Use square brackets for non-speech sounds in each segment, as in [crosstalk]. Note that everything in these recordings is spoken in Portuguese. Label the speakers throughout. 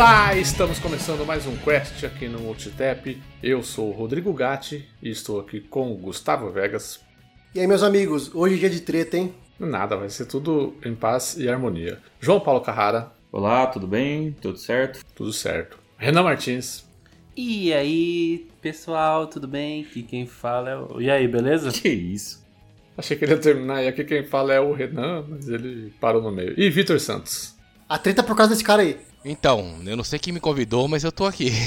Speaker 1: Olá, estamos começando mais um Quest aqui no Multitap. Eu sou o Rodrigo Gatti e estou aqui com o Gustavo Vegas.
Speaker 2: E aí, meus amigos, hoje é dia de treta, hein?
Speaker 1: Nada, vai ser tudo em paz e harmonia. João Paulo Carrara.
Speaker 3: Olá, tudo bem? Tudo certo?
Speaker 1: Tudo certo. Renan Martins.
Speaker 4: E aí, pessoal, tudo bem? Aqui quem fala é o. E aí, beleza?
Speaker 3: Que isso?
Speaker 1: Achei que ele ia terminar e aqui quem fala é o Renan, mas ele parou no meio. E Vitor Santos.
Speaker 2: A treta é por causa desse cara aí.
Speaker 5: Então, eu não sei quem me convidou, mas eu tô aqui. [laughs]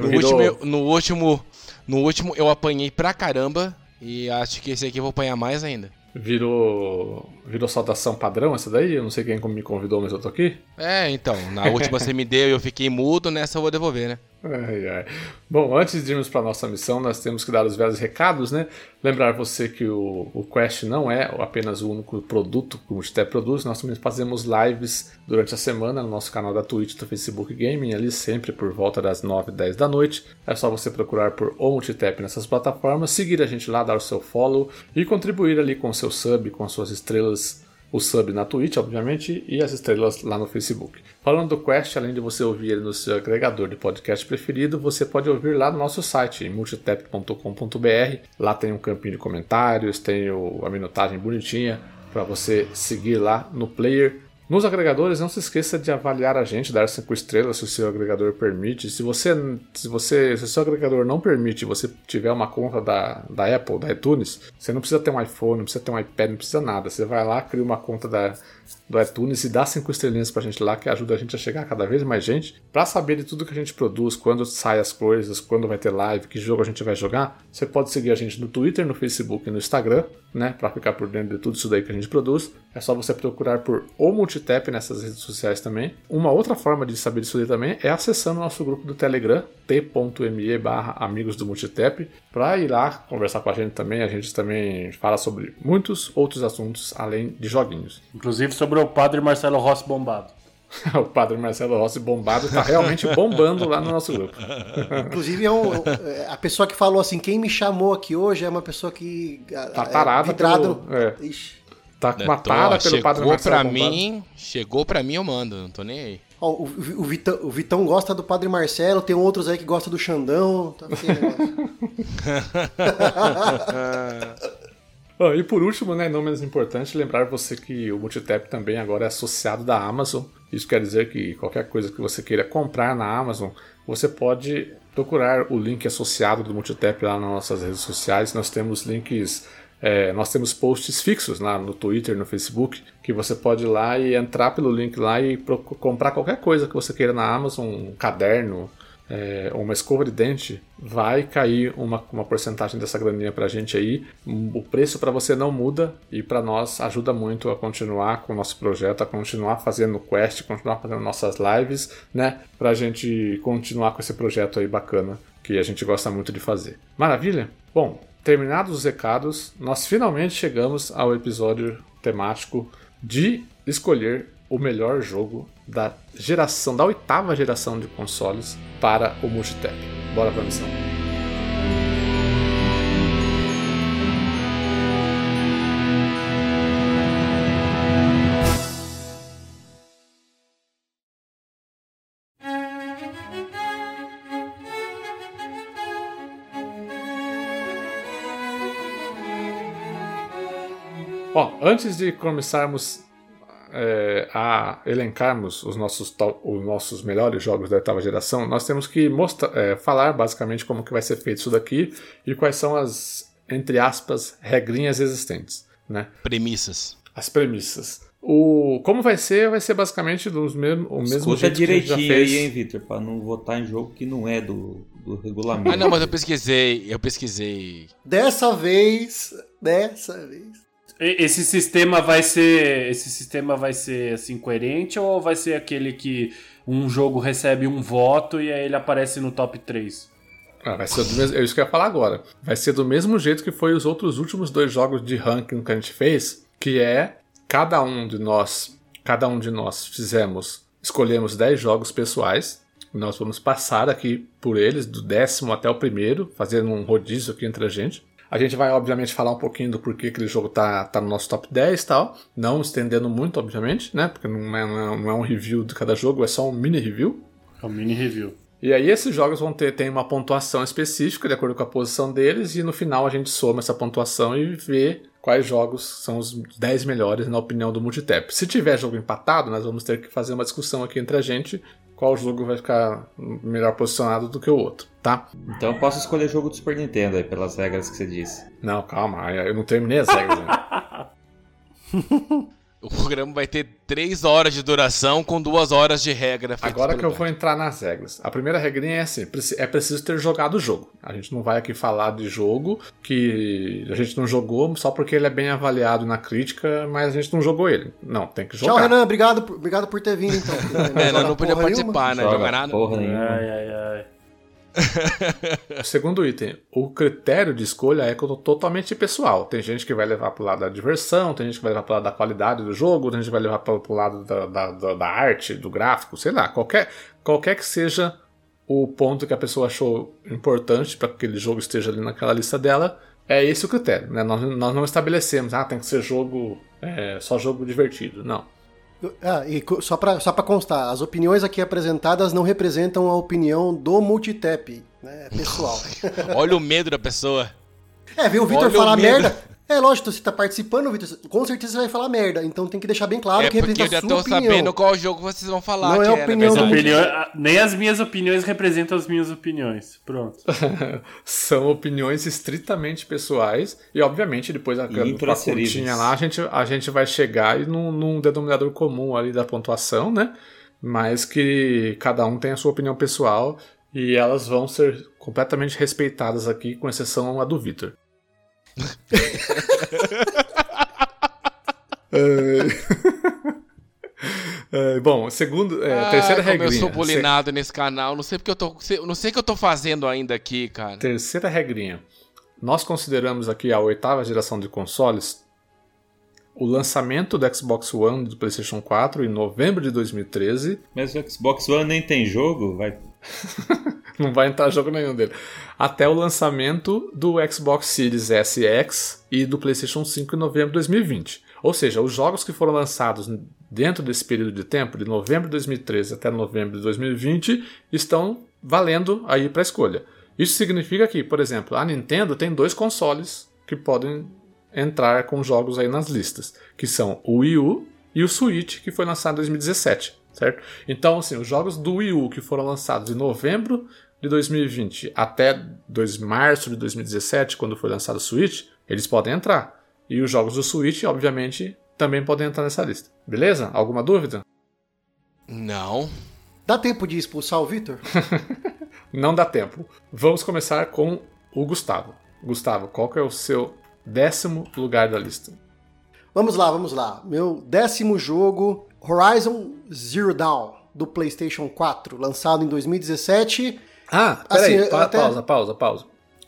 Speaker 5: No, último, no último, no último eu apanhei pra caramba e acho que esse aqui eu vou apanhar mais ainda.
Speaker 1: Virou. Virou saudação padrão essa daí? Eu não sei quem me convidou, mas eu tô aqui.
Speaker 5: É, então, na última você me deu e eu fiquei mudo, nessa eu vou devolver, né?
Speaker 1: Ai, ai. Bom, antes de irmos para nossa missão, nós temos que dar os velhos recados, né? Lembrar você que o, o Quest não é apenas o único produto que o Multitap produz, nós também fazemos lives durante a semana no nosso canal da Twitch do Facebook Gaming, ali sempre por volta das 9 10 da noite. É só você procurar por O Multitap nessas plataformas, seguir a gente lá, dar o seu follow e contribuir ali com o seu sub, com as suas estrelas o sub na Twitch, obviamente, e as estrelas lá no Facebook. Falando do Quest, além de você ouvir ele no seu agregador de podcast preferido, você pode ouvir lá no nosso site, em multitap.com.br. Lá tem um campinho de comentários, tem a minutagem bonitinha para você seguir lá no player. Nos agregadores, não se esqueça de avaliar a gente, dar 5 estrelas se o seu agregador permite. Se você, se você, se o seu agregador não permite, você tiver uma conta da, da Apple, da iTunes, você não precisa ter um iPhone, não precisa ter um iPad, não precisa nada. Você vai lá, cria uma conta da, do iTunes e dá 5 estrelinhas pra gente lá, que ajuda a gente a chegar a cada vez mais gente. Pra saber de tudo que a gente produz, quando sai as coisas, quando vai ter live, que jogo a gente vai jogar, você pode seguir a gente no Twitter, no Facebook e no Instagram, né? Pra ficar por dentro de tudo isso daí que a gente produz. É só você procurar por O Multitap nessas redes sociais também. Uma outra forma de saber disso daí também é acessando o nosso grupo do Telegram, t.me barra amigos do Multitap, pra ir lá conversar com a gente também. A gente também fala sobre muitos outros assuntos além de joguinhos.
Speaker 4: Inclusive sobre o padre Marcelo Rossi bombado. [laughs]
Speaker 1: o padre Marcelo Rossi bombado tá realmente bombando lá no nosso grupo. [laughs]
Speaker 2: Inclusive, é um- é, a pessoa que falou assim: quem me chamou aqui hoje é uma pessoa que.
Speaker 1: Tá
Speaker 2: é,
Speaker 1: tarada
Speaker 2: vidrado
Speaker 1: pelo- é.
Speaker 2: Ixi.
Speaker 1: Tá com uma
Speaker 5: Tô,
Speaker 1: tara pelo padre
Speaker 5: chegou
Speaker 1: Marcelo bombado.
Speaker 5: mim, chegou pra mim eu mando, não tô nem aí.
Speaker 2: Ó, o, o Vitão, o Vitão gosta do Padre Marcelo, tem outros aí que gostam do Xandão. Tá. [laughs]
Speaker 1: Ah, [laughs] e por último, né, não menos importante, lembrar você que o Multitap também agora é associado da Amazon. Isso quer dizer que qualquer coisa que você queira comprar na Amazon, você pode procurar o link associado do Multitap lá nas nossas redes sociais. Nós temos links, é, nós temos posts fixos lá no Twitter, no Facebook, que você pode ir lá e entrar pelo link lá e comprar qualquer coisa que você queira na Amazon, um caderno, é, uma escova de dente, vai cair uma, uma porcentagem dessa graninha pra gente aí. O preço para você não muda e para nós ajuda muito a continuar com o nosso projeto, a continuar fazendo quest, continuar fazendo nossas lives, né? Pra gente continuar com esse projeto aí bacana que a gente gosta muito de fazer. Maravilha? Bom, terminados os recados, nós finalmente chegamos ao episódio temático de escolher o melhor jogo da geração, da oitava geração de consoles para o Multitap. Bora pra missão. Antes de começarmos é, a elencarmos os nossos, os nossos melhores jogos da oitava geração, nós temos que mostrar, é, falar basicamente como que vai ser feito isso daqui e quais são as, entre aspas, regrinhas existentes, né?
Speaker 5: Premissas.
Speaker 1: As premissas. O, como vai ser, vai ser basicamente dos mesmo, o mesmo
Speaker 3: Escuta
Speaker 1: jeito que a gente já
Speaker 3: direitinho
Speaker 1: fez.
Speaker 3: aí, hein, Victor, pra não votar em jogo que não é do, do regulamento.
Speaker 5: Ah, não, mas eu pesquisei, eu pesquisei.
Speaker 2: Dessa vez. Dessa vez.
Speaker 4: Esse sistema vai ser. Esse sistema vai ser assim coerente ou vai ser aquele que um jogo recebe um voto e aí ele aparece no top 3?
Speaker 1: Ah, vai ser do mesmo, é isso que eu ia falar agora. Vai ser do mesmo jeito que foi os outros últimos dois jogos de ranking que a gente fez, que é cada um de nós, cada um de nós fizemos, escolhemos 10 jogos pessoais. Nós vamos passar aqui por eles, do décimo até o primeiro, fazendo um rodízio aqui entre a gente. A gente vai, obviamente, falar um pouquinho do porquê aquele jogo tá, tá no nosso top 10 e tal. Não estendendo muito, obviamente, né? Porque não é, não é- não é um review de cada jogo, é só um mini review.
Speaker 4: É um mini review.
Speaker 1: E aí esses jogos vão ter tem uma pontuação específica de acordo com a posição deles e no final a gente soma essa pontuação e vê quais jogos são os 10 melhores na opinião do Multitap. Se tiver jogo empatado, nós vamos ter que fazer uma discussão aqui entre a gente qual jogo vai ficar melhor posicionado do que o outro, tá?
Speaker 3: Então eu posso escolher jogo do Super Nintendo aí, pelas regras que você disse.
Speaker 1: Não, calma, eu não terminei as regras ainda. [laughs]
Speaker 5: O programa vai ter 3 horas de duração com 2 horas de regra.
Speaker 1: Agora que eu
Speaker 5: Beto.
Speaker 1: vou entrar nas regras. A primeira regrinha é assim: é preciso ter jogado o jogo. A gente não vai aqui falar de jogo que a gente não jogou só porque ele é bem avaliado na crítica, mas a gente não jogou ele. Não, tem que
Speaker 2: Tchau,
Speaker 1: jogar.
Speaker 2: Renan. Obrigado, por- obrigado por ter vindo, então. [laughs]
Speaker 5: É, nós não podia participar, né?
Speaker 3: Joga
Speaker 5: Jogar nada.
Speaker 3: Porra nenhuma.
Speaker 4: Ai, ai, ai. [laughs]
Speaker 1: Segundo item, o critério de escolha é totalmente pessoal. Tem gente que vai levar pro lado da diversão, tem gente que vai levar pro lado da qualidade do jogo, tem gente que vai levar pro lado da, da, da- da arte, do gráfico, sei lá. Qualquer, qualquer que seja o ponto que a pessoa achou importante para que aquele jogo esteja ali naquela lista dela, é esse o critério. Né? Nós, nós não estabelecemos, ah, tem que ser jogo, é, só jogo divertido. Não.
Speaker 2: Ah, e só pra, só pra constar, as opiniões aqui apresentadas não representam a opinião do Multitap, né? Pessoal. [laughs]
Speaker 5: Olha o medo da pessoa.
Speaker 2: É, ver o Vitor falar merda. [laughs] É lógico, você tá participando, Vitor. Com certeza você vai falar merda. Então tem que deixar bem claro
Speaker 5: é
Speaker 2: que
Speaker 5: eu
Speaker 2: representa
Speaker 5: já
Speaker 2: a sua
Speaker 5: tô
Speaker 2: opinião.
Speaker 5: sabendo qual jogo vocês vão falar.
Speaker 2: Não é a opinião do
Speaker 4: Opinião- nem as minhas opiniões representam as minhas opiniões. Pronto. [laughs]
Speaker 1: São opiniões estritamente pessoais e, obviamente, depois a, com a
Speaker 3: intransferíveis.
Speaker 1: continha lá a gente, a gente vai chegar e num, num denominador comum ali da pontuação, né? Mas que cada um tem a sua opinião pessoal e elas vão ser completamente respeitadas aqui, com exceção a do Vitor. [laughs] É, bom, segundo, é,
Speaker 5: Ah,
Speaker 1: terceira
Speaker 5: como
Speaker 1: regrinha.
Speaker 5: eu sou bulinado nesse canal. Não sei porque eu tô. Não sei o que eu tô fazendo ainda aqui, cara.
Speaker 1: Terceira regrinha. Nós consideramos aqui a oitava geração de consoles o lançamento do Xbox One e do PlayStation 4 em novembro de 2013.
Speaker 3: Mas o Xbox One nem tem jogo, vai. [laughs]
Speaker 1: Não vai entrar jogo nenhum dele. Até o lançamento do Xbox Series SX e do PlayStation 5 em novembro de 2020. Ou seja, os jogos que foram lançados dentro desse período de tempo, de novembro de 2013 até novembro de 2020, estão valendo aí para escolha. Isso significa que, por exemplo, a Nintendo tem dois consoles que podem entrar com jogos aí nas listas, que são o Wii U e o Switch, que foi lançado em 2017, certo? Então, assim, os jogos do Wii U que foram lançados em novembro de 2020 até 2 março de 2017, quando foi lançado o Switch, eles podem entrar. E os jogos do Switch, obviamente, também podem entrar nessa lista. Beleza? Alguma dúvida?
Speaker 5: Não.
Speaker 2: Dá tempo de expulsar o Vitor? [laughs]
Speaker 1: Não dá tempo. Vamos começar com o Gustavo. Gustavo, qual que é o seu décimo lugar da lista?
Speaker 2: Vamos lá, vamos lá. Meu décimo jogo, Horizon Zero Dawn, do PlayStation 4, lançado em 2017.
Speaker 1: Ah, peraí,
Speaker 2: Assim,
Speaker 1: pa-
Speaker 2: até-
Speaker 1: pausa, pausa, pausa.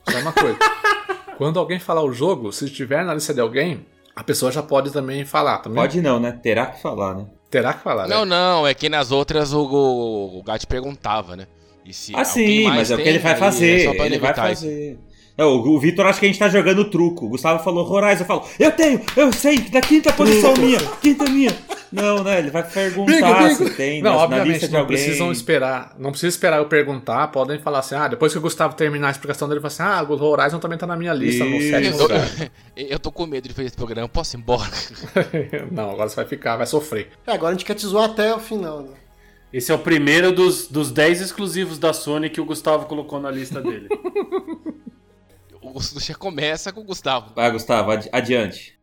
Speaker 1: Só uma coisa. [laughs] Quando alguém falar o jogo, se estiver na lista de alguém, a pessoa já pode também falar. Também
Speaker 3: Pode não, né? Terá que falar, né?
Speaker 1: Terá que falar, né?
Speaker 5: Não, não. É que nas outras o, o, o Gato perguntava, né? E se
Speaker 3: Ah, sim, mas é o que ele vai
Speaker 5: aí
Speaker 3: fazer.
Speaker 5: é só pra
Speaker 3: ele vai fazer. Não, o o Vitor acha que a gente tá jogando truco. O Gustavo falou Horizon, eu falo, eu tenho, eu sei, da quinta posição minha, quinta minha. Não, né? Ele vai perguntar se tem
Speaker 1: Não,
Speaker 3: na, na
Speaker 1: obviamente,
Speaker 3: lista de
Speaker 1: não
Speaker 3: alguém.
Speaker 1: precisam esperar. Não precisa esperar eu perguntar. Podem falar assim: ah, depois que o Gustavo terminar a explicação dele, ele fala assim: ah, o Horizon também tá na minha lista, no
Speaker 3: Isso.
Speaker 1: sétimo
Speaker 5: Eu,
Speaker 1: lugar. [laughs]
Speaker 5: eu, eu tô com medo de fazer esse programa. Eu posso ir embora? [laughs]
Speaker 1: não, agora você vai ficar, vai sofrer.
Speaker 2: É, agora a gente quer te zoar até o final, né?
Speaker 4: Esse é o primeiro dos, dos 10 exclusivos da Sony que o Gustavo colocou na lista dele. [laughs]
Speaker 5: O já começa com o Gustavo.
Speaker 3: Vai, Gustavo, adi- adiante.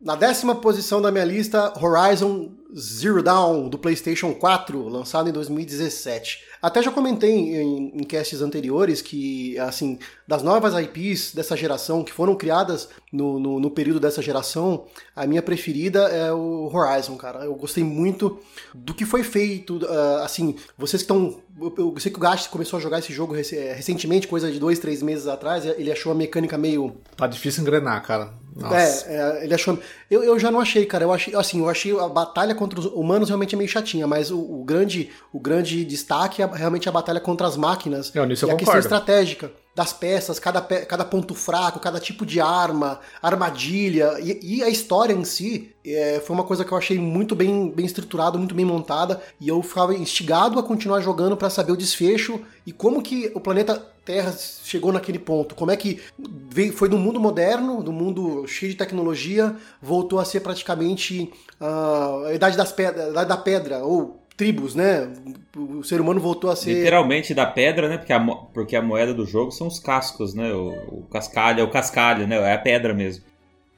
Speaker 2: Na décima posição da minha lista, Horizon Zero Dawn, do PlayStation 4, lançado em 2017. Até já comentei em, em casts anteriores que, assim, das novas IPs dessa geração, que foram criadas no, no, no período dessa geração, a minha preferida é o Horizon, cara. Eu gostei muito do que foi feito, ah, assim, vocês que estão... Eu, eu sei que o Gast começou a jogar esse jogo rec- recentemente, coisa de dois, três meses atrás, ele achou a mecânica meio
Speaker 1: Tá difícil engrenar, cara. Nossa.
Speaker 2: é, é, ele achou. Eu, eu já não achei, cara. Eu achei, assim, eu achei a batalha contra os humanos realmente é meio chatinha, mas o, o grande, o grande destaque é realmente a batalha contra as máquinas
Speaker 1: Não, nisso eu
Speaker 2: e a questão
Speaker 1: concordo.
Speaker 2: estratégica. das peças, cada, pe cada ponto fraco, cada tipo de arma, armadilha e, e a história em si é, foi uma coisa que eu achei muito bem, bem estruturada, muito bem montada e eu ficava instigado a continuar jogando para saber o desfecho e como que o planeta Terra chegou naquele ponto, como é que veio, foi do mundo moderno, do mundo cheio de tecnologia, voltou a ser praticamente uh, a idade das pedras, a idade da pedra ou tribos, né? O ser humano voltou a ser.
Speaker 3: Literalmente da pedra, né? Porque a, porque a moeda do jogo são os cascos, né? O, o cascalho é o cascalho, né? É a pedra mesmo.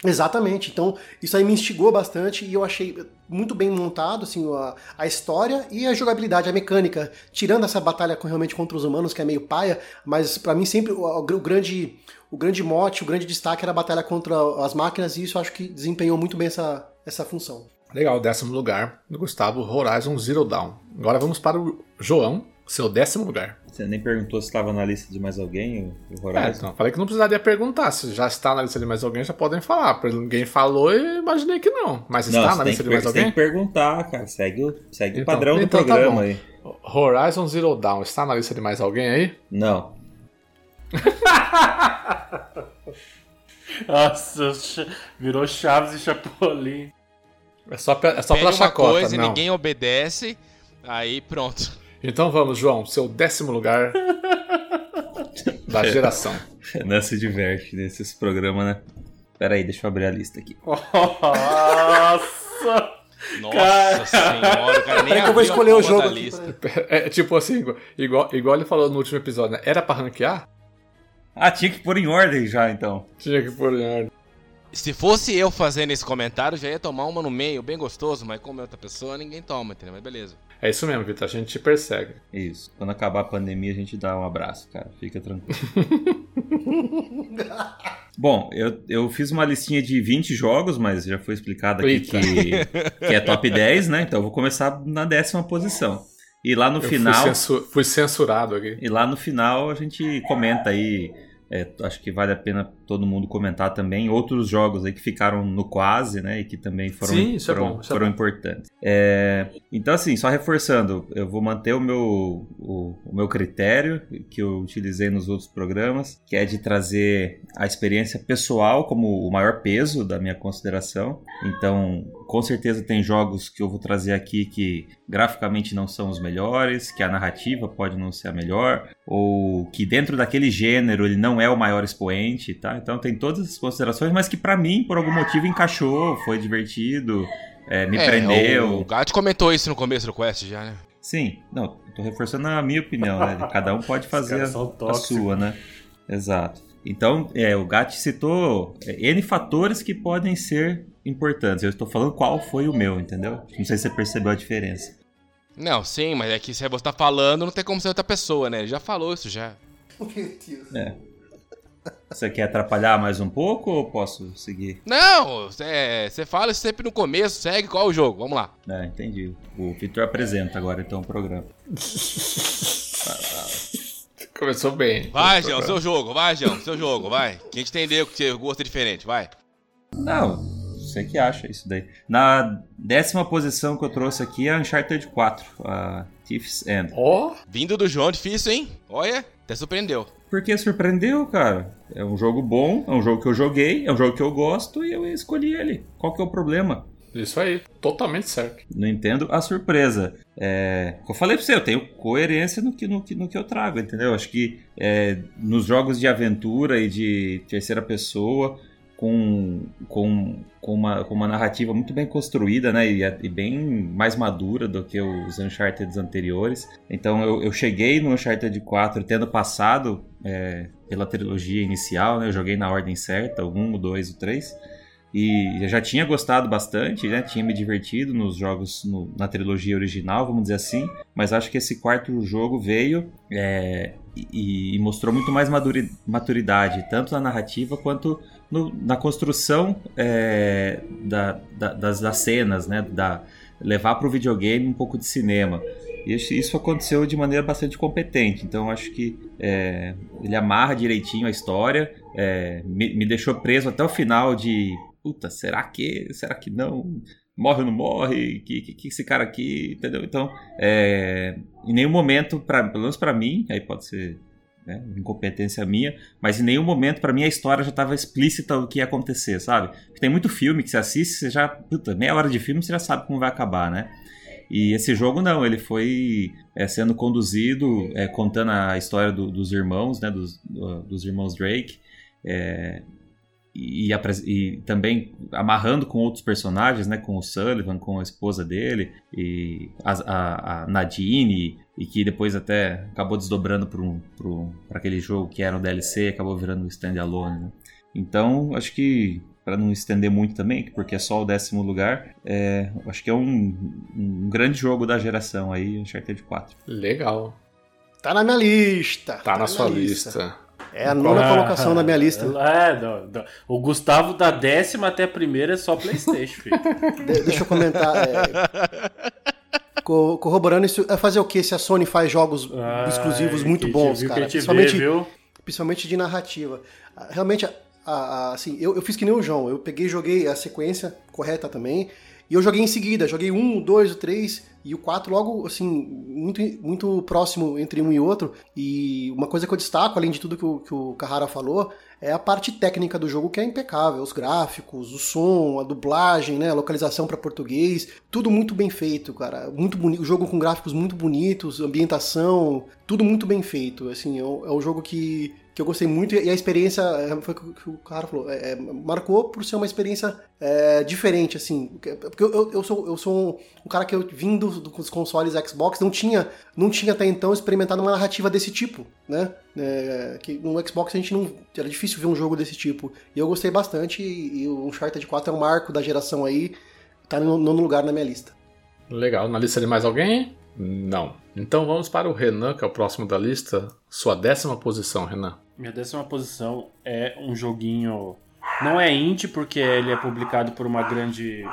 Speaker 2: Exatamente. Então, isso aí me instigou bastante e eu achei muito bem montado, assim, a, a história e a jogabilidade, a mecânica. Tirando essa batalha com, realmente contra os humanos, que é meio paia, mas para mim sempre o, o, grande, o grande mote, o grande destaque era a batalha contra as máquinas e isso eu acho que desempenhou muito bem essa, essa função.
Speaker 1: Legal, décimo lugar do Gustavo, Horizon Zero Dawn. Agora vamos para o João, seu décimo lugar.
Speaker 3: Você nem perguntou se estava na lista de mais alguém, o Horizon? É,
Speaker 1: então, falei que não precisaria perguntar. Se já está na lista de mais alguém, já podem falar. Porque ninguém falou e imaginei que não. Mas está
Speaker 3: não,
Speaker 1: na lista
Speaker 3: de
Speaker 1: mais alguém?
Speaker 3: Tem que perguntar, cara. Segue o, segue então, o padrão então, do tá programa tá aí.
Speaker 1: Horizon Zero Dawn está na lista de mais alguém aí?
Speaker 3: Não. [laughs]
Speaker 4: Nossa, virou Chaves e Chapolin.
Speaker 1: É só, é só pela chacota, coisa,
Speaker 5: não. ninguém obedece, aí pronto.
Speaker 1: Então vamos, João, seu décimo lugar [laughs] da geração. [laughs]
Speaker 3: Não se diverte nesses programas, né? Pera aí, deixa eu abrir a lista aqui. [laughs]
Speaker 4: Nossa!
Speaker 5: Nossa senhora, cara, nem
Speaker 2: que eu vou escolher o jogo
Speaker 1: lista. É, tipo assim, igual, igual ele falou no último episódio, né? Era pra ranquear?
Speaker 3: Ah, tinha que pôr em ordem já, então.
Speaker 1: Tinha que pôr em ordem.
Speaker 5: Se fosse eu fazendo esse comentário, já ia tomar uma no meio, bem gostoso, mas como é outra pessoa, ninguém toma, entendeu? Mas beleza.
Speaker 1: É isso mesmo, Vitor, a gente te persegue.
Speaker 3: Isso. Quando acabar a pandemia, a gente dá um abraço, cara. Fica tranquilo. [laughs] Bom, eu, eu fiz uma listinha de 20 jogos, mas já foi explicado aqui que, que, é top 10, né? Então eu vou começar na décima posição. E lá no eu final.
Speaker 1: Fui, censur, fui censurado aqui.
Speaker 3: E lá no final a gente comenta aí é, acho que vale a pena todo mundo comentar também outros jogos aí que ficaram no quase, né? E que também foram,
Speaker 1: Sim, isso
Speaker 3: foram,
Speaker 1: é bom,
Speaker 3: foram
Speaker 1: é
Speaker 3: importantes. É, então, assim, só reforçando, eu vou manter o meu, o, o, meu critério que eu utilizei nos outros programas, que é de trazer a experiência pessoal como o maior peso da minha consideração. Então, com certeza tem jogos que eu vou trazer aqui que graficamente não são os melhores, que a narrativa pode não ser a melhor, ou que dentro daquele gênero ele não é o maior expoente, tá? Então tem todas essas considerações, mas que para mim, por algum motivo, encaixou, foi divertido, é, me é, prendeu.
Speaker 5: O Gato comentou isso no começo do Quest já, né?
Speaker 3: Sim, não, tô reforçando a minha opinião, né? Cada um pode fazer a, a sua, né? Exato. Então, é, o Gatti citou é, N fatores que podem ser importantes. Eu estou falando qual foi o meu, entendeu? Não sei se você percebeu a diferença.
Speaker 5: Não, sim, mas é que se você tá falando, não tem como ser outra pessoa, né? Ele já falou isso já.
Speaker 2: Meu Deus.
Speaker 3: É. Você quer atrapalhar mais um pouco ou posso seguir?
Speaker 5: Não, você fala sempre no começo, segue qual é o jogo, vamos lá.
Speaker 3: É, entendi. O Victor apresenta agora então o programa.
Speaker 1: Começou bem.
Speaker 5: Vai, João, seu jogo, vai, João, seu jogo, vai. Que a gente entendeu que você gosta diferente, vai.
Speaker 3: Não, você que acha isso daí. Na décima posição que eu trouxe aqui é Uncharted 4, a Thief's End.
Speaker 5: Ó! Oh. Vindo do João, difícil, hein? Olha, até surpreendeu.
Speaker 3: Porque surpreendeu, cara. É um jogo bom, é um jogo que eu joguei, é um jogo que eu gosto e eu escolhi ele. Qual que é o problema?
Speaker 1: Isso aí, totalmente certo.
Speaker 3: Não entendo a surpresa. É, eu falei pra você, eu tenho coerência no que, no, no que eu trago, entendeu? Acho que é, nos jogos de aventura e de terceira pessoa, com, com, com, uma, com uma narrativa muito bem construída, né? E, e, bem mais madura do que os Uncharted anteriores. Então eu, eu cheguei no Uncharted 4 tendo passado é, pela trilogia inicial, né? Eu joguei na ordem certa, o 1, o 2 e o 3. E já tinha gostado bastante, né? Tinha me divertido nos jogos no, na trilogia original, vamos dizer assim. Mas acho que esse quarto jogo veio é, e, e, mostrou muito mais maturidade, tanto na narrativa quanto no, na construção é, da, da, das, das, cenas, né? Da, levar para o videogame um pouco de cinema. E isso aconteceu de maneira bastante competente. Então acho que é, ele amarra direitinho a história, é, me, me, deixou preso até o final de puta, será que, será que não? Morre ou não morre? Que, que, que esse cara aqui, entendeu? Então, é, em nenhum momento, pra, pelo menos para mim, aí pode ser né? Incompetência minha, mas em nenhum momento para mim a história já estava explícita o que ia acontecer, sabe? Porque tem muito filme que você assiste, você já, puta, meia hora de filme você já sabe como vai acabar, né? E esse jogo não, ele foi é, sendo conduzido, é, contando a história do, dos irmãos, né, dos, dos irmãos Drake, é, e, e, também amarrando com outros personagens, né, com o Sullivan, com a esposa dele, e a, a, a Nadine, e que depois até acabou desdobrando para um, um, aquele jogo que era um DLC, acabou virando um standalone. Né? Então, acho que para não estender muito também, porque é só o décimo lugar, é, acho que é um, um grande jogo da geração aí, Uncharted 4.
Speaker 1: Legal.
Speaker 2: Tá na minha lista.
Speaker 1: Tá, tá na sua lista. lista.
Speaker 2: É a nona ah, colocação da minha lista.
Speaker 4: É, não, não. o Gustavo da décima até a primeira é só Playstation, filho.
Speaker 2: De, deixa eu comentar. É, corroborando isso, é fazer o que se a Sony faz jogos ah, exclusivos muito bons, cara. Principalmente, vê, principalmente de narrativa. Realmente, a, a, assim, eu, eu fiz que nem o João. Eu peguei e joguei a sequência correta também. E eu joguei em seguida, joguei um, dois, três e o quatro logo, assim, muito, muito próximo entre um e outro. E uma coisa que eu destaco, além de tudo que o, que o Carrara falou, é a parte técnica do jogo que é impecável. Os gráficos, o som, a dublagem, né, a localização para português, tudo muito bem feito, cara. Muito bonito, o jogo com gráficos muito bonitos, ambientação, tudo muito bem feito. Assim, é, é um jogo que que eu gostei muito e a experiência, é, foi o que o cara falou, é, marcou por ser uma experiência é, diferente, assim, porque eu, eu, sou, eu sou um, cara que eu dos consoles Xbox, não tinha, não tinha até então experimentado uma narrativa desse tipo, né, é, que no Xbox a gente não, era difícil ver um jogo desse tipo, e eu gostei bastante e, e o Uncharted 4 é um marco da geração aí, tá no nono lugar na minha lista.
Speaker 1: Legal, na lista de mais alguém? Não. Então vamos para o Renan, que é o próximo da lista. Sua décima posição, Renan.
Speaker 4: Minha décima posição é um joguinho. Não é indie, porque ele é publicado por uma grande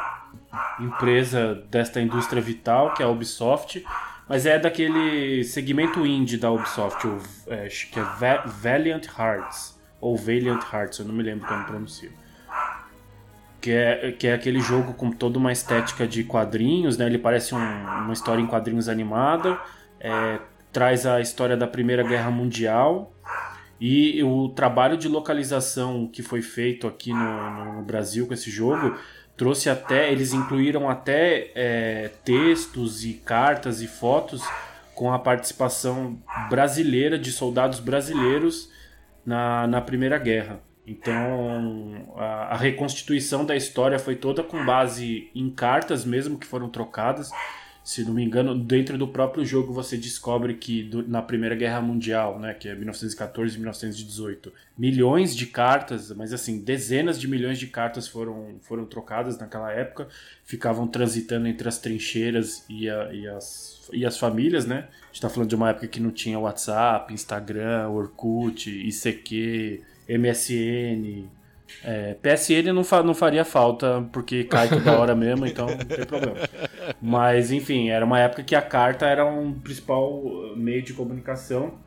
Speaker 4: empresa desta indústria vital, que é a Ubisoft. Mas é daquele segmento indie da Ubisoft, é, que é Valiant Hearts. Ou Valiant Hearts, eu não me lembro como pronuncio que é, que é aquele jogo com toda uma estética de quadrinhos, né? Ele parece um, uma história em quadrinhos animada, é, traz a história da Primeira Guerra Mundial e o trabalho de localização que foi feito aqui no, no Brasil com esse jogo trouxe até, eles incluíram até é, textos e cartas e fotos com a participação brasileira de soldados brasileiros na, na Primeira Guerra. Então, a, a, reconstituição da história foi toda com base em cartas mesmo que foram trocadas. Se não me engano, dentro do próprio jogo você descobre que do, na Primeira Guerra Mundial, né, que é 1914 e 1918, milhões de cartas, mas assim, dezenas de milhões de cartas foram, foram trocadas naquela época, ficavam transitando entre as trincheiras e, a, e as, e as famílias, né? A gente está falando de uma época que não tinha WhatsApp, Instagram, Orkut, ICQ, MSN. É, PSN não, fa não faria falta, porque cai toda [laughs] hora mesmo, então não tem problema. Mas, enfim, era uma época que a carta era um principal meio de comunicação.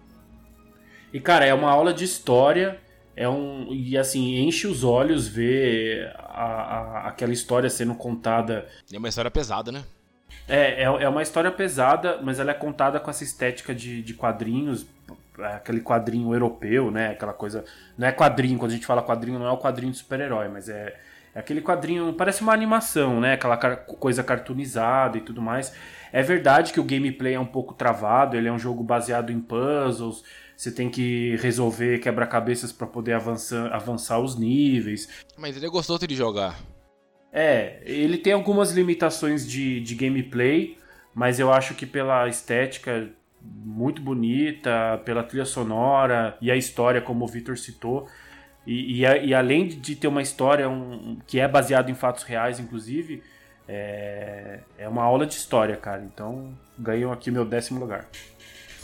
Speaker 4: E, cara, é uma aula de história. É um. E assim, enche os olhos ver a, a, aquela história sendo contada.
Speaker 5: É uma história pesada, né?
Speaker 4: É, é, é uma história pesada, mas ela é contada com essa estética de, de quadrinhos, aquele quadrinho europeu, né? Aquela coisa. Não é quadrinho, quando a gente fala quadrinho, não é o quadrinho de super-herói, mas é, é, aquele quadrinho. Parece uma animação, né? Aquela coisa cartoonizada e tudo mais. É verdade que o gameplay é um pouco travado, ele é um jogo baseado em puzzles. Você tem que resolver quebra-cabeças para poder avançar, avançar os níveis.
Speaker 5: Mas ele é gostoso de jogar.
Speaker 4: É, ele tem algumas limitações de, de gameplay, mas eu acho que pela estética muito bonita, pela trilha sonora e a história, como o Victor citou. E, e, e além de ter uma história um, que é baseada em fatos reais, inclusive, é, é uma aula de história, cara. Então, ganhou aqui meu décimo lugar.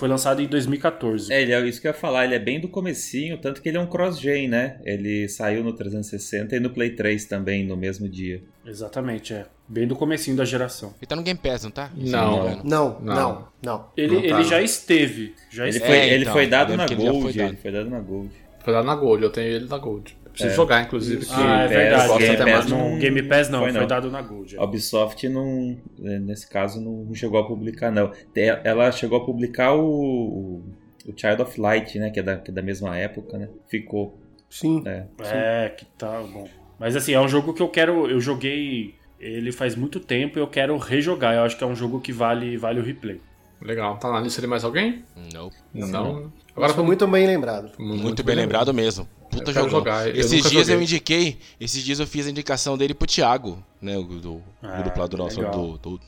Speaker 4: Foi lançado em 2014.
Speaker 3: É, ele é isso que eu ia falar, ele é bem do comecinho, tanto que ele é um cross-gen, né? Ele saiu no 360 e no Play 3 também, no mesmo dia.
Speaker 4: Exatamente, é. Bem do comecinho da geração.
Speaker 5: Ele tá no Game Pass, não tá?
Speaker 2: Não, não, não, não. não.
Speaker 4: Ele,
Speaker 2: não
Speaker 4: tá, ele já esteve. Já
Speaker 3: ele,
Speaker 4: esteve.
Speaker 3: Foi, ele foi dado na Gold. Foi dado. Ele foi dado na Gold.
Speaker 1: Foi dado na Gold, eu tenho ele na Gold. Preciso é. jogar, inclusive.
Speaker 4: Ah, é verdade. Game Pass, não, Game Pass não, foi, não. foi dado na Gold.
Speaker 3: A Ubisoft não, nesse caso, não chegou a publicar, não. Ela chegou a publicar o, o Child of Light, né? Que é da, que é da mesma época, né? Ficou.
Speaker 2: Sim.
Speaker 3: É.
Speaker 4: É, que tá bom. Mas assim, é um jogo que eu quero. Eu joguei ele faz muito tempo e eu quero rejogar. Eu acho que é um jogo que vale, vale o replay.
Speaker 1: Legal. Tá na lista de mais alguém?
Speaker 5: Não.
Speaker 1: Não.
Speaker 2: Agora foi muito bem lembrado.
Speaker 5: Muito, bem lembrado mesmo. Puta
Speaker 1: Eu
Speaker 5: jogão.
Speaker 1: jogar, eu
Speaker 5: Esses dias eu
Speaker 1: joguei.
Speaker 5: indiquei, esses dias eu fiz a indicação dele pro Thiago, né? o Do,
Speaker 4: Ah,
Speaker 5: do nosso. Do, do-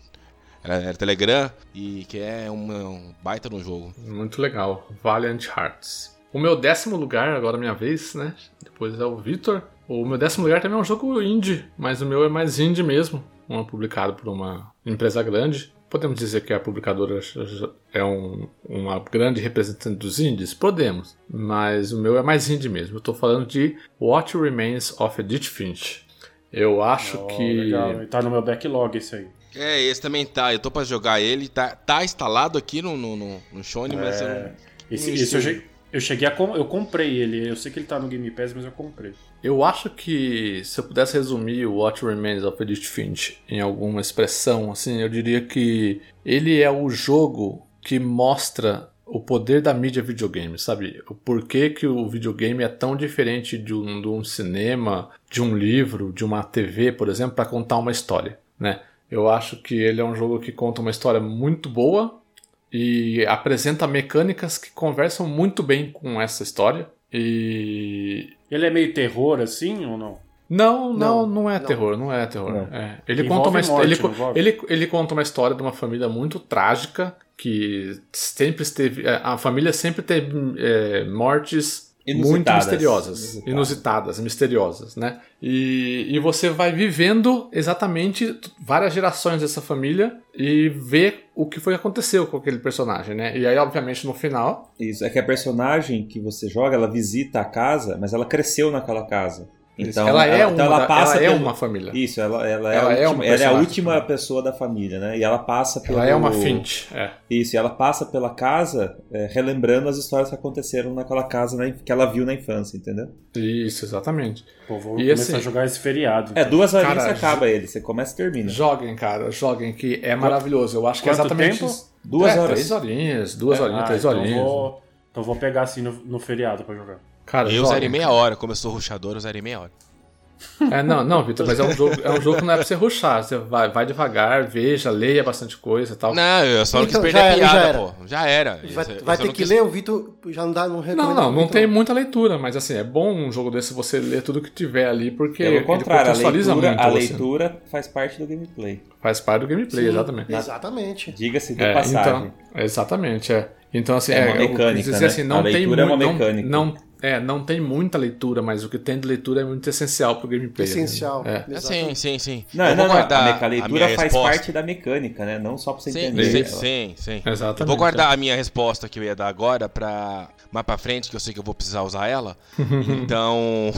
Speaker 5: era, era Telegram, e que é uma- um baita no jogo.
Speaker 1: Muito legal. Valiant Hearts. O meu décimo lugar, agora minha vez, né? Depois é o Victor. O meu décimo lugar também é um jogo indie, mas o meu é mais indie mesmo. Um é publicado por uma empresa grande. Podemos dizer que a publicadora é um- uma grande representante dos indies? Podemos. Mas o meu é mais indie mesmo. Eu tô falando de What Remains of Edith Finch. Eu acho
Speaker 4: Oh,
Speaker 1: que.
Speaker 4: legal. Tá no meu backlog esse aí.
Speaker 5: É, esse também tá. Eu tô pra jogar ele, tá, tá instalado aqui no, no, no, no Shone, mas eu não.
Speaker 4: Esse,
Speaker 5: Não
Speaker 4: esse eu,
Speaker 5: sei.
Speaker 4: che- eu cheguei a. com- Eu comprei ele. Eu sei que ele tá no Game Pass, mas eu comprei.
Speaker 1: Eu acho que se eu pudesse resumir o What Remains of Edith Finch em alguma expressão, assim, eu diria que ele é o jogo que mostra o poder da mídia videogame, sabe? O porquê que o videogame é tão diferente de um, de um cinema, de um livro, de uma TV, por exemplo, para contar uma história, né? Eu acho que ele é um jogo que conta uma história muito boa e apresenta mecânicas que conversam muito bem com essa história. E
Speaker 4: Ele é meio terror assim ou não?
Speaker 1: não, não,
Speaker 2: Não,
Speaker 1: não é
Speaker 2: não.
Speaker 1: terror, não é terror.
Speaker 3: Não.
Speaker 1: É. Ele,
Speaker 4: Envolve
Speaker 1: conta uma,
Speaker 4: morte,
Speaker 1: ele, ele, ele conta uma história de uma família muito trágica que sempre esteve. é, A família sempre teve é, mortes muito
Speaker 3: Inusitadas.
Speaker 1: misteriosas,
Speaker 3: Inusitadas.
Speaker 1: inusitadas, misteriosas, né? E, e você vai vivendo exatamente várias gerações dessa família e vê o que foi que aconteceu com aquele personagem, né? E aí, obviamente, no final,
Speaker 3: Isso, é que a personagem que você joga, ela visita a casa, mas ela cresceu naquela casa. Então
Speaker 1: ela é, uma,
Speaker 3: então ela
Speaker 1: ela é
Speaker 3: pelo-
Speaker 1: uma família.
Speaker 3: Isso, ela, ela, é,
Speaker 1: Ela
Speaker 3: a
Speaker 1: é
Speaker 3: última,
Speaker 1: uma
Speaker 3: ela é a última
Speaker 1: também.
Speaker 3: pessoa da família, né? E ela passa pelo...
Speaker 1: Ela é uma Finch, é.
Speaker 3: Isso, e ela passa pela casa é, relembrando as histórias que aconteceram naquela casa inf- que ela viu na infância, entendeu?
Speaker 1: Isso, exatamente.
Speaker 4: Pô, vou
Speaker 1: E
Speaker 4: começar
Speaker 1: assim-
Speaker 4: a jogar esse feriado.
Speaker 3: É,
Speaker 4: então.
Speaker 3: duas horinhas
Speaker 1: Cara,
Speaker 3: você acaba ele, você começa e termina.
Speaker 1: Joguem, cara, joguem, que é maravilhoso. Eu acho que é exatamente
Speaker 4: tempo?
Speaker 1: isso.
Speaker 3: Duas
Speaker 1: É,
Speaker 3: horas.
Speaker 1: Três horinhas, duas horinhas,
Speaker 4: Ah,
Speaker 1: três
Speaker 4: então
Speaker 1: horinhas.
Speaker 4: Vou, então vou pegar assim no, no feriado pra jogar.
Speaker 1: Cara,
Speaker 5: Eu
Speaker 1: joguem.
Speaker 5: zerei meia hora, como eu sou ruxador, eu zerei meia hora.
Speaker 1: É, não, não, Vitor, mas é um jogo, é um jogo que não é pra você ruxar. Você vai, vai devagar, veja, leia bastante coisa e tal.
Speaker 5: Não, eu só não
Speaker 2: Então,
Speaker 5: quis
Speaker 2: já
Speaker 5: perder a
Speaker 2: era, já
Speaker 5: piada,
Speaker 2: era.
Speaker 5: pô. Já era.
Speaker 2: Vai,
Speaker 5: Eu- eu
Speaker 2: vai ter que
Speaker 5: quis-
Speaker 2: ler, o Vitor já não dá, não
Speaker 1: Não, não, não tem muita leitura, mas assim, é bom um jogo desse você ler tudo que tiver ali, porque
Speaker 3: Pelo
Speaker 1: ele
Speaker 3: contrário, a
Speaker 1: contextualiza
Speaker 3: leitura,
Speaker 1: muito
Speaker 3: a
Speaker 1: você.
Speaker 3: leitura faz parte do gameplay.
Speaker 1: Faz parte do gameplay,
Speaker 2: Sim,
Speaker 1: exatamente.
Speaker 2: Exatamente.
Speaker 3: Diga-se de
Speaker 1: É,
Speaker 3: passagem.
Speaker 1: então, exatamente, é. Então, assim,
Speaker 3: É uma
Speaker 1: eu
Speaker 3: mecânica,
Speaker 1: dizer
Speaker 3: né?
Speaker 1: assim, não
Speaker 3: A
Speaker 1: tem
Speaker 3: leitura é uma
Speaker 1: mui- não-
Speaker 3: mecânica.
Speaker 1: Não, é, não tem muita leitura, mas o que tem de leitura é muito essencial pro gameplay. né?
Speaker 2: Essencial.
Speaker 1: É.
Speaker 5: Ah,
Speaker 2: Exatamente.
Speaker 5: Sim, sim, sim.
Speaker 3: Não,
Speaker 5: eu
Speaker 3: não,
Speaker 5: vou
Speaker 3: não,
Speaker 5: guardar
Speaker 3: a, meca- a
Speaker 5: minha
Speaker 3: leitura faz
Speaker 5: resposta.
Speaker 3: parte da mecânica, né? Não só pra você
Speaker 5: Sim,
Speaker 3: entender.
Speaker 5: sim, sim, sim.
Speaker 1: Exatamente.
Speaker 5: Eu vou guardar a minha resposta que eu ia dar agora pra mais pra frente, que eu sei que eu vou precisar usar ela. então.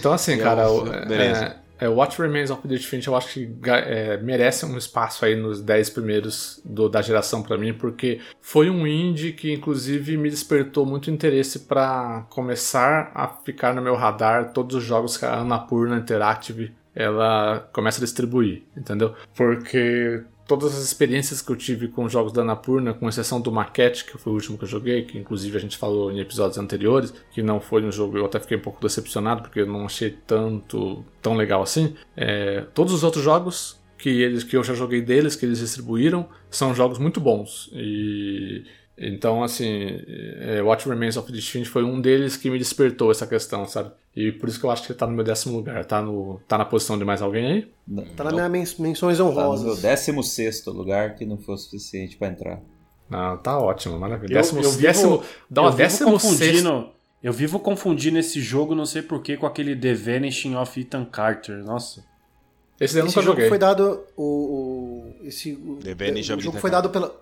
Speaker 1: Então, assim, [laughs]
Speaker 5: Eu-
Speaker 1: cara,
Speaker 5: beleza.
Speaker 1: é, é, What Remains of Edith Finch eu acho que é, merece um espaço aí nos 10 primeiros do- da geração pra mim, porque foi um indie que, inclusive, me despertou muito interesse pra começar a ficar no meu radar todos os jogos que a Annapurna Interactive ela começa a distribuir, entendeu? Porque todas as experiências que eu tive com os jogos da Annapurna, com exceção do Maquette, que foi o último que eu joguei, que inclusive a gente falou em episódios anteriores, que não foi um jogo, eu até fiquei um pouco decepcionado, porque eu não achei tanto tão legal assim. É, todos os outros jogos que eles que eu já joguei deles, que eles distribuíram, são jogos muito bons. E então, assim, é, What Remains of Edith Finch foi um deles que me despertou essa questão, sabe? E por isso que eu acho que ele tá no meu décimo lugar. Tá, no, tá na posição de mais alguém aí?
Speaker 2: Tá na minha mens- menções
Speaker 3: Tá no meu
Speaker 2: honrosas.
Speaker 3: 16 lugar que não foi o suficiente pra entrar.
Speaker 1: Não, tá ótimo, maravilha.
Speaker 4: Eu-
Speaker 1: Décimo,
Speaker 4: eu vivo-
Speaker 1: décimo, dá uma
Speaker 4: eu vivo
Speaker 1: décimo sexto.
Speaker 4: confundindo. Eu vivo confundindo esse jogo, não sei porquê, com aquele The Vanishing of Ethan Carter. Nossa.
Speaker 1: Esse daí eu
Speaker 2: Esse
Speaker 1: nunca
Speaker 2: jogo
Speaker 1: joguei.
Speaker 2: foi dado. O, o- esse, o,
Speaker 5: The Vanishing
Speaker 2: o
Speaker 5: of
Speaker 2: jogo foi dado pela.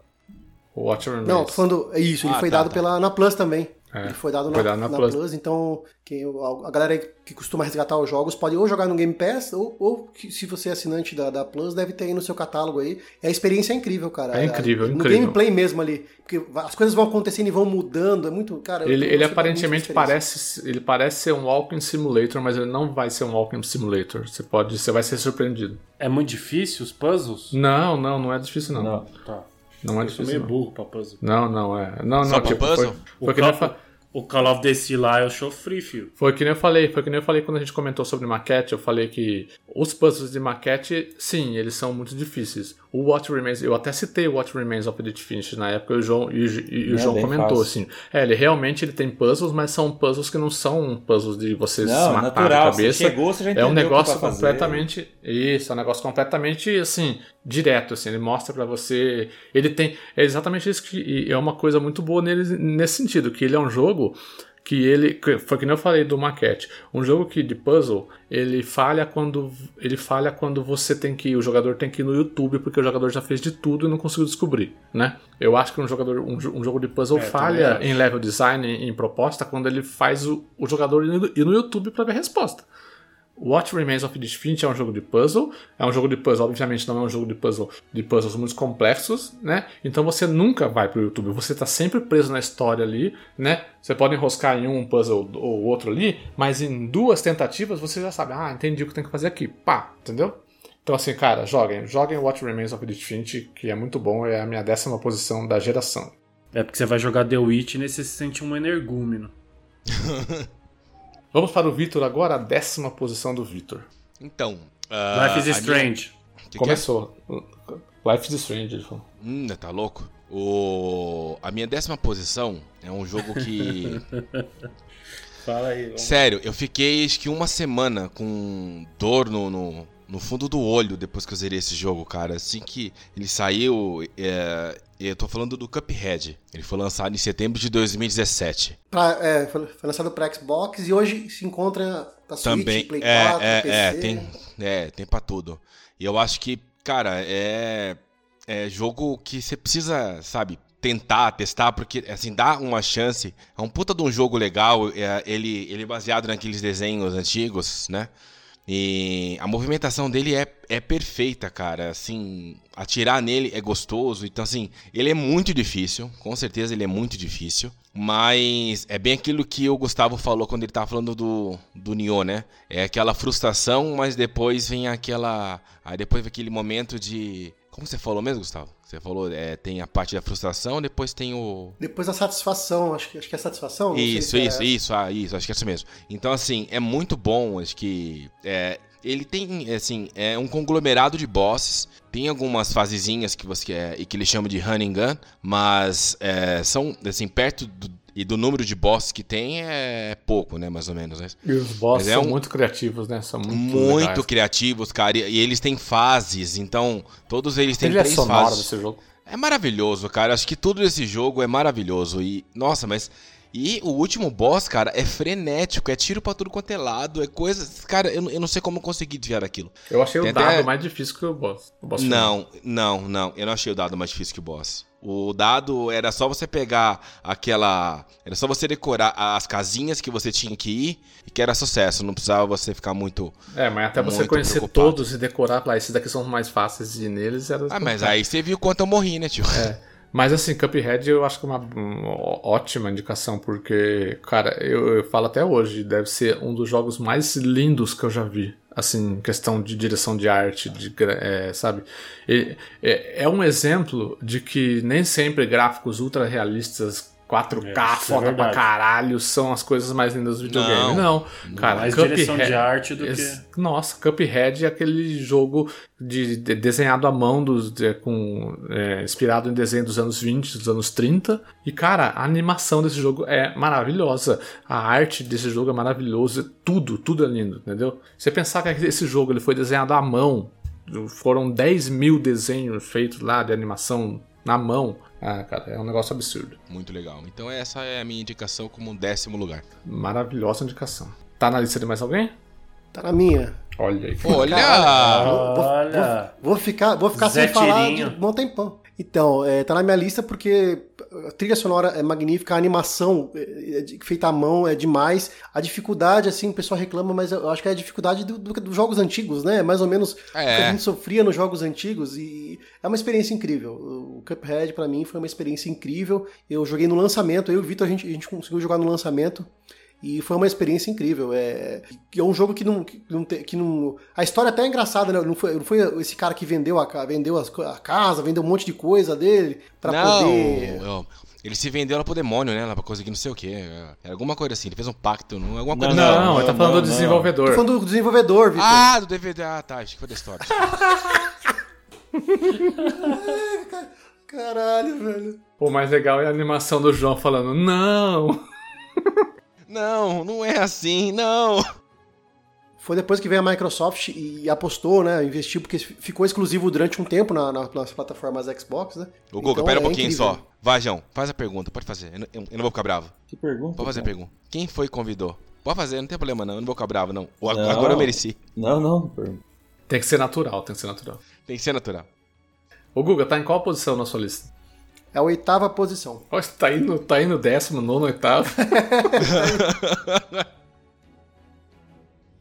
Speaker 1: O Watch Remains.
Speaker 2: Não, tô falando. é Isso, ele
Speaker 5: Ah,
Speaker 2: foi
Speaker 5: tá,
Speaker 2: dado
Speaker 5: tá.
Speaker 2: pela na Plus também.
Speaker 1: É,
Speaker 2: ele foi dado
Speaker 1: foi
Speaker 2: na,
Speaker 1: dado na
Speaker 2: na
Speaker 1: Plus.
Speaker 2: Plus. então quem, a galera que costuma resgatar os jogos pode ou jogar no Game Pass, ou, ou que, se você é assinante da, da Plus, deve ter aí no seu catálogo aí. E a experiência é incrível, cara.
Speaker 1: É incrível,
Speaker 2: no
Speaker 1: incrível.
Speaker 2: gameplay mesmo ali. Porque as coisas vão acontecendo e vão mudando. É muito. Cara,
Speaker 1: Ele, ele aparentemente parece, ele parece ser um Walking Simulator, mas ele não vai ser um Walking Simulator. Você pode, você vai ser surpreendido.
Speaker 4: É muito difícil os puzzles?
Speaker 1: Não, não, não é difícil não.
Speaker 3: Não.
Speaker 4: Tá.
Speaker 1: Não é
Speaker 4: Eu sou
Speaker 1: difícil.
Speaker 4: meio
Speaker 1: Não.
Speaker 4: burro pra puzzle.
Speaker 1: não, não é. Não,
Speaker 5: Só
Speaker 1: não,
Speaker 5: pra
Speaker 1: tipo,
Speaker 5: puzzle?
Speaker 1: foi,
Speaker 4: O,
Speaker 1: foi que nem eu
Speaker 4: Call,
Speaker 1: fa-
Speaker 4: o Call of Duty lá eu sofri, fio.
Speaker 1: Foi que nem eu falei, foi que nem eu falei quando a gente comentou sobre maquete, eu falei que os puzzles de maquete, sim, eles são muito difíceis. O What Remains, eu até citei o What Remains of Edith Finch na época, e o João, e, o- e o
Speaker 3: É,
Speaker 1: João comentou
Speaker 3: fácil.
Speaker 1: assim. É, ele realmente ele tem puzzles, mas são puzzles que não são puzzles de você se
Speaker 3: Não,
Speaker 1: matar
Speaker 3: natural.
Speaker 1: na
Speaker 3: Você
Speaker 1: cabeça.
Speaker 3: chegou, você já
Speaker 1: É um
Speaker 3: o que
Speaker 1: negócio
Speaker 3: fazer.
Speaker 1: completamente. Isso, é um negócio completamente assim, direto, assim. Ele mostra pra você. Ele tem. É exatamente isso que. é uma coisa muito boa nele nesse sentido, que ele é um jogo que ele. que Foi que nem eu falei do maquete. Um jogo que de puzzle, ele falha quando. Ele falha quando você tem que. O jogador tem que ir no YouTube, porque o jogador já fez de tudo e não conseguiu descobrir, né? Eu acho que um jogador. Um, um jogo de puzzle
Speaker 4: É,
Speaker 1: falha em level design, em, em proposta, quando ele faz o, o jogador ir no, ir no YouTube pra ver a resposta. What Remains of Edith Finch é um jogo de puzzle. É um jogo de puzzle, obviamente não é um jogo de puzzle de puzzles muito complexos, né? Então você nunca vai pro YouTube, você tá sempre preso na história ali, né? Você pode enroscar em um puzzle ou outro ali, mas em duas tentativas você já sabe, ah, entendi o que tem que fazer aqui. Pá, entendeu? Então assim, cara, joguem, joguem What Remains of Edith Finch, que é muito bom, é a minha décima posição da geração.
Speaker 4: É porque você vai jogar The Witch e nesse você se sente um energúmeno. [laughs]
Speaker 1: Vamos para o Vitor agora, a décima posição do Vitor.
Speaker 5: Então. ah,
Speaker 4: Life is
Speaker 5: a minha-
Speaker 4: Strange.
Speaker 5: Que que é?
Speaker 1: Começou. Life is Strange, ele falou.
Speaker 5: Hum, tá louco? O... A minha décima posição é um jogo que. [laughs]
Speaker 4: Fala aí. vamos.
Speaker 5: Sério, eu fiquei acho que uma semana com dor no, no, no fundo do olho depois que eu zerei esse jogo, cara. Assim que ele saiu, é, eu tô falando do Cuphead. Ele foi lançado em setembro de 2017.
Speaker 2: Pra- é, foi, lançado pra Xbox e hoje se encontra pra Switch,
Speaker 5: Também.
Speaker 2: Play
Speaker 5: é,
Speaker 2: 4,
Speaker 5: é,
Speaker 2: PC.
Speaker 5: é, tem, é, tem pra tudo. E eu acho que, cara, é, é jogo que você precisa, sabe, tentar, testar, porque, assim, dá uma chance. É um puta de um jogo legal. é, ele, ele é baseado naqueles desenhos antigos, né? E a movimentação dele é, é perfeita, cara. Assim, atirar nele é gostoso. Então, assim, ele é muito difícil. Com certeza ele é muito difícil. Mas é bem aquilo que o Gustavo falou quando ele tava falando do, do Nioh, né? É aquela frustração, mas depois vem aquela. Aí depois vem aquele momento de. Como você falou mesmo, Gustavo? Você falou, é, tem a parte da frustração, depois tem o.
Speaker 2: Depois a satisfação, acho que, acho que é satisfação.
Speaker 5: Isso,
Speaker 2: se é
Speaker 5: isso, isso, ah, isso, acho que é isso mesmo. Então, assim, é muito bom, acho que. É, ele tem, assim, é um conglomerado de bosses. Tem algumas fasezinhas que você é, e que ele chama de running gun, mas é, são, assim, perto do, e do número de bosses que tem é pouco, né, mais ou menos, né?
Speaker 1: E os bosses
Speaker 5: é
Speaker 1: são
Speaker 5: um-
Speaker 1: muito criativos, né? São muito,
Speaker 5: Muito
Speaker 1: legais.
Speaker 5: criativos, cara, e, eles têm fases, então todos eles têm três
Speaker 1: sonora
Speaker 5: fases.
Speaker 1: desse jogo.
Speaker 5: É maravilhoso, cara. Acho que tudo desse jogo é maravilhoso. E, nossa, mas. E o último boss, cara, é frenético, é tiro pra tudo quanto é lado, é coisa. Cara, eu, não- eu não sei como eu consegui desviar daquilo.
Speaker 1: Eu achei
Speaker 5: Tem
Speaker 1: o dado
Speaker 5: até-
Speaker 1: mais difícil que o boss. O boss final.
Speaker 5: Não, não, não. Eu não achei o dado mais difícil que o boss. O dado era só você pegar aquela. Era só você decorar as casinhas que você tinha que ir e que era sucesso. Não precisava você ficar muito.
Speaker 1: É, mas até você conhecer
Speaker 5: preocupado.
Speaker 1: todos e decorar, lá, esses daqui são os mais fáceis de ir neles. Era
Speaker 5: Ah, mas aí você viu quanto eu morri, né, tio?
Speaker 1: É. [laughs] Mas assim, Cuphead eu acho que é uma ó- ótima indicação, porque, cara, eu, eu falo até hoje, deve ser um dos jogos mais lindos que eu já vi. Assim, questão de direção de arte, de, é, sabe? E- é, é um exemplo de que nem sempre gráficos ultra realistas 4K,
Speaker 4: É, isso é
Speaker 1: foda pra
Speaker 4: verdade.
Speaker 1: caralho, são as coisas mais lindas do videogame. Não, cara,
Speaker 4: Mais direção
Speaker 1: Cuphead-
Speaker 4: de arte do que.
Speaker 1: Nossa, Cuphead é aquele jogo de, de- desenhado à mão, dos, de- com, é, inspirado em desenho dos anos 20, dos anos 30. E, cara, a animação desse jogo é maravilhosa. A arte desse jogo é maravilhosa. Tudo, tudo é lindo, entendeu? Você pensar que esse jogo ele foi desenhado à mão, foram 10 mil desenhos feitos lá de animação na mão. Ah, cara, é um negócio absurdo.
Speaker 5: Muito legal. Então essa é a minha indicação como um décimo lugar.
Speaker 1: Maravilhosa indicação. Tá na lista de mais alguém?
Speaker 2: Tá na minha.
Speaker 1: Olha aí.
Speaker 5: Olha!
Speaker 2: Vou- vou-
Speaker 4: Olha!
Speaker 2: Vou ficar, vou ficar
Speaker 4: Zé
Speaker 2: sem falar de um bom tempão. Então, é, tá na minha lista porque a trilha sonora é magnífica, a animação é, é feita à mão é demais. A dificuldade, assim, o pessoal reclama, mas eu acho que é a dificuldade do- do- dos jogos antigos, né? Mais ou menos o que
Speaker 5: É.
Speaker 2: a gente sofria nos jogos antigos e é uma experiência incrível. O Cuphead, pra mim, foi uma experiência incrível. Eu joguei no lançamento, eu e o Vitor, a gente, a gente conseguiu jogar no lançamento. E foi uma experiência incrível. É, é um jogo que não, que não, que não. A história até é engraçada, né? Não foi, não foi esse cara que vendeu a, vendeu a casa, vendeu um monte de coisa dele pra
Speaker 5: não,
Speaker 2: poder.
Speaker 5: Eu, ele se vendeu lá pro demônio, né? Lá pra conseguir não sei o quê. Era alguma coisa assim. Ele fez um pacto, não, alguma coisa
Speaker 1: não,
Speaker 5: assim.
Speaker 1: Não, ele tá falando do desenvolvedor.
Speaker 2: Tô falando do desenvolvedor, Vitor.
Speaker 5: Ah, do DVD. Ah, tá. Acho que foi da história. [laughs]
Speaker 2: Caralho, velho.
Speaker 1: O mais legal é a animação do João falando, não! [laughs]
Speaker 5: Não, não é assim, não!
Speaker 2: Foi depois que veio a Microsoft e apostou, né? Investiu, porque ficou exclusivo durante um tempo na, na, nas plataformas Xbox, né?
Speaker 5: O Google,
Speaker 2: Então,
Speaker 5: pera um
Speaker 2: é
Speaker 5: pouquinho
Speaker 2: incrível.
Speaker 5: só. Vai, João, faz a pergunta, pode fazer. Eu não, eu não vou ficar bravo.
Speaker 3: Que pergunta?
Speaker 5: Pode fazer a
Speaker 3: cara?
Speaker 5: pergunta. Quem foi que convidou? Pode fazer, não tem problema não, eu não vou ficar bravo não. O-
Speaker 3: Não.
Speaker 5: Agora eu mereci.
Speaker 3: Não, não.
Speaker 1: Tem que ser natural, tem que ser natural.
Speaker 5: Tem que ser natural.
Speaker 1: O Guga, tá em qual posição na sua lista?
Speaker 2: É a oitava posição.
Speaker 1: Ó, tá aí no, tá aí no décimo, nono, oitavo. [laughs]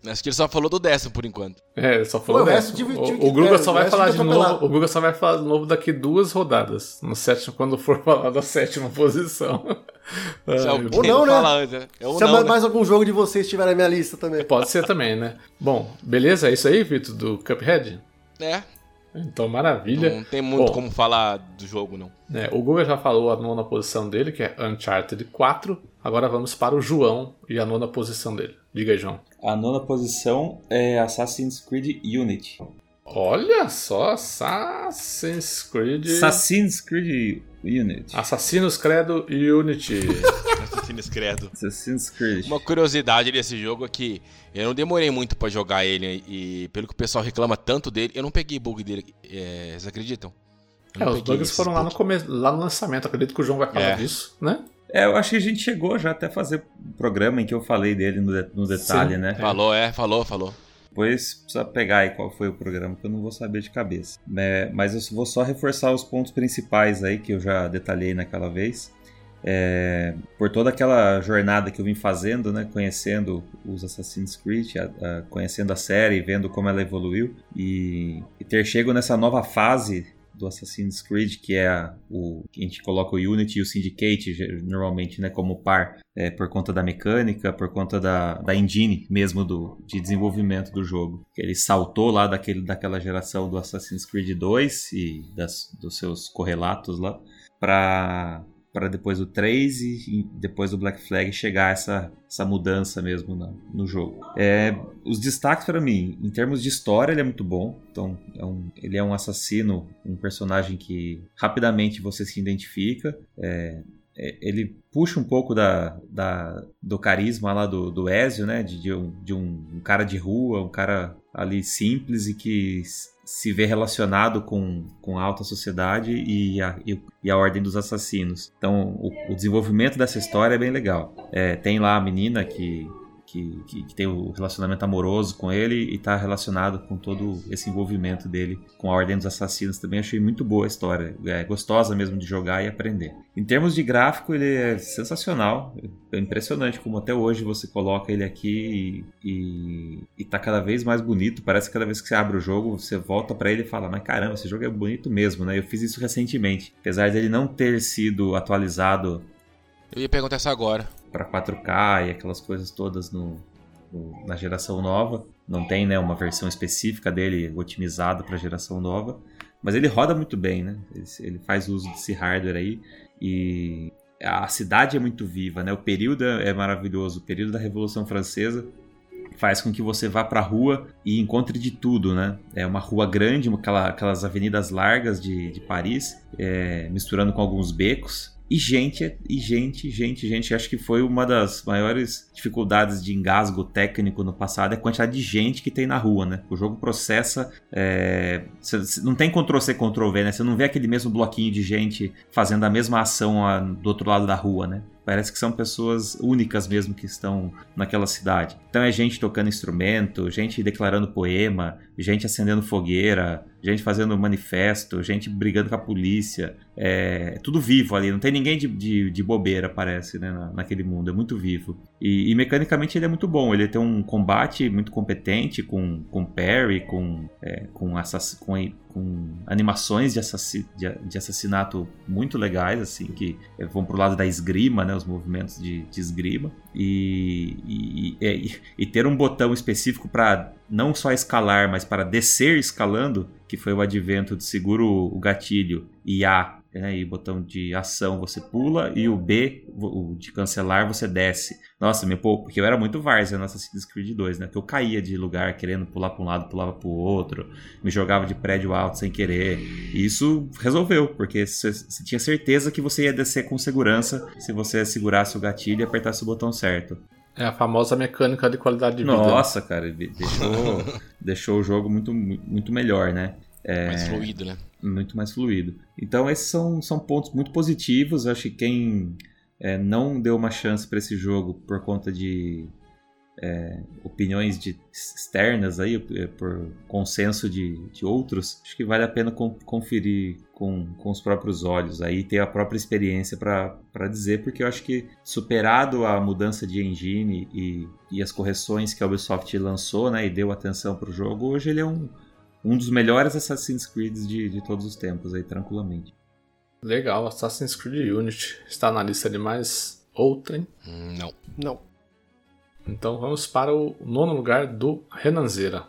Speaker 5: Acho que ele só falou do décimo por enquanto.
Speaker 1: É, ele só falou
Speaker 2: Pô, o
Speaker 1: décimo.
Speaker 2: tive-
Speaker 1: O,
Speaker 2: tive
Speaker 1: o
Speaker 2: que-
Speaker 1: Guga só
Speaker 2: o
Speaker 1: vai falar de novo. O Guga só vai falar de novo daqui duas rodadas. No sétimo, quando for [laughs] falar da sétima posição. [laughs] Ai,
Speaker 2: Ou não, né?
Speaker 5: fala né? É ou
Speaker 2: Se
Speaker 5: não,
Speaker 2: mais,
Speaker 5: né?
Speaker 2: mais algum jogo de vocês estiver na minha lista também.
Speaker 1: Pode ser também, né? Bom, beleza? É isso aí, Vitor, do Cuphead?
Speaker 5: É,
Speaker 1: Então, maravilha.
Speaker 5: não tem muito
Speaker 1: Bom.
Speaker 5: como falar do jogo, não.
Speaker 1: É, o Guga já falou a nona posição dele, que é Uncharted 4. Agora vamos para o João e a nona posição dele. Diga aí, João.
Speaker 3: A nona posição é Assassin's Creed Unity.
Speaker 1: Olha só, Assassin's Creed.
Speaker 3: Assassin's Creed Unity.
Speaker 1: Assassinos Credo Unity. [laughs]
Speaker 5: Assassin's Credo.
Speaker 3: Assassin's Creed.
Speaker 5: Uma curiosidade desse jogo é que eu não demorei muito pra jogar ele e pelo que o pessoal reclama tanto dele, eu não peguei bug dele. É, vocês acreditam?
Speaker 1: É, os bugs foram lá no começo, lá no lançamento. Acredito que o João vai falar
Speaker 5: É.
Speaker 1: disso, né?
Speaker 3: É, eu acho que a gente chegou já até a fazer um programa em que eu falei dele no, de- no detalhe,
Speaker 1: Sim.
Speaker 3: né?
Speaker 5: Falou, é, falou, falou.
Speaker 3: Depois precisa pegar aí qual foi o programa, que eu não vou saber de cabeça. né? mas eu vou só reforçar os pontos principais aí que eu já detalhei naquela vez. É, por toda aquela jornada que eu vim fazendo, né, conhecendo os Assassin's Creed, a- a- conhecendo a série, vendo como ela evoluiu e, e ter chego nessa nova fase do Assassin's Creed, que é a- o que a gente coloca o Unity e o Syndicate normalmente, né, como par, é, por conta da mecânica, por conta da, da engine mesmo do, de desenvolvimento do jogo. Ele saltou lá daquele, daquela geração do Assassin's Creed 2 e das, dos seus correlatos lá para para depois do 3 e, depois do Black Flag chegar essa, essa mudança mesmo no jogo. É, os destaques para mim, em termos de história, ele é muito bom. Então, é um- ele é um assassino, um personagem que rapidamente você se identifica. É, é, ele puxa um pouco da, da- do carisma lá do, do Ezio, né? De, de um, de um- um cara de rua, um cara ali simples e que se vê relacionado com, com a alta sociedade e a, e, e a ordem dos assassinos. Então, o, o desenvolvimento dessa história é bem legal. É, tem lá a menina que, que, que, que tem o relacionamento amoroso com ele e está relacionado com todo esse envolvimento dele com a Ordem dos Assassinos também. Achei muito boa a história, é gostosa mesmo de jogar e aprender. Em termos de gráfico, ele é sensacional, é impressionante como até hoje você coloca ele aqui e, e, e tá cada vez mais bonito. Parece que cada vez que você abre o jogo, você volta para ele e fala: Mas caramba, esse jogo é bonito mesmo, né? Eu fiz isso recentemente, apesar dele não ter sido atualizado
Speaker 5: Eu ia perguntar isso agora.
Speaker 3: Para 4K e aquelas coisas todas no, no- na geração nova. Não tem né, uma versão específica dele otimizada para geração nova. Mas ele roda muito bem, né? Ele, ele faz uso desse hardware aí. E a cidade é muito viva, né? O período é maravilhoso. O período da Revolução Francesa faz com que você vá para a rua e encontre de tudo, né? É uma rua grande, aquela- aquelas avenidas largas de, de Paris, é, misturando com alguns becos. E gente, e gente, gente, gente. Acho que foi uma das maiores dificuldades de engasgo técnico no passado é a quantidade de gente que tem na rua, né? O jogo processa. é, não tem Ctrl-C, Ctrl-V, né? Você não vê aquele mesmo bloquinho de gente fazendo a mesma ação do outro lado da rua, né? Parece que são pessoas únicas mesmo que estão naquela cidade. Então é gente tocando instrumento, gente declarando poema, gente acendendo fogueira, gente fazendo manifesto, gente brigando com a polícia. É tudo vivo ali, não tem ninguém de, de, de bobeira, parece, né, na- naquele mundo. É muito vivo. E, e, mecanicamente ele é muito bom. Ele tem um combate muito competente, com, com parry, com, é, com, assass com, com, animações de, assassi de, de, assassinato muito legais, assim, que vão pro lado da esgrima, né? Os movimentos de, de esgrima. E, e, e, e ter um botão específico para não só escalar, mas para descer escalando, que foi o advento de seguro o gatilho e A né, e o botão de ação você pula e o B, o de cancelar, você desce. Nossa, me pô, porque eu era muito várzea no Assassin's Creed 2, né? Que eu caía de lugar querendo pular para um lado, pulava para o outro, me jogava de prédio alto sem querer. E isso resolveu, porque você tinha certeza que você ia descer com segurança se você segurasse o gatilho e apertasse o botão certo.
Speaker 1: É a famosa mecânica de qualidade de vida.
Speaker 3: Nossa, cara, deixou, [laughs] deixou o jogo muito, muito melhor, né?
Speaker 5: É, mais fluido, né?
Speaker 3: Muito mais fluido. Então, esses são, são pontos muito positivos. Eu acho que quem é, não deu uma chance para esse jogo por conta de é, opiniões de, externas aí, é, por consenso de, de outros, acho que vale a pena conferir com, com os próprios olhos aí, ter a própria experiência para dizer, porque eu acho que superado a mudança de engine e, e as correções que a Ubisoft lançou, né, e deu atenção para o jogo, hoje ele é um, um dos melhores Assassin's Creed de, de todos os tempos aí, tranquilamente.
Speaker 1: Legal, Assassin's Creed Unity está na lista de mais outrem?
Speaker 5: Não.
Speaker 2: Não.
Speaker 1: Então vamos para o nono lugar do Renanzeira.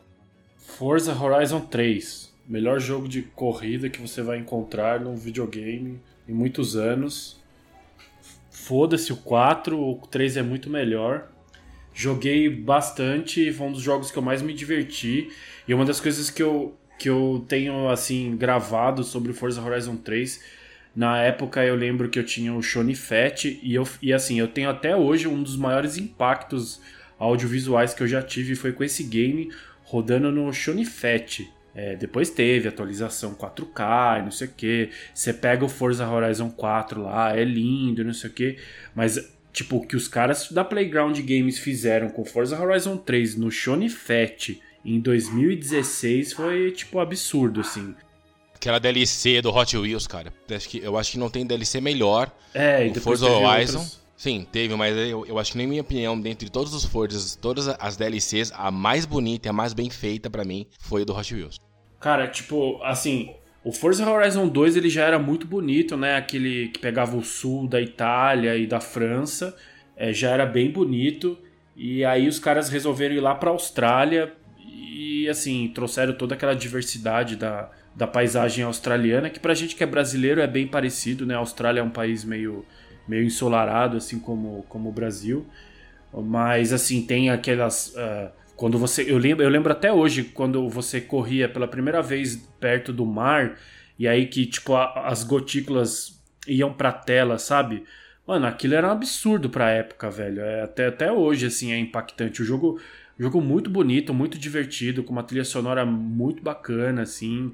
Speaker 4: Forza Horizon 3. Melhor jogo de corrida que você vai encontrar num videogame em muitos anos. Foda-se o 4, o 3 é muito melhor. Joguei bastante, foi um dos jogos que eu mais me diverti. E uma das coisas que eu, que eu tenho assim gravado sobre Forza Horizon 3, na época eu lembro que eu tinha o Shone Fat e eu e assim, eu tenho até hoje um dos maiores impactos audiovisuais que eu já tive foi com esse game rodando no Shone Fat. É, depois teve atualização 4K e não sei o que. Você pega o Forza Horizon 4 lá, é lindo, não sei o que. Mas Tipo, o que os caras da Playground Games fizeram com Forza Horizon 3 no Shone Fat em 2016 foi, tipo, absurdo, assim.
Speaker 5: Aquela DLC do Hot Wheels, cara. Acho que, eu acho que não tem DLC melhor.
Speaker 4: É,
Speaker 5: e Forza Horizon. Outros... Sim, teve, mas eu, eu acho que, na minha opinião, dentre todos os Forzas, todas as DLCs, a mais bonita e a mais bem feita para mim foi a do Hot Wheels.
Speaker 4: Cara, tipo, assim, o Forza Horizon 2 ele já era muito bonito, né? Aquele que pegava o sul da Itália e da França, é, já era bem bonito. E aí os caras resolveram ir lá para Austrália e assim trouxeram toda aquela diversidade da, da paisagem australiana, que pra gente que é brasileiro é bem parecido, né? A Austrália é um país meio, meio ensolarado, assim como, como o Brasil. Mas assim, tem aquelas. Uh, quando você. Eu lembro, eu lembro até hoje, quando você corria pela primeira vez perto do mar, e aí que, tipo, a, as gotículas iam pra tela, sabe? Mano, aquilo era um absurdo pra época, velho. É, até, até hoje, assim, é impactante. O jogo, jogo muito bonito, muito divertido, com uma trilha sonora muito bacana, assim.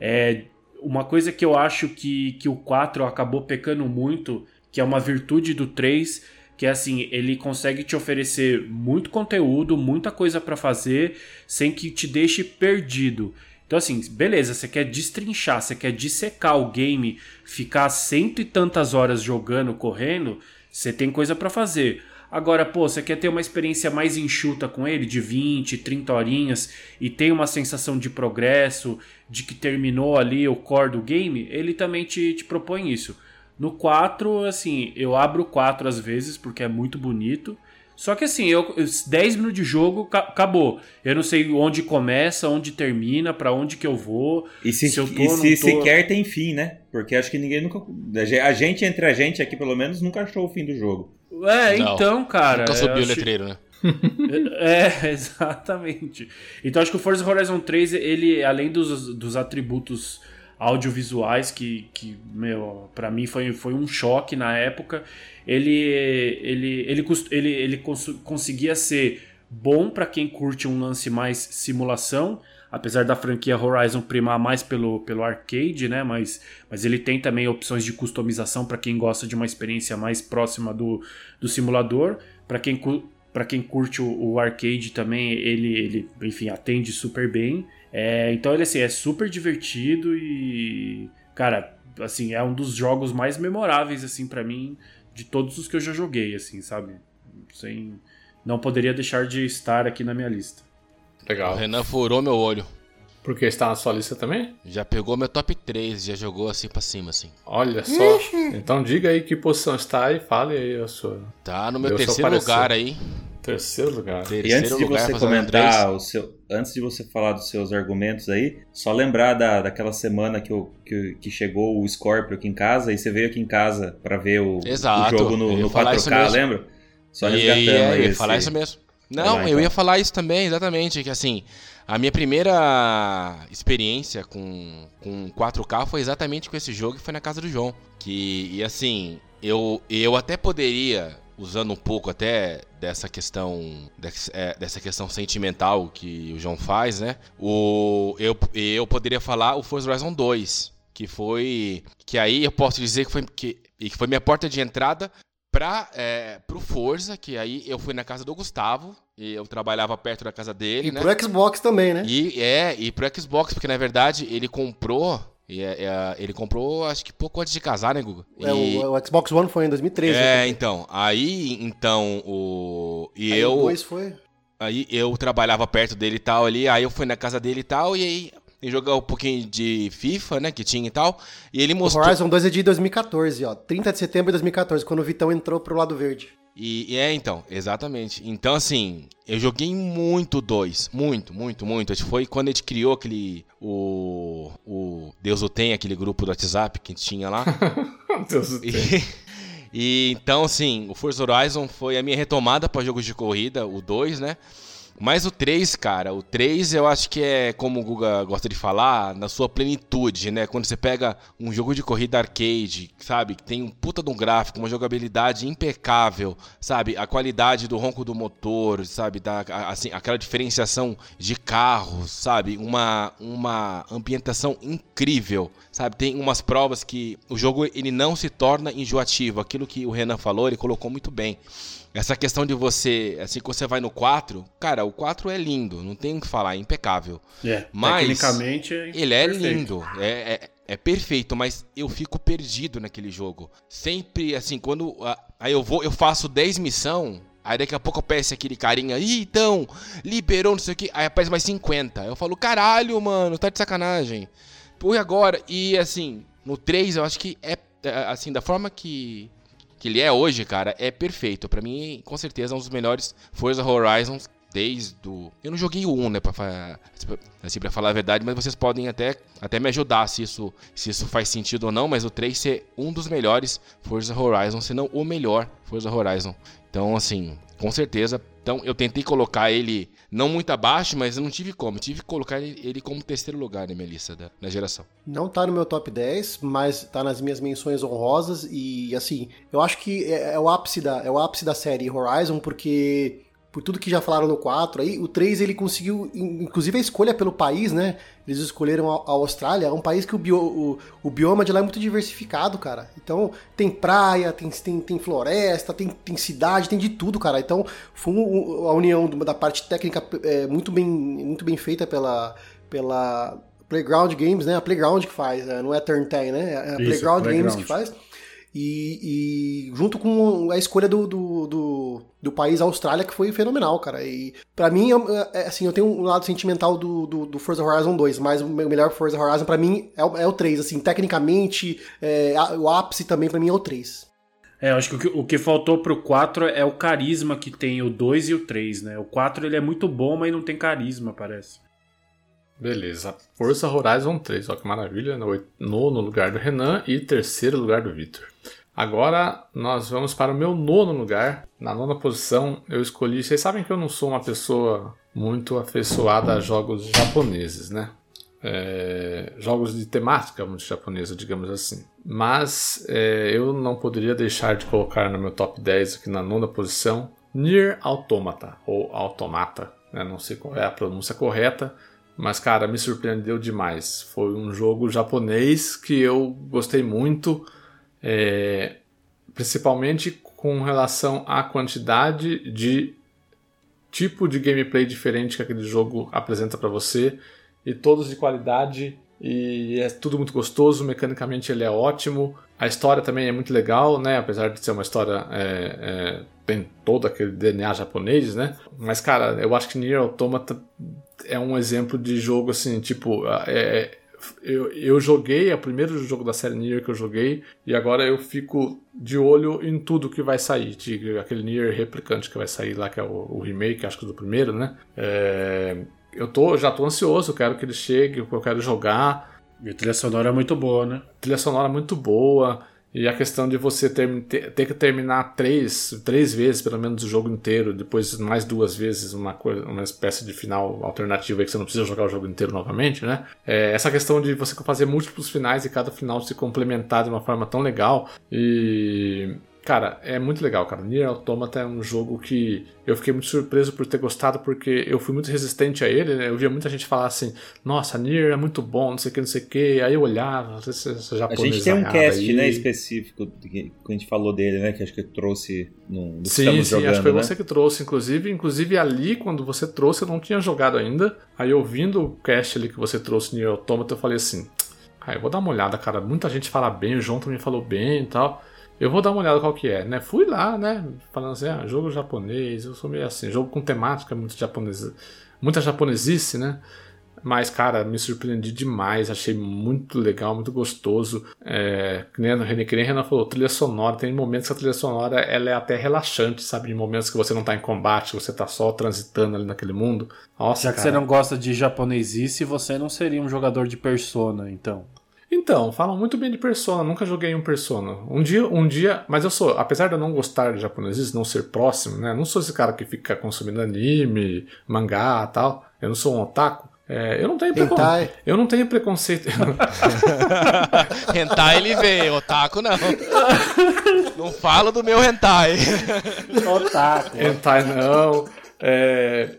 Speaker 4: É, uma coisa que eu acho que, que o 4 acabou pecando muito, que é uma virtude do 3 que é assim, ele consegue te oferecer muito conteúdo, muita coisa para fazer, sem que te deixe perdido. Então assim, beleza, você quer destrinchar, você quer dissecar o game, ficar cento e tantas horas jogando, correndo, você tem coisa para fazer. Agora, pô, você quer ter uma experiência mais enxuta com ele, de 20, 30 horinhas, e tem uma sensação de progresso, de que terminou ali o core do game, ele também te, te propõe isso. No 4, assim, eu abro o 4 às vezes porque é muito bonito. Só que assim, eu, 10 minutos de jogo, acabou. Eu não sei onde começa, onde termina, para onde que eu vou.
Speaker 3: E se, se, tô, e se tô... sequer tem fim, né? Porque acho que ninguém nunca. A gente, entre a gente aqui, pelo menos, nunca achou o fim do jogo.
Speaker 4: É, não, então, cara.
Speaker 5: Nunca subiu o letreiro, né? [laughs]
Speaker 4: é, [laughs] exatamente. Então acho que o Forza Horizon 3, ele, além dos, dos atributos audiovisuais que, que meu, para mim foi, foi um choque na época. Ele, ele, ele, ele, ele cons conseguia ser bom para quem curte um lance mais simulação, apesar da franquia Horizon primar mais pelo, pelo arcade, né? Mas, mas ele tem também opções de customização para quem gosta de uma experiência mais próxima do, do simulador. Para quem, para quem curte o, o, arcade também, ele, ele enfim, atende super bem. É, então ele assim, é super divertido e. Cara, assim, é um dos jogos mais memoráveis, assim, para mim, de todos os que eu já joguei, assim, sabe? sem não poderia deixar de estar aqui na minha lista.
Speaker 1: Legal.
Speaker 5: O Renan furou meu olho.
Speaker 1: Porque está na sua lista também?
Speaker 5: Já pegou meu top 3, já jogou assim pra cima, assim.
Speaker 1: Olha só. Então diga aí que posição está e fale aí a sua.
Speaker 5: Tá no meu
Speaker 1: Deu
Speaker 5: terceiro lugar aí.
Speaker 1: Terceiro lugar.
Speaker 3: E
Speaker 5: Terceiro
Speaker 3: antes de
Speaker 5: lugar,
Speaker 3: você comentar o seu, antes de você falar dos seus argumentos aí, só lembrar da, daquela semana que, eu, que, que chegou o Scorpio aqui em casa e você veio aqui em casa pra ver o,
Speaker 5: Exato,
Speaker 3: o jogo no, no
Speaker 5: falar isso
Speaker 3: 4K,
Speaker 5: mesmo.
Speaker 3: lembra? Só
Speaker 5: E
Speaker 3: resgatando
Speaker 5: ia,
Speaker 3: aí
Speaker 5: eu ia
Speaker 3: esse-
Speaker 5: falar isso mesmo. Não,
Speaker 3: lá,
Speaker 5: eu
Speaker 3: então.
Speaker 5: ia falar isso também, exatamente. Que assim, a minha primeira experiência com, com 4K foi exatamente com esse jogo e foi na casa do João. Que, e assim, eu, eu até poderia, usando um pouco até dessa questão, é, dessa questão sentimental que o João faz, né? O, eu, eu poderia falar o Forza Horizon 2. Que foi. Que aí eu posso dizer que foi, que, que foi minha porta de entrada para é, pro Forza, que aí eu fui na casa do Gustavo, e eu trabalhava perto da casa dele,
Speaker 2: E
Speaker 5: né?
Speaker 2: pro Xbox também, né?
Speaker 5: E é, e pro Xbox, porque na verdade ele comprou, e, é, é, ele comprou acho que pouco antes de casar, né, Guga?
Speaker 2: É,
Speaker 5: E-
Speaker 2: o, o Xbox One foi em 2013.
Speaker 5: é,
Speaker 2: né?
Speaker 5: então, aí então o e
Speaker 2: Aí
Speaker 5: eu
Speaker 2: o dois foi.
Speaker 5: Aí eu trabalhava perto dele e tal ali, aí eu fui na casa dele e tal, e aí eu jogar um pouquinho de FIFA, né, que tinha e tal, e ele
Speaker 2: O
Speaker 5: mostrou...
Speaker 2: Horizon 2 é de 2014, ó. 30 de setembro de 2014, quando o Vitão entrou pro lado verde.
Speaker 5: E, e é, então, exatamente. Então, assim, eu joguei muito dois. Muito, muito, muito. Foi quando a gente criou aquele. O. O Deus o tem, aquele grupo do WhatsApp que tinha lá. [laughs]
Speaker 1: Deus do céu.
Speaker 5: E, [laughs] e então, assim, o Forza Horizon foi a minha retomada para jogos de corrida, o 2, né? Mas o 3, cara, o 3 eu acho que é, como o Guga gosta de falar, na sua plenitude, né? Quando você pega um jogo de corrida arcade, sabe? Que tem um puta de um gráfico, uma jogabilidade impecável, sabe? A qualidade do ronco do motor, sabe? Da, assim, aquela diferenciação de carros, sabe? Uma, uma ambientação incrível, sabe? Tem umas provas que o jogo ele não se torna enjoativo. Aquilo que o Renan falou, ele colocou muito bem. Essa questão de você, assim, quando você vai no 4, cara, o 4 é lindo, não tem o que falar, é impecável.
Speaker 4: É,
Speaker 5: Mas
Speaker 4: tecnicamente é
Speaker 5: Ele é
Speaker 4: perfeito.
Speaker 5: lindo, é, é, é perfeito, mas eu fico perdido naquele jogo. Sempre, assim, quando. ah, Aí eu vou, eu faço 10 missão. Aí daqui a pouco aparece aquele carinha, Ih, então, liberou, não sei o que. Aí aparece mais 50. Eu falo, caralho, mano, tá de sacanagem. Pô, e agora? E assim, no 3 eu acho que é, é, assim, da forma que, que ele é hoje, cara, é perfeito. Pra mim, com certeza, é um dos melhores Forza Horizons desde o... Eu não joguei o 1, né, pra, assim, pra falar a verdade, mas vocês podem até, até me ajudar se isso, se isso faz sentido ou não, mas o 3 ser um dos melhores Forza Horizon, se não o melhor Forza Horizon. Então, assim, com certeza. Então, eu tentei colocar ele não muito abaixo, mas eu não tive como. Tive que colocar ele, como terceiro lugar na minha lista da geração.
Speaker 2: Não tá no meu top 10, mas tá nas minhas menções honrosas e assim, eu acho que é, é o ápice da é o ápice da série Horizon porque por tudo que já falaram no 4 aí, o 3 ele conseguiu in- inclusive a escolha pelo país, né? Eles escolheram a, Austrália, é um país que o, bio- o, o bioma de lá é muito diversificado, cara. Então, tem praia, tem, tem, tem floresta, tem, tem cidade, tem de tudo, cara. Então, foi um- a união da parte técnica é, muito, bem, muito bem feita pela, pela Playground Games, né? A Playground que faz, né? não é Turn 10, né? É a
Speaker 4: Isso,
Speaker 2: Playground, Games
Speaker 4: Playground.
Speaker 2: que faz. E, e junto com a escolha do, do, do, do país Austrália, que foi fenomenal, cara. E pra mim, é- é, assim, eu tenho um lado sentimental do, do, do Forza Horizon 2, mas o melhor Forza Horizon pra mim é, o- é o 3. Assim, tecnicamente, é, a- o ápice também pra mim é o 3.
Speaker 4: É, eu acho que o que, o que faltou pro 4 é o carisma que tem o 2 e o 3, né? O 4 ele é muito bom, mas não tem carisma, parece.
Speaker 1: Beleza. Forza Horizon 3, ó que maravilha. No oit- nono lugar do Renan e terceiro lugar do Victor. Agora nós vamos para o meu nono lugar. Na nona posição eu escolhi. Vocês sabem que eu não sou uma pessoa muito afeiçoada a jogos japoneses, né? É, jogos de temática muito japonesa, digamos assim. Mas é, eu não poderia deixar de colocar no meu top 10 aqui na nona posição Nier Automata ou Automata, né? não sei qual é a pronúncia correta, mas cara, me surpreendeu demais. Foi um jogo japonês que eu gostei muito, é, principalmente com relação à quantidade de tipo de gameplay diferente que aquele jogo apresenta para você e todos de qualidade e é tudo muito gostoso, mecanicamente ele é ótimo. A história também é muito legal, né? Apesar de ser uma história. É, é, tem todo aquele DNA japonês, né? Mas, cara, eu acho que Nier Automata é um exemplo de jogo assim, tipo. É, eu, eu joguei, é o primeiro jogo da série Nier que eu joguei, e agora eu fico de olho em tudo que vai sair. De, aquele Nier Replicante que vai sair lá, que é o, o remake, acho que do primeiro, né? É, eu tô, já tô ansioso, quero que ele chegue, eu quero jogar.
Speaker 4: E a trilha sonora é muito boa, né?
Speaker 1: A trilha sonora é muito boa. E a questão de você ter, ter, que terminar três, três vezes, pelo menos, o jogo inteiro, depois mais duas vezes uma, coisa, uma espécie de final alternativa que você não precisa jogar o jogo inteiro novamente, né? É, essa questão de você fazer múltiplos finais e cada final se complementar de uma forma tão legal. E Cara, é muito legal, cara. Nier Automata é um jogo que eu fiquei muito surpreso por ter gostado, porque eu fui muito resistente a ele, né? Eu via muita gente falar assim, nossa, Nier é muito bom, não sei o que, não sei o que. Aí eu olhava, não sei se essa
Speaker 3: A gente tem um cast, aí. né, específico, que a gente falou dele, né, que acho que trouxe no,
Speaker 1: no Sim, sim, jogando, acho que foi né? você que trouxe, inclusive. Inclusive ali, quando você trouxe, eu não tinha jogado ainda. Aí ouvindo o cast ali que você trouxe, Nier Automata, eu falei assim, ah, eu vou dar uma olhada, cara. Muita gente fala bem, o João também falou bem e tal. Eu vou dar uma olhada qual que é, né? Fui lá, né? Falando assim, ah, jogo japonês, eu sou meio assim, jogo com temática muito japonesa, muita japonesice, né? Mas, cara, me surpreendi demais, achei muito legal, muito gostoso. É, que nem que nem Renan falou, trilha sonora, tem momentos que a trilha sonora ela é até relaxante, sabe? Em momentos que você não tá em combate, você tá só transitando ali naquele mundo. Nossa,
Speaker 4: Já que
Speaker 1: cara.
Speaker 4: você não gosta de japonesice, você não seria um jogador de Persona, então.
Speaker 1: Então, falam muito bem de Persona, nunca joguei um Persona. Um dia, um dia, mas eu sou, apesar de eu não gostar de japoneses, não ser próximo, né? Não sou esse cara que fica consumindo anime, mangá tal. Eu não sou um otaku. É, eu não tenho preconceito. Eu não tenho preconceito. [laughs] [laughs]
Speaker 5: hentai ele vem, otaku não. Não falo do meu hentai.
Speaker 1: Otaku. Hentai não. É,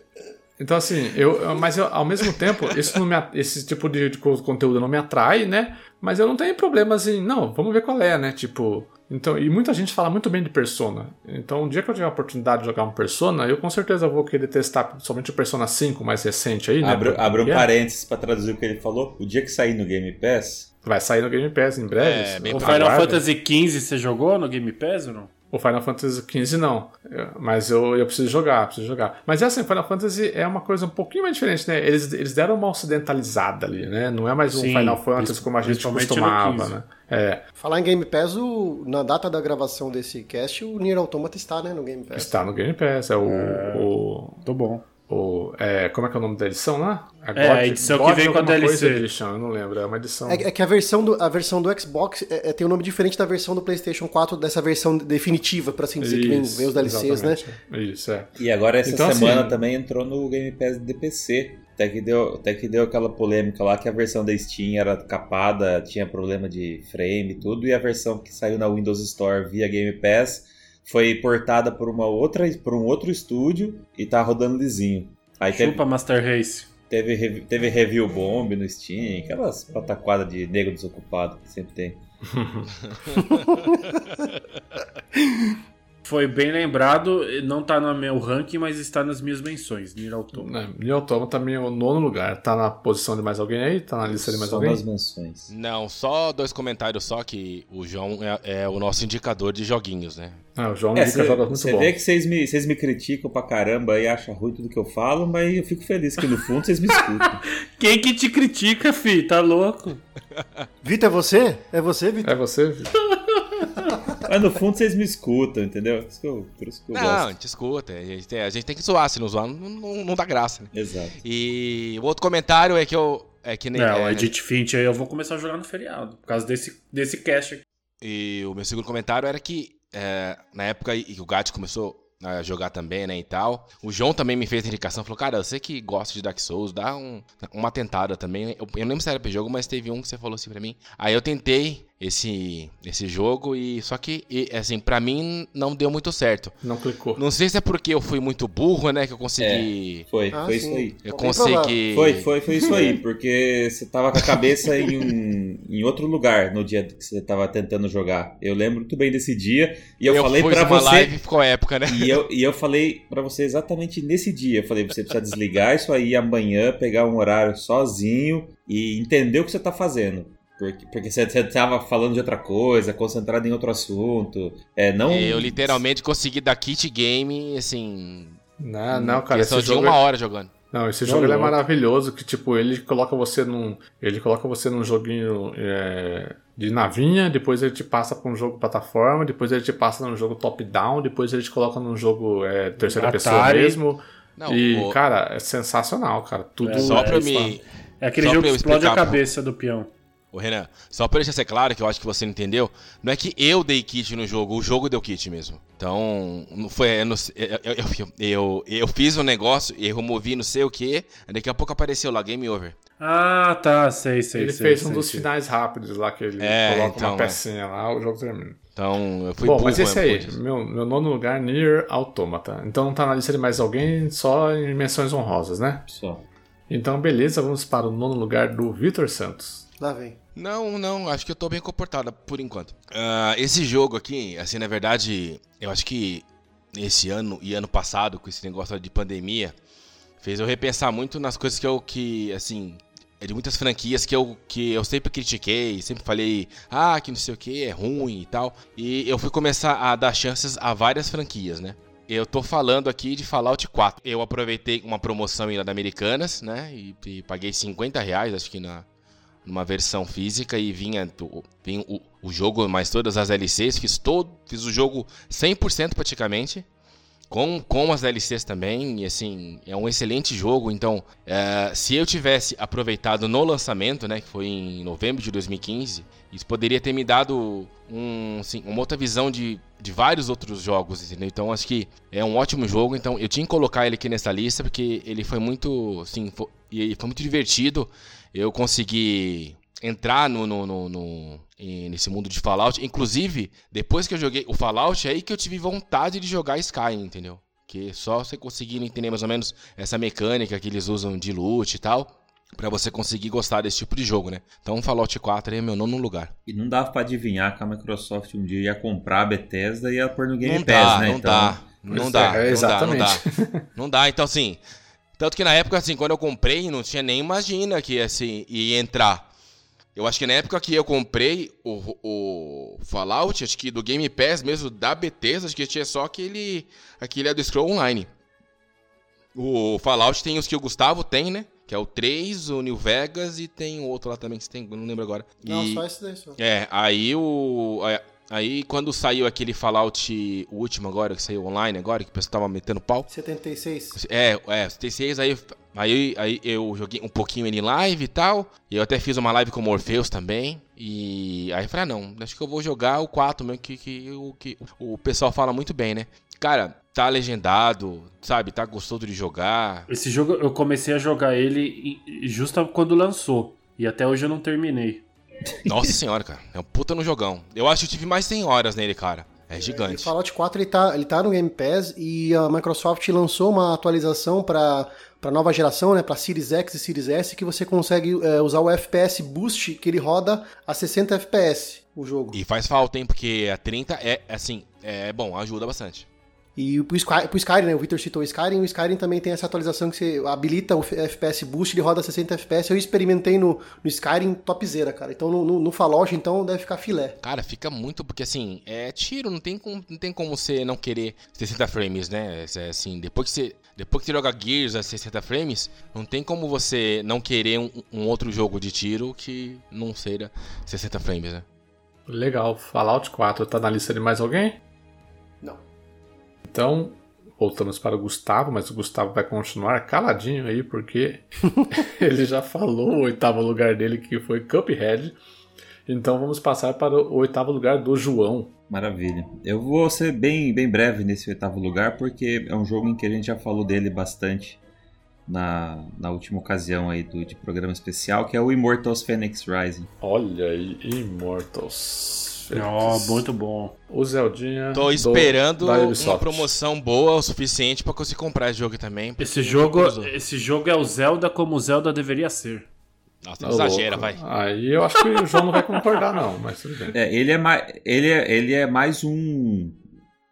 Speaker 1: então, assim, eu, mas eu, ao mesmo tempo, isso me, esse tipo de, de, conteúdo não me atrai, né? Mas eu não tenho problemas em, não, vamos ver qual é, né? Tipo, então, e muita gente fala muito bem de Persona. Então, um dia que eu tiver a oportunidade de jogar um Persona, eu com certeza vou querer testar somente o Persona 5 mais recente aí, né?
Speaker 3: Abre, abre um é. parênteses para traduzir o que ele falou. O dia que sair no Game Pass.
Speaker 1: Vai sair no Game Pass em breve.
Speaker 4: É, o Final Fantasy XV você jogou no Game Pass ou não?
Speaker 1: O Final Fantasy XV não. Mas eu, eu preciso jogar, preciso jogar. Mas é assim, Final Fantasy é uma coisa um pouquinho mais diferente, né? Eles, eles deram uma ocidentalizada ali, né? Não é mais um Sim, Final Fantasy como a gente costumava, né? É.
Speaker 2: Falar em Game Pass, o, na data da gravação desse cast, o Nier Automata está, né, no Game Pass.
Speaker 1: Está no Game Pass, é o... É... o...
Speaker 4: Tô bom.
Speaker 1: O, é, como é que é o nome da edição lá?
Speaker 4: A é, a edição God que vem com a DLC.
Speaker 1: Edition, eu não lembro, é uma edição.
Speaker 2: É, é, que a versão do, a versão do Xbox é, é, tem um nome diferente da versão do PlayStation 4, dessa versão definitiva, para assim dizer, Isso, que vem, vem os DLCs, né? exatamente.
Speaker 1: né? Isso, é.
Speaker 3: E agora essa então, semana assim, também entrou no Game Pass de PC. Até que, deu, até que deu aquela polêmica lá que a versão da Steam era capada, tinha problema de frame e tudo, e a versão que saiu na Windows Store via Game Pass foi portada por uma outra por um outro estúdio e tá rodando lisinho.
Speaker 4: Aí Chupa teve, Master Race.
Speaker 3: Teve, teve review bomb no Steam, aquelas pataquadas de nego desocupado que sempre tem. [laughs] [laughs]
Speaker 4: Foi bem lembrado, não tá no meu ranking, mas está nas minhas menções, Nier Automata.
Speaker 1: É, Nier Automata também é o nono lugar. Tá na posição de mais alguém aí? Tá na lista de mais só alguém?
Speaker 3: nas menções.
Speaker 5: Não, só dois comentários só que o João é, é o nosso indicador de joguinhos, né?
Speaker 1: Ah, o João é, indica jogos muito
Speaker 3: Você vê que vocês me, vocês me criticam pra caramba e acham ruim tudo que eu falo, mas eu fico feliz que no fundo vocês me escutam. [laughs]
Speaker 4: Quem que te critica, fi? Tá louco?
Speaker 2: Vitor, é você? É você, Vitor?
Speaker 1: É você, Vitor? [laughs]
Speaker 3: Mas no fundo vocês me escutam, entendeu? Por isso que eu, por isso que eu
Speaker 5: não,
Speaker 3: gosto.
Speaker 5: Não, a gente escuta. A gente, tem, a gente tem que zoar. Se não zoar, não, não, não dá graça. Né?
Speaker 3: Exato.
Speaker 5: E o outro comentário é que eu. É que nem.
Speaker 4: Não,
Speaker 5: é,
Speaker 4: o Edit Finch aí eu vou começar a jogar no feriado. Por causa desse, desse cast aqui.
Speaker 5: E o meu segundo comentário era que é, na época que o Gat começou a jogar também, né, e tal. O João também me fez a indicação, falou, cara, você que gosta de Dark Souls, dá um, uma tentada também. Eu, eu não lembro se era pro jogo, mas teve um que você falou assim pra mim. Aí eu tentei, esse, esse jogo e só que e, assim para mim não deu muito certo.
Speaker 1: Não clicou.
Speaker 5: Não sei se é porque eu fui muito burro, né, que eu consegui.
Speaker 3: É, foi,
Speaker 2: Ah,
Speaker 3: foi
Speaker 2: sim.
Speaker 3: isso aí.
Speaker 5: Eu consegui.
Speaker 3: Foi, foi, foi isso aí, porque você tava com a cabeça em, um- em outro lugar no dia que você tava tentando jogar. Eu lembro muito bem desse dia e eu, falei
Speaker 5: pus
Speaker 3: pra
Speaker 5: uma
Speaker 3: você
Speaker 5: live e ficou época, né?
Speaker 3: e eu, e eu falei pra você exatamente nesse dia. Eu falei, você precisa desligar isso aí amanhã, pegar um horário sozinho e entender o que você tá fazendo. Porque, porque você, você tava falando de outra coisa, concentrado em outro assunto. É, não.
Speaker 5: Eu literalmente consegui dar kit game, assim.
Speaker 1: Não, não, cara,
Speaker 5: questão
Speaker 1: esse
Speaker 5: de
Speaker 1: jogo
Speaker 5: uma
Speaker 1: é-
Speaker 5: hora jogando.
Speaker 1: Não, esse
Speaker 3: Não,
Speaker 1: jogo ele é maravilhoso, que tipo, ele coloca você num. Ele coloca você num joguinho é, de navinha, depois ele te passa pra um jogo plataforma, depois ele te passa num jogo top-down, depois ele te coloca num jogo é, terceira pessoa
Speaker 4: Atari.
Speaker 1: mesmo.
Speaker 5: Não,
Speaker 1: e,
Speaker 5: o-
Speaker 1: cara, é sensacional, cara. Tudo
Speaker 4: É,
Speaker 5: só
Speaker 4: é
Speaker 5: pra me.
Speaker 4: É aquele
Speaker 5: Só
Speaker 4: jogo que explode a cabeça do peão.
Speaker 5: Ô Renan, só pra deixar ser claro, que eu acho que você não entendeu, não é que eu dei kit no jogo, o jogo deu kit mesmo. Então, não foi. Eu, eu, eu, eu, fiz um negócio, eu removi não sei o que, daqui a pouco apareceu lá, game over.
Speaker 4: Ah, tá, sei, sei,
Speaker 1: Ele
Speaker 4: sei.
Speaker 1: fez
Speaker 4: sei,
Speaker 1: um dos
Speaker 4: sei.
Speaker 1: finais rápidos lá, que ele
Speaker 5: É,
Speaker 1: coloca
Speaker 5: então,
Speaker 1: uma
Speaker 5: é.
Speaker 1: pecinha lá, o jogo termina.
Speaker 5: Então, eu fui
Speaker 1: Bom,
Speaker 5: burro
Speaker 1: mas esse aí, meu, meu nono lugar, Nier Automata. Então não tá na lista de mais alguém, só em menções honrosas, né?
Speaker 3: Só.
Speaker 1: Então, beleza, vamos para o nono lugar do Vitor Santos.
Speaker 2: Lá vem.
Speaker 5: Não, não, acho que eu tô bem comportada por enquanto. Ah, esse jogo aqui, assim, na verdade, eu acho que esse ano e ano passado, com esse negócio de pandemia, fez eu repensar muito nas coisas que eu, que, assim, é de muitas franquias que eu, que eu sempre critiquei, sempre falei, ah, que não sei o que, é ruim e tal. E eu fui começar a dar chances a várias franquias, né? Eu tô falando aqui de Fallout 4. Eu aproveitei uma promoção lá da Americanas, né? E, e paguei 50 reais, acho que na, numa versão física e vinha, vinha o, o jogo mais todas as DLCs, fiz todo, fiz o jogo 100% praticamente, com, com as DLCs também, e assim, é um excelente jogo, então, é, se eu tivesse aproveitado no lançamento, né, que foi em novembro de 2015, isso poderia ter me dado um, assim, uma outra visão de, de vários outros jogos, entendeu? Então, acho que é um ótimo jogo, então eu tinha que colocar ele aqui nessa lista, porque ele foi muito, assim, foi, e foi muito divertido, eu consegui entrar no, no, no- no- nesse mundo de Fallout. Inclusive, depois que eu joguei o Fallout, é aí que eu tive vontade de jogar Skyrim, entendeu? Que só você conseguir entender mais ou menos essa mecânica que eles usam de loot e tal, pra você conseguir gostar desse tipo de jogo, né? Então, Fallout 4 aí é meu nono lugar.
Speaker 3: E não dava pra adivinhar que a Microsoft um dia ia comprar a Bethesda e ia pôr no Game
Speaker 5: não
Speaker 3: Pass,
Speaker 5: dá,
Speaker 3: né?
Speaker 5: não
Speaker 3: então,
Speaker 5: dá, não
Speaker 1: Pois
Speaker 5: dá,
Speaker 1: é,
Speaker 5: não dá, não dá. Não dá, então assim. Tanto que na época, assim, quando eu comprei, não tinha nem imagina que assim, ia entrar. Eu acho que na época que eu comprei o, o Fallout, acho que do Game Pass mesmo, da Bethesda, acho que tinha só aquele, aquele é do Scroll Online. O Fallout tem os que o Gustavo tem, né? Que é o 3, o New Vegas e tem o outro lá também que você tem, não lembro agora.
Speaker 2: Não,
Speaker 5: E-
Speaker 2: só esse daí só.
Speaker 5: é, aí o. Aí quando saiu aquele Fallout, o último agora, que saiu online agora, que o pessoal tava metendo pau.
Speaker 2: 76.
Speaker 5: É, é, T6, aí, aí, aí eu joguei um pouquinho ele em live e tal. E eu até fiz uma live com o Morpheus também. E aí eu falei, ah não, acho que eu vou jogar o 4 mesmo, que, que, o, que o pessoal fala muito bem, né? Cara, tá legendado, sabe? Tá gostoso de jogar.
Speaker 4: Esse jogo eu comecei a jogar ele justo quando lançou. E até hoje eu não terminei.
Speaker 5: Nossa senhora, cara. É um puta no jogão. Eu acho que eu tive mais 100 horas nele, cara. É
Speaker 2: E
Speaker 5: gigante.
Speaker 2: Fallout 4 ele tá, ele tá no Game Pass e a Microsoft lançou uma atualização para para nova geração, né, para Series X e Series S, que você consegue é, usar o FPS Boost, que ele roda a 60 FPS o jogo.
Speaker 5: E faz falta, hein? Porque a 30 é, assim, é bom, ajuda bastante.
Speaker 2: E pro Sky, pro Skyrim, né, o Victor citou o Skyrim, o Skyrim também tem essa atualização que você habilita o FPS Boost, ele roda a 60 FPS. Eu experimentei no, no Skyrim topzera, cara. Então no, no, no Fallout, então, deve ficar filé.
Speaker 5: Cara, fica muito, porque assim, é tiro, não tem como, não tem como você não querer 60 frames, né? É, assim, depois que você, depois que você joga Gears a 60 frames, não tem como você não querer um, um outro jogo de tiro que não seja 60 frames, né?
Speaker 1: Legal, Fallout 4 tá na lista de mais alguém?
Speaker 2: Não.
Speaker 1: Então, voltamos para o Gustavo, mas o Gustavo vai continuar caladinho aí, porque [laughs] ele já falou o oitavo lugar dele, que foi Cuphead. Então vamos passar para o oitavo lugar do João.
Speaker 3: Maravilha. Eu vou ser bem, bem breve nesse oitavo lugar, porque é um jogo em que a gente já falou dele bastante na, na última ocasião aí do, de programa especial, que é o Immortals Phoenix Rising.
Speaker 1: Olha aí, Immortals.
Speaker 4: Ó, muito bom.
Speaker 1: O Zeldinha.
Speaker 5: Tô
Speaker 1: do-
Speaker 5: esperando
Speaker 1: da
Speaker 5: uma promoção boa o suficiente pra conseguir comprar esse jogo também.
Speaker 4: Esse jogo, esse jogo é o Zelda como o Zelda deveria ser.
Speaker 5: Nossa, não exagera,
Speaker 1: louco.
Speaker 5: vai.
Speaker 1: Aí eu acho que o João não vai concordar, não, mas tudo bem.
Speaker 3: É, ele é mais, ele é, ele é mais um,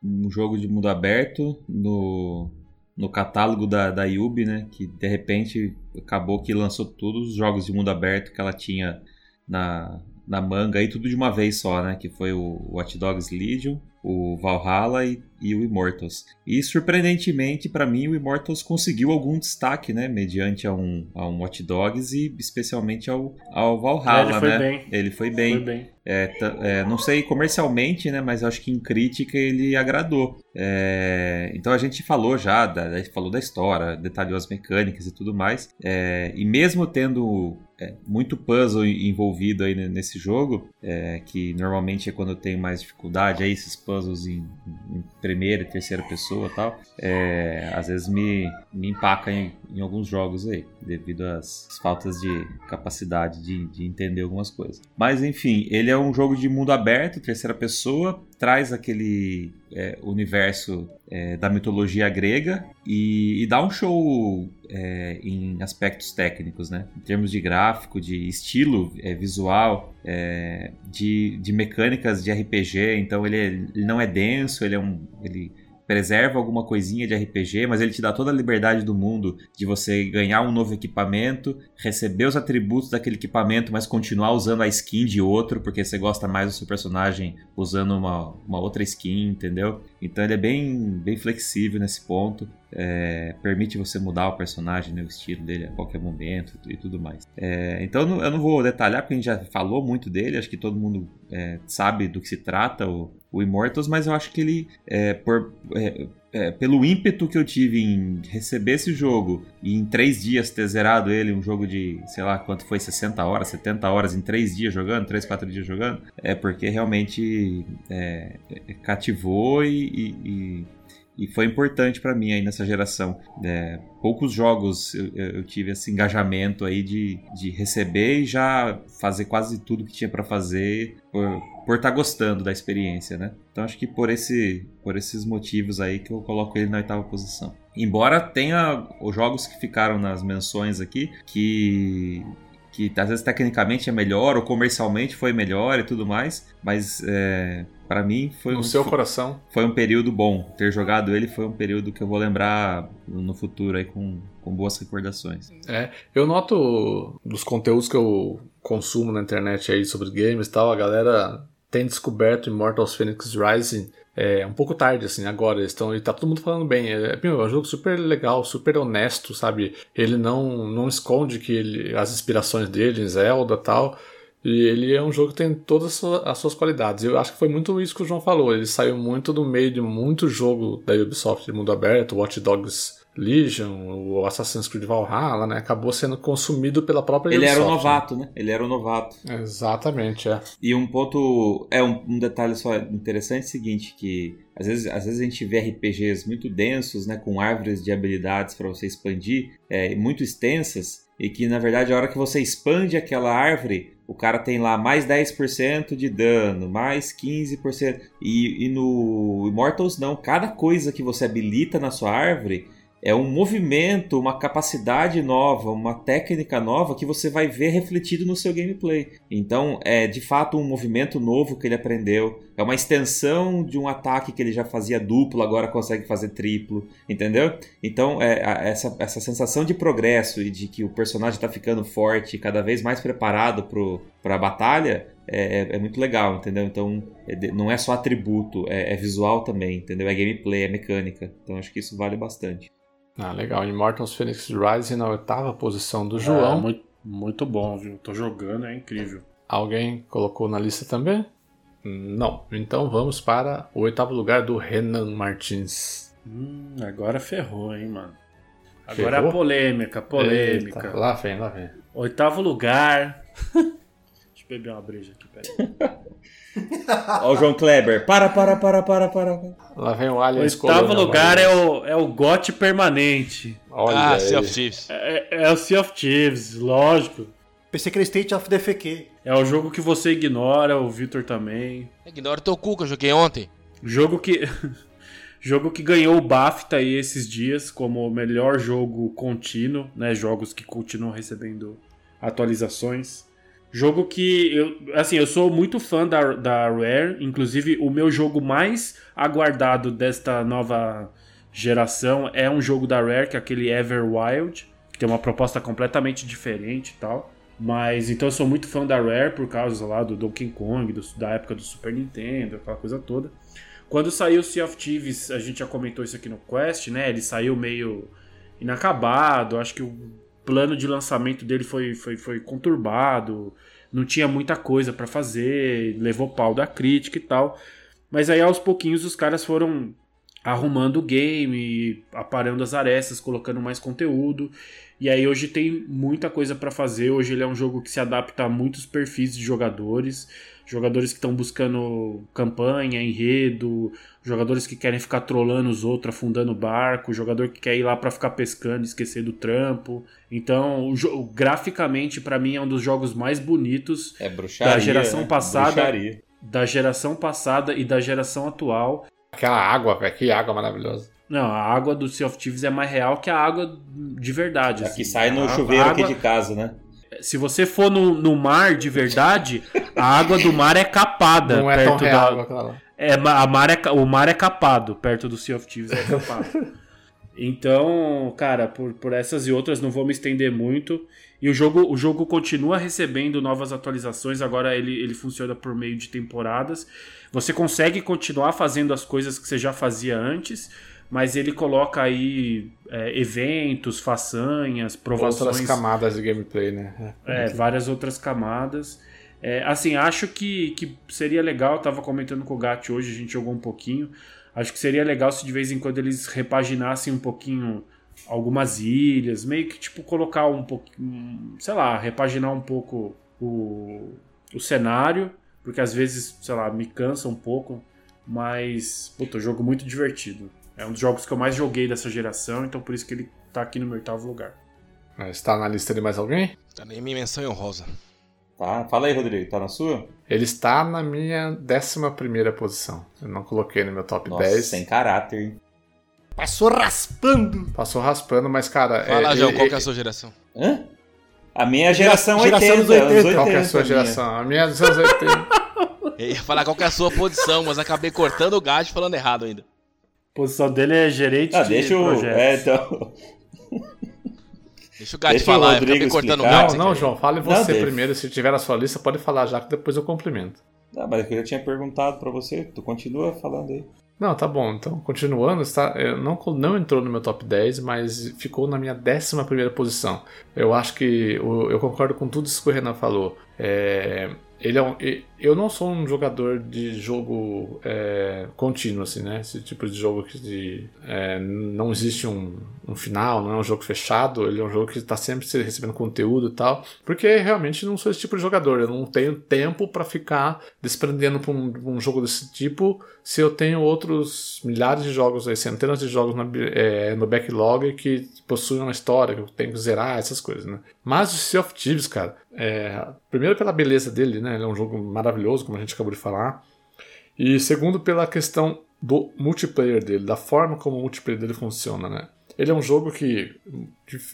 Speaker 3: um jogo de mundo aberto no, no catálogo da, da Yubi, né? Que de repente acabou que lançou todos os jogos de mundo aberto que ela tinha na, na manga aí, tudo de uma vez só, né? Que foi o Watch Dogs Legion, o Valhalla e, e o Immortals. E surpreendentemente, pra mim, o Immortals conseguiu algum destaque, né? Mediante a um, a um Watch Dogs e especialmente ao, ao Valhalla,
Speaker 4: ele foi
Speaker 3: né?
Speaker 4: bem.
Speaker 3: Ele foi bem.
Speaker 4: Foi bem.
Speaker 3: É, é, não sei comercialmente, né? Mas acho que em crítica ele agradou. É, então a gente falou já, da, falou da história, detalhou as mecânicas e tudo mais. É, e mesmo tendo é, muito puzzle en- envolvido aí ne- nesse jogo, é, que normalmente é quando eu tenho mais dificuldade, aí esses puzzles em, em primeira e terceira pessoa tal, é, às vezes me, me empaca em, em alguns jogos aí, devido às faltas de capacidade de, de entender algumas coisas. Mas enfim, ele é um jogo de mundo aberto, terceira pessoa, traz aquele é, universo é, da mitologia grega e, e dá um show é, em aspectos técnicos, né? Em termos de gráfico, de estilo é, visual, é, de, de mecânicas de RPG. Então ele, é- ele não é denso, ele é um. Ele, preserva alguma coisinha de RPG, mas ele te dá toda a liberdade do mundo de você ganhar um novo equipamento, receber os atributos daquele equipamento, mas continuar usando a skin de outro, porque você gosta mais do seu personagem usando uma, uma outra skin, entendeu? Então ele é bem, bem flexível nesse ponto. é, permite você mudar o personagem, né, o estilo dele a qualquer momento e tudo mais. É, então eu não, vou detalhar, porque a gente já falou muito dele, acho que todo mundo é, sabe do que se trata, o, o Immortals, mas eu acho que ele, é, por, é, é, pelo ímpeto que eu tive em receber esse jogo e em três dias ter zerado ele, um jogo de, sei lá, quanto foi, 60 horas, 70 horas em três dias jogando, três, quatro dias jogando, é porque realmente é, é, cativou e, e- e- e foi importante pra mim aí nessa geração. É, poucos jogos eu, eu- tive esse engajamento aí de, de receber e já fazer quase tudo que tinha pra fazer por por estar gostando da experiência, né? Então acho que por esse por esses motivos aí que eu coloco ele na oitava posição. Embora tenha os jogos que ficaram nas menções aqui que que às vezes tecnicamente é melhor ou comercialmente foi melhor e tudo mais, mas é, para mim foi
Speaker 1: No
Speaker 3: um,
Speaker 1: seu coração.
Speaker 3: foi um período bom. Ter jogado ele foi um período que eu vou lembrar no futuro aí com, com boas recordações.
Speaker 1: É, eu noto dos conteúdos que eu consumo na internet aí sobre games e tal, a galera tem descoberto Immortals Phoenix Rising é, um pouco tarde, assim, agora. Estão, e tá todo mundo falando bem. É, meu, é um jogo super legal, super honesto, sabe? Ele não, não esconde que ele, as inspirações dele em Zelda e tal. E ele é um jogo que tem todas as suas qualidades. Eu acho que foi muito isso que o João falou. Ele saiu muito do meio de muito jogo da Ubisoft de mundo aberto, Watch Dogs Legion, o Assassin's Creed Valhalla, né? Acabou sendo consumido pela própria
Speaker 3: Ele era
Speaker 1: Ubisoft.
Speaker 3: o novato, né? Ele era o novato.
Speaker 1: né? Exatamente, é.
Speaker 3: E um ponto, é um, um detalhe só interessante é o seguinte, que às vezes, às vezes a gente vê RPGs muito densos, né, com árvores de habilidades para você expandir, é, muito extensas, e que na verdade a hora que você expande aquela árvore, o cara tem lá mais 10% de dano, mais 15%, e, e no Immortals não, cada coisa que você habilita na sua árvore é um movimento, uma capacidade nova, uma técnica nova que você vai ver refletido no seu gameplay. Então, é de fato um movimento novo que ele aprendeu. É uma extensão de um ataque que ele já fazia duplo, agora consegue fazer triplo, entendeu? Então, é, essa, essa sensação de progresso e de que o personagem está ficando forte, cada vez mais preparado para a batalha, é, é- é muito legal, entendeu? Então, é não é só atributo, é, é visual também, entendeu? É gameplay, é mecânica. Então, acho que isso vale bastante.
Speaker 1: Ah, legal. Immortals Phoenix Rising na oitava posição do
Speaker 4: É,
Speaker 1: João.
Speaker 4: muito, muito bom, viu? Tô jogando, é incrível.
Speaker 1: Alguém colocou na lista também? Não. Então vamos para o oitavo lugar do Renan Martins.
Speaker 4: Hum, agora ferrou, hein, mano. Agora é
Speaker 1: Ferrou?
Speaker 4: a polêmica, polêmica.
Speaker 1: Eita, lá vem, lá vem.
Speaker 4: Oitavo lugar. [laughs] beber uma breja aqui, peraí. [laughs]
Speaker 3: Ó, o João Kleber. Para, para, para, para, para.
Speaker 1: Lá vem o Alien
Speaker 4: O oitavo lugar é o, é o GOT permanente.
Speaker 1: Olha
Speaker 5: ah,
Speaker 1: aí.
Speaker 5: Sea of Thieves.
Speaker 4: É, é o Sea of Thieves, lógico.
Speaker 2: Pensei que era State of DFQ.
Speaker 4: É o jogo que você ignora, o Victor também.
Speaker 5: Ignora o teu cu que eu joguei ontem.
Speaker 4: Jogo que. [laughs] jogo que ganhou o BAFTA aí esses dias como o melhor jogo contínuo, né? Jogos que continuam recebendo atualizações. Jogo que eu, assim, eu sou muito fã da, da Rare, inclusive o meu jogo mais aguardado desta nova geração é um jogo da Rare, que é aquele Everwild, que tem uma proposta completamente diferente e tal. Mas então eu sou muito fã da Rare por causa lá do Donkey Kong, do- da época do Super Nintendo, aquela coisa toda. Quando saiu o Sea of Thieves, a gente já comentou isso aqui no Quest, né? Ele saiu meio inacabado, acho que o plano de lançamento dele foi, foi, foi conturbado, não tinha muita coisa pra fazer, levou pau da crítica e tal. Mas aí aos pouquinhos os caras foram arrumando o game, aparando as arestas, colocando mais conteúdo. E aí hoje tem muita coisa pra fazer. Hoje ele é um jogo que se adapta a muitos perfis de jogadores. Jogadores que estão buscando campanha, enredo, jogadores que querem ficar trolando os outros, afundando o barco, jogador que quer ir lá pra ficar pescando, esquecer do trampo. Então, graficamente pra mim é um dos jogos mais bonitos
Speaker 3: É bruxaria.
Speaker 4: Da geração
Speaker 3: né?
Speaker 4: passada.
Speaker 3: Bruxaria.
Speaker 4: da geração passada e da geração atual.
Speaker 1: Aquela água, velho. Que água maravilhosa.
Speaker 4: Não, a água do Sea of Thieves é mais real que a água de verdade.
Speaker 3: Aqui
Speaker 4: assim.
Speaker 3: sai no
Speaker 4: A-
Speaker 3: chuveiro
Speaker 4: a
Speaker 3: aqui
Speaker 4: água-
Speaker 3: de casa, né?
Speaker 4: Se você for no, no mar de verdade, a água do mar é capada.
Speaker 1: Não é tão
Speaker 4: perto
Speaker 1: real
Speaker 4: da,
Speaker 1: lá.
Speaker 4: É, a mar é, o mar é capado, perto do Sea of Thieves é capado. então, cara, por, por essas e outras não vou me estender muito. E o jogo, o jogo continua recebendo novas atualizações, agora ele, ele funciona por meio de temporadas. Você consegue continuar fazendo as coisas que você já fazia antes, mas ele coloca aí é, eventos, façanhas, provações.
Speaker 1: Outras camadas de gameplay, né?
Speaker 4: É, várias outras camadas. É, assim, acho que, que seria legal, eu tava comentando com o Gat hoje, a gente jogou um pouquinho. Acho que seria legal se de vez em quando eles repaginassem um pouquinho algumas ilhas, meio que tipo colocar um pouquinho, sei lá, repaginar um pouco o, o cenário, porque às vezes, sei lá, me cansa um pouco, mas, puta, jogo muito divertido. É um dos jogos que eu mais joguei dessa geração, então por isso que ele tá aqui no meu oitavo lugar.
Speaker 1: Mas tá na lista de mais alguém?
Speaker 5: Tá nem minha menção honrosa.
Speaker 3: Tá, fala aí, Rodrigo. Tá na sua?
Speaker 1: Ele está na minha 11 primeira posição. Eu não coloquei no meu top
Speaker 3: Nossa,
Speaker 1: 10.
Speaker 3: sem caráter, hein?
Speaker 2: Passou raspando.
Speaker 1: Passou raspando, mas, cara.
Speaker 5: Fala,
Speaker 1: é,
Speaker 5: João,
Speaker 1: é-
Speaker 5: qual que é a sua geração?
Speaker 3: Hã? A minha geração,
Speaker 2: Geração
Speaker 3: 80,
Speaker 2: dos 80.
Speaker 3: anos 80.
Speaker 1: Qual que é a sua
Speaker 3: minha.
Speaker 1: geração? A minha é dos anos 80. [laughs]
Speaker 5: Eu ia falar qual que é a sua posição, mas acabei cortando o gato e falando errado ainda.
Speaker 4: A posição dele é gerente
Speaker 3: Ah,
Speaker 4: de
Speaker 3: deixa o.
Speaker 4: projetos.
Speaker 3: É, então. [laughs]
Speaker 5: Deixa o
Speaker 3: o
Speaker 5: falar, eu
Speaker 3: Rodrigo
Speaker 5: acabei cortando o
Speaker 3: explicar.
Speaker 5: gato.
Speaker 1: Não, não, João, fale
Speaker 3: Não,
Speaker 1: você
Speaker 3: Dave.
Speaker 1: primeiro. Se tiver na sua lista, pode falar já que depois eu complemento.
Speaker 3: Ah, mas eu já tinha perguntado pra você. Tu continua falando aí.
Speaker 1: Não, tá bom. Então, continuando, está, eu não, não entrou no meu top 10, mas ficou na minha 11 primeira posição. Eu acho que o- eu concordo com tudo isso que o Renan falou. É, ele é um, eu não sou um jogador de jogo é, contínuo, assim, né? Esse tipo de jogo que de, é, não existe um, um final, não é um jogo fechado, ele é um jogo que está sempre se- recebendo conteúdo e tal. Porque realmente não sou esse tipo de jogador, eu não tenho tempo para ficar desprendendo para um, um jogo desse tipo se eu tenho outros milhares de jogos, centenas de jogos na é, no backlog que possuem uma história, que eu tenho que zerar, essas coisas, né? Mas o Sea of Thieves, cara, é, primeiro pela beleza dele, né? Ele é um jogo maravilhoso, como a gente acabou de falar. E segundo pela questão do multiplayer dele, da forma como o multiplayer dele funciona, né? Ele é um jogo que,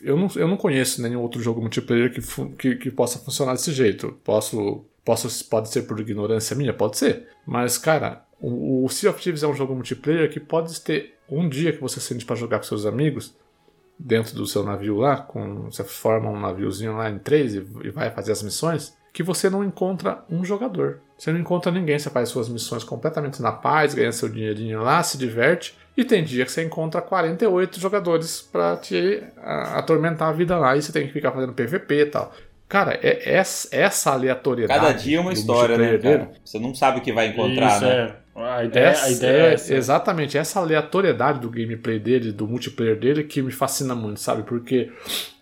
Speaker 1: eu, não, eu não conheço nenhum outro jogo multiplayer que, que, que possa funcionar desse jeito. Posso, posso, pode ser por ignorância minha, pode ser. Mas, cara, o, o Sea of Thieves é um jogo multiplayer que pode ter um dia que você sente para jogar com seus amigos dentro do seu navio lá, com, você forma um naviozinho lá em três e, e vai fazer as missões, que você não encontra um jogador. Você não encontra ninguém, você faz suas missões completamente na paz, ganha seu dinheirinho lá, se diverte, e tem dia que você encontra 48 jogadores pra te a- atormentar a vida lá e você tem que ficar fazendo PVP e tal. Cara, é, essa, essa aleatoriedade.
Speaker 3: Cada dia é uma história, né, cara? Você não sabe o que vai encontrar,
Speaker 4: Isso,
Speaker 3: né?
Speaker 4: é. A ideia,
Speaker 1: essa,
Speaker 4: a ideia é essa.
Speaker 1: Exatamente, essa aleatoriedade do gameplay dele, do multiplayer dele, que me fascina muito, sabe? Porque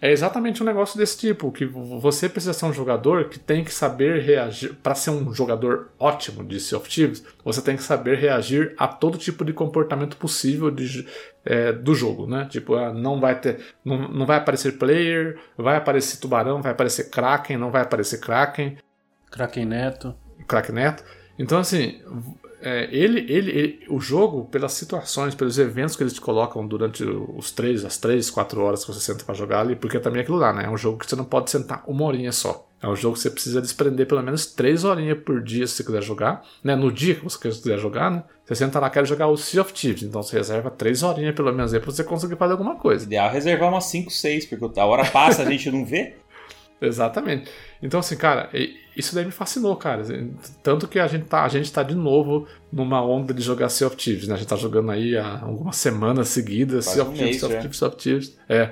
Speaker 1: é exatamente um negócio desse tipo, que você precisa ser um jogador que tem que saber reagir. Para ser um jogador ótimo de Sea of Thieves, você tem que saber reagir a todo tipo de comportamento possível de, é, do jogo, né? Tipo, ah, não vai ter. Não, não vai aparecer player, vai aparecer tubarão, vai aparecer Kraken, não vai aparecer Kraken.
Speaker 4: Kraken Neto.
Speaker 1: Kraken Neto. Então, assim, é, ele, ele, ele, o jogo, pelas situações, pelos eventos que eles te colocam durante os três, as três, quatro horas que você senta para jogar ali, porque também é aquilo lá, né? É um jogo que você não pode sentar uma horinha só. É um jogo que você precisa desprender pelo menos três horinhas por dia se você quiser jogar, né? No dia que você quiser jogar, né? Você senta lá, quer jogar o Sea of Thieves, então você reserva três horinhas pelo menos aí pra você conseguir fazer alguma coisa.
Speaker 3: Ideal é reservar umas 5, 6, porque a hora passa, a gente não vê. [laughs]
Speaker 1: Exatamente. Então, assim, cara, isso daí me fascinou, cara. Tanto que a gente tá, a gente tá de novo numa onda de jogar Sea of Thieves, né? A gente tá jogando aí há algumas semanas seguidas, Sea of, um Thieves, sea of Thieves, Sea of Thieves, É.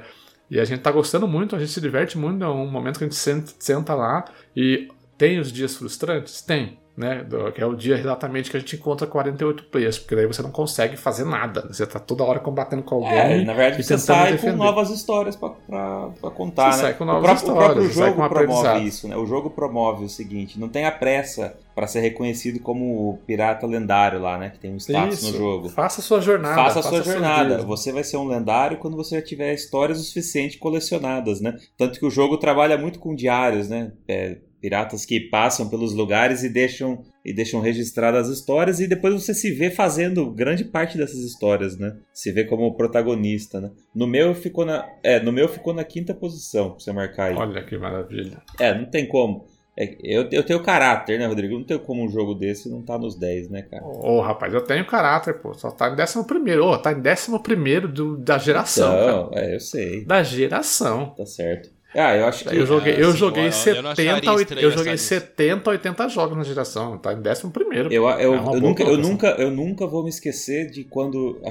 Speaker 1: E a gente tá gostando muito, a gente se diverte muito, é um momento que a gente senta, senta lá e tem os dias frustrantes? Tem né? Que é o dia exatamente que a gente encontra 48 players, porque daí você não consegue fazer nada. Você tá toda hora combatendo com alguém. É,
Speaker 3: na verdade, você sai defender. com novas histórias para contar. Você né?
Speaker 1: sai com novas
Speaker 3: o,
Speaker 1: histórias,
Speaker 3: o próprio jogo promove isso, né? O jogo promove o seguinte: não tenha pressa para ser reconhecido como o pirata lendário lá, né? Que tem um status
Speaker 1: isso.
Speaker 3: no jogo.
Speaker 1: Faça a sua jornada.
Speaker 3: Faça a sua jornada. Você vai ser um lendário quando você já tiver histórias o suficiente colecionadas, né? Tanto que o jogo trabalha muito com diários, né? É, piratas que passam pelos lugares e deixam e deixam registradas as histórias e depois você se vê fazendo grande parte dessas histórias, né? Se vê como protagonista, né? No meu ficou na é, no meu ficou na quinta posição, pra você marcar aí.
Speaker 1: Olha que maravilha.
Speaker 3: É, não tem como. É, eu, eu tenho caráter, né, Rodrigo? Não tenho como um jogo desse não tá nos 10, né, cara?
Speaker 1: Ô, oh, rapaz, eu tenho caráter, pô. Só tá em décimo primeiro. Ô, oh, tá em décimo primeiro do, da geração, cara.
Speaker 3: É, eu sei.
Speaker 1: Da geração.
Speaker 3: Tá certo. Ah, eu acho que.
Speaker 1: Eu joguei, eu joguei eu 70, eu, eu joguei 70, 80 jogos na geração. Tá em 11 primeiro.
Speaker 3: Eu, eu, é eu nunca, eu, nunca, eu nunca vou me esquecer de quando,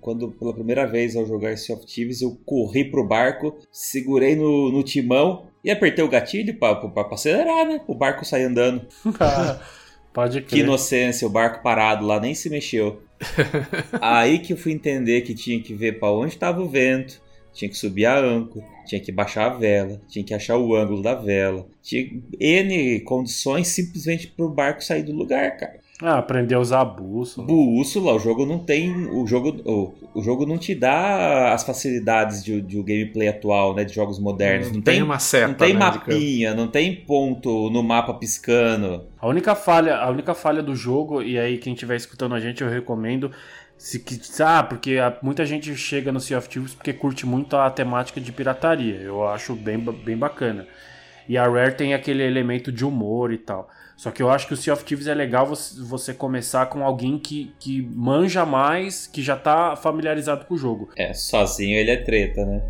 Speaker 3: quando pela primeira vez ao jogar Sea of Thieves, eu corri pro barco, segurei no, no timão e apertei o gatilho pra, pra, pra acelerar, né? O barco sair andando. [laughs]
Speaker 4: Pode crer.
Speaker 3: Que inocência, o barco parado lá nem se mexeu. [laughs] Aí que eu fui entender que tinha que ver para onde estava o vento, tinha que subir a âncora, tinha que baixar a vela, tinha que achar o ângulo da vela, tinha N condições simplesmente para o barco sair do lugar, cara.
Speaker 4: Ah, aprender a usar a bússola.
Speaker 3: Bússola, o jogo não tem. O jogo, o, o jogo não te dá as facilidades de, de um gameplay atual, né? De jogos modernos. Não,
Speaker 1: não tem, tem, uma seta.
Speaker 3: Não tem
Speaker 1: né,
Speaker 3: mapinha, não tem ponto no mapa piscando.
Speaker 4: A única falha, a única falha do jogo, e aí quem estiver escutando a gente, eu recomendo. Se, ah, porque muita gente chega no Sea of Thieves porque curte muito a temática de pirataria. Eu acho bem, bem bacana. E a Rare tem aquele elemento de humor e tal. Só que eu acho que o Sea of Thieves é legal você, você começar com alguém que, que manja mais, que já tá familiarizado com o jogo.
Speaker 3: É, sozinho ele é treta, né?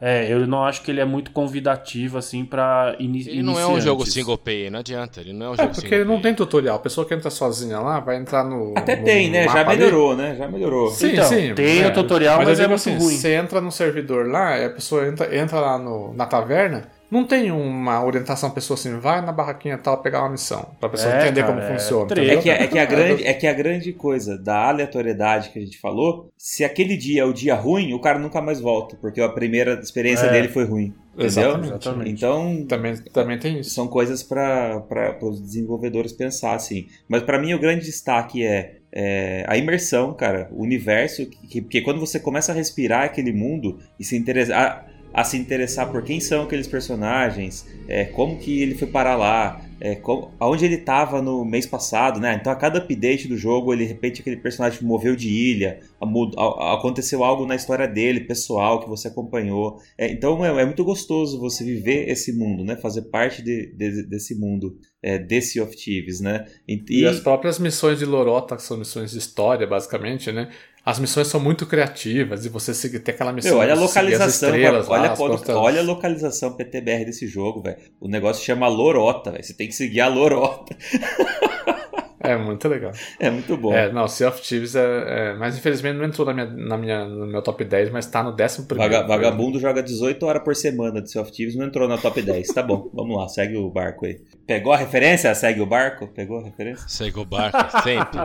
Speaker 4: É, eu não acho que ele é muito convidativo, assim, pra iniciar.
Speaker 5: Ele não é um jogo single player, não adianta. Ele não é um
Speaker 1: é,
Speaker 5: jogo
Speaker 1: porque ele não tem tutorial. A pessoa que entra sozinha lá vai entrar no.
Speaker 3: Até
Speaker 1: no,
Speaker 3: tem,
Speaker 1: no
Speaker 3: né? Já melhorou, ali. né? Já melhorou.
Speaker 1: Sim,
Speaker 4: então,
Speaker 1: sim.
Speaker 4: Tem
Speaker 1: é,
Speaker 4: o tutorial, mas, mas é muito assim, ruim.
Speaker 1: Você entra no servidor lá, a pessoa entra, entra lá no, na taverna, não tem uma orientação pessoa assim, vai na barraquinha tal pegar uma missão, pra pessoa é, entender cara, como é funciona.
Speaker 3: É que, é, que a grande, é que a grande coisa da aleatoriedade que a gente falou, se aquele dia é o dia ruim, o cara nunca mais volta, porque a primeira experiência é. dele foi ruim. Entendeu?
Speaker 1: Exatamente.
Speaker 3: Então,
Speaker 1: também, também tem isso.
Speaker 3: São coisas para os desenvolvedores pensar, assim. Mas para mim o grande destaque é, é, a imersão, cara, o universo, que, porque quando você começa a respirar aquele mundo e se interessar a se interessar por quem são aqueles personagens, é, como que ele foi parar lá, é, como, aonde ele estava no mês passado, né? Então a cada update do jogo ele repete aquele personagem moveu de ilha, a, a, aconteceu algo na história dele, pessoal, que você acompanhou. É, então é, é, muito gostoso você viver esse mundo, né? Fazer parte de, de, desse mundo, é, desse of Thieves, né?
Speaker 1: E, e, as próprias missões de Lorota, que são missões de história, basicamente, né? As missões são muito criativas e você tem aquela missão.
Speaker 3: Meu, olha a localização, estrelas, olha, lá, olha, olha, a localização PTBR desse jogo, velho. O negócio chama Lorota, velho. Você tem que seguir a Lorota. [laughs]
Speaker 1: É muito legal.
Speaker 3: É muito bom.
Speaker 1: É, não, Sea of Thieves é, é, Mas infelizmente não entrou na minha, na minha, no meu top 10, mas tá no décimo primeiro.
Speaker 3: Vaga, vagabundo joga 18 horas por semana de Sea of Thieves, não entrou na top 10. Tá bom, [laughs] vamos lá, segue o barco aí. Pegou a referência? Segue o barco? Pegou a referência?
Speaker 5: Segue o barco, [laughs] sempre.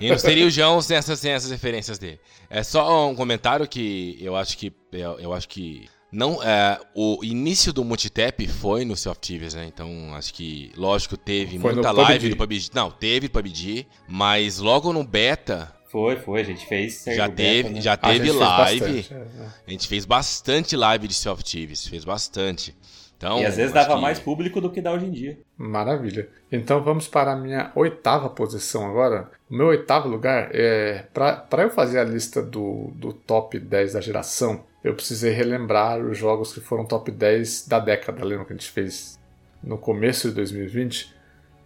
Speaker 5: E não seria o João sem essas, sem essas referências dele. É só um comentário que eu acho que. Eu, eu acho que não, é, o início do multitap foi no Sea of Thieves, né? Então, acho que, lógico, teve
Speaker 1: Foi
Speaker 5: muita live
Speaker 1: PUBG.
Speaker 5: do PUBG. Não, teve PUBG, mas logo no beta
Speaker 3: Foi, foi, a gente fez.
Speaker 5: já teve,
Speaker 3: beta, né?
Speaker 5: já
Speaker 1: A
Speaker 5: teve
Speaker 1: fez
Speaker 5: live.
Speaker 1: bastante, é, é.
Speaker 5: A gente fez bastante live de Sea of Thieves, fez bastante. Então,
Speaker 3: E às vezes dava
Speaker 5: que-
Speaker 3: mais público do que dá hoje em dia.
Speaker 1: Maravilha. Então vamos para a minha oitava posição agora. O meu oitavo lugar é. Para eu fazer a lista do, do top 10 da geração, eu precisei relembrar os jogos que foram top 10 da década. Lembra que a gente fez no começo de 2020?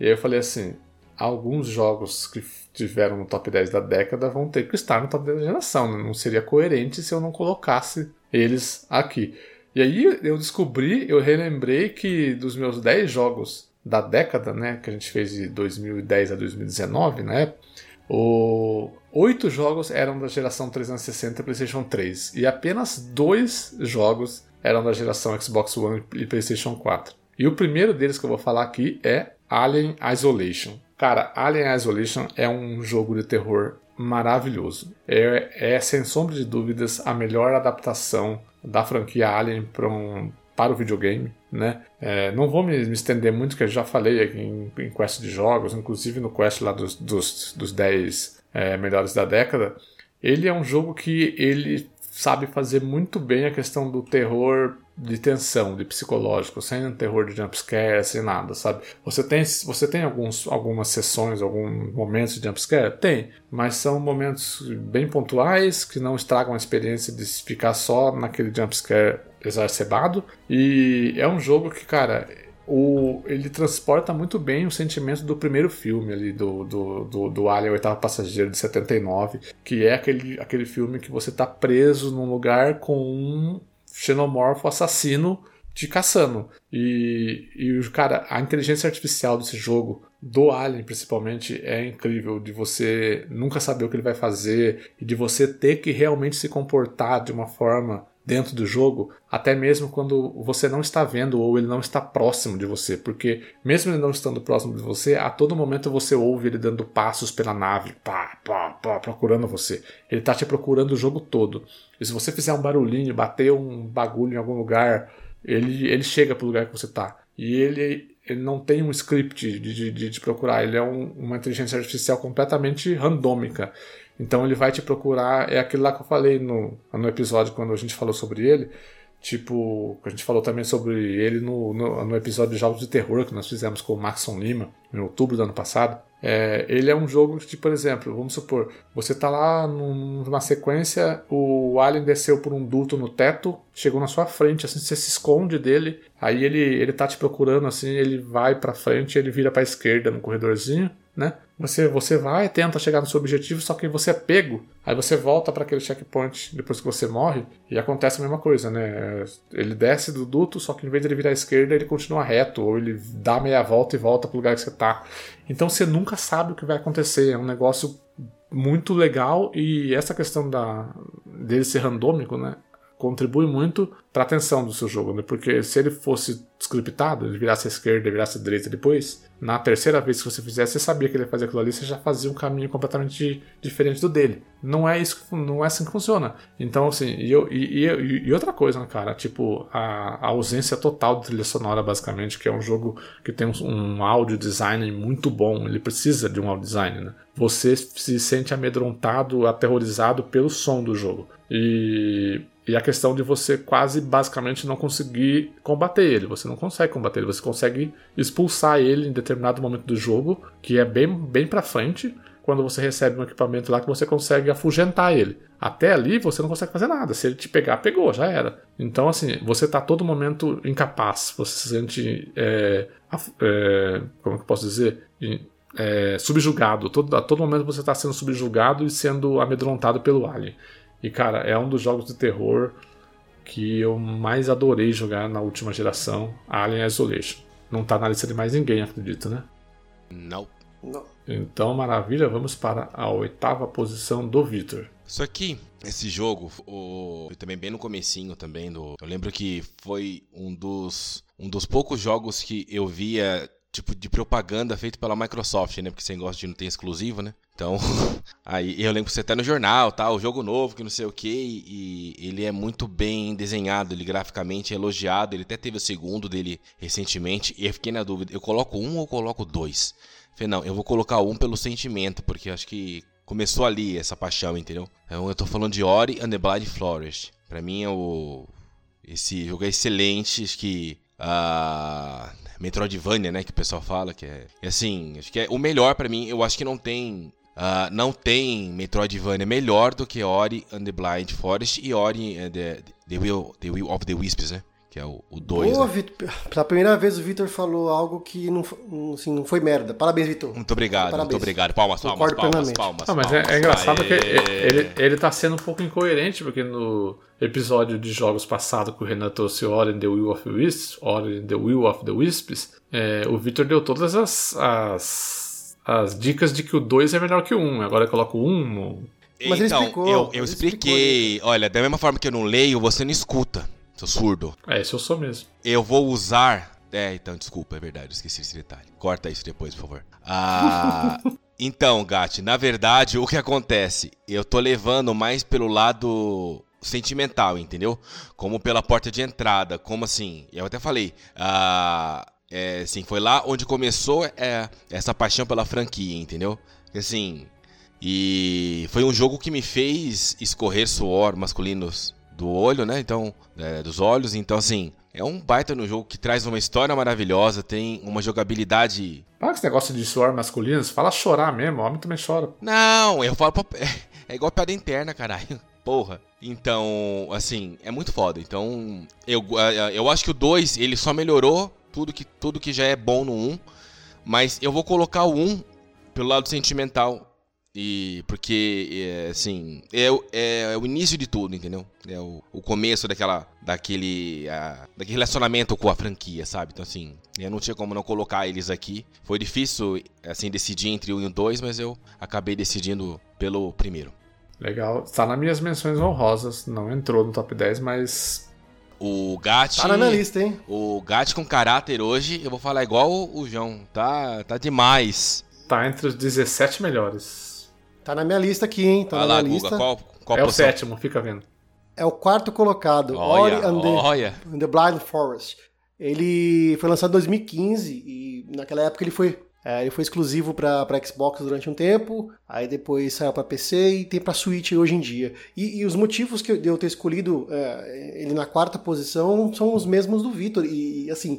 Speaker 1: E aí eu falei assim: alguns jogos que tiveram no top 10 da década vão ter que estar no top 10 da geração. né? Não seria coerente se eu não colocasse eles aqui. E aí eu descobri, eu relembrei que dos meus 10 jogos da década, né, que a gente fez de 2010 a 2019, né, o... oito jogos eram da geração 360 e PlayStation 3 e apenas dois jogos eram da geração Xbox One e PlayStation 4. E o primeiro deles que eu vou falar aqui é Alien Isolation. Cara, Alien Isolation é um jogo de terror maravilhoso. É, é sem sombra de dúvidas a melhor adaptação da franquia Alien para um, para o videogame, né? É, não vou me, me estender muito, que eu já falei aqui em, em quest de jogos, inclusive no quest lá dos, dos, dos 10 é, melhores da década. Ele é um jogo que ele sabe fazer muito bem a questão do terror de tensão, de psicológico, sem terror de jumpscare, sem nada, sabe? Você tem, você tem alguns, algumas sessões, alguns momentos de jumpscare? Tem, mas são momentos bem pontuais que não estragam a experiência de ficar só naquele jumpscare exacerbado. E é um jogo que, cara, o, ele transporta muito bem o sentimento do primeiro filme ali, do, do, do, do Alien, Oitavo Passageiro, de 79, que é aquele, aquele filme que você tá preso num lugar com um xenomorfo assassino te caçando. E, e, cara, a inteligência artificial desse jogo, do Alien principalmente, é incrível. De você nunca saber o que ele vai fazer e de você ter que realmente se comportar de uma forma dentro do jogo, até mesmo quando você não está vendo ou ele não está próximo de você, porque mesmo ele não estando próximo de você, a todo momento você ouve ele dando passos pela nave, pá, pá, pá, procurando você. Ele está te procurando o jogo todo. E se você fizer um barulhinho, bater um bagulho em algum lugar, ele, ele chega pro lugar que você tá. E ele, ele não tem um script de, de, de te procurar, ele é um, uma inteligência artificial completamente randômica. Então ele vai te procurar, é aquilo lá que eu falei no, no episódio quando a gente falou sobre ele. Tipo, a gente falou também sobre ele no, no, no episódio de Jogos de Terror que nós fizemos com o Maxon Lima, em outubro do ano passado. É, ele é um jogo que, por exemplo, vamos supor, você tá lá num- numa sequência, o alien desceu por um duto no teto, chegou na sua frente, assim, você se esconde dele, aí ele, ele tá te procurando, assim, ele vai pra frente, ele vira pra esquerda no corredorzinho, né? Você, você vai, tenta chegar no seu objetivo, só que você é pego. Aí você volta para aquele checkpoint depois que você morre e acontece a mesma coisa, né? Ele desce do duto, só que em vez de ele virar à esquerda, ele continua reto, ou ele dá meia volta e volta pro lugar que você tá. Então você nunca sabe o que vai acontecer. É um negócio muito legal e essa questão da dele ser randômico, né? Contribui muito para a atenção do seu jogo, né? Porque se ele fosse scriptado, ele virasse à esquerda e virasse à direita depois, na terceira vez que você fizesse, você sabia que ele ia fazer aquilo ali, você já fazia um caminho completamente diferente do dele. Não é isso, não é assim que funciona. Então, assim, e, eu- e- e- e outra coisa, né, cara, tipo, a, a ausência total de trilha sonora, basicamente, que é um jogo que tem um, um audio design muito bom, ele precisa de um audio design, né? Você se sente amedrontado, aterrorizado pelo som do jogo. E e a questão de você quase basicamente não conseguir combater ele. Você não consegue combater ele, você consegue expulsar ele em determinado momento do jogo, que é bem, bem pra frente, quando você recebe um equipamento lá que você consegue afugentar ele. Até ali você não consegue fazer nada. Se ele te pegar, pegou, já era. Então, assim, você tá todo momento incapaz. Você se sente. é, é, como que eu posso dizer? É, subjugado. Todo, a todo momento você está sendo subjugado e sendo amedrontado pelo alien. E cara, é um dos jogos de terror que eu mais adorei jogar na última geração, Alien Isolation. Não tá na lista de mais ninguém, acredito, né?
Speaker 5: Não.
Speaker 2: Não.
Speaker 1: Então, maravilha, vamos para a oitava posição do Victor.
Speaker 5: Isso aqui, esse jogo, o, foi também bem no comecinho também do. Eu lembro que foi um dos um dos poucos jogos que eu via tipo de propaganda feito pela Microsoft, né? Porque você gosta de não ter exclusivo, né? Então, [laughs] aí eu lembro que você tá no jornal, tá? O jogo novo, que não sei o que, e ele é muito bem desenhado, ele graficamente é elogiado. Ele até teve o segundo dele recentemente, e eu fiquei na dúvida: eu coloco um ou coloco dois? Falei, não, eu vou colocar um pelo sentimento, porque acho que começou ali essa paixão, entendeu? Então eu tô falando de Ori and the Blind Forest. Pra mim é o. Esse jogo é excelente, acho que. a Metroidvania, né, que o pessoal fala, que é, assim, acho que é o melhor pra mim, eu acho que não tem Uh, não tem Metroidvania melhor do que Ori and the Blind Forest e Ori and the, the, Will, the Will of the Wisps, né? Que é o 2.
Speaker 2: Boa,
Speaker 5: né?
Speaker 2: Vitor. Pela primeira vez o Vitor falou algo que não, assim, não foi merda. Parabéns, Vitor.
Speaker 5: Muito obrigado,
Speaker 2: Parabéns.
Speaker 5: muito obrigado. Palmas, palmas, palmas,
Speaker 2: plenamente.
Speaker 5: palmas.
Speaker 1: Ah, mas
Speaker 5: palmas.
Speaker 1: é, é engraçado
Speaker 5: Aê.
Speaker 1: que ele, ele tá sendo um pouco incoerente, porque no episódio de jogos passado que o Renan trouxe Ori and the Will of the Wisps, Ori and the Will of the Wisps, é, o Victor deu todas as, as, as dicas de que o 2 é melhor que o 1. Um. Agora eu coloco o 1 um no,
Speaker 2: Mas ele
Speaker 5: então,
Speaker 2: explicou,
Speaker 5: eu, eu
Speaker 2: ele
Speaker 5: expliquei. Olha, da mesma forma que eu não leio, você não escuta, seu surdo.
Speaker 1: É, esse eu sou mesmo.
Speaker 5: Eu vou usar. É, então, desculpa, é verdade, eu esqueci esse detalhe. Corta isso depois, por favor. Ah, [laughs] então, Gatti, na verdade, o que acontece? Eu tô levando mais pelo lado sentimental, entendeu? Como pela porta de entrada, como assim? Eu até falei, ah, é, assim, foi lá onde começou é, essa paixão pela franquia, entendeu? Assim, e foi um jogo que me fez escorrer suor masculinos do olho, né? Então, é, dos olhos. Então, assim, é um baita no jogo que traz uma história maravilhosa, tem uma jogabilidade.
Speaker 1: Para esse negócio de suor masculino, você fala chorar mesmo, o homem também chora.
Speaker 5: Não, eu falo. Pra... É igual piada interna, caralho. [laughs] Porra. Então, assim, é muito foda. Então, eu, eu acho que o 2 ele só melhorou tudo que, tudo que já é bom no 1. Um, mas eu vou colocar o 1 um pelo lado sentimental. E porque, é, assim, é, o- é, o início de tudo, entendeu? É o, o começo daquela, daquele, ah, daquele relacionamento com a franquia, sabe? Então, assim, eu não tinha como não colocar eles aqui. Foi difícil, assim, decidir entre 1 e o 2, mas eu acabei decidindo pelo primeiro.
Speaker 1: Legal. Tá nas minhas menções honrosas, não entrou no top 10, mas
Speaker 5: O Gatti.
Speaker 2: Tá na minha lista, hein?
Speaker 5: O Gatti com caráter hoje, eu vou falar igual o João. Tá, tá demais.
Speaker 1: tá entre os 17 melhores.
Speaker 2: Tá na minha lista aqui, hein? Tá
Speaker 5: Vai
Speaker 2: na
Speaker 5: lá,
Speaker 2: minha
Speaker 5: Guga,
Speaker 2: lista.
Speaker 5: qual, qual
Speaker 1: é o
Speaker 5: posição?
Speaker 1: sétimo, fica vendo.
Speaker 2: É o quarto colocado. Ori
Speaker 5: Olha,
Speaker 2: and the,
Speaker 5: olha.
Speaker 2: and the Blind Forest. Ele foi lançado em 2015 e naquela época ele foi, é, ele foi exclusivo para Xbox durante um tempo, aí depois saiu para PC e tem para Switch hoje em dia. E, e os motivos que eu, de eu ter escolhido é, ele na quarta posição são os mesmos do Victor. E, e, assim,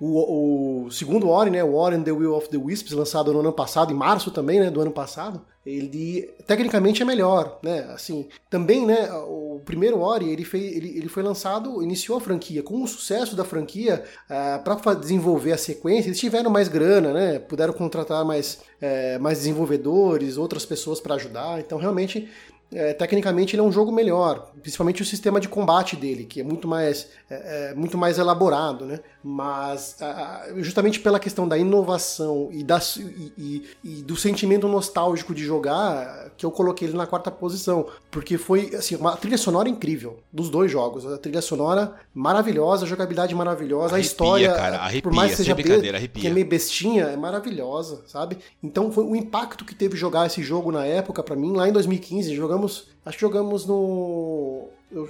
Speaker 2: o, o segundo Ori, né, o Ori and the Will of the Wisps, lançado no ano passado, em março também, né, do ano passado, ele tecnicamente é melhor, né, assim, também, né, o primeiro Ori, ele, fez, ele, ele foi lançado, iniciou a franquia, com o sucesso da franquia, para desenvolver a sequência, eles tiveram mais grana, né, puderam contratar mais, é, mais desenvolvedores, outras pessoas para ajudar, então realmente é, tecnicamente ele é um jogo melhor, principalmente o sistema de combate dele, que é muito mais, é, é, muito mais elaborado, né? Mas a- a- justamente pela questão da inovação e, da, e, e- e do sentimento nostálgico de jogar, que eu coloquei ele na quarta posição, porque foi assim, uma trilha sonora incrível dos dois jogos, a trilha sonora maravilhosa, a jogabilidade maravilhosa,
Speaker 5: Arrepia,
Speaker 2: a história,
Speaker 5: cara,
Speaker 2: por
Speaker 5: arrepia,
Speaker 2: mais que seja
Speaker 5: brincadeira, arrepia.
Speaker 2: que é meio bestinha, é maravilhosa, sabe? Então foi o impacto que teve jogar esse jogo na época pra mim, lá em 2015, jogamos, acho que jogamos no eu-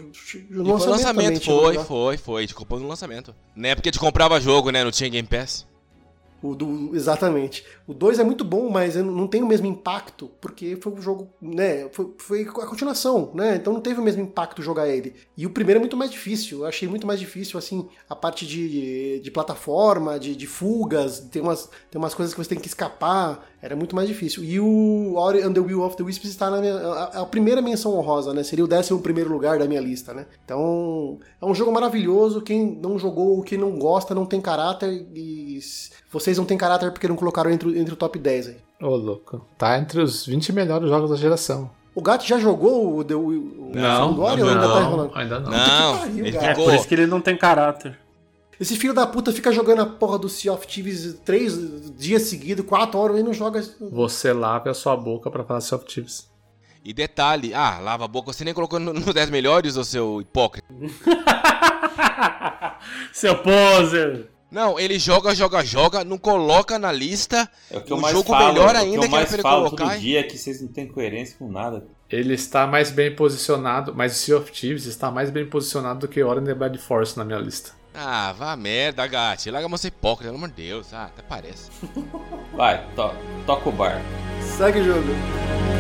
Speaker 2: no
Speaker 5: foi lançamento,
Speaker 2: também,
Speaker 5: foi,
Speaker 2: jogado.
Speaker 5: foi, foi. A gente comprou no lançamento. Na época a gente comprava jogo, né? Não tinha Game Pass.
Speaker 2: O do, exatamente. O 2 é muito bom, mas não tem o mesmo impacto, porque foi um jogo, né? Foi, foi a continuação, né? Então não teve o mesmo impacto jogar ele. E o primeiro é muito mais difícil. Eu achei muito mais difícil, assim, a parte de, de plataforma, de, de fugas, tem umas, tem umas coisas que você tem que escapar. Era muito mais difícil. E o Ori and the Will of the Wisps está na minha. A, a primeira menção honrosa, né? Seria o décimo primeiro lugar da minha lista, né? Então, é um jogo maravilhoso. Quem não jogou, quem não gosta, não tem caráter. E vocês não têm caráter porque não colocaram entre, entre o top 10 aí.
Speaker 1: Ô, louco. Tá entre os 20 melhores jogos da geração.
Speaker 2: O Gato já jogou o, The, o, o
Speaker 5: Não,
Speaker 2: Ori
Speaker 5: não
Speaker 2: ou ainda tá
Speaker 5: jogou.
Speaker 2: enrolando?
Speaker 1: ainda não.
Speaker 5: Não,
Speaker 2: pariu,
Speaker 5: ele.
Speaker 4: É, por isso que ele não tem caráter.
Speaker 2: Esse filho da puta fica jogando a porra do Sea of Thieves três dias seguidos, quatro horas, e não joga.
Speaker 1: Você lave a sua boca pra falar Sea of Thieves.
Speaker 5: E detalhe, ah, lava a boca, você nem colocou no, no 10 melhores, ô seu hipócrita. [laughs]
Speaker 4: Seu poser!
Speaker 5: Não, ele joga, joga, joga, não coloca na lista.
Speaker 3: É o que eu
Speaker 5: o
Speaker 3: mais
Speaker 5: jogo
Speaker 3: falo,
Speaker 5: melhor
Speaker 3: o
Speaker 5: ainda
Speaker 3: que eu
Speaker 5: que
Speaker 3: mais
Speaker 5: pra ele
Speaker 3: falo
Speaker 5: colocar.
Speaker 3: todo dia é que vocês não têm coerência com nada.
Speaker 1: Ele está mais bem posicionado, mas o Sea of Thieves está mais bem posicionado do que the Blind Force na minha lista.
Speaker 5: Ah, vá a merda, Gatti. Larga você hipócrita, pelo amor de Deus. Ah, até parece.
Speaker 3: Vai, to toca o bar.
Speaker 2: Segue o jogo.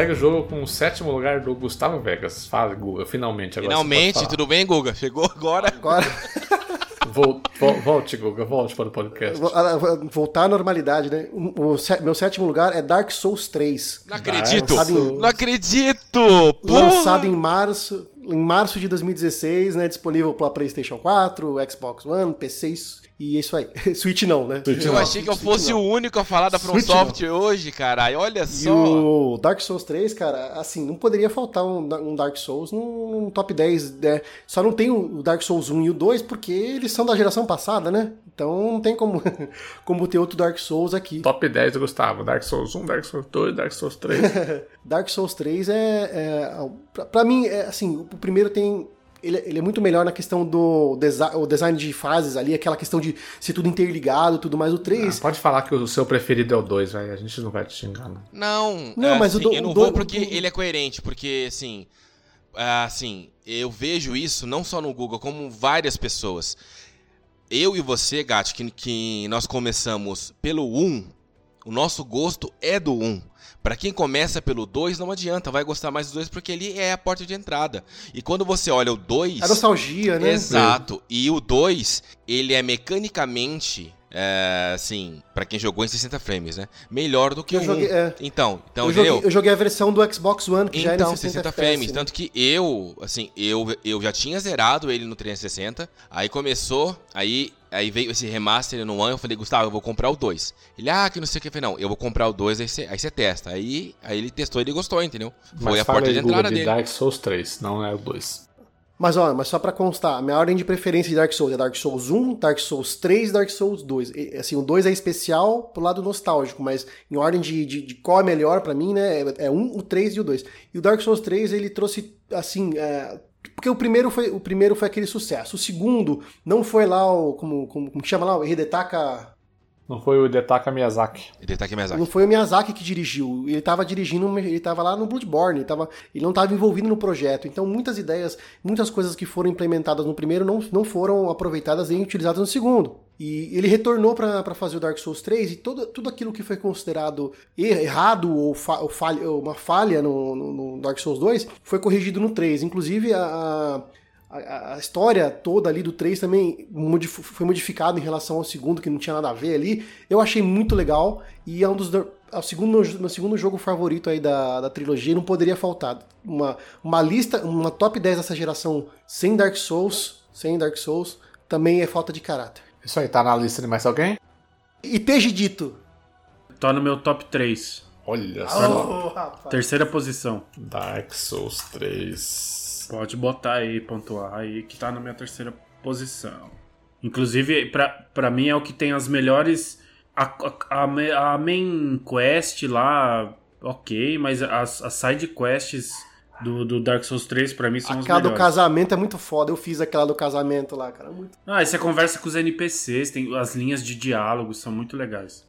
Speaker 1: Segue o jogo com o sétimo lugar do Gustavo Vegas. Fala, Guga, finalmente. Agora
Speaker 5: Finalmente, tudo bem, Guga? Chegou agora.
Speaker 2: Agora. [laughs]
Speaker 1: Vol- vol- Volte, Guga, volte para o podcast.
Speaker 2: vo- ah, voltar à normalidade, né? O, o meu sétimo lugar é Dark Souls 3.
Speaker 5: Não acredito!
Speaker 2: Souls.
Speaker 5: Não acredito! Porra!
Speaker 2: Lançado em março, em março de 2016, né? Disponível para PlayStation 4, Xbox One, PC e é isso aí. [laughs] Switch não, né?
Speaker 1: Switch
Speaker 5: Eu
Speaker 1: não.
Speaker 5: achei que eu fosse o único a falar da From
Speaker 2: Switch
Speaker 5: Software hoje, caralho. Olha
Speaker 2: E
Speaker 5: só.
Speaker 2: o Dark Souls 3, cara, assim, não poderia faltar um, um Dark Souls num, num top 10. Né? Só não tem o Dark Souls 1 e o 2 porque eles são da geração passada, né? Então não tem como, [laughs] como ter outro Dark Souls aqui.
Speaker 1: Top 10 do Gustavo. Dark Souls 1, Dark Souls 2, Dark Souls 3. [laughs]
Speaker 2: Dark Souls 3 é. é pra, pra mim, é assim, o primeiro tem. Ele, ele é muito melhor na questão do desi o design de fases ali, aquela questão de ser tudo interligado e tudo mais. O 3.
Speaker 1: Ah, pode falar que o seu preferido é o 2, velho. A gente não vai te xingar, não.
Speaker 5: Não,
Speaker 2: Não,
Speaker 5: é,
Speaker 2: mas o
Speaker 5: assim,
Speaker 2: do-
Speaker 5: eu não
Speaker 2: o
Speaker 5: vou
Speaker 2: do-
Speaker 5: porque
Speaker 2: o-
Speaker 5: ele é coerente, porque assim, ah, assim, eu vejo isso não só no Google, como várias pessoas. Eu e você, Gatti, que, que nós começamos pelo 1, o nosso gosto é do 1. Pra quem começa pelo 2, não adianta, vai gostar mais do 2 porque ele é a porta de entrada. E quando você olha o 2,
Speaker 2: A nostalgia, né?
Speaker 5: Exato. E o 2, ele é mecanicamente, é, assim, pra quem jogou em 60 frames, né? Melhor do que
Speaker 2: Eu
Speaker 5: o 1.
Speaker 2: joguei- é.
Speaker 5: Então, então
Speaker 2: eu, joguei, eu joguei a versão do Xbox One, que já era
Speaker 5: Então,
Speaker 2: em 60,
Speaker 5: 60
Speaker 2: FPS,
Speaker 5: frames.
Speaker 2: né?
Speaker 5: Tanto que eu, assim, eu, eu já tinha zerado ele no 360. Aí começou, aí, aí veio esse remaster no One. Eu falei, Gustavo, eu vou comprar o 2. Ele, ah, que não sei o que. Eu falei, não, eu vou comprar o 2, aí você aí você testa. Aí, aí ele testou e ele gostou, entendeu? Foi
Speaker 1: Mas
Speaker 5: a
Speaker 1: fala
Speaker 5: porta de entrada
Speaker 1: de
Speaker 5: dele.
Speaker 1: Dark Souls 3, não é o 2.
Speaker 2: Mas ó, mas só pra constar, a minha ordem de preferência de Dark Souls é Dark Souls 1, Dark Souls 3 e Dark Souls 2. E, assim, o 2 é especial pro lado nostálgico, mas em ordem de, de, de qual é melhor pra mim, né? É, é um, o 3 e o 2. E o Dark Souls 3, ele trouxe, assim, é, porque o primeiro, foi, o primeiro foi aquele sucesso. O segundo não foi lá o. Como, como, como chama lá? O Hidetaka.
Speaker 1: Não foi o Detaka Miyazaki.
Speaker 5: Aqui Miyazaki.
Speaker 2: Não foi o Miyazaki que dirigiu. Ele tava dirigindo, ele tava lá no Bloodborne, ele, tava, ele não estava envolvido no projeto. Então muitas ideias, muitas coisas que foram implementadas no primeiro não, não foram aproveitadas nem utilizadas no segundo. E ele retornou para fazer o Dark Souls 3 e todo, tudo aquilo que foi considerado er- errado ou, fa, ou falha, uma falha no, no- no Dark Souls 2 foi corrigido no 3. Inclusive a, a, a história toda ali do 3 também modif- foi modificada em relação ao segundo, que não tinha nada a ver ali. Eu achei muito legal e é um dos. É o segundo, meu, meu segundo jogo favorito aí da, da trilogia, não poderia faltar. Uma, uma lista, uma top 10 dessa geração sem Dark Souls, sem Dark Souls, também é falta de caráter.
Speaker 1: Isso aí, tá na lista de mais alguém?
Speaker 2: E teja dito.
Speaker 4: Tá no meu top 3.
Speaker 1: Olha só.
Speaker 2: Oh.
Speaker 4: Terceira posição.
Speaker 1: Dark Souls 3.
Speaker 4: Pode botar aí, pontuar aí, que tá na minha terceira posição. Inclusive, pra, pra mim é o que tem as melhores. A, a, a me- a main quest lá, ok, mas as, as side quests do, do Dark Souls 3 pra mim são as
Speaker 2: Aquela do
Speaker 4: melhores.
Speaker 2: casamento é muito foda. Eu fiz aquela do casamento lá, cara. Muito...
Speaker 4: Ah, aí você conversa com os NPCs, tem as linhas de diálogo, são muito legais.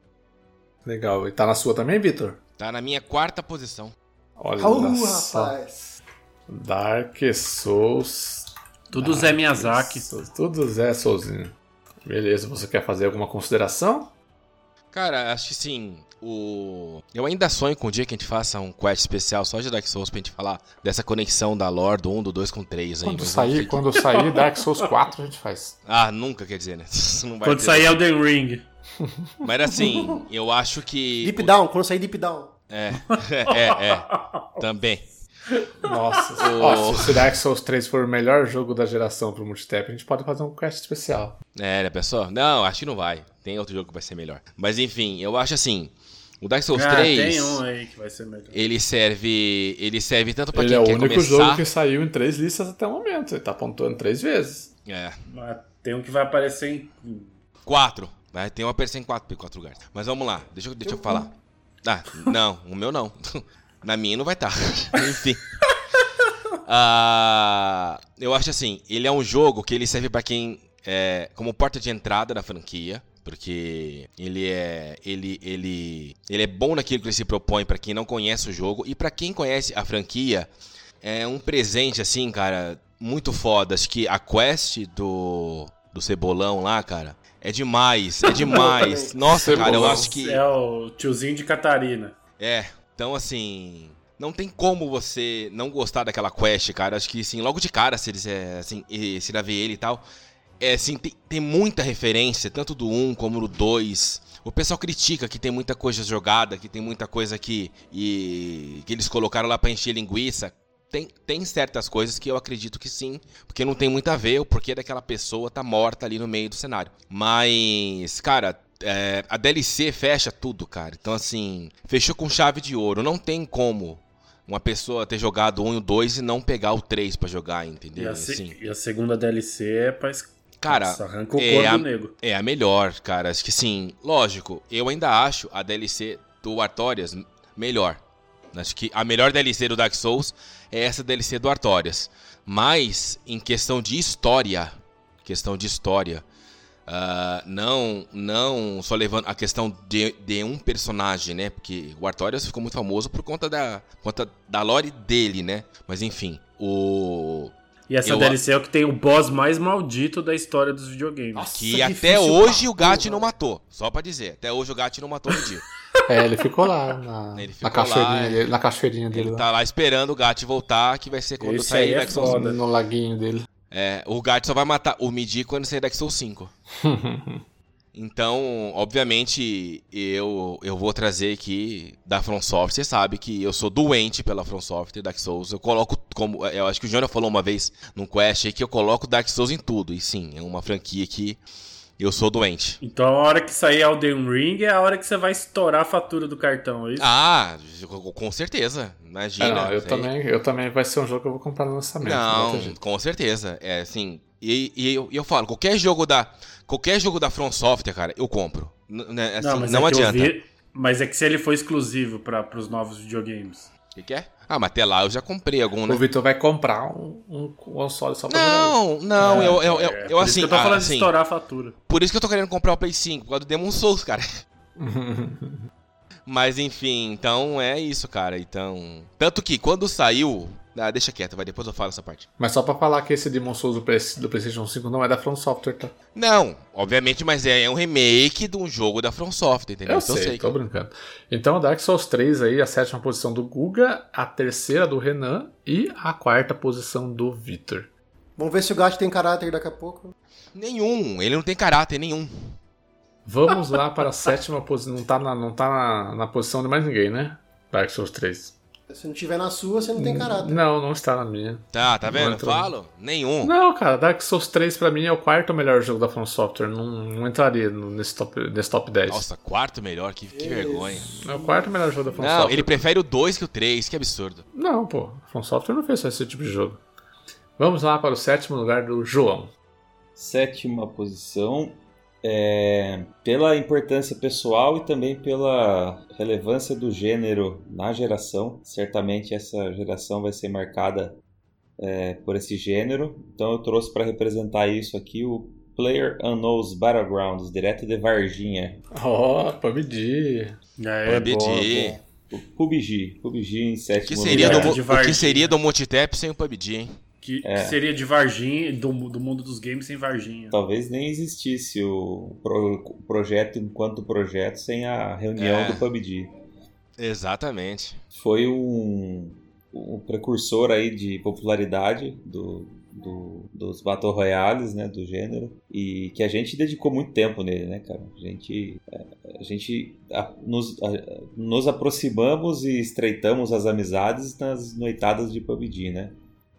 Speaker 1: Legal. E tá na sua também, Vitor?
Speaker 5: Tá na minha quarta posição.
Speaker 1: Olha
Speaker 2: Uh,
Speaker 1: só.
Speaker 2: rapaz.
Speaker 1: Dark Souls.
Speaker 4: Tudo Zé Miyazaki.
Speaker 1: Souls. Tudo Zé Soulzinho. Beleza, você quer fazer alguma consideração?
Speaker 5: Cara, acho que sim. O... Eu ainda sonho com o dia que a gente faça um quest especial só de Dark Souls pra gente falar dessa conexão da lore do 1, do 2 com o 3. Aí,
Speaker 1: Quando sair,
Speaker 5: ver
Speaker 1: quando sair Dark Souls 4, a gente faz. [laughs]
Speaker 5: Ah, nunca quer dizer, né? [laughs] Isso não vai
Speaker 4: Quando sair Elden Ring.
Speaker 5: Mas assim, eu acho que.
Speaker 2: Deep Down, quando sair Deep Down.
Speaker 5: É, [laughs] é, é. Também.
Speaker 1: Nossa, [laughs]
Speaker 5: O-
Speaker 1: Ó, se o Dark Souls 3 for o melhor jogo da geração pro multitap, a gente pode fazer um quest especial.
Speaker 5: É, né, pessoal? Não, acho que não vai. Tem outro jogo que vai ser melhor. Mas enfim, eu acho assim. O Dark Souls
Speaker 4: Ah,
Speaker 5: 3.
Speaker 4: tem um aí que vai ser melhor.
Speaker 5: Ele serve. Ele serve tanto pra
Speaker 1: Ele
Speaker 5: quem
Speaker 1: é o
Speaker 5: quer
Speaker 1: único
Speaker 5: começar.
Speaker 1: jogo que saiu em três listas até o momento. Ele tá pontuando três vezes.
Speaker 5: É.
Speaker 4: Mas tem um que vai aparecer em.
Speaker 5: Quatro. Vai ter uma aparecer em quatro, quatro lugares. Mas vamos lá, deixa, eu- deixa eu falar. Ah, não, o meu não. [laughs] Na minha não vai estar. [laughs] Enfim. Ah, eu acho assim, ele é um jogo que ele serve pra quem é como porta de entrada da franquia, porque ele é ele ele ele é bom naquilo que ele se propõe pra quem não conhece o jogo e pra quem conhece a franquia é um presente assim, cara, muito foda. Acho que a quest do do Cebolão lá, cara, é demais, é demais. [laughs] Nossa, cara, eu acho que
Speaker 4: É o tiozinho de Catarina.
Speaker 5: é, então assim, não tem como você não gostar daquela quest, cara. Acho que assim, logo de cara, se eles é, assim, se lá ver ele e tal, é assim, tem, tem muita referência, tanto do 1 como do 2. O pessoal critica que tem muita coisa jogada, que tem muita coisa que, e, que eles colocaram lá pra encher linguiça. Tem, tem certas coisas que eu acredito que sim, porque não tem muito a ver o porquê daquela pessoa tá morta ali no meio do cenário. Mas, cara, é, a DLC fecha tudo, cara. Então, assim, fechou com chave de ouro. Não tem como uma pessoa ter jogado 1 e o 2 e não pegar o 3 pra jogar,
Speaker 4: E
Speaker 5: entendeu?
Speaker 4: a, se-
Speaker 5: Assim,
Speaker 4: e a segunda DLC é pra.
Speaker 5: cara,
Speaker 4: Nossa, arranca o
Speaker 5: é
Speaker 4: corpo
Speaker 5: a-
Speaker 4: do nego.
Speaker 5: é a melhor, cara. Acho que sim. Lógico, eu ainda acho a DLC do Artorias melhor. Acho que a melhor DLC do Dark Souls é essa DLC do Artorias. Mas, em questão de história, questão de história, ah, não, não só levando a questão de, de um personagem, né? Porque o Artorias ficou muito famoso por conta da, conta da lore dele, né? Mas enfim, o
Speaker 4: E essa
Speaker 5: Eu-
Speaker 4: DLC é o que tem o boss mais maldito da história dos videogames.
Speaker 2: Nossa,
Speaker 5: que até hoje o Gat não matou. Só pra dizer, até hoje o Gat não matou no dia. [laughs]
Speaker 1: É, ele ficou lá na, [laughs]
Speaker 5: Ele
Speaker 1: na
Speaker 5: ficou
Speaker 1: cachoeirinha
Speaker 5: lá,
Speaker 1: dele, na cachoeirinha dele
Speaker 5: Ele
Speaker 1: lá.
Speaker 5: tá lá esperando o Gat voltar, que vai ser quando
Speaker 4: Esse
Speaker 5: sair
Speaker 4: é foda.
Speaker 1: No laguinho dele.
Speaker 5: É, o Gat só vai matar o Midi quando sair Dark Souls 5. Então, obviamente, eu, eu vou trazer aqui da From Software. Você sabe que eu sou doente pela From Software Dark Souls. Eu coloco como. Eu acho que o Jônia falou uma vez num quest aí que eu coloco Dark Souls em tudo. E sim, é uma franquia que eu sou doente.
Speaker 4: Então a hora que sair Elden Ring é a hora que você vai estourar a fatura do cartão, é isso?
Speaker 5: Ah, com certeza. Imagina.
Speaker 1: É, não, eu
Speaker 5: isso aí.
Speaker 1: também, eu também vai ser um jogo que eu vou comprar no lançamento. não
Speaker 5: Não, com certeza. É assim. E, e eu, eu falo, qualquer jogo da. Qualquer jogo da From Software, cara, eu compro. N- né, assim, não
Speaker 4: mas é que eu
Speaker 5: adianta.
Speaker 4: vi- mas é que se ele for exclusivo para os novos videogames.
Speaker 5: O que, que é? Ah, mas até lá eu já comprei algum, né?
Speaker 1: O Vitor vai comprar um, um console só pra jogar.
Speaker 5: Não, não,
Speaker 4: É,
Speaker 5: eu, eu, eu,
Speaker 4: é,
Speaker 5: eu
Speaker 4: por isso
Speaker 5: assim.
Speaker 4: eu tô
Speaker 5: ah,
Speaker 4: falando de
Speaker 5: assim,
Speaker 4: estourar a fatura.
Speaker 5: Por isso que eu tô querendo comprar o Play 5, por causa do Demon Souls, cara. [laughs] Mas enfim, então é isso, cara. Então. Tanto que quando saiu. Ah, deixa quieto, vai, depois eu falo essa parte.
Speaker 1: Mas só pra falar que esse Demon Souls do, do PlayStation 5 não é da From Software, tá?
Speaker 5: Não, obviamente, mas é, é um remake de um jogo da From Software, entendeu?
Speaker 1: Eu
Speaker 5: Então
Speaker 1: sei, tô brincando. Então, Dark Souls 3 aí, a sétima posição do Guga, a terceira do Renan e a quarta posição do Vitor.
Speaker 2: Vamos ver se o gato tem caráter daqui a pouco.
Speaker 5: Nenhum, ele não tem caráter nenhum.
Speaker 1: Vamos lá para a sétima posição. Não tá, na, não tá na, na posição de mais ninguém, né? Dark Souls 3.
Speaker 2: Se não tiver na sua, você não tem caráter.
Speaker 1: Não, não está na minha.
Speaker 5: Tá, tá vendo?
Speaker 1: Não entrou.
Speaker 5: falo? Nenhum.
Speaker 1: Não, cara, Dark Souls 3 pra mim é o quarto melhor jogo da From Software. Não, não entraria no- nesse top, nesse top 10.
Speaker 5: Nossa, quarto melhor, que, que vergonha.
Speaker 1: É o quarto melhor jogo da From
Speaker 5: Não,
Speaker 1: Software.
Speaker 5: ele prefere o 2 que o 3, que absurdo.
Speaker 1: Não, pô. A From Software não fez só esse tipo de jogo. Vamos lá para o sétimo lugar do João.
Speaker 3: Sétima posição, é, pela importância pessoal e também pela relevância do gênero na geração. Certamente essa geração vai ser marcada é, por esse gênero. Então eu trouxe para representar isso aqui o Player Unknown's Battlegrounds, direto de Varginha.
Speaker 1: Ó, oh, PUBG.
Speaker 4: É,
Speaker 5: PUBG.
Speaker 4: boa.
Speaker 3: O PUBG, PUBG em sétimo
Speaker 5: que seria,
Speaker 3: lugar.
Speaker 5: do, o que seria do Multitap sem o PUBG, hein?
Speaker 4: Que,
Speaker 3: É.
Speaker 4: que seria de Varginha, do, do mundo dos games sem Varginha.
Speaker 3: Talvez nem existisse o, pro- o projeto enquanto projeto sem a reunião
Speaker 5: É.
Speaker 3: do PUBG.
Speaker 5: Exatamente.
Speaker 3: Foi um, um precursor aí de popularidade do, do, dos Battle Royales, né, do gênero, e que a gente dedicou muito tempo nele, né, cara? A gente, é, a, gente a, nos, a, nos aproximamos e estreitamos as amizades nas noitadas de PUBG, né?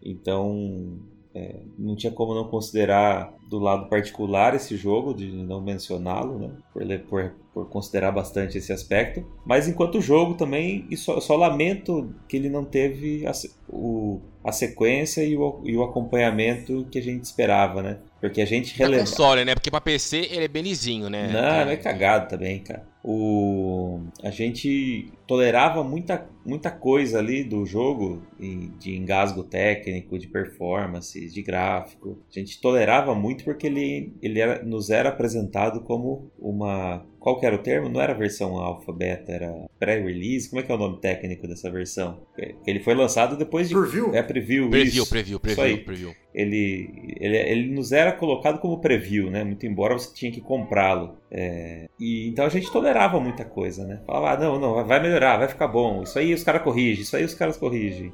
Speaker 3: Então, é, não tinha como não considerar do lado particular esse jogo, de não mencioná-lo, né? Por, por, por, considerar bastante esse aspecto. Mas enquanto jogo também, só, só lamento que ele não teve a, o, a sequência e o, e o acompanhamento que a gente esperava, né? Porque a gente releva. É
Speaker 5: console, né? Porque pra PC ele é benizinho, né?
Speaker 3: Não, é cagado também, cara. O... A gente tolerava muita, muita coisa ali do jogo, de engasgo técnico, de performance, de gráfico. A gente tolerava muito porque ele, ele era, nos era apresentado como uma qual que era o termo? Não era versão alfa, beta, era pré-release. Como é que é o nome técnico dessa versão? Ele foi lançado depois de
Speaker 2: preview.
Speaker 3: É preview,
Speaker 5: preview, isso. preview, preview, preview.
Speaker 3: Ele, ele, ele nos era colocado como preview, né? Muito embora você tinha que comprá-lo. É... E então a gente tolerava muita coisa, né? Falava, ah, não, não, vai melhorar, vai ficar bom. Isso aí os caras corrigem, isso aí os caras corrigem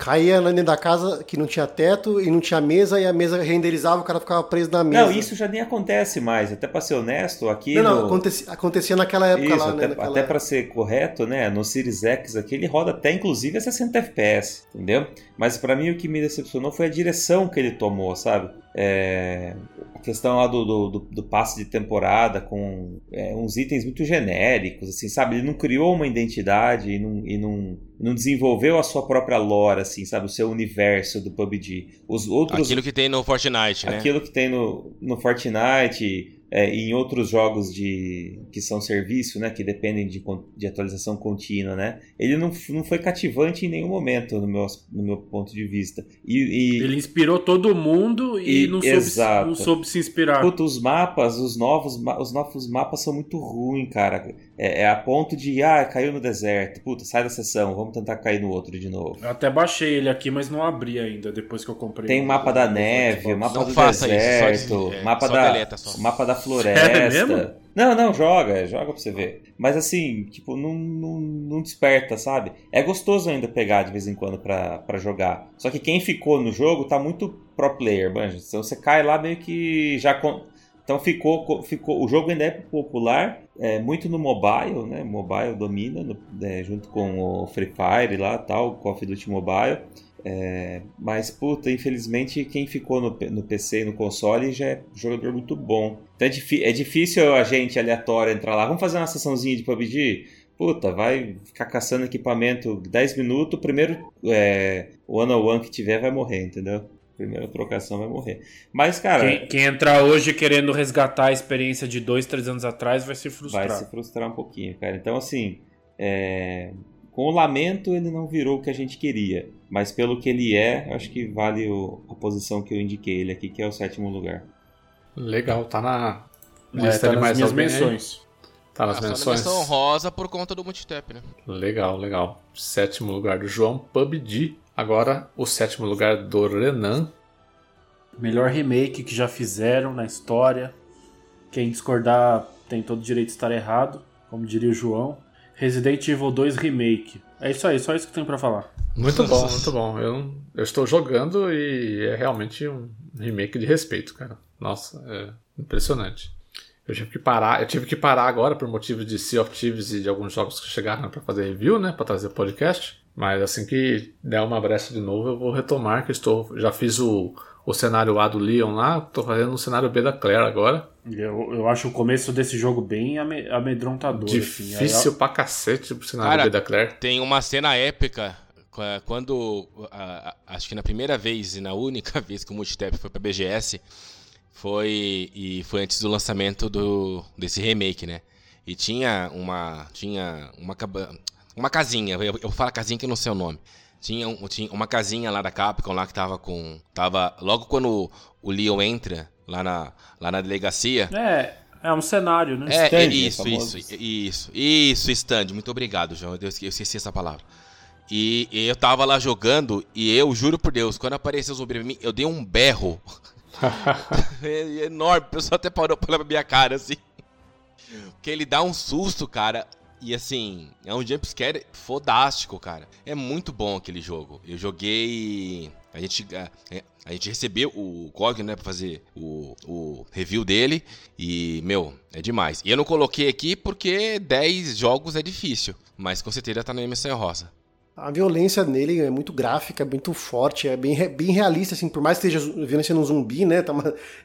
Speaker 2: caía dentro da casa que não tinha teto e não tinha mesa e a mesa renderizava, o cara ficava preso na mesa.
Speaker 3: Não, isso já nem acontece mais. Até para ser honesto, aqui.
Speaker 2: Não,
Speaker 3: no...
Speaker 2: não, acontecia, acontecia naquela época
Speaker 3: isso,
Speaker 2: lá,
Speaker 3: até,
Speaker 2: né?
Speaker 3: Até para ser correto, né? No Series X aqui ele roda até inclusive a 60 FPS, entendeu? Mas para mim o que me decepcionou foi a direção que ele tomou, sabe? É, questão lá do, do, do, passe de temporada com é, uns itens muito genéricos, assim, sabe? Ele não criou uma identidade e não, e não, não desenvolveu a sua própria lore, assim, sabe? O seu universo do PUBG. Os outros,
Speaker 5: aquilo que tem no Fortnite,
Speaker 3: né? Aquilo que tem no, no Fortnite é, em outros jogos de que são serviço, né, que dependem de, de atualização contínua, né, ele não, não foi cativante em nenhum momento no meu, no meu ponto de vista. E,
Speaker 4: e ele inspirou todo mundo e, e não, soube, não, soube, se inspirar.
Speaker 3: Puta, os mapas, os novos, os novos mapas são muito ruins, cara. É, é, a ponto de, ah, caiu no deserto. Puta, sai da sessão, vamos tentar cair no outro de novo.
Speaker 4: Eu até baixei ele aqui, mas não abri ainda depois que eu comprei.
Speaker 3: Tem o mapa da neve, mapa do deserto, isso, é, mapa, da, mapa da floresta. Não, não, joga, joga pra você ver. Mas assim, tipo, não, não, não, desperta, sabe? É gostoso ainda pegar de vez em quando pra, pra jogar. Só que quem ficou no jogo tá muito pro player, manja. Então você cai lá meio que já. Con... Então ficou, ficou. O jogo ainda é popular, é, muito no mobile, né? Mobile domina, no, é, junto com o Free Fire lá tal, o Call of Duty Mobile. É, mas, puta, infelizmente quem ficou no, no PC e no console já é jogador muito bom. Então é, é difícil a gente aleatório entrar lá. Vamos fazer uma sessãozinha de PUBG? Puta, vai ficar caçando equipamento 10 minutos. O primeiro é, one on one que tiver vai morrer, entendeu? Primeira trocação vai morrer. Mas, cara.
Speaker 4: Quem, quem, entrar hoje querendo resgatar a experiência de dois, três anos atrás vai se frustrar.
Speaker 3: Vai se frustrar um pouquinho, cara. Então, assim. É... Com o lamento, ele não virou o que a gente queria. Mas pelo que ele é, acho que vale o, a posição que eu indiquei ele aqui, que é o sétimo lugar.
Speaker 1: Legal, tá na
Speaker 4: lista é, tá mais minhas menções.
Speaker 1: Tá nas ah, menções.
Speaker 5: menção rosa por conta do multitap, né?
Speaker 1: Legal, legal. Sétimo lugar do João, PUBG. Agora, o sétimo lugar do Renan.
Speaker 4: Melhor remake que já fizeram na história. Quem discordar tem todo o direito de estar errado, como diria o João. Resident Evil 2 Remake. É isso aí, só isso que tenho para falar.
Speaker 1: Muito bom, muito bom. Eu, eu estou jogando e é realmente um remake de respeito, cara. Nossa, é impressionante. Eu tive que parar, eu tive que parar agora por motivo de Sea of Thieves e de alguns jogos que chegaram para fazer review, né, para trazer podcast. Mas assim que der uma brecha de novo, eu vou retomar que estou, já fiz o, o cenário A do Leon lá, estou fazendo o cenário B da Claire agora.
Speaker 4: Eu, eu acho o começo desse jogo bem amedrontador.
Speaker 1: Assim. Difícil assim. pra cacete o cenário
Speaker 5: Cara,
Speaker 1: B da Claire.
Speaker 5: Tem uma cena épica quando acho que na primeira vez e na única [laughs] vez que o Multitap foi para BGS foi e foi antes do lançamento do desse remake, né? E tinha uma tinha uma uma casinha, eu, eu falo casinha que não sei o nome. Tinha, um, tinha uma casinha lá da Capcom lá que tava com tava logo quando o, Leon entra lá na lá na delegacia.
Speaker 4: É, é um cenário, né?
Speaker 5: É, stand, isso, isso, isso, isso, stand. Muito obrigado, João. Eu esqueci essa palavra. E, e, eu tava lá jogando e eu, juro por Deus, quando apareceu pra mim, eu dei um berro. [laughs] é, enorme, o pessoal até parou pra olhar pra minha cara assim. Porque ele dá um susto, cara. E assim, é um jumpscare fodástico, cara. É muito bom aquele jogo. Eu joguei. A gente, a, a gente recebeu o GOG, né, pra fazer o, o review dele. E, meu, é demais. E eu não coloquei aqui porque 10 jogos é difícil. Mas com certeza tá no MSN Rosa.
Speaker 2: A violência nele é muito gráfica, é muito forte, é bem, bem realista, assim, por mais que esteja violência no zumbi, né? Tá,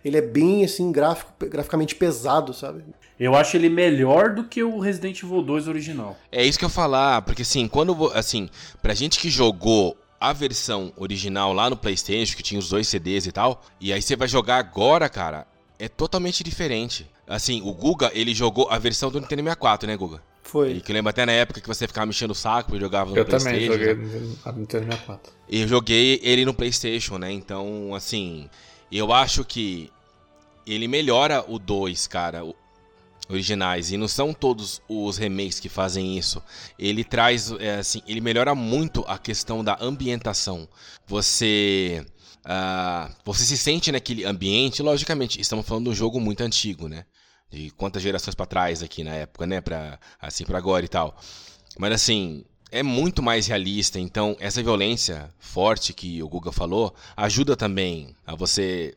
Speaker 2: ele é bem assim, gráfico, graficamente pesado, sabe?
Speaker 4: Eu acho ele melhor do que o Resident Evil 2 original.
Speaker 5: É isso que eu falar, porque assim, quando assim, pra gente que jogou a versão original lá no PlayStation, que tinha os dois CDs e tal, e aí você vai jogar agora, cara, é totalmente diferente. Assim, o Guga, ele jogou a versão do Nintendo 64, né, Guga?
Speaker 2: Foi.
Speaker 5: E que lembra até na época que você ficava mexendo o saco e jogava no
Speaker 1: Eu
Speaker 5: PlayStation.
Speaker 1: também joguei
Speaker 5: né?
Speaker 1: no Nintendo 64.
Speaker 5: E eu joguei ele no PlayStation, né? Então, assim, eu acho que ele melhora o 2, cara, originais. E não são todos os remakes que fazem isso. Ele traz, é, assim, ele melhora muito a questão da ambientação. Você. ah, você se sente naquele ambiente, logicamente, estamos falando de um jogo muito antigo, né? De quantas gerações pra trás aqui na época, né? Pra, assim, pra agora e tal. Mas assim, é muito mais realista. Então, essa violência forte que o Guga falou ajuda também a você.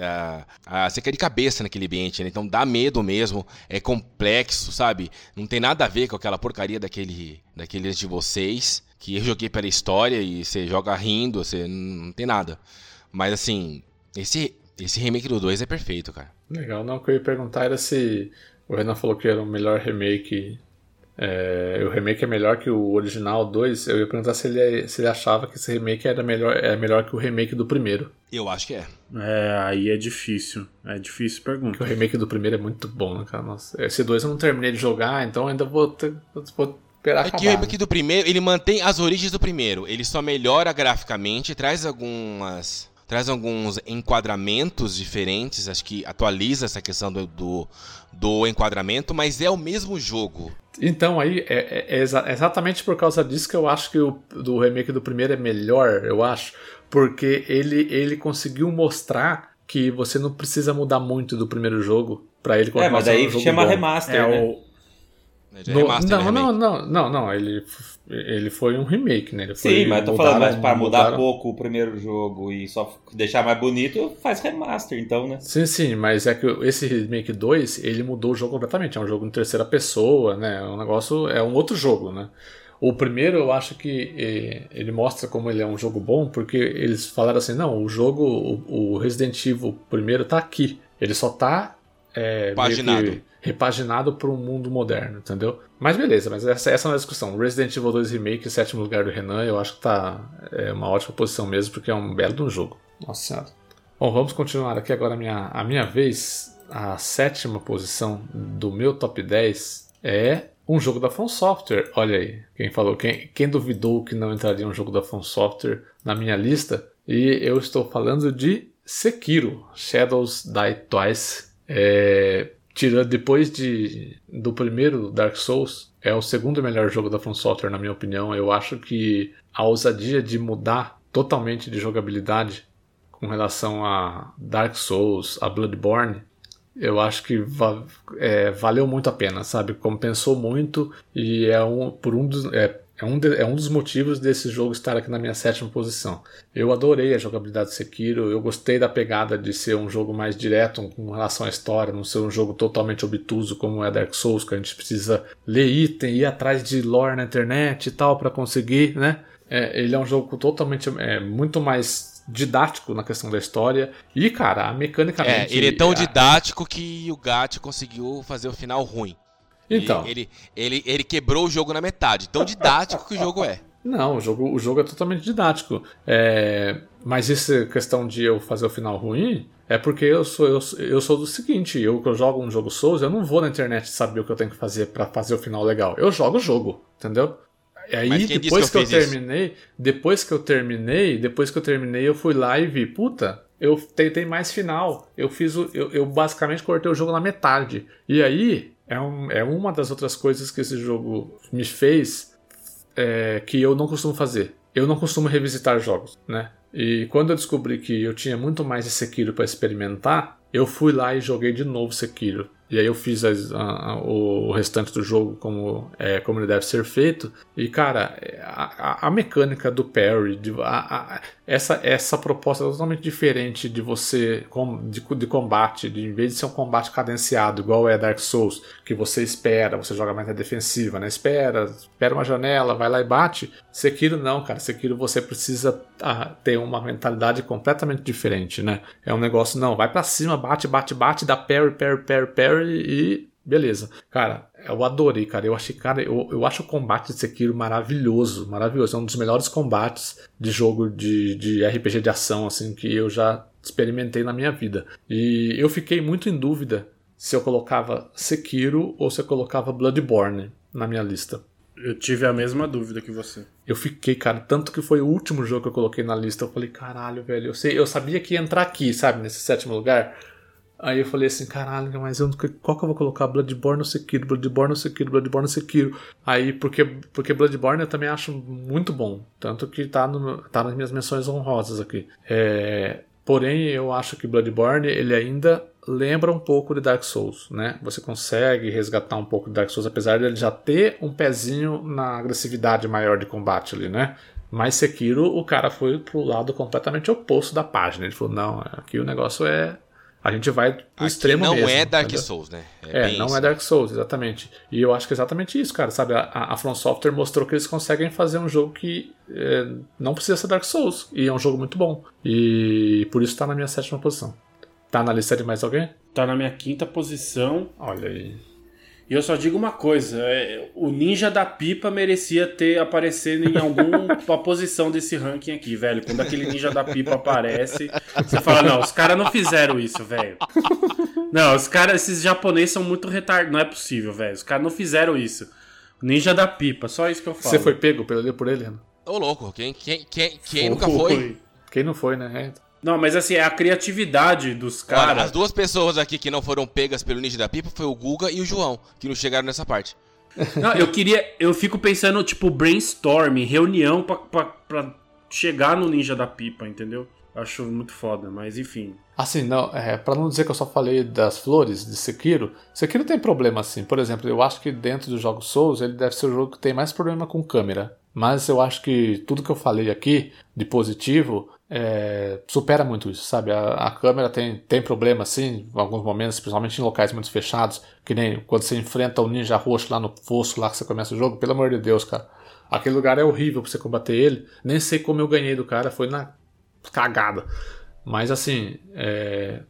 Speaker 5: A, a você cair de cabeça naquele ambiente, né? Então dá medo mesmo, é complexo, sabe? Não tem nada a ver com aquela porcaria daquele, daqueles de vocês, que eu joguei pela história e você joga rindo, você não tem nada. Mas assim, esse, esse remake do 2 é perfeito, cara.
Speaker 1: Legal, não, o que eu ia perguntar era se o Renan falou que era o melhor remake. É, o remake é melhor que o original 2. Eu ia perguntar se ele, se ele achava que esse remake era melhor, é melhor que o remake do primeiro.
Speaker 5: Eu acho que é.
Speaker 4: É, aí é difícil. É difícil
Speaker 1: Porque o
Speaker 4: pergunta.
Speaker 1: remake do primeiro é muito bom, né, cara? Nossa, esse 2 eu não terminei de jogar, então ainda vou, ter, vou esperar
Speaker 5: É que o
Speaker 1: acabar.
Speaker 5: remake do primeiro, ele mantém as origens do primeiro. Ele só melhora graficamente, traz algumas. Traz alguns enquadramentos diferentes, acho que atualiza essa questão do, do, do enquadramento, mas é o mesmo jogo.
Speaker 1: Então aí é, é- é é exatamente por causa disso que eu acho que o do remake do primeiro é melhor, eu acho, porque ele, ele conseguiu mostrar que você não precisa mudar muito do primeiro jogo pra ele
Speaker 3: É,
Speaker 1: continuar
Speaker 3: mas
Speaker 1: sendo
Speaker 3: aí
Speaker 1: um jogo
Speaker 3: chama
Speaker 1: bom.
Speaker 3: remaster,
Speaker 1: É
Speaker 3: né?
Speaker 1: o-
Speaker 5: É
Speaker 1: no-
Speaker 5: remaster, né,
Speaker 1: não,
Speaker 5: remake.
Speaker 1: não, não, não, não, ele, ele foi um remake, né? Ele foi,
Speaker 3: Sim, mas eu tô falando, mas
Speaker 1: mudaram-
Speaker 3: pra mudar
Speaker 1: mudaram-
Speaker 3: pouco o primeiro jogo e só deixar mais bonito, faz remaster, então, né?
Speaker 1: Sim, sim, mas é que esse Remake 2, ele mudou o jogo completamente. É um jogo em terceira pessoa, né? É um negócio, é um outro jogo, né? O primeiro eu acho que ele mostra como ele é um jogo bom, porque eles falaram assim, não, o jogo, o, Resident Evil primeiro tá aqui. Ele só tá é, meio
Speaker 5: Paginado.
Speaker 1: Repaginado para um mundo moderno, entendeu? Mas beleza, mas essa, essa não é a discussão. Resident Evil 2 Remake, sétimo lugar do Renan, eu acho que tá é uma ótima posição mesmo, porque é um belo de um jogo. Nossa senhora. Bom, vamos continuar aqui agora a minha, a minha vez. A sétima posição do meu top 10 é um jogo da From Software. Olha aí, quem falou, quem, quem duvidou que não entraria um jogo da From Software na minha lista? E eu estou falando de Sekiro, Shadows Die Twice. É, tirando depois de do primeiro Dark Souls, é o segundo melhor jogo da From Software na minha opinião. Eu acho que a ousadia de mudar totalmente de jogabilidade com relação a Dark Souls, a Bloodborne, eu acho que va- é, valeu muito a pena, sabe? Compensou muito e é um, por um dos, é, é um, de- é um dos motivos desse jogo estar aqui na minha sétima posição. Eu adorei a jogabilidade de Sekiro, eu gostei da pegada de ser um jogo mais direto com relação à história, não ser um jogo totalmente obtuso como é Dark Souls, que a gente precisa ler item, ir atrás de lore na internet e tal para conseguir, né? É, ele é um jogo totalmente é, muito mais didático na questão da história e cara,
Speaker 5: É,
Speaker 1: mecanicamente
Speaker 5: ele é tão didático que o Gat conseguiu fazer o final ruim.
Speaker 1: Então,
Speaker 5: Ele, ele, ele, ele quebrou o jogo na metade. Tão didático que o jogo é.
Speaker 1: Não, o jogo, o jogo é totalmente didático. É, mas essa questão de eu fazer o final ruim é porque eu sou, eu, eu sou do seguinte: eu que eu jogo um jogo Souls, eu não vou na internet saber o que eu tenho que fazer pra fazer o final legal. Eu jogo o jogo, entendeu? E aí, depois
Speaker 5: que
Speaker 1: que
Speaker 5: eu
Speaker 1: eu,
Speaker 5: fiz isso?
Speaker 1: terminei, depois que eu terminei, depois que eu terminei, eu fui lá e vi, puta, eu tentei mais final. Eu fiz o, eu, eu basicamente cortei o jogo na metade. E aí, é, um, é uma das outras coisas que esse jogo me fez é, que eu não costumo fazer. Eu não costumo revisitar jogos, né? E quando eu descobri que eu tinha muito mais de Sekiro para experimentar, eu fui lá e joguei de novo Sekiro. E aí eu fiz as, a, a, o restante do jogo como, é, como ele deve ser feito. E, cara, a, a mecânica do parry, de, essa, essa proposta é totalmente diferente de você de, de combate, de em vez de ser um combate cadenciado, igual é Dark Souls, que você espera, você joga mais na defensiva, né? Espera, espera uma janela, vai lá e bate. Sekiro não, cara. Sekiro você precisa ah, ter uma mentalidade completamente diferente, né? É um negócio, não, vai para cima, bate, bate, bate, dá parry, parry, parry, parry e beleza. Cara, eu adorei, cara. Eu achei, cara, eu, eu acho o combate de Sekiro maravilhoso, maravilhoso. É um dos melhores combates de jogo de, de RPG de ação, assim, que eu já experimentei na minha vida. E eu fiquei muito em dúvida se eu colocava Sekiro ou se eu colocava Bloodborne na minha lista.
Speaker 4: Eu tive a mesma dúvida que você.
Speaker 1: Eu fiquei, cara, tanto que foi o último jogo que eu coloquei na lista. Eu falei, caralho, velho, eu, sei, eu sabia que ia entrar aqui, sabe, nesse sétimo lugar. Aí eu falei assim, caralho, mas eu, qual que eu vou colocar? Bloodborne ou Sekiro? Bloodborne ou Sekiro? Bloodborne ou Sekiro? Aí, porque, porque Bloodborne eu também acho muito bom. Tanto que tá, no, tá nas minhas menções honrosas aqui. É, porém, eu acho que Bloodborne, ele ainda lembra um pouco de Dark Souls, né? Você consegue resgatar um pouco de Dark Souls, apesar de ele já ter um pezinho na agressividade maior de combate ali, né? Mas Sekiro, o cara foi pro lado completamente oposto da página. Ele falou, não, aqui o negócio é a gente vai pro Aqui extremo
Speaker 5: não
Speaker 1: mesmo.
Speaker 5: Não é Dark entendeu? Souls, né?
Speaker 1: É, é não isso. é Dark Souls, exatamente. E eu acho que é exatamente isso, cara. Sabe, a, a From Software mostrou que eles conseguem fazer um jogo que é, não precisa ser Dark Souls. E é um jogo muito bom. E por isso tá na minha sétima posição. Tá na lista de mais alguém?
Speaker 4: Tá na minha quinta posição.
Speaker 1: Olha aí.
Speaker 4: E eu só digo uma coisa: é, o ninja da pipa merecia ter aparecido em alguma [laughs] posição desse ranking aqui, velho. Quando aquele ninja da pipa aparece, você fala: não, os caras não fizeram isso, velho. Não, os caras, esses japoneses são muito retardados. Não é possível, velho. Os caras não fizeram isso. Ninja da pipa, só isso que eu falo.
Speaker 1: Você foi pego pelo, por ele, Renan?
Speaker 5: Ô, louco, quem, quem, quem, quem nunca foi?
Speaker 1: Quem não foi, né?
Speaker 4: Não, mas assim, é a criatividade dos caras.
Speaker 5: as duas pessoas aqui que não foram pegas pelo Ninja da Pipa foi o Guga e o João, que não chegaram nessa parte.
Speaker 4: Não, eu queria. Eu fico pensando, tipo, brainstorm, reunião pra, pra, pra chegar no Ninja da Pipa, entendeu? Acho muito foda, mas enfim.
Speaker 1: Assim, não, é, pra não dizer que eu só falei das flores de Sekiro, Sekiro tem problema assim. Por exemplo, eu acho que dentro dos jogos Souls ele deve ser o jogo que tem mais problema com câmera. Mas eu acho que tudo que eu falei aqui de positivo é, supera muito isso, sabe? A, a, câmera tem, tem problema, sim, em alguns momentos, principalmente em locais muito fechados, que nem quando você enfrenta o ninja roxo lá no fosso, lá que você começa o jogo, pelo amor de Deus, cara. Aquele lugar é horrível pra você combater ele. Nem sei como eu ganhei do cara, foi na cagada. Mas assim, é...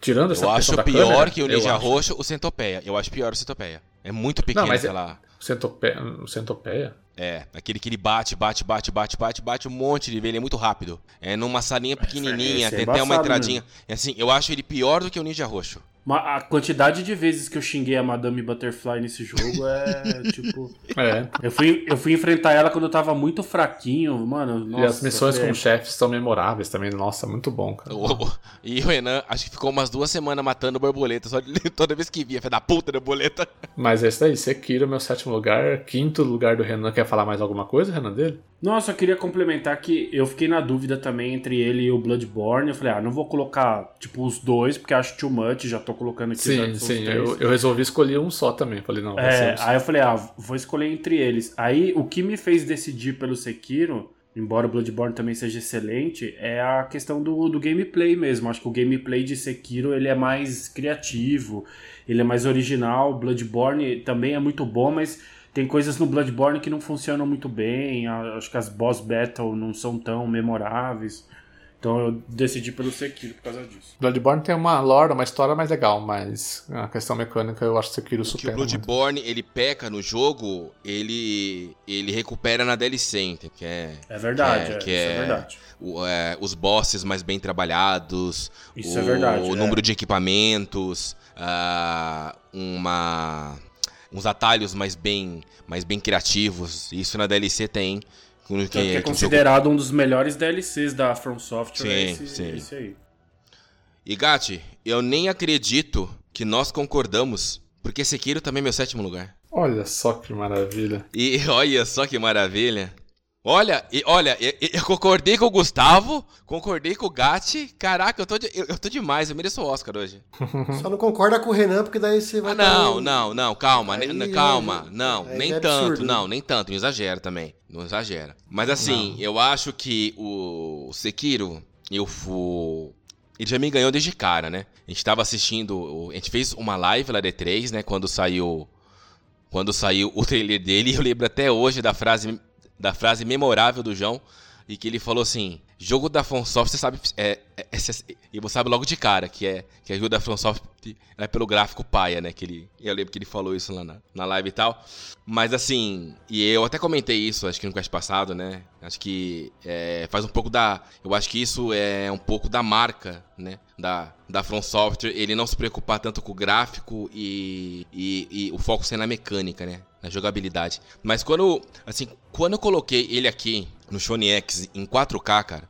Speaker 1: tirando essa
Speaker 5: Eu acho pior câmera, que o ninja roxo o centopeia. Eu acho pior o centopeia. É muito pequeno Não, mas aquela.
Speaker 1: É... Centopeia, centopeia?
Speaker 5: É, aquele que ele bate, bate, bate, bate, bate, bate um monte de ele é muito rápido. É numa salinha pequenininha, é tem até uma entradinha. É assim, eu acho ele pior do que o Ninja Roxo.
Speaker 4: A quantidade de vezes que eu xinguei a Madame Butterfly nesse jogo é [laughs] tipo.
Speaker 1: É.
Speaker 4: Eu fui, eu fui enfrentar ela quando eu tava muito fraquinho, mano. Nossa,
Speaker 1: e as missões com chefes são memoráveis também. Nossa, muito bom, cara.
Speaker 5: O, e o Renan, acho que ficou umas duas semanas matando borboleta, só de, [laughs] toda vez que via, foi da puta da borboleta.
Speaker 1: Mas esse daí, Sekiro, meu sétimo lugar, quinto lugar do Renan. Quer falar mais alguma coisa, Renan, dele?
Speaker 4: Nossa, eu queria complementar que eu fiquei na dúvida também entre ele e o Bloodborne. Eu falei, ah, não vou colocar, tipo, os dois, porque acho too much, já tô colocando aqui.
Speaker 1: Sim, sim, eu, eu, resolvi escolher um só também. Falei, não,
Speaker 4: é, Aí eu falei, ah, vou escolher entre eles. Aí o que me fez decidir pelo Sekiro, embora o Bloodborne também seja excelente, é a questão do, do gameplay mesmo. Acho que o gameplay de Sekiro ele é mais criativo, ele é mais original. Bloodborne também é muito bom, mas tem coisas no Bloodborne que não funcionam muito bem. Acho que as boss battle não são tão memoráveis. Então eu decidi pelo Sekiro por causa disso.
Speaker 1: Bloodborne tem uma lore, uma história mais legal, mas a questão mecânica eu acho que Sekiro supera.
Speaker 5: O Bloodborne, muito. ele peca no jogo, ele ele recupera na DLC, que é...
Speaker 4: É verdade, que é, é, é, é verdade.
Speaker 5: O, é, os bosses mais bem trabalhados,
Speaker 4: isso
Speaker 5: o,
Speaker 4: é verdade,
Speaker 5: o número de equipamentos, uh, uma uns atalhos mais bem, mais bem criativos. Isso na DLC tem.
Speaker 4: Que, que é considerado jogo... um dos melhores DLCs da From Software.
Speaker 5: Sim, esse, sim. Esse aí. E Gatti, eu nem acredito que nós concordamos, porque Sekiro também é meu sétimo lugar.
Speaker 1: Olha só que maravilha.
Speaker 5: E [laughs] olha só que maravilha. Olha, e- olha, eu, eu concordei com o Gustavo, concordei com o Gatti. Caraca, eu tô, de- eu, eu tô demais, eu mereço o Oscar hoje. [laughs]
Speaker 2: Só não concorda com o Renan, porque daí você vai
Speaker 5: Ah, não,
Speaker 2: um-
Speaker 5: não, não, calma,
Speaker 2: Aí
Speaker 5: calma, não,
Speaker 2: aí
Speaker 5: nem
Speaker 2: é
Speaker 5: tanto,
Speaker 2: absurdo, né?
Speaker 5: não, nem tanto, não exagera também, não exagera. Mas assim, eu acho que o Sekiro, eu fui... Ele já me ganhou desde cara, né? A gente tava assistindo, o- a gente fez uma live lá D3, né, quando saiu... Quando saiu o trailer dele, [laughs] eu lembro até hoje da frase, da frase memorável do João, e que ele falou assim: jogo da FromSoft, você sabe. É- e você sabe logo de cara que é que a jogo da é pelo gráfico paia, né? Que ele, eu lembro que ele falou isso lá na, na live e tal. Mas assim, e eu até comentei isso, acho que no quest passado, né? Acho que é, faz um pouco da. Eu acho que isso é um pouco da marca, né? Da, da From Software, ele não se preocupar tanto com o gráfico e, e, e o foco ser na mecânica, né? Na jogabilidade. Mas quando, assim, quando eu coloquei ele aqui no Sony X em 4K, cara,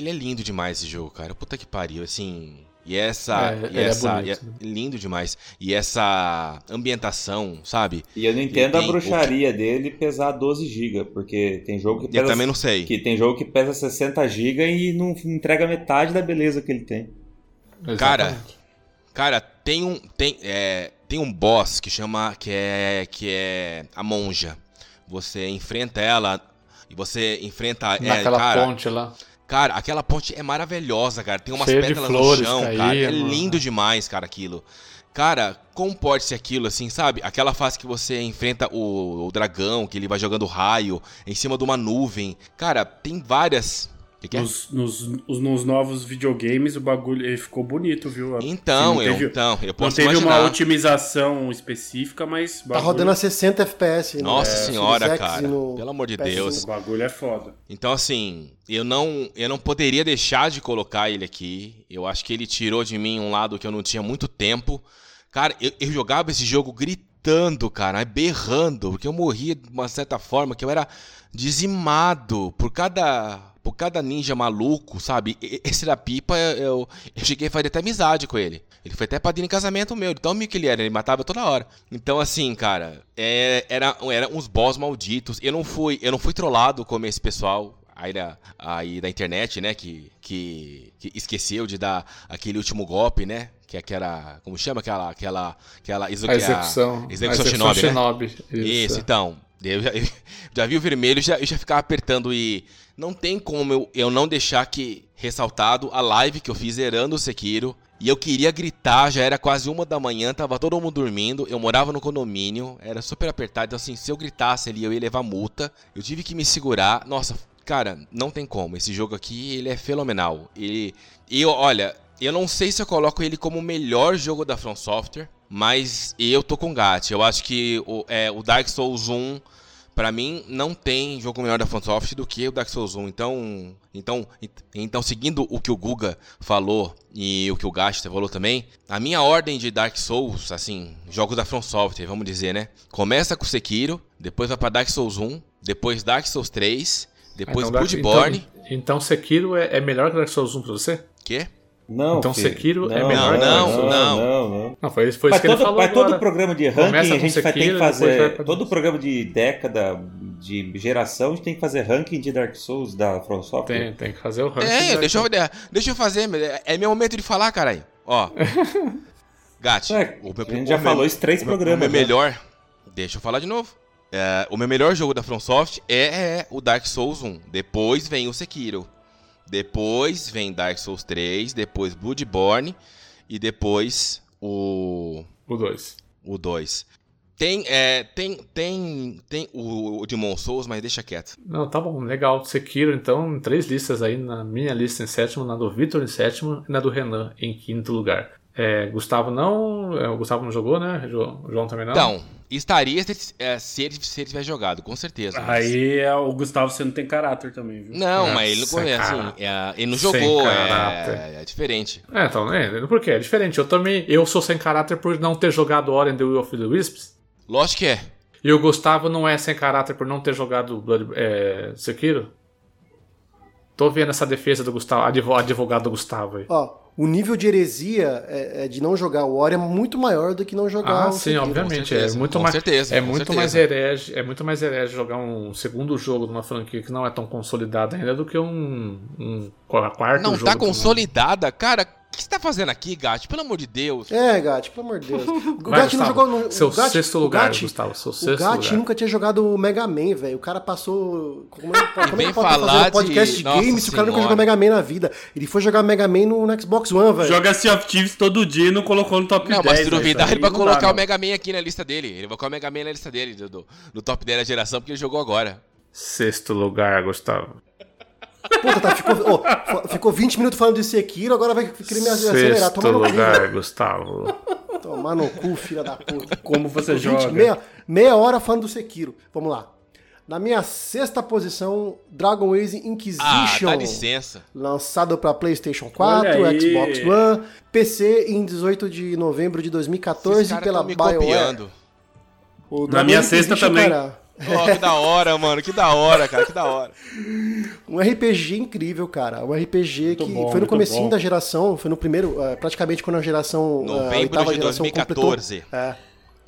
Speaker 5: ele é lindo demais esse jogo, cara. Puta que pariu, assim. E essa.
Speaker 1: É,
Speaker 5: e
Speaker 1: é
Speaker 5: essa
Speaker 1: bonito,
Speaker 5: e é lindo demais. E essa ambientação, sabe?
Speaker 3: E eu não entendo a bruxaria dele pesar 12 GB, porque tem jogo que
Speaker 5: Eu
Speaker 3: pesa,
Speaker 5: também não sei.
Speaker 3: que tem jogo que pesa 60 GB e não entrega metade da beleza que ele tem.
Speaker 5: Cara,
Speaker 1: Exatamente.
Speaker 5: Cara, tem um tem é, tem um boss que chama que é que é a monja. Você enfrenta ela e você enfrenta é,
Speaker 1: Naquela
Speaker 5: cara,
Speaker 1: ponte lá.
Speaker 5: Cara, aquela ponte é maravilhosa, cara. Tem umas
Speaker 1: Cheia de
Speaker 5: pétalas no chão,
Speaker 1: caídas,
Speaker 5: cara. É
Speaker 1: mano.
Speaker 5: lindo demais, cara, aquilo. Cara, como pode ser aquilo, assim, sabe? Aquela fase que você enfrenta o, o dragão, que ele vai jogando raio em cima de uma nuvem. Cara, tem várias. Que que é?
Speaker 4: Nos, nos, os- nos novos videogames o bagulho ele ficou bonito, viu?
Speaker 5: Então,
Speaker 4: Não
Speaker 5: eu,
Speaker 4: teve-
Speaker 5: então, eu
Speaker 4: Não
Speaker 5: posso
Speaker 4: teve
Speaker 5: imaginar.
Speaker 4: uma otimização específica, mas.
Speaker 2: Tá rodando a 60 FPS. no
Speaker 5: Nossa
Speaker 2: Series
Speaker 5: senhora, cara.
Speaker 2: no
Speaker 5: Pelo amor de
Speaker 2: PS5.
Speaker 5: Deus.
Speaker 4: O bagulho é foda.
Speaker 5: Então, assim, eu não, eu não poderia deixar de colocar ele aqui. Eu acho que ele tirou de mim um lado que eu não tinha muito tempo. Cara, eu, eu jogava esse jogo gritando, cara, berrando, porque eu morria de uma certa forma que eu era dizimado por cada. Por cada ninja maluco, sabe? Esse da pipa, eu, eu cheguei a fazer até amizade com ele. Ele foi até padrinho em casamento meu, de tão amigo que ele era, ele matava toda hora. Então, assim, cara, é, era, era uns boss malditos. Eu não fui, eu não fui trollado como esse pessoal aí da, aí da internet, né? Que, que, que esqueceu de dar aquele último golpe, né? Que é aquela. Como chama aquela. aquela, aquela isso
Speaker 1: A
Speaker 5: que é
Speaker 1: execução.
Speaker 5: execução
Speaker 1: a
Speaker 5: Shinobi, né?
Speaker 1: Shinobi.
Speaker 5: Isso, então. Eu já, [laughs] eu já vi o vermelho, já, eu já ficava apertando e não tem como eu, eu não deixar que ressaltado a live que eu fiz zerando o Sekiro. E eu queria gritar, já era quase uma da manhã, tava todo mundo dormindo, eu morava no condomínio, era super apertado, então assim, se eu gritasse ali eu ia levar multa. Eu tive que me segurar. Nossa, cara, não tem como. Esse jogo aqui, ele é fenomenal. E eu, olha, eu não sei se eu coloco ele como o melhor jogo da From Software, mas eu tô com Gat. Eu acho que o, é, o Dark Souls 1, pra mim, não tem jogo melhor da Software do que o Dark Souls 1. Então, então, então seguindo o que o Guga falou e o que o Gat falou também, a minha ordem de Dark Souls, assim, jogos da From Software, vamos dizer, né? Começa com Sekiro, depois vai pra Dark Souls 1, depois Dark Souls 3, depois
Speaker 1: então,
Speaker 5: Bloodborne.
Speaker 1: Então, então Sekiro é, é melhor que Dark Souls 1 pra você?
Speaker 5: Quê?
Speaker 3: Não,
Speaker 1: Então
Speaker 3: filho.
Speaker 1: Sekiro é
Speaker 3: não,
Speaker 1: melhor
Speaker 5: que
Speaker 3: não, não,
Speaker 5: Não.
Speaker 3: não, não.
Speaker 1: Não, foi, foi
Speaker 3: Mas
Speaker 1: isso que ele
Speaker 3: todo,
Speaker 1: falou
Speaker 3: mas todo
Speaker 1: agora.
Speaker 3: programa de ranking
Speaker 1: Começa
Speaker 3: a gente vai ter que
Speaker 1: Sekiro,
Speaker 3: fazer.
Speaker 1: pra-
Speaker 3: Todo programa de década, de geração, a gente tem que fazer ranking de Dark Souls da From Software.
Speaker 1: Tem, tem que fazer o ranking.
Speaker 5: É, deixa eu, deixa eu fazer, é- é meu momento de falar, caralho. Ó. [laughs] Gat,
Speaker 3: É,
Speaker 5: o meu-
Speaker 3: a gente
Speaker 5: o
Speaker 3: já
Speaker 5: meu-
Speaker 3: falou isso três
Speaker 5: meu-
Speaker 3: programas.
Speaker 5: O meu
Speaker 3: né?
Speaker 5: melhor. Deixa eu falar de novo. É, o meu melhor jogo da FromSoft é, é o Dark Souls 1. Depois vem o Sekiro. Depois vem Dark Souls 3. Depois Bloodborne. E depois o.
Speaker 1: O 2.
Speaker 5: O 2. Tem, é, tem, tem, tem o, o Demon Souls, mas deixa quieto.
Speaker 1: Não, tá bom, legal. Sekiro, então, em três listas aí, na minha lista em sétimo, na do Vitor em sétimo e na do Renan em quinto lugar. É, Gustavo não, é, o Gustavo não jogou, né? O João também não.
Speaker 5: Então, estaria se, é, se, ele, se ele tivesse jogado, com certeza. mas-
Speaker 4: Aí é, o Gustavo você não tem caráter também, viu?
Speaker 5: Não,
Speaker 1: Nossa,
Speaker 5: mas ele não conhece, assim, é, ele não jogou, é, é diferente.
Speaker 1: É, então, é, por quê? É diferente. Eu também, eu sou sem caráter por não ter jogado Ori and the Will of the Wisps.
Speaker 5: Lógico que é.
Speaker 1: E o Gustavo não é sem caráter por não ter jogado Blood, é, Sekiro? Tô vendo essa defesa do Gustavo, advo- advogado do Gustavo aí.
Speaker 2: Ó, o nível de heresia é, é de não jogar o Ori é muito maior do que não jogar
Speaker 1: Ah,
Speaker 2: o
Speaker 1: sim,
Speaker 2: Sekiro.
Speaker 1: obviamente.
Speaker 5: certeza,
Speaker 1: é muito
Speaker 5: com
Speaker 1: mais,
Speaker 5: certeza,
Speaker 1: é muito
Speaker 5: certeza.
Speaker 1: mais herege, é muito mais herege jogar um segundo jogo de uma franquia que não é tão consolidada ainda do que um, um quarto
Speaker 5: Não
Speaker 1: jogo.
Speaker 5: tá
Speaker 1: de um-
Speaker 5: consolidada. Cara, que você tá fazendo aqui, Gat? Pelo amor de Deus.
Speaker 2: É, Gatti, pelo amor de Deus. [laughs] O Gatti não jogou no.
Speaker 1: seu
Speaker 2: o Gatti-
Speaker 1: sexto
Speaker 2: o
Speaker 1: lugar,
Speaker 2: Gatti-
Speaker 1: Gustavo, seu
Speaker 2: O
Speaker 1: sexto
Speaker 2: Gatti
Speaker 1: lugar.
Speaker 2: nunca tinha jogado o Mega Man, velho. O cara passou. Como é, como é
Speaker 5: vem
Speaker 2: que pode
Speaker 5: falar
Speaker 2: fazer um podcast
Speaker 5: de-
Speaker 2: de, games se o cara nunca
Speaker 5: Senhora.
Speaker 2: jogou Mega Man na vida? Ele foi jogar Mega Man no, no Xbox One, velho.
Speaker 4: Joga Sea of Thieves todo dia e não colocou no top
Speaker 5: Não,
Speaker 4: 10.
Speaker 5: mas se duvidar, ele vai
Speaker 4: não
Speaker 5: colocar
Speaker 4: dá,
Speaker 5: o
Speaker 4: não.
Speaker 5: Mega Man aqui na lista dele. Ele vai colocar o Mega Man na lista dele, do, do- no top 10 da geração, porque ele jogou agora.
Speaker 1: Sexto lugar, Gustavo.
Speaker 2: Puta, tá, ficou, ô, fo- ficou 20 minutos falando de Sekiro, agora vai querer me acelerar.
Speaker 1: Sexto
Speaker 2: Toma no cu,
Speaker 1: lugar, Gustavo.
Speaker 2: Tomar no cu, filha da puta.
Speaker 4: Como você
Speaker 2: 20,
Speaker 4: joga.
Speaker 2: meia, meia hora falando do Sekiro. Vamos lá. Na minha sexta posição, Dragon Age
Speaker 5: Ah,
Speaker 2: Inquisition.
Speaker 5: dá licença.
Speaker 2: Lançado para PlayStation 4,
Speaker 4: Olha aí.
Speaker 2: Xbox One, PC em 18 de novembro de 2014
Speaker 5: Esses caras
Speaker 2: pela BioWare.
Speaker 5: copiando.
Speaker 2: O
Speaker 4: Na minha sexta também.
Speaker 2: cara,
Speaker 5: Ó, que da hora, mano. Que da hora, cara. Que da hora.
Speaker 2: um RPG incrível, cara. Um RPG que
Speaker 4: bom,
Speaker 2: foi no
Speaker 4: muito
Speaker 2: comecinho
Speaker 4: bom.
Speaker 2: da geração, foi no primeiro, eh, praticamente quando a geração, eh, a
Speaker 5: Novembro
Speaker 2: oitava
Speaker 5: de
Speaker 2: geração
Speaker 5: 2014.
Speaker 2: completou. É.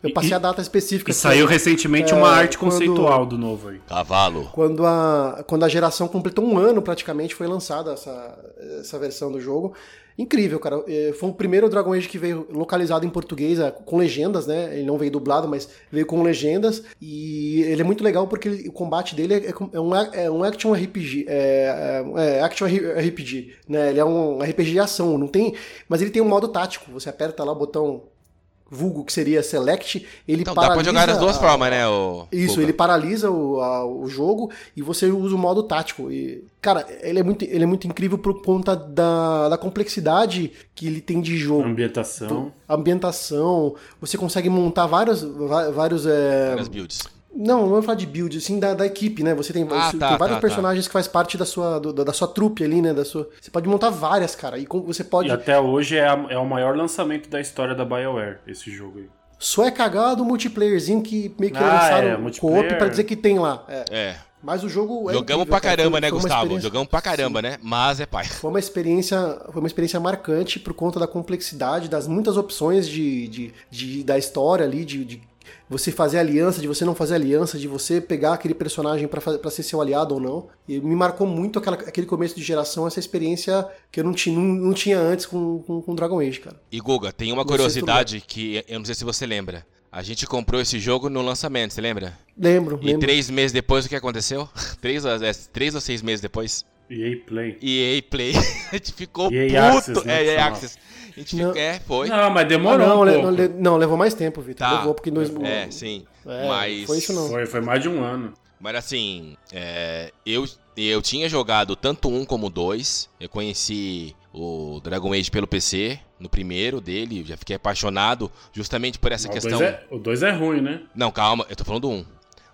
Speaker 2: Eu passei
Speaker 4: E-
Speaker 2: a data específica.
Speaker 4: E
Speaker 2: assim,
Speaker 4: saiu recentemente
Speaker 2: É,
Speaker 4: uma arte
Speaker 2: quando-
Speaker 4: conceitual do novo aí.
Speaker 5: Cavalo.
Speaker 2: Quando a, quando a geração completou um ano, praticamente, foi lançada essa, essa versão do jogo. Incrível, cara. Eh, Foi o primeiro Dragon Age que veio localizado em português, eh, com legendas, né? Ele não veio dublado, mas veio com legendas. E ele é muito legal porque o combate dele é, com- é um, é um action RPG. É, é, é action RPG, né? Ele é um RPG de ação, não tem... Mas ele tem um modo tático. Você aperta lá o botão vulgo, que seria Select, ele
Speaker 5: Então, dá pra jogar das duas
Speaker 2: a-
Speaker 5: formas, né? O...
Speaker 2: isso, ele paralisa o, a- o jogo e você usa o modo tático. E, cara, ele é muito, ele é muito incrível por conta da, da complexidade que ele tem de jogo.
Speaker 4: Ambientação.
Speaker 2: A ambientação, você consegue montar vários. vários é,
Speaker 5: Várias builds.
Speaker 2: Não, não vou falar de build, assim, da, da equipe, né? Você tem,
Speaker 5: Ah,
Speaker 2: você
Speaker 5: tá,
Speaker 2: tem vários
Speaker 5: tá,
Speaker 2: personagens que faz parte da sua, do- da sua trupe ali, né? Da sua, você pode montar várias, cara. E com- você pode.
Speaker 4: E até hoje é, a- é o maior lançamento da história da BioWare, esse jogo aí.
Speaker 2: Só é cagado o multiplayerzinho que meio que
Speaker 4: Ah,
Speaker 2: lançaram
Speaker 4: é,
Speaker 2: o
Speaker 4: multiplayer.
Speaker 2: co-op pra dizer que tem lá. É.
Speaker 5: É.
Speaker 2: Mas o jogo é
Speaker 5: Jogamos
Speaker 2: incrível,
Speaker 5: pra
Speaker 2: cara.
Speaker 5: caramba,
Speaker 2: Foi-
Speaker 5: né,
Speaker 2: foi
Speaker 5: Gustavo?
Speaker 2: experiência-
Speaker 5: Jogamos pra caramba, né? Mas é pai.
Speaker 2: Foi uma experiência, foi uma experiência marcante por conta da complexidade, das muitas opções de, de, de- da história ali, de, de você fazer aliança, de você não fazer aliança, de você pegar aquele personagem pra ser seu aliado ou não. E me marcou muito aquela, aquele começo de geração, essa experiência que eu não, tinha não, não tinha antes com, com, com Dragon Age, cara.
Speaker 5: E Guga, tem uma curiosidade que eu não sei se você lembra. A gente comprou esse jogo no lançamento, você lembra?
Speaker 2: Lembro,
Speaker 5: E
Speaker 2: lembro.
Speaker 5: três meses depois o que aconteceu? [laughs] três, ou- é, três ou seis meses depois?
Speaker 4: EA Play.
Speaker 5: EA Play. [laughs] a gente ficou
Speaker 4: EA
Speaker 5: puto.
Speaker 4: Access, né,
Speaker 5: é, EA. Access. A gente
Speaker 2: Não.
Speaker 5: é, foi.
Speaker 4: Não, mas demorou
Speaker 2: não,
Speaker 4: um
Speaker 2: le- não, le- não, levou mais tempo, Vitor.
Speaker 5: Tá.
Speaker 2: Levou, porque em dois,
Speaker 5: É, sim.
Speaker 2: É,
Speaker 5: mas.
Speaker 2: foi isso não.
Speaker 4: Foi, foi mais de um ano.
Speaker 5: Mas assim, é, eu, eu tinha jogado tanto um como dois. Eu conheci o Dragon Age pelo PC, no primeiro dele. Já fiquei apaixonado justamente por essa
Speaker 4: Mas
Speaker 5: questão.
Speaker 4: O 2 é, o dois é ruim, né?
Speaker 5: Não, calma, eu tô falando do 1.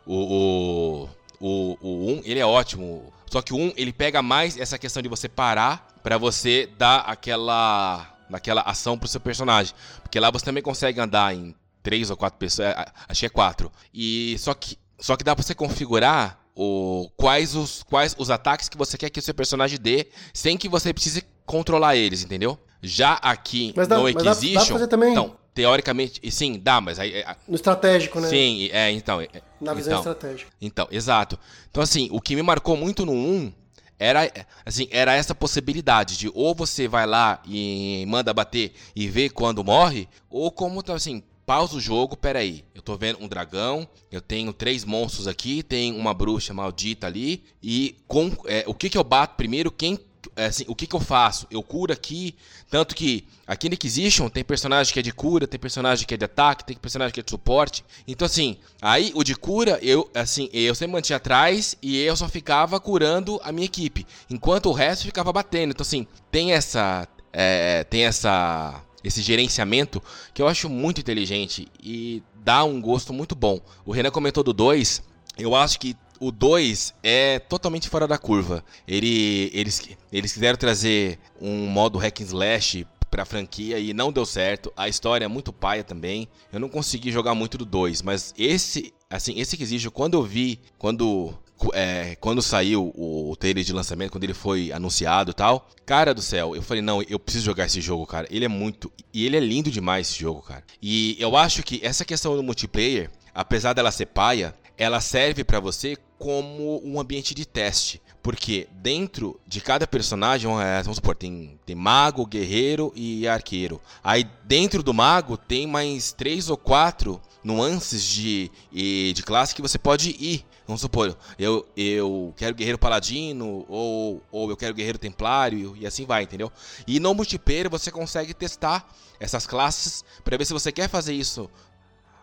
Speaker 5: O, o, o, o 1, ele é ótimo. Só que o 1, ele pega mais essa questão de você parar pra você dar aquela, aquela ação pro seu personagem. Porque lá você também consegue andar em três ou quatro pessoas, é, acho que é quatro. E só que, só que dá pra você configurar o, quais, os, quais os ataques que você quer que o seu personagem dê, sem que você precise controlar eles, entendeu? Já aqui
Speaker 2: Mas dá-
Speaker 5: no
Speaker 2: mas dá- dá pra fazer também.
Speaker 5: então, teoricamente, sim, dá, mas aí é-
Speaker 2: No estratégico, né?
Speaker 5: Sim, é, então. é-
Speaker 2: Na visão
Speaker 5: então,
Speaker 2: estratégica.
Speaker 5: então, exato. Então, assim, o que me marcou muito no 1 era, assim, era essa possibilidade de ou você vai lá e manda bater e vê quando morre, ou como, tá, assim, pausa o jogo, peraí, eu tô vendo um dragão, eu tenho três monstros aqui, tem uma bruxa maldita ali, e com é, o que que eu bato primeiro, quem... é, Assim, o que, que eu faço? Eu curo aqui. Tanto que aqui no Inquisition tem personagem que é de cura, tem personagem que é de ataque, tem personagem que é de suporte. Então, assim, aí o de cura, eu assim, eu sempre mantinha atrás e eu só ficava curando a minha equipe. Enquanto o resto ficava batendo. Então, assim, tem essa. é, tem essa. Esse gerenciamento que eu acho muito inteligente e dá um gosto muito bom. O Renan comentou do 2. Eu acho que o 2 é totalmente fora da curva. Ele, eles, eles quiseram trazer um modo hack and slash pra franquia e não deu certo. A história é muito paia também. Eu não consegui jogar muito do 2, mas esse, assim, esse Inquisition, quando eu vi, quando é, quando saiu o trailer de lançamento, quando ele foi anunciado e tal, cara do céu, eu falei, não, eu preciso jogar esse jogo, cara. Ele é muito. E ele é lindo demais esse jogo, cara. E eu acho que essa questão do multiplayer, apesar dela ser paia, ela serve para você como um ambiente de teste. Porque dentro de cada personagem, é, vamos supor, tem, tem mago, guerreiro e arqueiro. Aí dentro do mago tem mais três ou quatro nuances de, de classe que você pode ir. Vamos supor, eu, eu quero guerreiro paladino, ou, ou eu quero guerreiro templário, e assim vai, entendeu? E no multiplayer você consegue testar essas classes para ver se você quer fazer isso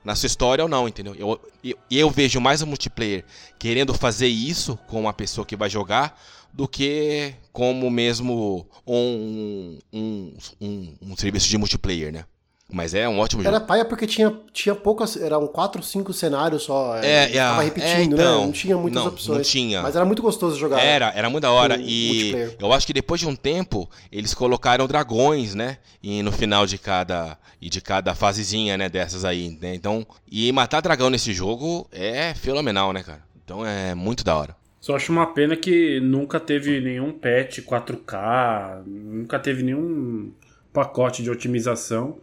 Speaker 5: na sua história ou não, entendeu? Eu, eu, eu vejo mais o multiplayer querendo fazer isso com a pessoa que vai jogar do que como mesmo um, um, um, um serviço de multiplayer, né? Mas é um ótimo
Speaker 2: jogo.
Speaker 5: Era
Speaker 2: paia porque tinha, tinha poucas. Eram 4, 5 cenários só. É, é, tava repetindo, é, então, né? Não tinha muitas não, opções. Não
Speaker 5: tinha.
Speaker 2: Mas era muito gostoso jogar.
Speaker 5: Era, era muito da hora. E eu acho que depois de um tempo, eles colocaram dragões, né? E no final de cada. E de cada fasezinha, né? Dessas aí. Né? Então. E matar dragão nesse jogo é fenomenal, né, cara? Então é muito da hora.
Speaker 4: Só acho uma pena que nunca teve nenhum patch 4K, nunca teve nenhum pacote de otimização.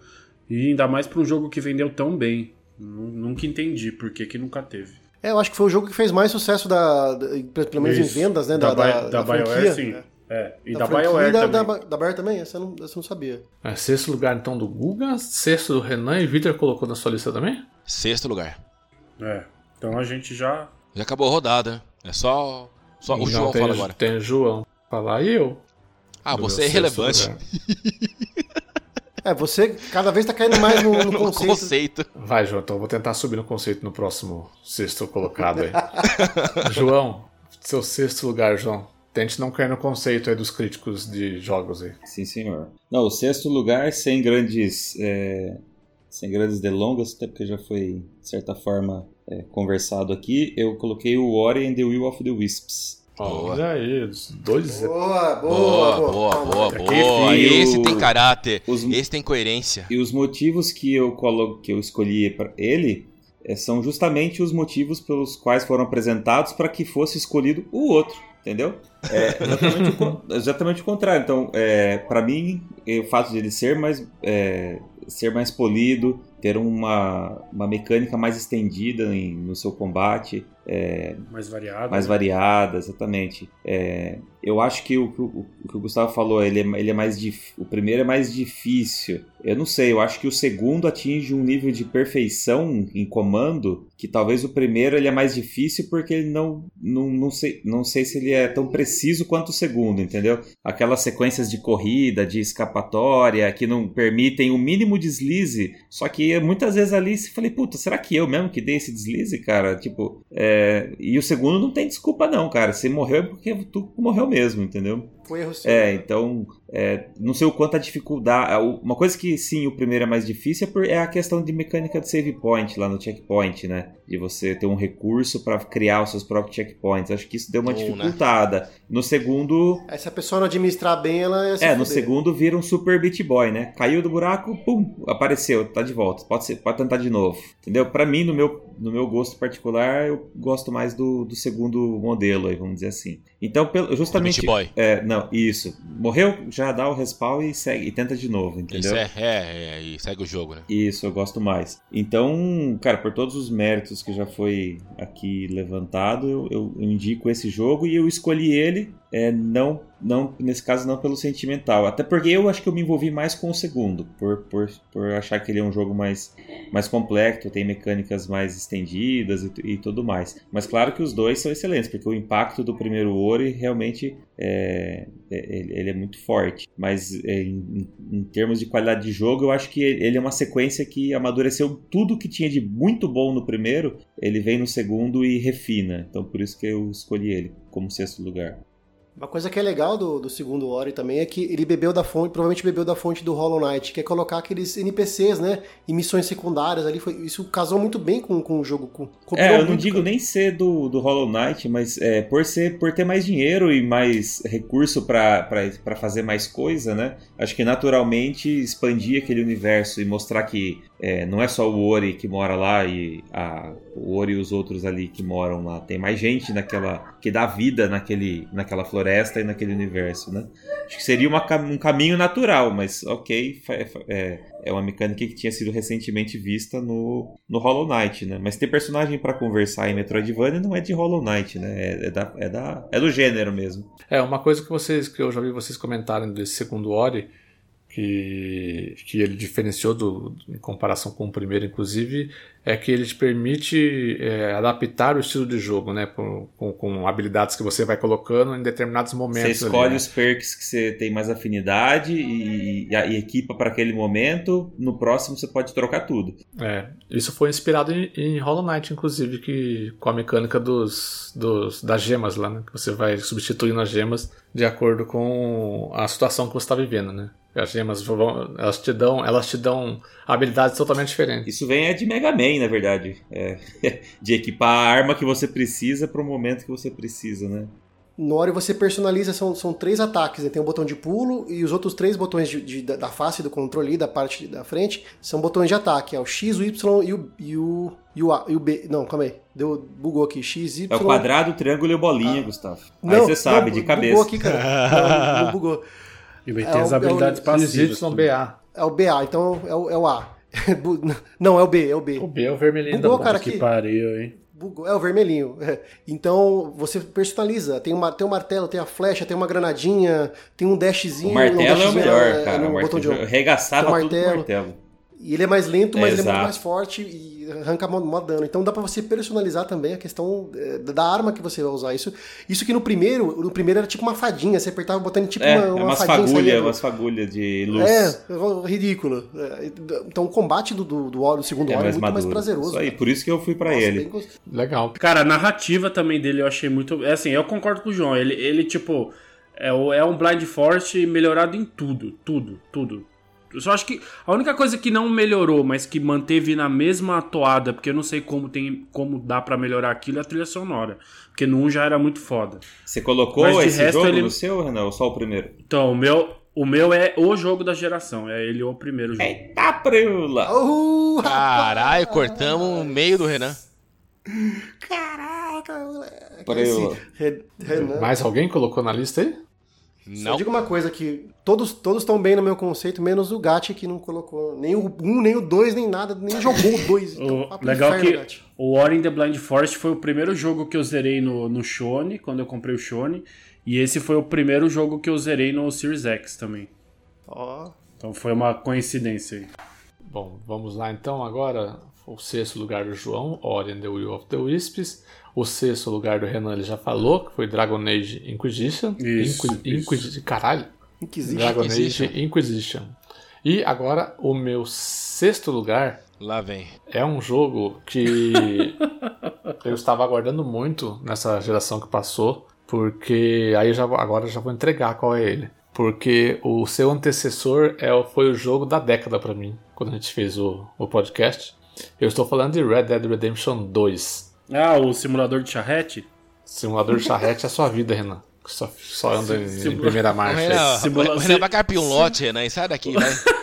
Speaker 4: E ainda mais para um jogo que vendeu tão bem. Nunca entendi por que, que nunca teve.
Speaker 2: É, eu acho que foi o jogo que fez mais sucesso, da, da pelo menos Isso. em vendas, né? Da, da, da, da BioWare, sim.
Speaker 4: É. E da, da BioWare
Speaker 2: da,
Speaker 4: também.
Speaker 2: Da, da BioWare também? Essa eu não, essa eu não sabia.
Speaker 1: É, sexto lugar, então, do Guga. Sexto do Renan. E Victor colocou na sua lista também?
Speaker 5: Sexto lugar.
Speaker 4: É. Então a gente já...
Speaker 5: Já acabou a rodada. É só... Só o João
Speaker 1: tem,
Speaker 5: fala agora.
Speaker 1: Tem o João. Falar e eu.
Speaker 5: Ah, você é irrelevante. [laughs]
Speaker 2: É, você cada vez tá caindo mais [laughs] no, no conceito.
Speaker 5: conceito.
Speaker 1: Vai, João, então eu vou tentar subir no conceito no próximo sexto colocado aí. [laughs] João, seu sexto lugar, João. Tente não cair no conceito aí dos críticos de jogos aí.
Speaker 3: Sim, senhor. Não, o sexto lugar, sem grandes. É, sem grandes delongas, até porque já foi, de certa forma, é, conversado aqui, eu coloquei o Ori and the Will of the Wisps.
Speaker 1: Olha aí, dois.
Speaker 2: Boa, boa,
Speaker 5: boa, boa, boa. boa. Esse tem caráter, os, esse tem coerência.
Speaker 3: E os motivos que eu colo, que eu escolhi para ele é, são justamente os motivos pelos quais foram apresentados para que fosse escolhido o outro, entendeu? É exatamente, o, [laughs] exatamente o contrário. Então, é, para mim, o fato de ele ser mais é, ser mais polido, ter uma, uma mecânica mais estendida em, no seu combate, é,
Speaker 4: mais variada.
Speaker 3: Mais né? variada, exatamente. É, eu acho que o, o, o, que o Gustavo falou, ele é, ele é mais dif... o primeiro é mais difícil. Eu não sei, eu acho que o segundo atinge um nível de perfeição em comando que talvez o primeiro ele é mais difícil porque ele não, não, não, sei, não sei se ele é tão preciso quanto o segundo, entendeu? Aquelas sequências de corrida, de escapatória, que não permitem o mínimo deslize, só que muitas vezes ali se falei, puta, será que eu mesmo que dei esse deslize, cara? Tipo, é... e o segundo não tem desculpa não, cara. Se morreu é porque tu morreu mesmo, entendeu?
Speaker 2: Foi erro seu.
Speaker 3: É, então, é, não sei o quanto a dificuldade. Uma coisa que sim, o primeiro é mais difícil é, é a questão de mecânica de save point lá no checkpoint, né? De você ter um recurso para criar os seus próprios checkpoints. Acho que isso deu uma Bom, né? dificultada. Né? No segundo.
Speaker 2: Aí, se a pessoa não administrar bem, ela
Speaker 3: é. É, no segundo vira um super Beat Boy, né? Caiu do buraco, pum, apareceu, tá de volta. Pode, ser, pode tentar de novo. Entendeu? Para mim, no meu, no meu gosto particular, eu gosto mais do, do segundo modelo, aí, vamos dizer assim. Então, justamente.
Speaker 5: Beat Boy.
Speaker 3: É, não, isso. Morreu, já dá o respawn e segue, e tenta de novo, entendeu? Isso
Speaker 5: é, é, é, e segue o jogo, né?
Speaker 3: Isso, eu gosto mais. Então, cara, por todos os méritos que já foi aqui levantado, eu, eu indico esse jogo e eu escolhi ele é, não, não, nesse caso não pelo sentimental. Até porque eu acho que eu me envolvi mais com o segundo, por, por, por achar que ele é um jogo mais, mais complexo, tem mecânicas mais estendidas e, e tudo mais. Mas claro que os dois são excelentes, porque o impacto do primeiro Ori realmente é, é, ele é muito forte. Mas é, em, em, termos de qualidade de jogo, eu acho que ele é uma sequência que amadureceu tudo que tinha de muito bom no primeiro, ele vem no segundo e refina. Então por isso que eu escolhi ele como sexto lugar.
Speaker 2: Uma coisa que é legal do, do segundo Ori também é que ele bebeu da fonte, provavelmente bebeu da fonte do Hollow Knight, que é colocar aqueles NPCs, né? E missões secundárias ali. Foi, isso casou muito bem com, com o jogo. Com,
Speaker 3: é, eu não digo cara. nem ser do, do Hollow Knight, mas é, por, ser, por ter mais dinheiro e mais recurso para fazer mais coisa, né? Acho que naturalmente expandir aquele universo e mostrar que é, não é só o Ori que mora lá e a, o Ori e os outros ali que moram lá. Tem mais gente naquela que dá vida naquele, naquela floresta e naquele universo, né? Acho que seria uma, um caminho natural, mas ok, é, é uma mecânica que tinha sido recentemente vista no, no Hollow Knight, né? Mas ter personagem para conversar em Metroidvania não é de Hollow Knight, né? É, é, da, é, da, é do gênero mesmo.
Speaker 1: É, uma coisa que vocês que eu já vi vocês comentarem desse segundo Ori que, que ele diferenciou do, em comparação com o primeiro, inclusive, é que ele te permite é, adaptar o estilo de jogo, né? Com, com, com, habilidades que você vai colocando em determinados momentos.
Speaker 3: Você escolhe
Speaker 1: ali, né?
Speaker 3: os perks que você tem mais afinidade e, e, e equipa para aquele momento. No próximo você pode trocar tudo.
Speaker 1: É, isso foi inspirado em, em Hollow Knight, inclusive, que, com a mecânica dos, dos, das gemas lá, né? Que você vai substituindo as gemas de acordo com a situação que você está vivendo, né? As gemas elas te dão, elas te dão habilidades totalmente diferentes.
Speaker 3: Isso vem é de Mega Man, na verdade. É, [laughs] de equipar a arma que você precisa para o momento que você precisa, né?
Speaker 2: No Ori você personaliza, são, são três ataques, né? tem um botão de pulo e os outros três botões de, de, da face do controle da parte da frente são botões de ataque, é o X, o Y e o, e o, e o, A, e o B. Não, calma aí, deu, bugou aqui, X, Y...
Speaker 3: É o quadrado, o triângulo e o bolinha, ah. Gustavo. Não, aí você sabe,
Speaker 2: não,
Speaker 3: de cabeça.
Speaker 2: Bugou aqui, cara. não, não [laughs] bugou.
Speaker 4: E vai ter é as o, habilidades é o, passivas.
Speaker 1: BA.
Speaker 2: É o BA, então é o, é o A. [laughs] Não, é o B, é o B.
Speaker 1: O B é o vermelhinho
Speaker 2: Bugou,
Speaker 1: da
Speaker 2: cara,
Speaker 4: que pariu, hein?
Speaker 2: Bugou. É o vermelhinho. [laughs] Então você personaliza. Tem, uma, tem um martelo, tem a flecha, tem uma granadinha, tem um dashzinho.
Speaker 3: O martelo um é o melhor, cara. o botão de
Speaker 2: arregaçava
Speaker 3: martelo. martelo.
Speaker 2: E ele é mais lento, mas é, ele é muito mais forte e arranca mó dano. Então dá para você personalizar também a questão é, da arma que você vai usar. Isso, isso que no primeiro, no primeiro era tipo uma fadinha, você apertava o botão tipo
Speaker 3: é,
Speaker 2: uma, uma
Speaker 3: umas
Speaker 2: fadinha.
Speaker 3: Fagulha, umas fagulhas de luz.
Speaker 2: É, ridículo. É, então o combate do, do, do, do segundo é, é muito maduro. mais prazeroso.
Speaker 3: Isso aí, por isso que eu fui para ele. Bem...
Speaker 1: Legal.
Speaker 4: Cara, a narrativa também dele eu achei muito. É assim, eu concordo com o João. Ele, ele tipo. É, é um Blind Force melhorado em tudo, tudo, tudo. Eu só acho que a única coisa que não melhorou, mas que manteve na mesma toada, porque eu não sei como tem como dá para melhorar aquilo, é a trilha sonora. Porque no 1 já era muito foda.
Speaker 3: Você colocou esse jogo ele... no seu, Renan, ou só o primeiro?
Speaker 4: Então, o meu, o meu é o jogo da geração, é ele o primeiro jogo.
Speaker 3: Eita, preula!
Speaker 5: Uh, Caralho, cortamos o meio do Renan.
Speaker 2: Caraca,
Speaker 3: Preula.
Speaker 2: Renan.
Speaker 1: Mais alguém colocou na lista aí?
Speaker 2: Não. Só digo uma coisa que todos todos estão bem no meu conceito, menos o Gatti que não colocou nem o 1, nem o 2, nem nada, nem jogou o [laughs] 2.
Speaker 4: Então, legal inferno, que o War in the Blind Forest foi o primeiro jogo que eu zerei no, no Shone, quando eu comprei o Shone, e esse foi o primeiro jogo que eu zerei no Series X também.
Speaker 2: Ó. Oh.
Speaker 4: Então foi uma coincidência aí.
Speaker 1: Bom, vamos lá então agora. O sexto lugar do João, Ori and the Will of the Wisps. O sexto lugar do Renan ele já falou, que foi Dragon Age Inquisition.
Speaker 4: Isso,
Speaker 1: Inqui
Speaker 4: isso.
Speaker 1: Inquisition. Caralho.
Speaker 2: Inquisition.
Speaker 1: Dragon
Speaker 5: Inquisition.
Speaker 1: Age Inquisition. E agora o meu sexto lugar
Speaker 5: Lá vem.
Speaker 1: é um jogo que [laughs] eu estava aguardando muito nessa geração que passou, porque aí eu já, agora eu já vou entregar qual é ele. Porque o seu antecessor é, foi o jogo da década para mim, quando a gente fez o, o podcast. Eu estou falando de Red Dead Redemption 2.
Speaker 4: Ah, o simulador de charrete?
Speaker 1: Simulador de charrete é a sua vida, Renan. Só, só anda em, em primeira
Speaker 5: O
Speaker 1: marcha.
Speaker 5: Renan,
Speaker 4: Simula-
Speaker 5: o Renan vai carpir um lote, Renan, e sai daqui, vai. [laughs]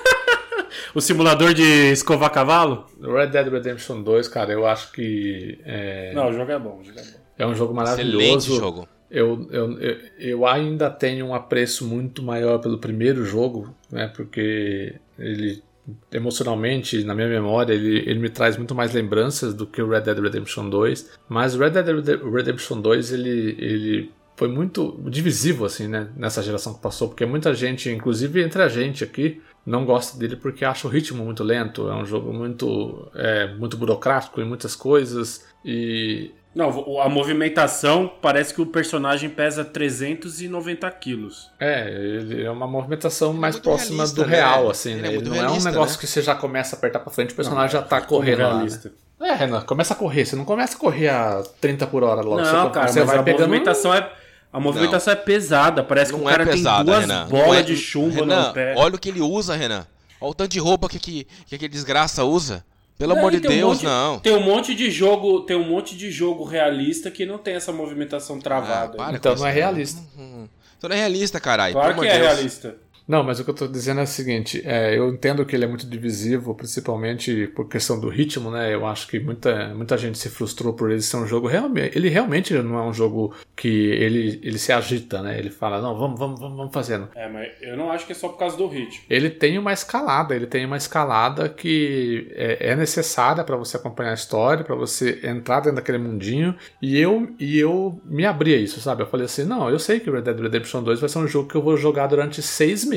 Speaker 4: O simulador de escovar cavalo?
Speaker 1: Red Dead Redemption 2, cara, eu acho que é,
Speaker 4: Não, o jogo é bom, o jogo é bom.
Speaker 1: é um jogo
Speaker 5: Excelente
Speaker 1: maravilhoso.
Speaker 5: jogo.
Speaker 1: Eu, eu, eu, eu ainda tenho um apreço muito maior pelo primeiro jogo, né? Porque ele emocionalmente, na minha memória, ele, ele me traz muito mais lembranças do que o Red Dead Redemption 2. Mas o Red Dead Rede- Redemption 2 ele, ele foi muito divisivo assim, né? Nessa geração que passou, porque muita gente, inclusive entre a gente aqui, não gosta dele porque acha o ritmo muito lento. É um jogo muito é, muito burocrático em muitas coisas e
Speaker 4: Não, a movimentação parece que o personagem pesa 390 quilos.
Speaker 1: É, ele é uma movimentação mais
Speaker 5: muito
Speaker 1: próxima
Speaker 5: realista,
Speaker 1: do
Speaker 5: né?
Speaker 1: real, assim,
Speaker 5: Ele
Speaker 1: né?
Speaker 5: é
Speaker 1: Ele não é um
Speaker 5: realista,
Speaker 1: negócio
Speaker 5: né?
Speaker 1: que você já começa a apertar pra frente, o personagem já tá correndo lá, né?
Speaker 4: realista.
Speaker 1: É, Renan, começa a correr. Você não começa a correr a 30 por hora logo.
Speaker 4: Não,
Speaker 1: você,
Speaker 4: cara,
Speaker 1: você
Speaker 4: mas
Speaker 1: vai
Speaker 4: a
Speaker 1: pegando...
Speaker 4: movimentação é. A movimentação é pesada, parece que
Speaker 5: Não
Speaker 4: o cara
Speaker 5: é pesada,
Speaker 4: tem duas
Speaker 5: Renan.
Speaker 4: bolas
Speaker 5: Não é-
Speaker 4: de chumbo
Speaker 5: Renan,
Speaker 4: no pé.
Speaker 5: olha o que ele usa, Renan. Olha o tanto de roupa que, que, que aquele desgraça usa. Pelo amor de
Speaker 4: tem um
Speaker 5: Deus,
Speaker 4: monte-
Speaker 5: não.
Speaker 4: Tem um monte de jogo, tem um monte de jogo realista que não tem essa movimentação
Speaker 5: Ah,
Speaker 4: travada.
Speaker 5: para
Speaker 1: Então não é realista.
Speaker 5: Hum, hum. Então não é realista, caralho.
Speaker 4: claro
Speaker 5: pelo
Speaker 4: que é
Speaker 5: de Deus.
Speaker 4: realista.
Speaker 1: Não, mas o que eu tô dizendo é o seguinte: é, eu entendo que ele é muito divisivo, principalmente por questão do ritmo, né? Eu acho que muita, muita gente se frustrou por ele ser um jogo. Realmente, ele realmente não é um jogo que ele, ele se agita, né? Ele fala, não, vamos, vamos, vamos, vamos fazendo.
Speaker 4: É, mas eu não acho que é só por causa do ritmo.
Speaker 1: Ele tem uma escalada, ele tem uma escalada que é, é necessária para você acompanhar a história, para você entrar dentro daquele mundinho. E eu, e eu me abri a isso, sabe? Eu falei assim: não, eu sei que Red Dead Redemption 2 vai ser um jogo que eu vou jogar durante seis meses.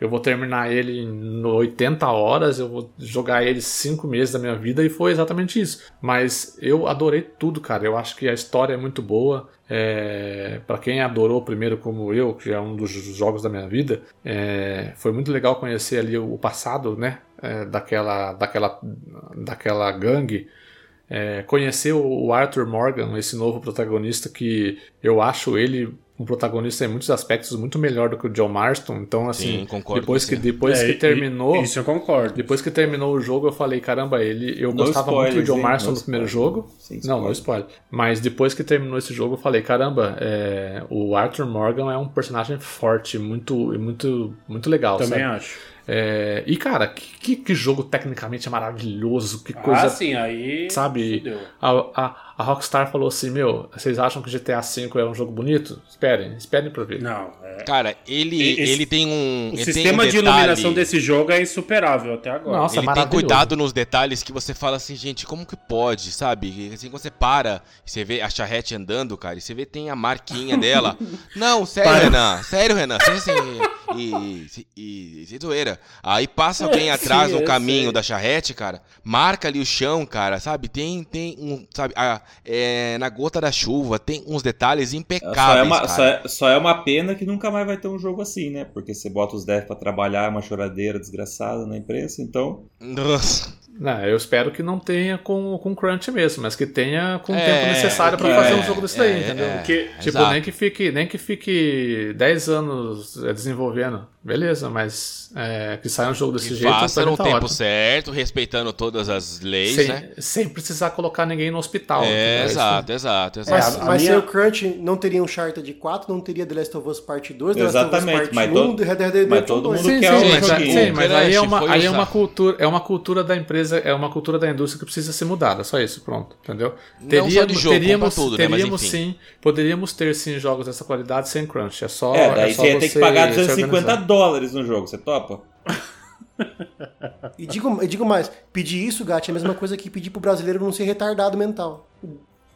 Speaker 1: Eu vou terminar ele em 80 horas, eu vou jogar ele 5 meses da minha vida e foi exatamente isso. Mas eu adorei tudo, cara. Eu acho que a história é muito boa. É, para quem adorou primeiro como eu, que é um dos jogos da minha vida, é, foi muito legal conhecer ali o passado, né? É, daquela, daquela, daquela gangue. É, conhecer o Arthur Morgan, esse novo protagonista que eu acho ele um protagonista em muitos aspectos muito melhor do que o John Marston. Então, assim,
Speaker 5: Sim, concordo
Speaker 1: depois que depois
Speaker 4: É,
Speaker 1: que terminou,
Speaker 4: Isso eu concordo.
Speaker 1: depois que terminou o jogo, eu falei, caramba, ele, eu
Speaker 3: No
Speaker 1: gostava muito do
Speaker 3: spoilers,
Speaker 1: John? Marston
Speaker 3: No
Speaker 1: no primeiro jogo.
Speaker 3: Sem
Speaker 1: Não, não spoiler. Mas depois que terminou esse jogo, eu falei, caramba, é, o Arthur Morgan é um personagem forte, muito, muito, muito legal.
Speaker 4: Também
Speaker 1: sabe?
Speaker 4: acho.
Speaker 1: É, e cara, que, que, que jogo tecnicamente maravilhoso, que coisa
Speaker 4: ah, sim, aí.
Speaker 1: sabe? A, a, a Rockstar falou assim: Meu, vocês acham que GTA V é um jogo bonito? Esperem, esperem pra ver.
Speaker 4: Não, é.
Speaker 5: Cara, ele,
Speaker 4: esse-
Speaker 5: ele tem um.
Speaker 4: O
Speaker 5: ele tem
Speaker 4: sistema
Speaker 5: um
Speaker 4: de iluminação desse jogo é insuperável até agora.
Speaker 1: Nossa,
Speaker 5: ele tem cuidado nos detalhes que você fala assim, gente, como que pode, sabe? Assim, quando você para e você vê a charrete andando, cara, e você vê tem a marquinha dela. [laughs] Não, sério,
Speaker 4: Para.
Speaker 5: Renan, sério, Renan, sério assim, e, e, e, e zoeira. Aí passa alguém
Speaker 4: É, [laughs]
Speaker 5: atrás no caminho da charrete, cara, marca ali o chão, cara, sabe? Tem, tem um, sabe, a- é, na gota da chuva, tem uns detalhes
Speaker 3: Só é,
Speaker 5: impecáveis,
Speaker 3: uma,
Speaker 5: cara.
Speaker 3: só, é, só é uma pena que nunca mais vai ter um jogo assim, né? Porque você bota os devs pra trabalhar, é uma choradeira desgraçada na imprensa, então.
Speaker 5: Nossa.
Speaker 1: Não, eu espero que não tenha com, com crunch mesmo, mas que tenha com o
Speaker 5: É,
Speaker 1: tempo necessário pra
Speaker 3: é,
Speaker 1: fazer um jogo desse daí,
Speaker 5: é,
Speaker 1: entendeu?
Speaker 5: é.
Speaker 4: Porque,
Speaker 1: Tipo,
Speaker 5: Exato.
Speaker 1: nem que fique, nem que fique 10 anos é, desenvolvendo. Beleza, mas é, que saia um jogo desse
Speaker 5: Que
Speaker 1: jeito,
Speaker 5: faça no
Speaker 1: tá
Speaker 5: tempo
Speaker 1: ótimo.
Speaker 5: certo, respeitando todas as leis,
Speaker 1: sem,
Speaker 5: né?
Speaker 1: sem precisar colocar ninguém no hospital.
Speaker 5: É,
Speaker 1: Isso-
Speaker 5: exato, exato, exato.
Speaker 2: Mas,
Speaker 4: É, a
Speaker 2: mas
Speaker 4: minha-
Speaker 2: sem o Crunch não teria Uncharted 4, não teria The Last of Us Part 2, The Last of Us
Speaker 3: Exatamente,
Speaker 2: Part
Speaker 3: mas
Speaker 2: 1,
Speaker 3: todo-
Speaker 2: Red Dead Redemption
Speaker 3: mas todo
Speaker 2: 2.
Speaker 3: mundo
Speaker 1: Sim,
Speaker 3: quer
Speaker 1: sim,
Speaker 3: um
Speaker 1: mas,
Speaker 3: joguinho.
Speaker 1: sim, mas aí é uma, aí é uma cultura, é uma cultura da empresa, é uma cultura da indústria que precisa ser mudada, só isso, pronto, entendeu?
Speaker 5: Não só de jogo,
Speaker 1: teríamos,
Speaker 5: tudo, né? Mas
Speaker 1: teríamos
Speaker 5: enfim.
Speaker 1: sim, poderíamos ter sim jogos dessa qualidade sem crunch, é só
Speaker 3: É, daí
Speaker 1: é só
Speaker 3: você ia ter que pagar
Speaker 1: se
Speaker 3: 250
Speaker 1: organizar.
Speaker 3: Dólares no jogo, você topa? [laughs]
Speaker 2: E digo, digo mais, pedir isso, Gatti, é a mesma coisa que pedir pro brasileiro não ser retardado mental.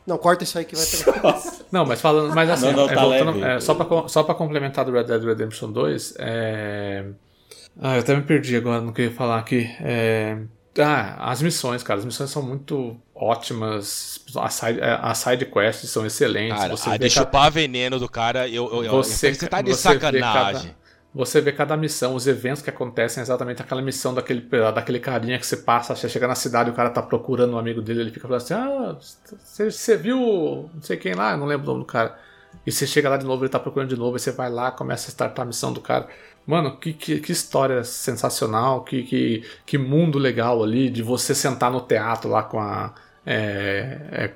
Speaker 2: Não, corta isso aí que vai pegar. [laughs]
Speaker 1: Não, mas falando, mas assim,
Speaker 3: Não, não,
Speaker 1: é,
Speaker 3: tá
Speaker 1: voltando- é, só, pra, só pra complementar do Red Dead Redemption 2, é... Ah, eu até me perdi agora no que eu ia falar aqui. É... Ah, as missões, cara, as missões são muito ótimas, as side, as side quests são excelentes.
Speaker 5: Cara,
Speaker 1: você
Speaker 5: a
Speaker 1: vê
Speaker 5: de
Speaker 1: cada-
Speaker 5: chupar veneno do cara, eu, eu, eu,
Speaker 1: você,
Speaker 5: eu- você tá de sacanagem.
Speaker 1: cada- você vê cada missão, os eventos que acontecem, exatamente aquela missão daquele, daquele carinha que você passa, você chega na cidade o cara tá procurando um amigo dele, ele fica falando assim: Ah, você, você viu não sei quem lá? Não lembro o nome do cara. E você chega lá de novo, ele tá procurando de novo, e você vai lá, começa a startar a missão do cara. Mano, que, que, que história sensacional, que, que, que mundo legal ali, de você sentar no teatro lá com a. é, é,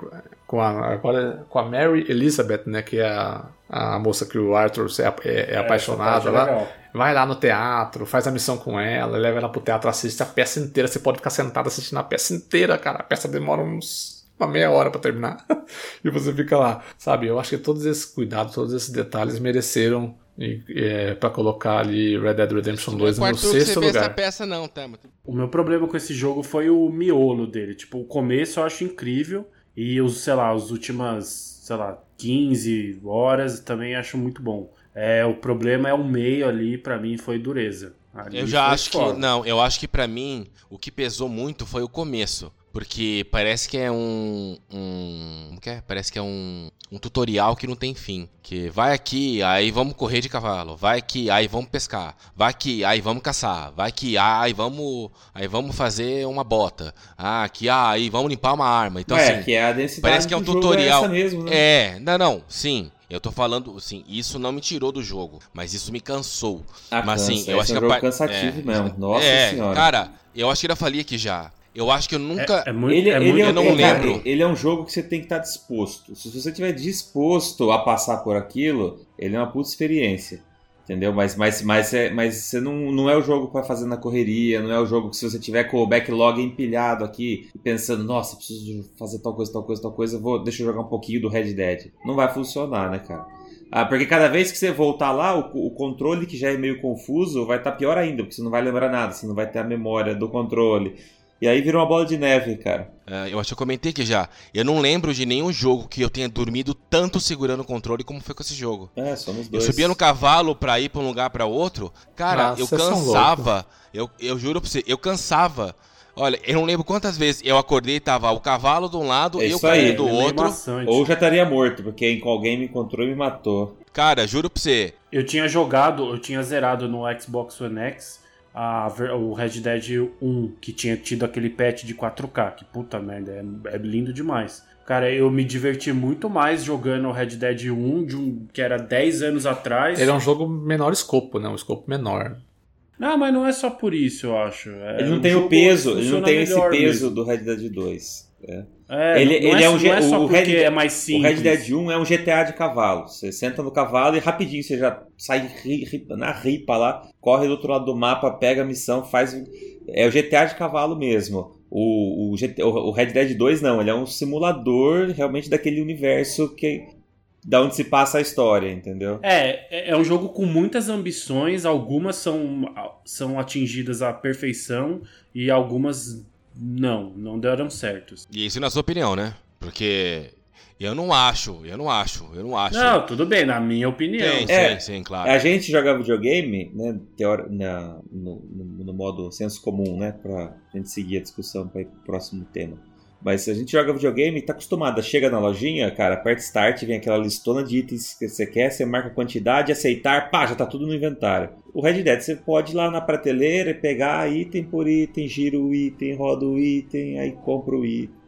Speaker 1: com a, agora, com a Mary Elizabeth, né? Que é a, a moça que o Arthur é, é- é apaixonado
Speaker 4: essa
Speaker 1: lá.
Speaker 4: é legal.
Speaker 1: Vai lá no teatro, faz a missão com ela, leva ela pro teatro, assiste a peça inteira. Você pode ficar sentado assistindo a peça inteira, cara. A peça demora uns, uma meia hora pra terminar. [laughs] e você fica lá, sabe? Eu acho que todos esses cuidados, todos esses detalhes mereceram é, para colocar ali Red Dead Redemption 2
Speaker 5: Não é
Speaker 1: no sexto
Speaker 5: vê essa
Speaker 1: lugar.
Speaker 5: peça não, tá?
Speaker 4: O meu problema com esse jogo foi o miolo dele. Tipo, o começo eu acho incrível. E os, sei lá, as últimas, sei lá, 15 horas também acho muito bom. É, o problema é o meio ali, pra mim, foi dureza. Ali
Speaker 5: Eu já acho
Speaker 4: foda.
Speaker 5: que. Não, eu acho que pra mim o que pesou muito foi o começo. Porque parece que é um. um como que é? Parece que é um, um tutorial que não tem fim. Que vai aqui, aí vamos correr de cavalo. Vai aqui, aí vamos pescar. Vai aqui, aí vamos caçar. Vai aqui, aí vamos. Aí vamos fazer uma bota. Ah, aqui, ah, aí vamos limpar uma arma. Então,
Speaker 3: é,
Speaker 5: assim.
Speaker 3: que é a densidade
Speaker 5: parece que é um
Speaker 3: jogo
Speaker 5: tutorial.
Speaker 3: É mesmo, né?
Speaker 5: É, não, não, sim. Eu tô falando, assim, isso não me tirou do jogo, mas isso me cansou.
Speaker 3: Ah,
Speaker 5: mas
Speaker 3: cansa,
Speaker 5: assim, eu
Speaker 3: esse
Speaker 5: acho
Speaker 3: é
Speaker 5: que
Speaker 3: um
Speaker 5: a
Speaker 3: jogo
Speaker 5: par-
Speaker 3: cansativo
Speaker 5: é,
Speaker 3: mesmo. Nossa
Speaker 5: é,
Speaker 3: senhora.
Speaker 5: Cara, eu acho que eu já falei aqui já. Eu acho que eu nunca.
Speaker 4: É, é muito,
Speaker 3: ele,
Speaker 4: é
Speaker 3: ele
Speaker 4: muito,
Speaker 3: é,
Speaker 5: eu não
Speaker 3: cara,
Speaker 5: lembro.
Speaker 3: ele é um jogo que você tem que estar disposto. Se você estiver disposto a passar por aquilo, ele é uma puta experiência. Entendeu? Mas, mas, mas, é, mas você não, não é o jogo para fazer na correria, não é o jogo que se você tiver com o backlog empilhado aqui, pensando, nossa, preciso fazer tal coisa, tal coisa, tal coisa, vou, deixa eu jogar um pouquinho do Red Dead. Não vai funcionar, né, cara? Ah, porque cada vez que você voltar lá, o, o controle que já é meio confuso vai estar tá pior ainda, porque você não vai lembrar nada, você não vai ter a memória do controle. E aí virou uma bola de neve, cara.
Speaker 5: É, eu acho que eu comentei aqui já. Eu não lembro de nenhum jogo que eu tenha dormido tanto segurando o controle como foi com esse jogo.
Speaker 3: É, somos dois.
Speaker 5: Eu subia no cavalo pra ir pra um lugar pra outro. Cara, Nossa, eu cansava. Eu, eu juro pra você, eu cansava. Olha, eu não lembro quantas vezes eu acordei e tava o cavalo de um lado
Speaker 3: é
Speaker 5: e o cavalo do
Speaker 3: é
Speaker 5: outro.
Speaker 3: Ou já estaria morto, porque alguém me encontrou e me matou.
Speaker 5: Cara, juro pra você.
Speaker 4: Eu tinha jogado, eu tinha zerado no Xbox One X a, o Red Dead 1, que tinha tido aquele patch de 4K, que puta merda, é, é, lindo demais. Cara, eu me diverti muito mais jogando o Red Dead 1, de um, que era 10 anos atrás.
Speaker 1: Ele é um jogo menor escopo, né? Um escopo menor.
Speaker 4: Não, mas não é só por isso, eu acho. É
Speaker 3: ele não tem o peso, ele não tem esse peso mesmo. do Red Dead 2. É.
Speaker 4: É, ele, ele é, é, um, não é só o Red, é mais simples.
Speaker 3: O Red Dead 1 é um GTA de cavalo. Você senta no cavalo e rapidinho você já sai ri, ri, na ripa lá, corre do outro lado do mapa, pega a missão, faz. É o GTA de cavalo mesmo. O, o, GTA, o Red Dead 2 não, ele é um simulador realmente daquele universo que da onde se passa a história, entendeu?
Speaker 4: É, é, é um jogo com muitas ambições, algumas são, são atingidas à perfeição e algumas não, não deram certos.
Speaker 5: E isso na sua opinião, né? Porque eu não acho, eu não acho, eu não acho.
Speaker 4: Não, tudo bem, na minha opinião.
Speaker 5: Sim, é, sim, sim, claro.
Speaker 3: A gente joga videogame, né, teori, na, no, no, no, modo senso comum, né, pra gente seguir a discussão para ir pro próximo tema. Mas se a gente joga videogame e tá acostumado, chega na lojinha, cara, aperta start, vem aquela listona de itens que você quer, você marca a quantidade, aceitar, pá, já tá tudo no inventário. O Red Dead você pode ir lá na prateleira e pegar item por item, gira o item, roda o item, aí compra o item.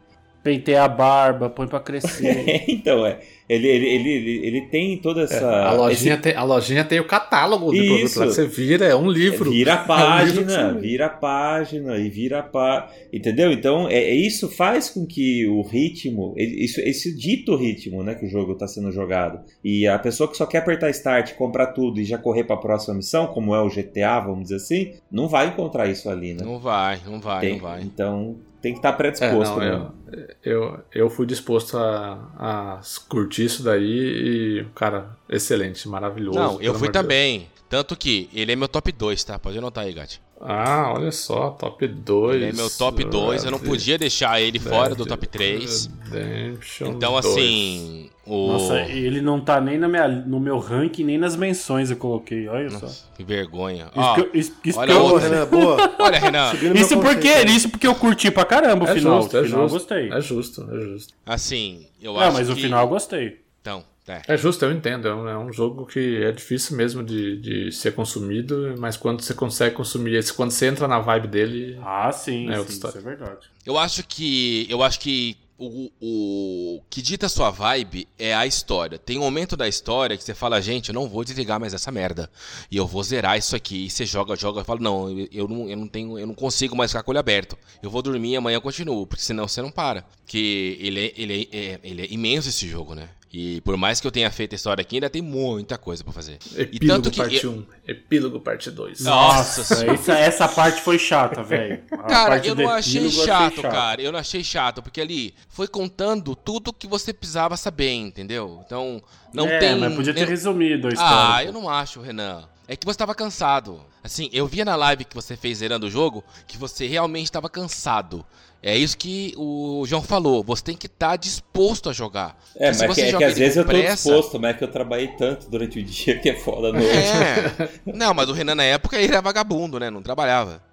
Speaker 4: Penteia a barba, põe pra crescer. [laughs]
Speaker 3: então, é. Ele, ele, ele, ele tem toda essa. É,
Speaker 1: a, lojinha esse... tem, a lojinha tem o catálogo do Isso. produto lá que você vira, é um livro.
Speaker 3: Vira a [laughs] página, é um vira a página e vira a página. Entendeu? Então, é, é, isso faz com que o ritmo, isso, esse dito ritmo né, que o jogo está sendo jogado. E a pessoa que só quer apertar start, comprar tudo e já correr para a próxima missão, como é o GTA, vamos dizer assim, não vai encontrar isso ali, né?
Speaker 5: Não vai, não vai,
Speaker 3: tem,
Speaker 5: não vai.
Speaker 3: Então, tem que estar tá predisposto.
Speaker 1: É, não, né? eu, eu, eu fui disposto a, a curtir isso daí e, cara, excelente, maravilhoso.
Speaker 5: Não, eu fui também. Deus. Tanto que ele é meu top 2, tá? Pode anotar aí, Gatti.
Speaker 1: Ah, olha só, top 2. Ele
Speaker 5: é meu top 2, eu não podia deixar ele Dead, fora do top 3.
Speaker 1: Redemption
Speaker 5: então, assim. O...
Speaker 4: Nossa, ele não tá nem na minha, no meu ranking, nem nas menções eu coloquei, olha Nossa, só.
Speaker 5: Que vergonha.
Speaker 4: Isso, que eu, isso, isso olha, que eu...
Speaker 1: Renan, boa. [laughs]
Speaker 5: olha, Renan.
Speaker 4: isso porque, isso porque eu curti pra caramba o é final. Justo, o
Speaker 1: é
Speaker 4: final
Speaker 1: justo,
Speaker 4: eu gostei.
Speaker 1: É justo, é justo.
Speaker 5: Assim, eu
Speaker 4: não,
Speaker 5: acho.
Speaker 4: Não, mas
Speaker 5: que...
Speaker 4: o final eu gostei.
Speaker 5: Então, é.
Speaker 1: é justo, eu entendo. É um, é um, jogo que é difícil mesmo de, de ser consumido, mas quando você consegue consumir esse, quando você entra na vibe dele.
Speaker 4: Ah, sim, é sim isso é verdade.
Speaker 5: Eu acho que. Eu acho que o, o que dita a sua vibe é a história. Tem um momento da história que você fala, gente, eu não vou desligar mais essa merda. E eu vou zerar isso aqui. E você joga, joga e fala, não, eu, eu, não, eu não tenho, eu não consigo mais ficar com o olho aberto. Eu vou dormir e amanhã eu continuo, porque senão você não para. Que ele é, ele é, ele é imenso esse jogo, né? E por mais que eu tenha feito a história aqui, ainda tem muita coisa para fazer.
Speaker 1: Epílogo
Speaker 5: e tanto
Speaker 1: que parte 1, um, epílogo parte 2.
Speaker 4: Nossa, essa, essa parte foi chata, velho.
Speaker 5: Cara, eu não achei chato, chato, cara. Eu não achei chato, porque ali foi contando tudo que você precisava saber, entendeu? Então, não
Speaker 4: é,
Speaker 5: tem.
Speaker 4: Mas podia ter resumido a história.
Speaker 5: Ah, eu não acho, Renan. É que você estava cansado. Assim, eu via na live que você fez zerando o jogo que você realmente estava cansado. É isso que o João falou. Você tem que estar tá disposto a jogar.
Speaker 3: É, mas que, é que às vezes eu tô pressa... disposto, mas é que eu trabalhei tanto durante o [laughs] dia que é foda noite.
Speaker 5: É. Não, mas o Renan na época ele era vagabundo, né? Não trabalhava.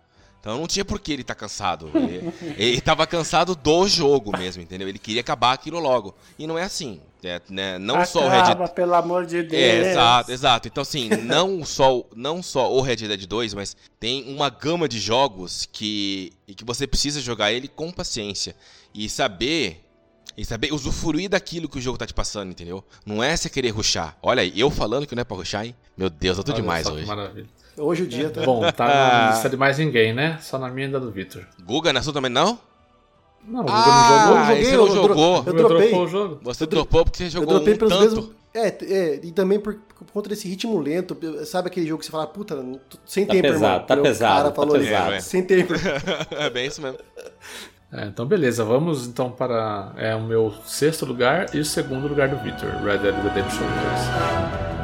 Speaker 5: Então não tinha por que ele estar tá cansado. Ele, ele tava cansado do jogo mesmo, entendeu? Ele queria acabar aquilo logo. E não é assim. É, né? Não
Speaker 4: Acaba,
Speaker 5: só o Red Dead.
Speaker 4: pelo amor de Deus.
Speaker 5: É, exato, exato. Então, assim, [laughs] não só, não só o Red Dead 2, mas tem uma gama de jogos que, que você precisa jogar ele com paciência. E saber. E saber usufruir daquilo que o jogo tá te passando, entendeu? Não é você querer ruxar. Olha aí, eu falando que não é pra ruxar, hein? Meu Deus, eu tô Olha demais hoje.
Speaker 1: Maravilha.
Speaker 2: Hoje o dia tá.
Speaker 1: Bom, tá [laughs] na lista de mais ninguém, né? Só na minha ainda do Vitor.
Speaker 5: Guga, na sua também não?
Speaker 1: Não, ah, não jogou.
Speaker 5: Eu joguei, você não
Speaker 2: eu
Speaker 5: jogou.
Speaker 2: Eu, dropei.
Speaker 5: o jogo. Você dropou porque você jogou
Speaker 2: eu dropei
Speaker 5: um
Speaker 2: pelos
Speaker 5: tanto.
Speaker 2: Mesmos, É, é, e também por, por conta desse ritmo lento, sabe aquele jogo que você fala, puta, sem
Speaker 6: Tá
Speaker 2: tempo,
Speaker 6: pesado,
Speaker 2: irmão.
Speaker 6: tá
Speaker 2: O
Speaker 6: pesado,
Speaker 2: cara
Speaker 6: tá
Speaker 2: falou
Speaker 6: pesado.
Speaker 5: É,
Speaker 2: sem tempo. [laughs]
Speaker 5: é bem isso mesmo.
Speaker 1: É, então beleza, vamos então para é, o meu sexto lugar e o segundo lugar do Victor, Red Dead Redemption 2.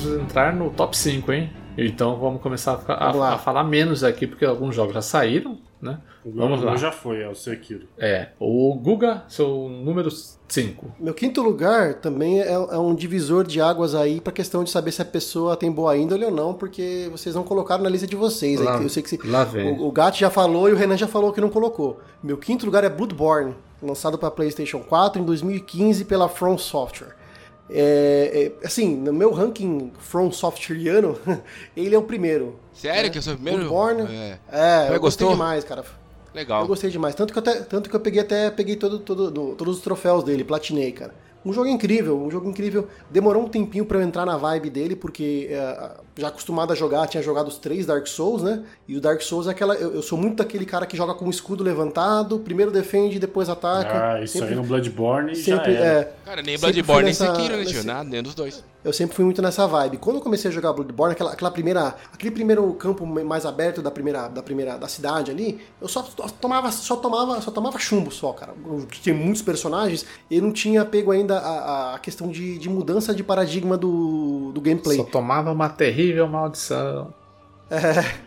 Speaker 1: Vamos entrar no top 5, hein? Então vamos começar a, a-
Speaker 2: Vamos lá.
Speaker 1: a falar menos aqui, porque alguns jogos já saíram, né? Vamos
Speaker 4: O
Speaker 1: lá.
Speaker 4: meu já foi, é o Sekiro.
Speaker 1: É, o Guga, seu número 5.
Speaker 2: Meu quinto lugar também é, é um divisor de águas aí pra questão de saber se a pessoa tem boa índole ou não, porque vocês não colocaram na lista de vocês.
Speaker 1: Lá-
Speaker 2: eu sei que se-
Speaker 1: lá vem.
Speaker 2: O, o Gat já falou e o Renan já falou que não colocou. Meu quinto lugar é Bloodborne, lançado para PlayStation 4 em 2015 pela From Software. É, é, assim, no meu ranking From Softwareiano, [laughs] ele é o primeiro.
Speaker 5: Sério
Speaker 2: né?
Speaker 5: que eu sou o primeiro?
Speaker 2: Bloodborne.
Speaker 5: É.
Speaker 2: É, eu gostei
Speaker 5: gostou?
Speaker 2: demais, cara. Eu
Speaker 5: Legal.
Speaker 2: gostei demais. Tanto que eu, até- tanto que eu peguei até peguei todo, todo, do- todos os troféus dele, platinei, cara. Um jogo incrível, um jogo incrível. Demorou um tempinho pra eu entrar na vibe dele, porque é, já acostumado a jogar, tinha jogado os três Dark Souls, né? E o Dark Souls é aquela. Eu, eu sou muito daquele cara que joga com o escudo levantado, primeiro defende, depois ataca.
Speaker 4: Ah, isso
Speaker 2: Sempre-
Speaker 4: aí no Bloodborne
Speaker 2: Sempre,
Speaker 4: já era.
Speaker 2: é,
Speaker 5: Cara, nem Bloodborne nem
Speaker 2: nessa-
Speaker 5: Sekiro, né, tio? Nada, nenhum dos dois.
Speaker 2: eu sempre fui muito nessa vibe. Quando eu comecei a jogar Bloodborne, aquela, aquela primeira, aquele primeiro campo mais aberto da primeira, da primeira da cidade ali, eu só tomava, só tomava, só tomava chumbo só, cara. Eu Tinha muitos personagens e não tinha pego ainda a, a questão de, de mudança de paradigma do, do gameplay.
Speaker 1: Só tomava uma terrível maldição.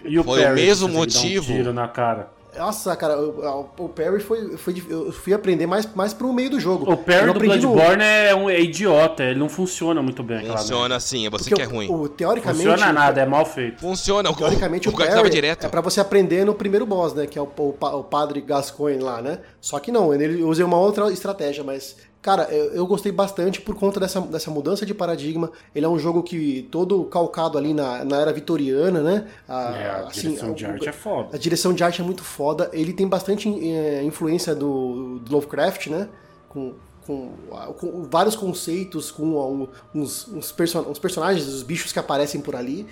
Speaker 4: E o
Speaker 5: Foi o
Speaker 4: Parry,
Speaker 5: mesmo motivo.
Speaker 4: Um tiro na cara.
Speaker 2: Nossa, cara, o, o Parry foi, foi, eu fui aprender mais, mais pro meio do jogo.
Speaker 4: O
Speaker 2: não
Speaker 4: do
Speaker 2: aprendi no-
Speaker 4: Bloodborne é, um, é idiota, ele não funciona muito bem.
Speaker 5: Funciona
Speaker 4: merda.
Speaker 5: assim, é você
Speaker 2: porque
Speaker 5: que é
Speaker 2: o-
Speaker 5: ruim.
Speaker 2: o- teoricamente,
Speaker 4: Funciona nada, é mal feito.
Speaker 5: Funciona, o
Speaker 2: Teoricamente,
Speaker 5: o,
Speaker 2: o,
Speaker 5: o cara tava
Speaker 2: parry
Speaker 5: direto.
Speaker 2: é pra você aprender no primeiro boss, né? Que é o, o, o padre Gascoigne lá, né? Só que não, ele usei uma outra estratégia, mas... Cara, eu, eu gostei bastante por conta dessa, dessa mudança de paradigma. Ele é um jogo que todo calcado ali na, na era vitoriana, né? A,
Speaker 4: É, a
Speaker 2: assim,
Speaker 4: direção
Speaker 2: o-
Speaker 4: de arte é foda.
Speaker 2: a direção de arte é muito foda. Ele tem bastante eh, influência do, do Lovecraft, né? Com, com, com vários conceitos, com um- uns, uns, perso- uns personagens, os bichos que aparecem por ali.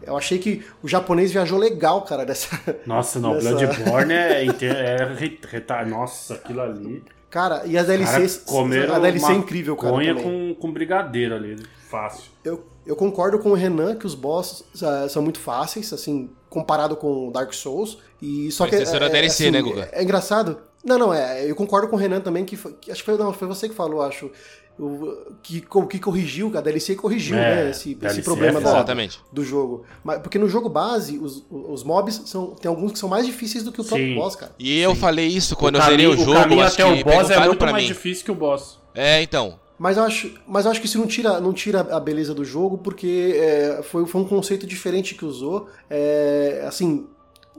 Speaker 2: Eu achei que o japonês viajou legal, cara, dessa.
Speaker 4: Nossa, não, [laughs]
Speaker 2: Nessa-
Speaker 4: Bloodborne é, é re- reta- Nossa, aquilo ali.
Speaker 2: Cara, e as DLCs.
Speaker 4: comeram
Speaker 2: a DLC é incrível, cara.
Speaker 4: conha com, com brigadeiro ali, fácil.
Speaker 2: Eu, eu concordo com o Renan que os bosses ah, são muito fáceis, assim, comparado com Dark Souls. E só
Speaker 5: Mas
Speaker 2: que
Speaker 5: era
Speaker 2: é,
Speaker 5: DLC,
Speaker 2: assim,
Speaker 5: né, Guga?
Speaker 2: É, engraçado. Não, não, é. Eu concordo com o Renan também que, foi- que acho que foi, não, foi você que falou, acho. Que, que corrigiu, a DLC corrigiu,
Speaker 4: É,
Speaker 2: né, esse,
Speaker 4: DLC
Speaker 2: esse problema
Speaker 4: é
Speaker 2: da- do jogo. Mas, porque no jogo base, os, os mobs são. Tem alguns que são mais difíceis do que o próprio
Speaker 4: Sim.
Speaker 2: boss, cara.
Speaker 5: E eu falei isso quando
Speaker 4: o
Speaker 5: eu zerei o jogo.
Speaker 4: o caminho
Speaker 5: acho
Speaker 4: até
Speaker 5: que
Speaker 4: o boss é muito mais
Speaker 5: mim.
Speaker 4: difícil que o boss.
Speaker 5: É, então.
Speaker 2: Mas eu acho, mas eu acho que isso não tira, não tira a beleza do jogo, porque é, foi, foi um conceito diferente que usou. É, assim,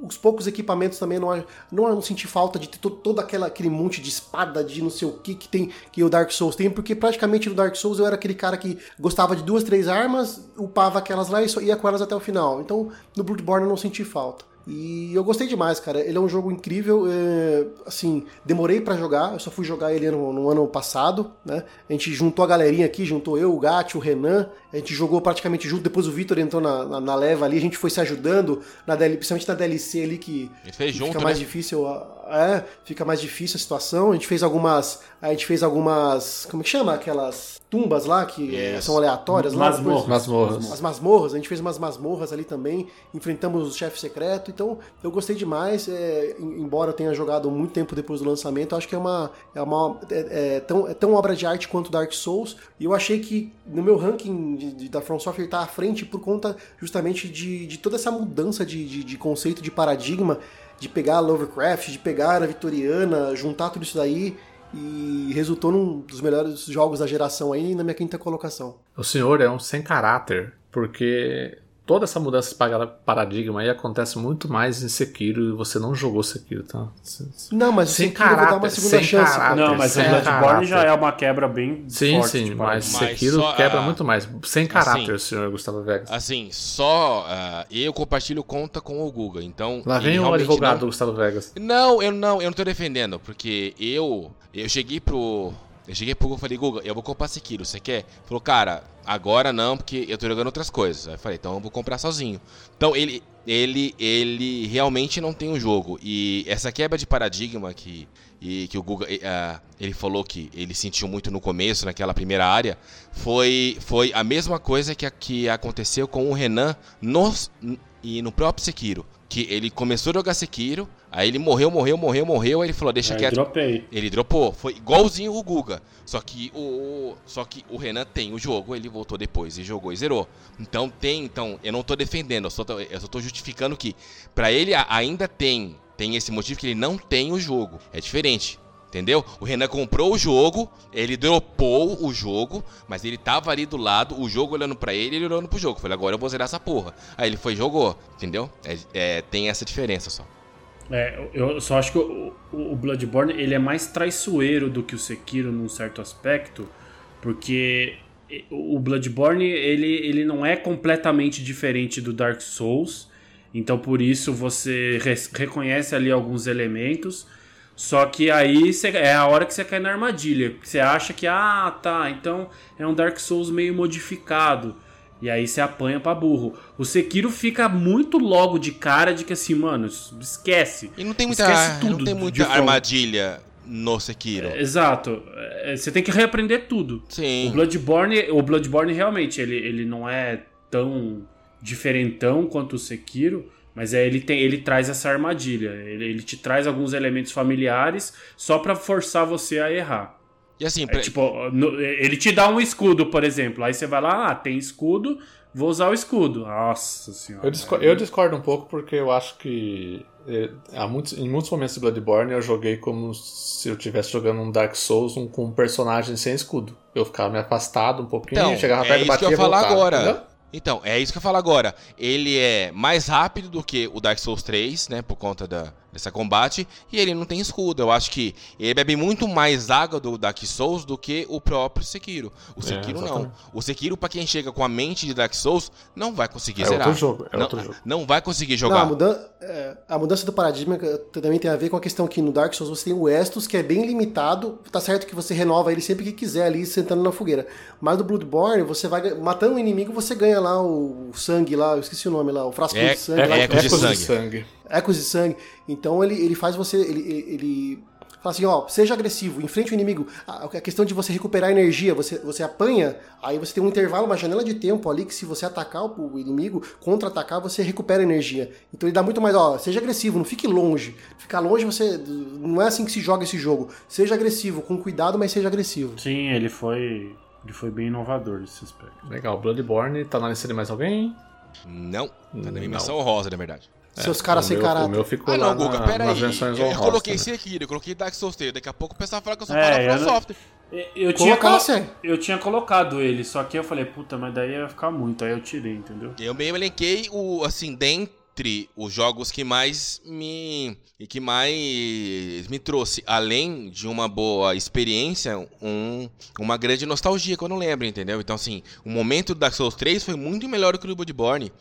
Speaker 2: os poucos equipamentos também não, não, não senti falta de ter to- todo aquela, aquele monte de espada, de não sei o que que tem que o Dark Souls tem, porque praticamente no Dark Souls eu era aquele cara que gostava de duas, três armas, upava aquelas lá e só ia com elas até o final. Então no Bloodborne eu não senti falta. E eu gostei demais, cara. Ele é um jogo incrível. é, assim, demorei pra jogar. Eu só fui jogar ele no, no ano passado, né? A gente juntou a galerinha aqui, juntou eu, o Gat, o Renan. A gente jogou praticamente junto. Depois o Vitor entrou na, na, na leva ali. A gente foi se ajudando, na DL, principalmente na DLC ali que, que
Speaker 5: junto,
Speaker 2: fica mais
Speaker 5: né?
Speaker 2: difícil. a- É, fica mais difícil a situação. A gente fez algumas. A gente fez algumas. Como que chama? Aquelas tumbas lá que é,
Speaker 5: Isso.
Speaker 2: são aleatórias lá. depois-
Speaker 4: Masmorras.
Speaker 1: Masmorras.
Speaker 2: as masmorras, a gente fez umas masmorras ali também, enfrentamos o chefe secreto, então eu gostei demais, é, em- embora eu tenha jogado muito tempo depois do lançamento, eu acho que é uma, é uma é, é tão, é tão obra de arte quanto Dark Souls, e eu achei que no meu ranking de, de- da From Software tá à frente por conta justamente de, de toda essa mudança de, de, de conceito, de paradigma, de pegar Lovecraft, de pegar a Vitoriana, juntar tudo isso daí, e resultou num dos melhores jogos da geração aí na minha quinta colocação.
Speaker 1: O senhor é um sem caráter, porque toda essa mudança de paradigma aí acontece muito mais em Sekiro e você não jogou Sekiro, tá?
Speaker 2: Não, mas
Speaker 1: sem
Speaker 2: Sekiro
Speaker 1: caráter,
Speaker 2: dar uma segunda
Speaker 1: sem
Speaker 2: chance.
Speaker 1: caráter.
Speaker 4: Não, mas o Bloodborne já é uma quebra bem
Speaker 1: Sim,
Speaker 4: forte.
Speaker 1: sim,
Speaker 4: de
Speaker 1: mas
Speaker 4: paradigma.
Speaker 1: Sekiro
Speaker 5: só,
Speaker 1: quebra
Speaker 5: ah,
Speaker 1: muito mais. Sem caráter, senhor Gustavo Vegas.
Speaker 5: Assim, só ah, eu compartilho conta com o Guga, então...
Speaker 1: Lá vem o advogado
Speaker 5: não-
Speaker 1: do Gustavo Vegas.
Speaker 5: Não, eu não, eu não tô defendendo, porque eu eu cheguei pro eu cheguei pro Guga e falei, Guga, eu vou comprar Sekiro, você quer? Ele Falou, cara, agora não, porque eu tô jogando outras coisas. Aí eu falei, então eu vou comprar sozinho. Então ele ele ele realmente não tem um jogo e essa quebra de paradigma que e que o Guga ah, ele falou que ele sentiu muito no começo naquela primeira área foi foi a mesma coisa que, que aconteceu com o Renan nos, e no próprio Sekiro. Que ele começou a jogar Sekiro, aí ele morreu, morreu, morreu, morreu, aí ele falou, deixa
Speaker 4: Aí
Speaker 5: quieto.
Speaker 4: dropei.
Speaker 5: Ele dropou, foi igualzinho o Guga. Só que o, só que o Renan tem o jogo, ele voltou depois e jogou e zerou. Então tem, então, eu não tô defendendo, eu só tô, eu só tô justificando que pra ele ainda tem, tem esse motivo que ele não tem o jogo. É diferente. Entendeu? O Renan comprou o jogo, ele dropou o jogo, mas ele tava ali do lado, o jogo olhando pra ele, ele olhando pro jogo. Falei, agora eu vou zerar essa porra. Aí ele foi e jogou, entendeu? É, é, tem essa diferença só.
Speaker 4: É, eu só acho que o, o Bloodborne ele é mais traiçoeiro do que o Sekiro num certo aspecto, porque o Bloodborne ele, ele não é completamente diferente do Dark Souls, então por isso você reconhece ali alguns elementos, só que aí cê- é a hora que você cai na armadilha, você acha que ah tá, então é um Dark Souls meio modificado. E aí você apanha pra burro. O Sekiro fica muito logo de cara de que assim, mano, esquece.
Speaker 5: E não tem muita,
Speaker 4: Esquece
Speaker 5: não
Speaker 4: tudo
Speaker 5: tem muita armadilha no Sekiro.
Speaker 4: É, Exato. É, Você tem que reaprender tudo. O
Speaker 5: Sim.
Speaker 4: Bloodborne, o Bloodborne realmente, ele, ele não é tão diferentão quanto o Sekiro, mas é, ele, tem, ele traz essa armadilha. Ele, ele te traz alguns elementos familiares só pra forçar você a errar.
Speaker 5: E assim,
Speaker 4: É,
Speaker 5: pra-
Speaker 4: tipo, no- ele te dá um escudo, por exemplo. Aí você vai lá, ah, tem escudo, vou usar o escudo. Nossa senhora.
Speaker 1: Eu, disco- eu discordo um pouco porque eu acho que eh, há muitos, em muitos momentos de Bloodborne eu joguei como se eu estivesse jogando um Dark Souls um, com um personagem sem escudo. Eu ficava me afastado um pouquinho,
Speaker 5: Então,
Speaker 1: chegava
Speaker 5: é
Speaker 1: perto,
Speaker 5: isso
Speaker 1: batia
Speaker 5: que eu ia
Speaker 1: e
Speaker 5: falar
Speaker 1: voltava,
Speaker 5: agora.
Speaker 1: entendeu?
Speaker 5: Então, é isso que eu falo agora. Ele é mais rápido do que o Dark Souls 3, né? Por conta da, dessa combate. E ele não tem escudo. Eu acho que ele bebe muito mais água do Dark Souls do que o próprio Sekiro. O Sekiro não.
Speaker 1: exatamente.
Speaker 5: O Sekiro, pra quem chega com a mente de Dark Souls, não vai conseguir
Speaker 1: É
Speaker 5: zerar.
Speaker 1: outro jogo, é
Speaker 5: não,
Speaker 1: outro jogo.
Speaker 5: não vai conseguir
Speaker 2: Não,
Speaker 5: jogar.
Speaker 2: a, mudan é, a mudança do paradigma também tem a ver com a questão que no Dark Souls você tem o Estus, que é bem limitado. Tá certo que você renova ele sempre que quiser ali, sentando na fogueira. Mas no Bloodborne, você vai matando um inimigo, você ganha lá o sangue lá, eu esqueci o nome lá, o frasco
Speaker 5: É-
Speaker 2: de sangue.
Speaker 5: é-
Speaker 2: lá,
Speaker 5: é- Ecos de
Speaker 1: Ecos
Speaker 5: sangue.
Speaker 1: sangue.
Speaker 2: Ecos de sangue. Então ele, ele faz você. Ele, ele, fala assim: ó, seja agressivo, enfrente o inimigo. A, a questão de você recuperar energia, você, você apanha, aí você tem um intervalo, uma janela de tempo ali que se você atacar o, inimigo, contra-atacar, você recupera energia. Então ele dá muito mais: ó, seja agressivo, não fique longe. Ficar longe você. Não é assim que se joga esse jogo. Seja agressivo, com cuidado, mas seja agressivo.
Speaker 4: Sim, ele foi. Ele foi bem inovador nesse aspecto.
Speaker 1: Legal, Bloodborne, tá na lista de mais alguém?
Speaker 5: Não. Tá na
Speaker 1: Não.
Speaker 5: menção honrosa, na verdade.
Speaker 2: Seus caras sem
Speaker 1: meu, O
Speaker 2: caráter.
Speaker 1: meu ficou
Speaker 5: Ah,
Speaker 1: lá
Speaker 5: não, Guga,
Speaker 1: na,
Speaker 5: pera
Speaker 1: nas
Speaker 5: aí. Eu, coloquei
Speaker 1: também.
Speaker 5: Sekiro, eu coloquei Dark Souls 3. Daqui a pouco o pessoal fala que eu sou
Speaker 4: É, não-
Speaker 5: Software.
Speaker 4: Eu tinha,
Speaker 2: é.
Speaker 4: eu tinha colocado ele, só que eu falei, puta, mas daí ia ficar muito, aí eu tirei, entendeu?
Speaker 5: Eu mesmo elenquei o, assim, dentre os jogos que mais me. e que mais me trouxe, além de uma boa experiência, um, uma grande nostalgia que eu não lembro, entendeu? Então, assim, o momento do Dark Souls 3 foi muito melhor que o do Bloodborne.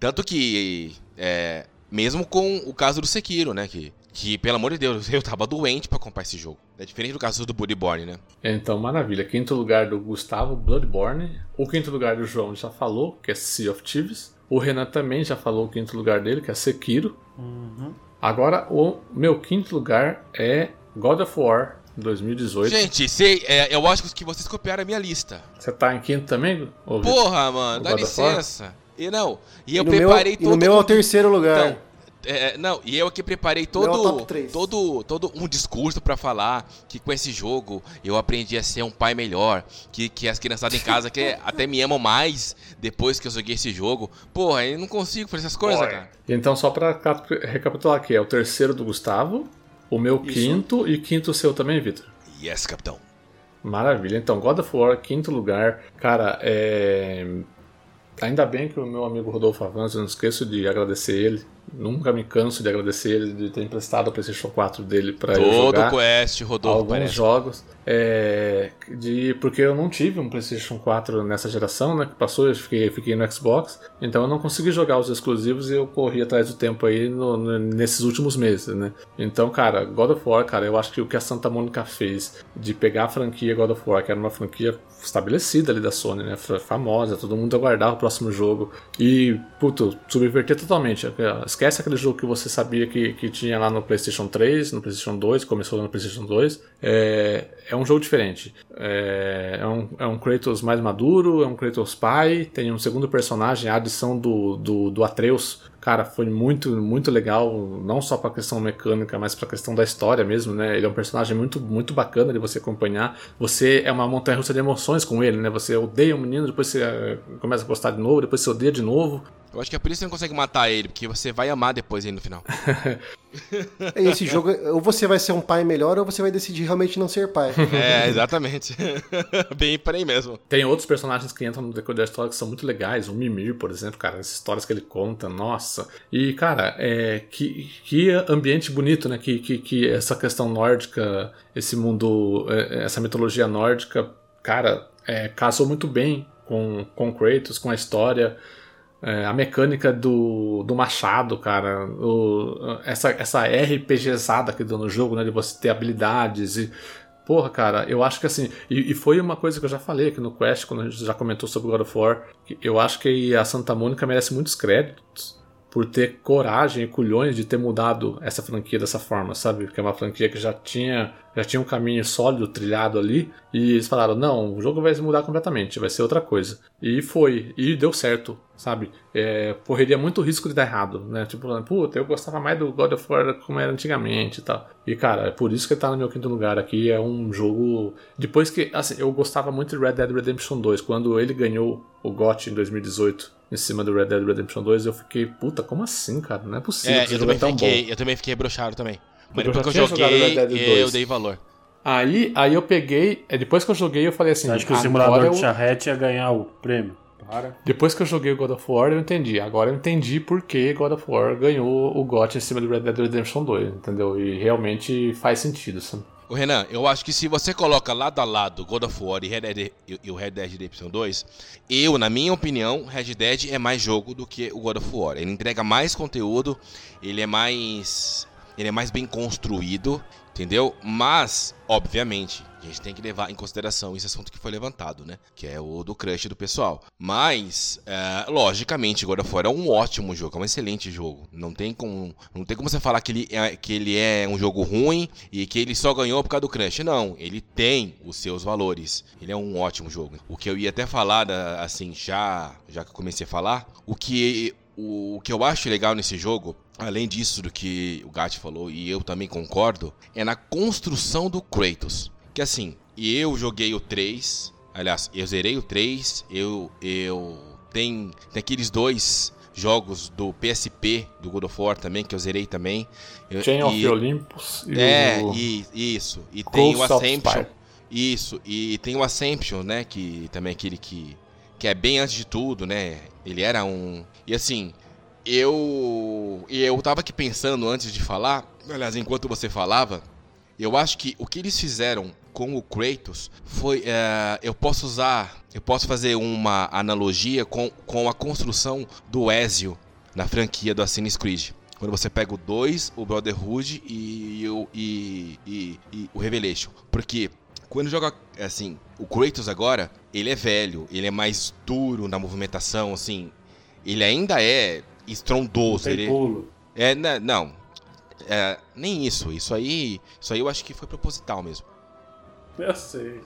Speaker 5: Tanto que. é, mesmo com o caso do Sekiro, né? Que, que, pelo amor de Deus, [laughs] eu tava doente pra comprar esse jogo. É diferente do caso do Bloodborne, né?
Speaker 1: Então, maravilha. Quinto lugar do Gustavo, Bloodborne. O quinto lugar do João já falou, que é Sea of Thieves. O Renan também já falou o quinto lugar dele, que é Sekiro.
Speaker 4: Uhum.
Speaker 1: Agora, o meu quinto lugar é God of War 2018.
Speaker 5: Gente, sei, é, eu acho que vocês copiaram a minha lista.
Speaker 1: Você tá em quinto também? Vitor?
Speaker 5: Porra, mano,
Speaker 1: O
Speaker 5: dá
Speaker 1: God
Speaker 5: licença. E não, e
Speaker 2: E
Speaker 5: eu
Speaker 2: no, meu,
Speaker 5: preparei
Speaker 2: e
Speaker 5: todo
Speaker 2: no meu é o terceiro lugar.
Speaker 5: Então, é, não, e eu aqui preparei
Speaker 2: é
Speaker 5: todo, todo, todo um discurso pra falar que com esse jogo eu aprendi a ser um pai melhor, que, que as criançadas em casa que [laughs] até me amam mais depois que eu joguei esse jogo. Porra, eu não consigo fazer essas coisas, cara.
Speaker 1: Então, só pra cap- recapitular aqui, é o terceiro do Gustavo, o meu
Speaker 2: Isso.
Speaker 1: quinto e quinto seu também, Vitor.
Speaker 5: Yes, capitão.
Speaker 1: Maravilha. Então, God of War, quinto lugar. Cara, é. Ainda bem que o meu amigo Rodolfo Avanço, eu não esqueço de agradecer ele. Nunca me canso de agradecer ele de ter emprestado o PlayStation 4 dele para eu jogar.
Speaker 5: Todo Quest, Rodolfo
Speaker 1: alguns
Speaker 5: parece.
Speaker 1: jogos. É, de, porque eu não tive um PlayStation 4 nessa geração, né? Que passou, eu fiquei, fiquei no Xbox. Então eu não consegui jogar os exclusivos e eu corri atrás do tempo aí no, no, nesses últimos meses, né? Então, cara, God of War, cara, eu acho que o que a Santa Mônica fez de pegar a franquia God of War, que era uma franquia estabelecida ali da Sony, né? Famosa, todo mundo aguardava o próximo jogo. E, puto, subverter totalmente. Esquece aquele jogo que você sabia que, que tinha lá no PlayStation 3, no PlayStation 2, começou no PlayStation 2. É, é um jogo diferente. É, é, um, é um Kratos mais maduro, é um Kratos pai, tem um segundo personagem, a adição do, do, do Atreus, cara, foi muito, muito legal, não só pra questão mecânica, mas pra questão da história mesmo, né? Ele é um personagem muito, muito bacana de você acompanhar. Você é uma montanha russa de emoções com ele, né? Você odeia um menino, depois você eh, começa a gostar de novo, depois você odeia de novo.
Speaker 5: Eu acho que é por isso que você não consegue matar ele, porque você vai amar depois ele no final. [laughs]
Speaker 2: Esse jogo, ou você vai ser um pai melhor, ou você vai decidir realmente não ser pai. [laughs]
Speaker 5: É, exatamente. [laughs] Bem por aí mesmo.
Speaker 1: Tem outros personagens que entram no decorrer da história que são muito legais. O Mimir, por exemplo, cara, as histórias que ele conta, nossa. E, cara, é, que, que ambiente bonito, né? Que, que, que essa questão nórdica, esse mundo, é, essa mitologia nórdica, cara, é, casou muito bem com, com Kratos, com a história. É, a mecânica do, do machado, cara, o, essa, essa RPGzada que deu no jogo, né, de você ter habilidades e Porra, cara, eu acho que assim. E, e, foi uma coisa que eu já falei aqui no Quest, quando a gente já comentou sobre God of War. eu acho que a Santa Mônica merece muitos créditos por ter coragem e culhões de ter mudado essa franquia dessa forma, sabe? Porque é uma franquia que já tinha, já tinha um caminho sólido trilhado ali e eles falaram: "Não, o jogo vai mudar completamente, vai ser outra coisa". E foi, e deu certo, sabe? É, correria muito risco de dar errado, né? Tipo, puta, eu gostava mais do God of War como era antigamente e tal. E cara, é por isso que ele tá no meu quinto lugar aqui, é um jogo depois que, assim, eu gostava muito de Red Dead Redemption 2, quando ele ganhou o GOT em 2018 em cima do Red Dead Redemption 2, eu fiquei, puta, como assim, cara? Não é possível.
Speaker 5: É, eu também, fiquei, eu também fiquei broxado também. Mas depois que eu joguei, eu dei valor.
Speaker 1: Aí, aí eu peguei, é, depois que eu joguei, eu falei assim.
Speaker 4: Acho que o simulador eu... de charrete ia ganhar o prêmio. Para.
Speaker 1: Depois que eu joguei o God of War, eu entendi. Agora eu entendi por que God of War ganhou o GOT em cima do Red Dead Redemption 2, entendeu? E realmente faz sentido, sabe?
Speaker 5: O Renan, eu acho que se você coloca lado a lado God of War e, Red Dead, e o Red Dead Redemption 2, eu, na minha opinião, Red Dead é mais jogo do que o God of War. Ele entrega mais conteúdo, ele é mais ele é mais bem construído, entendeu? Mas, obviamente, a gente tem que levar em consideração esse assunto que foi levantado, né? Que é o do crush do pessoal. Mas, é, logicamente, God of War é um ótimo jogo, é um excelente jogo. Não tem como, não tem como você falar que ele, é, que ele é um jogo ruim e que ele só ganhou por causa do crush. Não, ele tem os seus valores. Ele é um ótimo jogo. O que eu ia até falar, assim, já, já que eu comecei a falar, o que o, que eu acho legal nesse jogo, além disso do que o Gat falou e eu também concordo, é na construção do Kratos. Que assim, eu joguei o 3, aliás, eu zerei o 3, eu eu tem, tem aqueles dois jogos do PSP do God of War também que eu zerei também.
Speaker 1: Chain e, of Olympus
Speaker 5: e É, o... e, isso, e tem o Ascension. Isso, e tem o Ascension, né, que também é aquele que que é bem antes de tudo, né? Ele era um e assim, eu e eu tava aqui pensando antes de falar, aliás, enquanto você falava, eu acho que o que eles fizeram com o Kratos foi. É, eu posso usar. Eu posso fazer uma analogia com, com a construção do Ezio na franquia do Assassin's Creed. Quando você pega o 2, o Brotherhood e, e, e, e o Revelation. Porque quando joga assim, o Kratos agora, ele é velho, ele é mais duro na movimentação, assim. Ele ainda é estrondoso. Ele... pulo. É, não, é, nem isso. Isso aí, isso aí eu acho que foi proposital mesmo.
Speaker 4: Eu sei.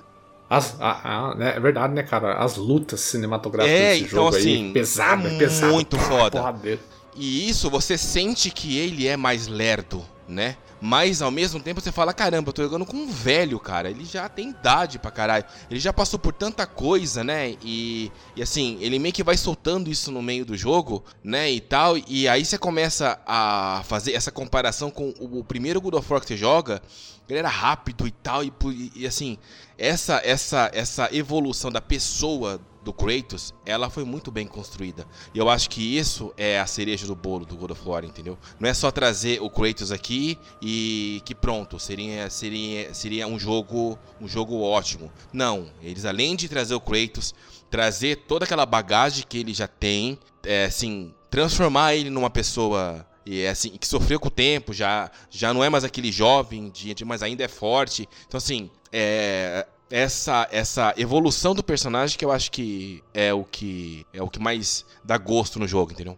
Speaker 1: As, a, a, né, é verdade, né, cara? As lutas cinematográficas
Speaker 5: é,
Speaker 1: desse
Speaker 5: então,
Speaker 1: jogo
Speaker 5: assim,
Speaker 1: aí, pesado,
Speaker 5: é
Speaker 1: pesado.
Speaker 5: Muito foda. E isso você sente que ele é mais lerdo, né? Mas ao mesmo tempo você fala: caramba, eu tô jogando com um velho, cara. Ele já tem idade pra caralho. Ele já passou por tanta coisa, né? E, e assim, ele meio que vai soltando isso no meio do jogo, né? E tal. E aí você começa a fazer essa comparação com o, o primeiro God of War que você joga. Ele era rápido e tal. E, e assim, essa essa essa evolução da pessoa do Kratos, ela foi muito bem construída. E eu acho que isso é a cereja do bolo do God of War, entendeu? Não é só trazer o Kratos aqui e que pronto, seria seria seria um jogo um jogo ótimo. Não, eles além de trazer o Kratos, trazer toda aquela bagagem que ele já tem, é, assim, transformar ele numa pessoa e assim, que sofreu com o tempo, já já não é mais aquele jovem, mas ainda é forte. Então assim, é, essa essa evolução do personagem que eu acho que é o que é o que mais dá gosto no jogo, entendeu?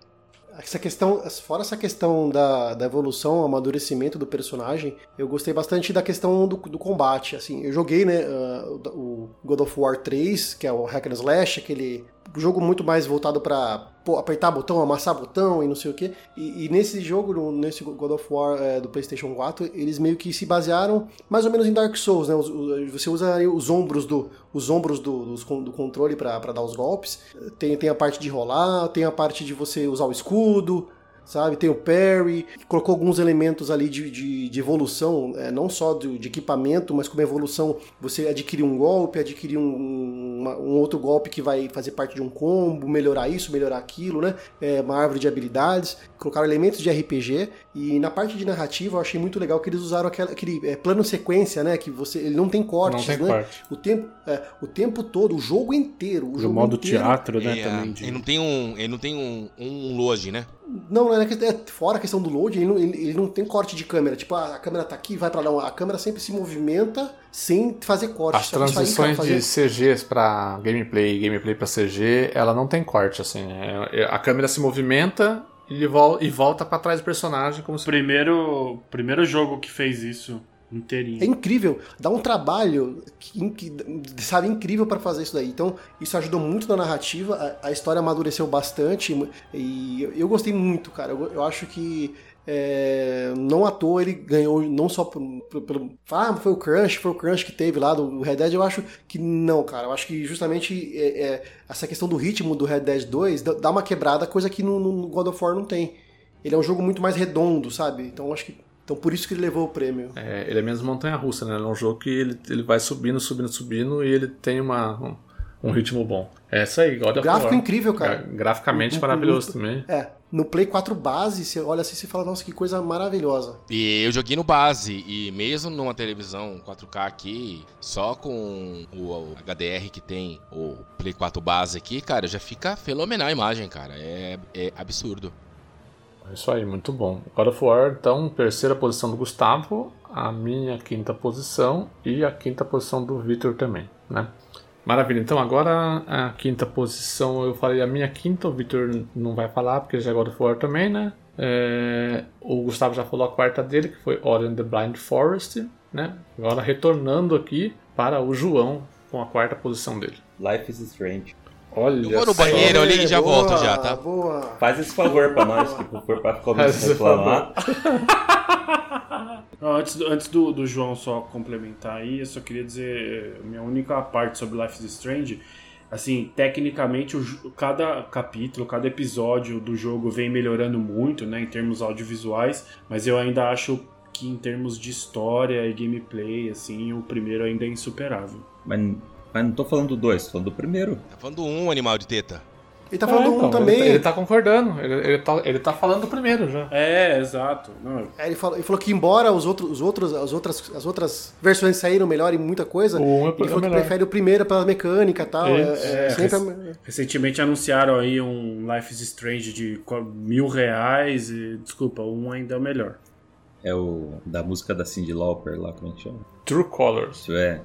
Speaker 2: Essa questão, fora essa questão da, da evolução, amadurecimento do personagem, eu gostei bastante da questão do, do combate. Assim, eu joguei, né, uh, o God of War 3, que é o Hack and Slash, aquele jogo muito mais voltado para apertar botão, amassar botão e não sei o que. E, nesse jogo, nesse God of War é, do PlayStation 4, eles meio que se basearam mais ou menos em Dark Souls, né? Os, os, você usa os ombros do, os ombros do, do controle para dar os golpes. Tem, tem a parte de rolar, tem a parte de você usar o escudo sabe? Tem o parry, colocou alguns elementos ali de, de, de evolução, é, não só de, de, equipamento, mas como evolução, você adquirir um golpe, adquirir um, uma, um, outro golpe que vai fazer parte de um combo, melhorar isso, melhorar aquilo, né? É, uma árvore de habilidades, colocaram elementos de RPG e na parte de narrativa eu achei muito legal que eles usaram aquela, aquele é, plano sequência, né? Que você ele não tem cortes, não tem né? Corte. O tempo, é, o tempo todo, o jogo inteiro, o, o jogo
Speaker 4: modo
Speaker 2: inteiro,
Speaker 4: teatro, né? É, também
Speaker 5: de... Ele não tem um, ele não tem um, um load, né?
Speaker 2: Não, não é, é, fora a questão do load, ele não, ele, ele não, tem corte de câmera. Tipo, a, a câmera tá aqui, vai para lá. A câmera sempre se movimenta sem fazer corte.
Speaker 1: As transições de CGs para gameplay e gameplay para CG, ela não tem corte, assim. É, é, a câmera se movimenta e, vol e volta para trás do personagem como se...
Speaker 4: Primeiro, primeiro jogo que fez isso inteirinho.
Speaker 2: É incrível, dá um trabalho, sabe, incrível para fazer isso daí. Então, isso ajudou muito na narrativa, a, a, história amadureceu bastante e eu gostei muito, cara. Eu, eu acho que é, não à toa ele ganhou não só pelo, pelo. Ah, foi o Crunch, foi o Crunch que teve lá do Red Dead. Eu acho que não, cara. Eu acho que justamente é, é, essa questão do ritmo do Red Dead 2 dá uma quebrada, coisa que no, no God of War não tem. Ele é um jogo muito mais redondo, sabe? Então acho que então por isso que ele levou o prêmio.
Speaker 1: É, ele é mesmo montanha-russa, né? É um jogo que ele, ele vai subindo, subindo, subindo e ele tem uma, um, um ritmo bom. É isso aí, God of
Speaker 2: Gráfico War. incrível, cara.
Speaker 1: Graficamente no, maravilhoso no, também.
Speaker 2: É, no Play 4 base, você olha assim e fala, nossa, que coisa maravilhosa.
Speaker 5: E eu joguei no base, e mesmo numa televisão 4K aqui, só com o, o HDR que tem o Play 4 base aqui, cara, já fica fenomenal a imagem, cara. É, é absurdo.
Speaker 1: É isso aí, muito bom. God of War, então, terceira posição do Gustavo, a minha quinta posição e a quinta posição do Victor também, né? Maravilha, então agora a quinta posição, eu falei a minha quinta, o Victor não vai falar porque já é God of War também, né? É, o Gustavo já falou a quarta dele, que foi Ori and the Blind Forest, né? Agora retornando aqui para o João com a quarta posição dele.
Speaker 3: Life is Strange.
Speaker 5: Olha eu vou no banheiro eu ali e já boa, volto já, tá?
Speaker 3: Boa. Faz esse favor pra nós, que for pra começar a reclamar.
Speaker 4: Não, antes antes do, do João só complementar aí, eu só queria dizer minha única parte sobre Life is Strange. Assim, tecnicamente, o, cada capítulo, cada episódio do jogo vem melhorando muito, né, em termos audiovisuais, mas eu ainda acho que em termos de história e gameplay, assim, o primeiro ainda é insuperável.
Speaker 3: Mas mas não tô falando do 2, tô falando do primeiro.
Speaker 5: Tá falando do 1, um, animal de teta.
Speaker 2: Ele tá falando é, então, um também.
Speaker 1: Ele, ele tá concordando. Ele, ele, tá, ele tá falando do primeiro já.
Speaker 4: É, exato. Não.
Speaker 2: É, ele, falou, ele falou que embora os outros, os outros, as, outras, as outras versões saíram melhor em muita coisa,
Speaker 1: o
Speaker 2: ele falou que prefere o primeiro pela mecânica e tal. É, é, é
Speaker 4: sempre... Recentemente anunciaram aí um Life is Strange de mil reais e, desculpa, um ainda é o melhor.
Speaker 3: É o da música da Cindy Lauper lá, como é que chama?
Speaker 1: True Colors.
Speaker 3: Isso é,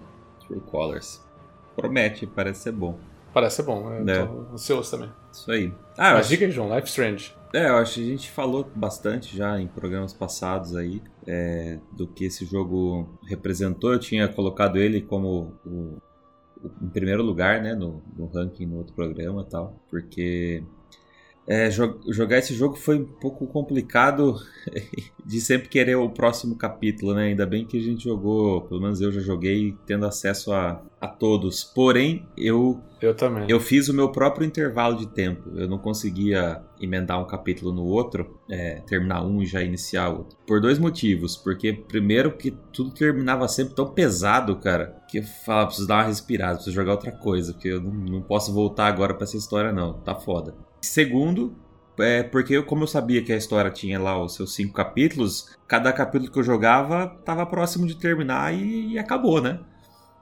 Speaker 3: True Colors promete, parece ser bom.
Speaker 1: Parece ser bom, né? É. Tô ansioso também.
Speaker 3: Isso aí.
Speaker 1: Ah, Mas acho... diga aí, João, Life Strange.
Speaker 3: É, eu acho que a gente falou bastante já em programas passados aí é, do que esse jogo representou. Eu tinha colocado ele como o, o, em primeiro lugar, né, no, no ranking no outro programa e tal, porque é, jo jogar esse jogo foi um pouco complicado [laughs] de sempre querer o próximo capítulo, né? Ainda bem que a gente jogou, pelo menos eu já joguei tendo acesso a, a todos. Porém, eu
Speaker 1: eu também.
Speaker 3: Eu fiz o meu próprio intervalo de tempo. Eu não conseguia emendar um capítulo no outro, é, terminar um e já iniciar outro. Por dois motivos. Porque, primeiro, que tudo terminava sempre tão pesado, cara, que eu falava, preciso dar uma respirada, preciso jogar outra coisa, porque eu não, não posso voltar agora para essa história, não. Tá foda. Segundo, é porque como eu sabia que a história tinha lá os seus cinco capítulos, cada capítulo que eu jogava estava próximo de terminar e, e, acabou, né?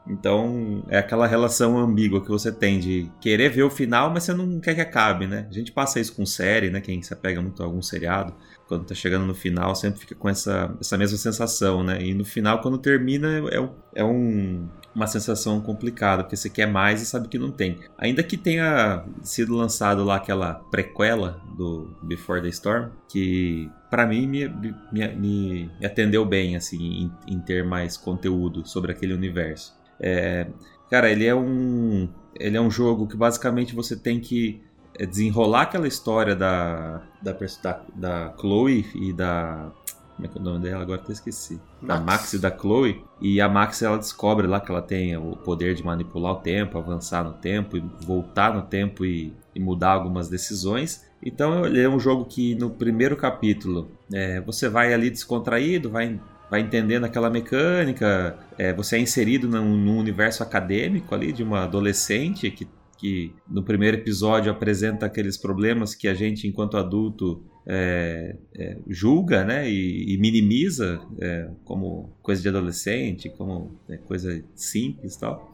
Speaker 3: Então é aquela relação ambígua que você tem de querer ver o final, mas você não quer que acabe, né? A gente passa isso com série, né? Quem se apega muito a algum seriado, quando tá chegando no final, sempre fica com essa, essa mesma sensação, né? E no final, quando termina, é, é um, uma sensação complicada, porque você quer mais e sabe que não tem. Ainda que tenha sido lançado lá aquela prequela do Before the Storm, que para mim me, me, me, atendeu bem, assim, em, em, ter mais conteúdo sobre aquele universo. É, cara, ele é um ele é um jogo que basicamente você tem que desenrolar aquela história da, da, da, da Chloe e da como é que é o nome dela? Agora até esqueci. Max. Da Max e da Chloe. E a Max ela descobre lá que ela tem o poder de manipular o tempo, avançar no tempo, e voltar no tempo e, e mudar algumas decisões. Então ele é um jogo que no primeiro capítulo é, você vai ali descontraído, vai, vai entendendo aquela mecânica, é, você é inserido num, num universo acadêmico ali de uma adolescente que que no primeiro episódio apresenta aqueles problemas que a gente, enquanto adulto, é, é, julga né, e, e minimiza é, como coisa de adolescente, como né, coisa simples e tal.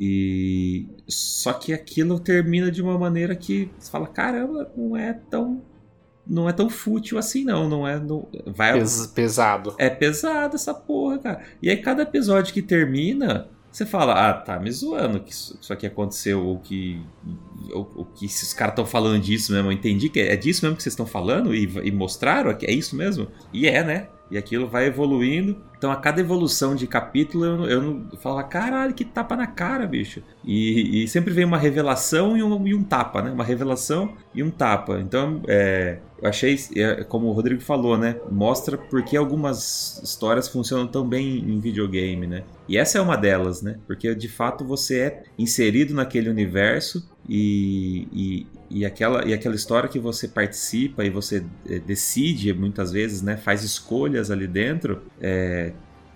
Speaker 3: E só que aquilo termina de uma maneira que você fala, caramba, não é tão não é tão fútil assim não, não é não, vai
Speaker 1: Pes, pesado.
Speaker 3: É pesado essa porra, cara. E aí cada episódio que termina, você fala, ah, tá me zoando que isso, isso aqui aconteceu, ou que. Ou, ou que esses caras estão falando disso mesmo. Eu entendi que é disso mesmo que vocês estão falando e, e mostraram que é isso mesmo. E é, né? E aquilo vai evoluindo. Então, a cada evolução de capítulo, eu, eu, eu falava, caralho, que tapa na cara, bicho. E, e sempre vem uma revelação e um, e um, tapa, né? Uma revelação e um tapa. Então, é, eu achei, é, como o Rodrigo falou, né? Mostra porque algumas histórias funcionam tão bem em videogame, né? E essa é uma delas, né? Porque de fato você é inserido naquele universo e, e, e, aquela, e aquela história que você participa e você é, decide muitas vezes, né? Faz escolhas ali dentro, é,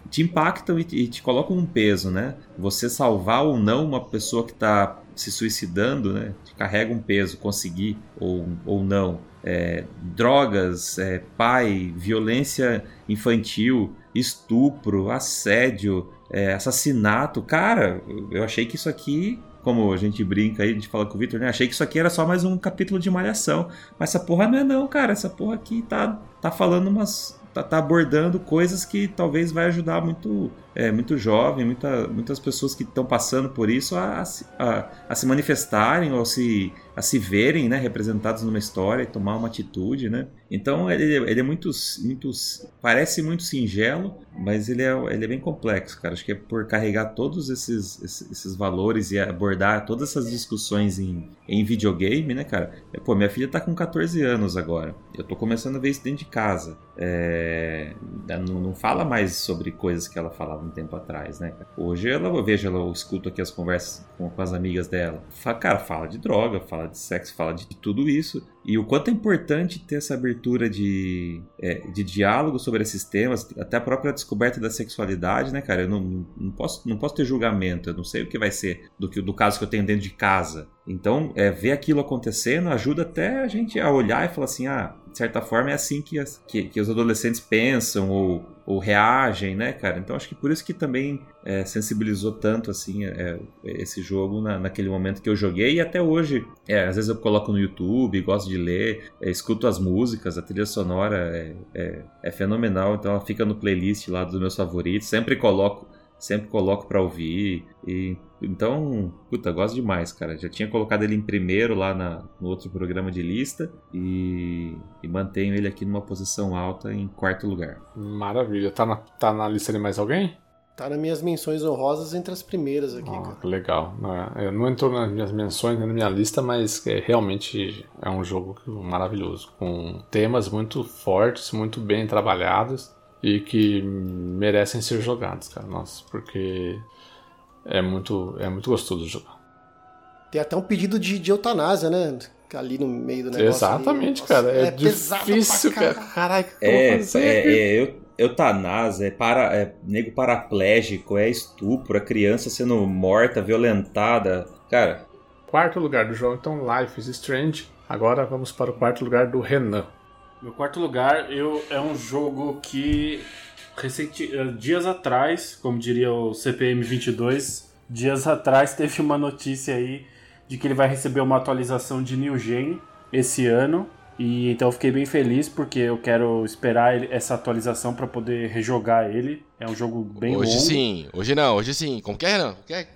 Speaker 3: te impactam e, e te colocam um peso, né? Você salvar ou não uma pessoa que está se suicidando, né? Te carrega um peso, conseguir ou, ou não é, drogas, é, pai, violência infantil, estupro, assédio, é, assassinato. Cara, eu achei que isso aqui, como a gente brinca aí, a gente fala com o Victor, né? Achei que isso aqui era só mais um capítulo de malhação. Mas essa porra não é não, cara. Essa porra aqui tá, tá falando umas, tá, tá, abordando coisas que talvez vai ajudar muito, é, muito jovem, muita, muitas pessoas que estão passando por isso a, a, a, se manifestarem ou se, a se verem né, representados numa história e tomar uma atitude, né? Então ele, ele é muito, muito. Parece muito singelo, mas ele é, ele é bem complexo, cara. Acho que é por carregar todos esses, esses, valores e abordar todas essas discussões em, em videogame, né, cara? Pô, minha filha tá com 14 anos agora. Eu tô começando a ver isso dentro de casa. É, não, não fala mais sobre coisas que ela falava um tempo atrás, né? Hoje ela, eu vejo ela, eu escuto aqui as conversas com, com as amigas dela. Fala, cara, fala de droga, fala de sexo, fala de tudo isso. E o quanto é importante ter essa abertura de, é, de diálogo sobre esses temas, até a própria descoberta da sexualidade, né, cara? Eu não, não, posso, não posso ter julgamento, eu não sei o que vai ser do, que, do caso que eu tenho dentro de casa. Então, é, ver aquilo acontecendo ajuda até a gente a olhar e falar assim: ah, de certa forma é assim que, as, que, que os adolescentes pensam ou, ou reagem, né, cara? Então, acho que por isso que também é, sensibilizou tanto, assim, é, esse jogo na, naquele momento que eu joguei e até hoje. É, às vezes eu coloco no YouTube, gosto de ler, é, escuto as músicas, a trilha sonora é, é, é fenomenal, então ela fica no playlist lá dos meus favoritos, sempre coloco sempre coloco para ouvir. E então, puta, gosto demais, cara. Já tinha colocado ele em primeiro lá na, no outro programa de lista e, e, mantenho ele aqui numa posição alta em quarto lugar.
Speaker 1: Maravilha. Tá na, tá na lista de mais alguém?
Speaker 2: Tá nas minhas menções honrosas entre as primeiras aqui,
Speaker 1: Ah,
Speaker 2: cara.
Speaker 1: legal. Não, é- não entrou nas minhas menções, nem na minha lista, mas é, realmente é um jogo maravilhoso. Com temas muito fortes, muito bem trabalhados e que merecem ser jogados, cara. Nossa, porque é muito, é muito gostoso jogar.
Speaker 2: Tem até um pedido de, de eutanásia, né? Ali no meio do negócio.
Speaker 1: Exatamente,
Speaker 2: ali.
Speaker 1: cara.
Speaker 2: Nossa,
Speaker 1: É,
Speaker 2: pesado
Speaker 1: difícil,
Speaker 2: pra
Speaker 1: cara.
Speaker 2: caralho.
Speaker 3: É,
Speaker 1: fazer?
Speaker 3: é, é eu, eutanásia, é, para, é nego paraplégico, é estupro, a criança sendo morta, violentada. Cara,
Speaker 1: Quarto lugar do jogo, então, Life is Strange. Agora vamos para o quarto lugar do Renan.
Speaker 4: Meu quarto lugar eu, é um jogo que recenti, eh, dias atrás, como diria o CPM 22, dias atrás teve uma notícia aí de que ele vai receber uma atualização de New Gen esse ano. E então eu fiquei bem feliz porque eu quero esperar ele- essa atualização para poder rejogar ele. É um jogo bem
Speaker 5: hoje
Speaker 4: longo.
Speaker 5: sim, hoje não, hoje sim. Como que é, Renan? É?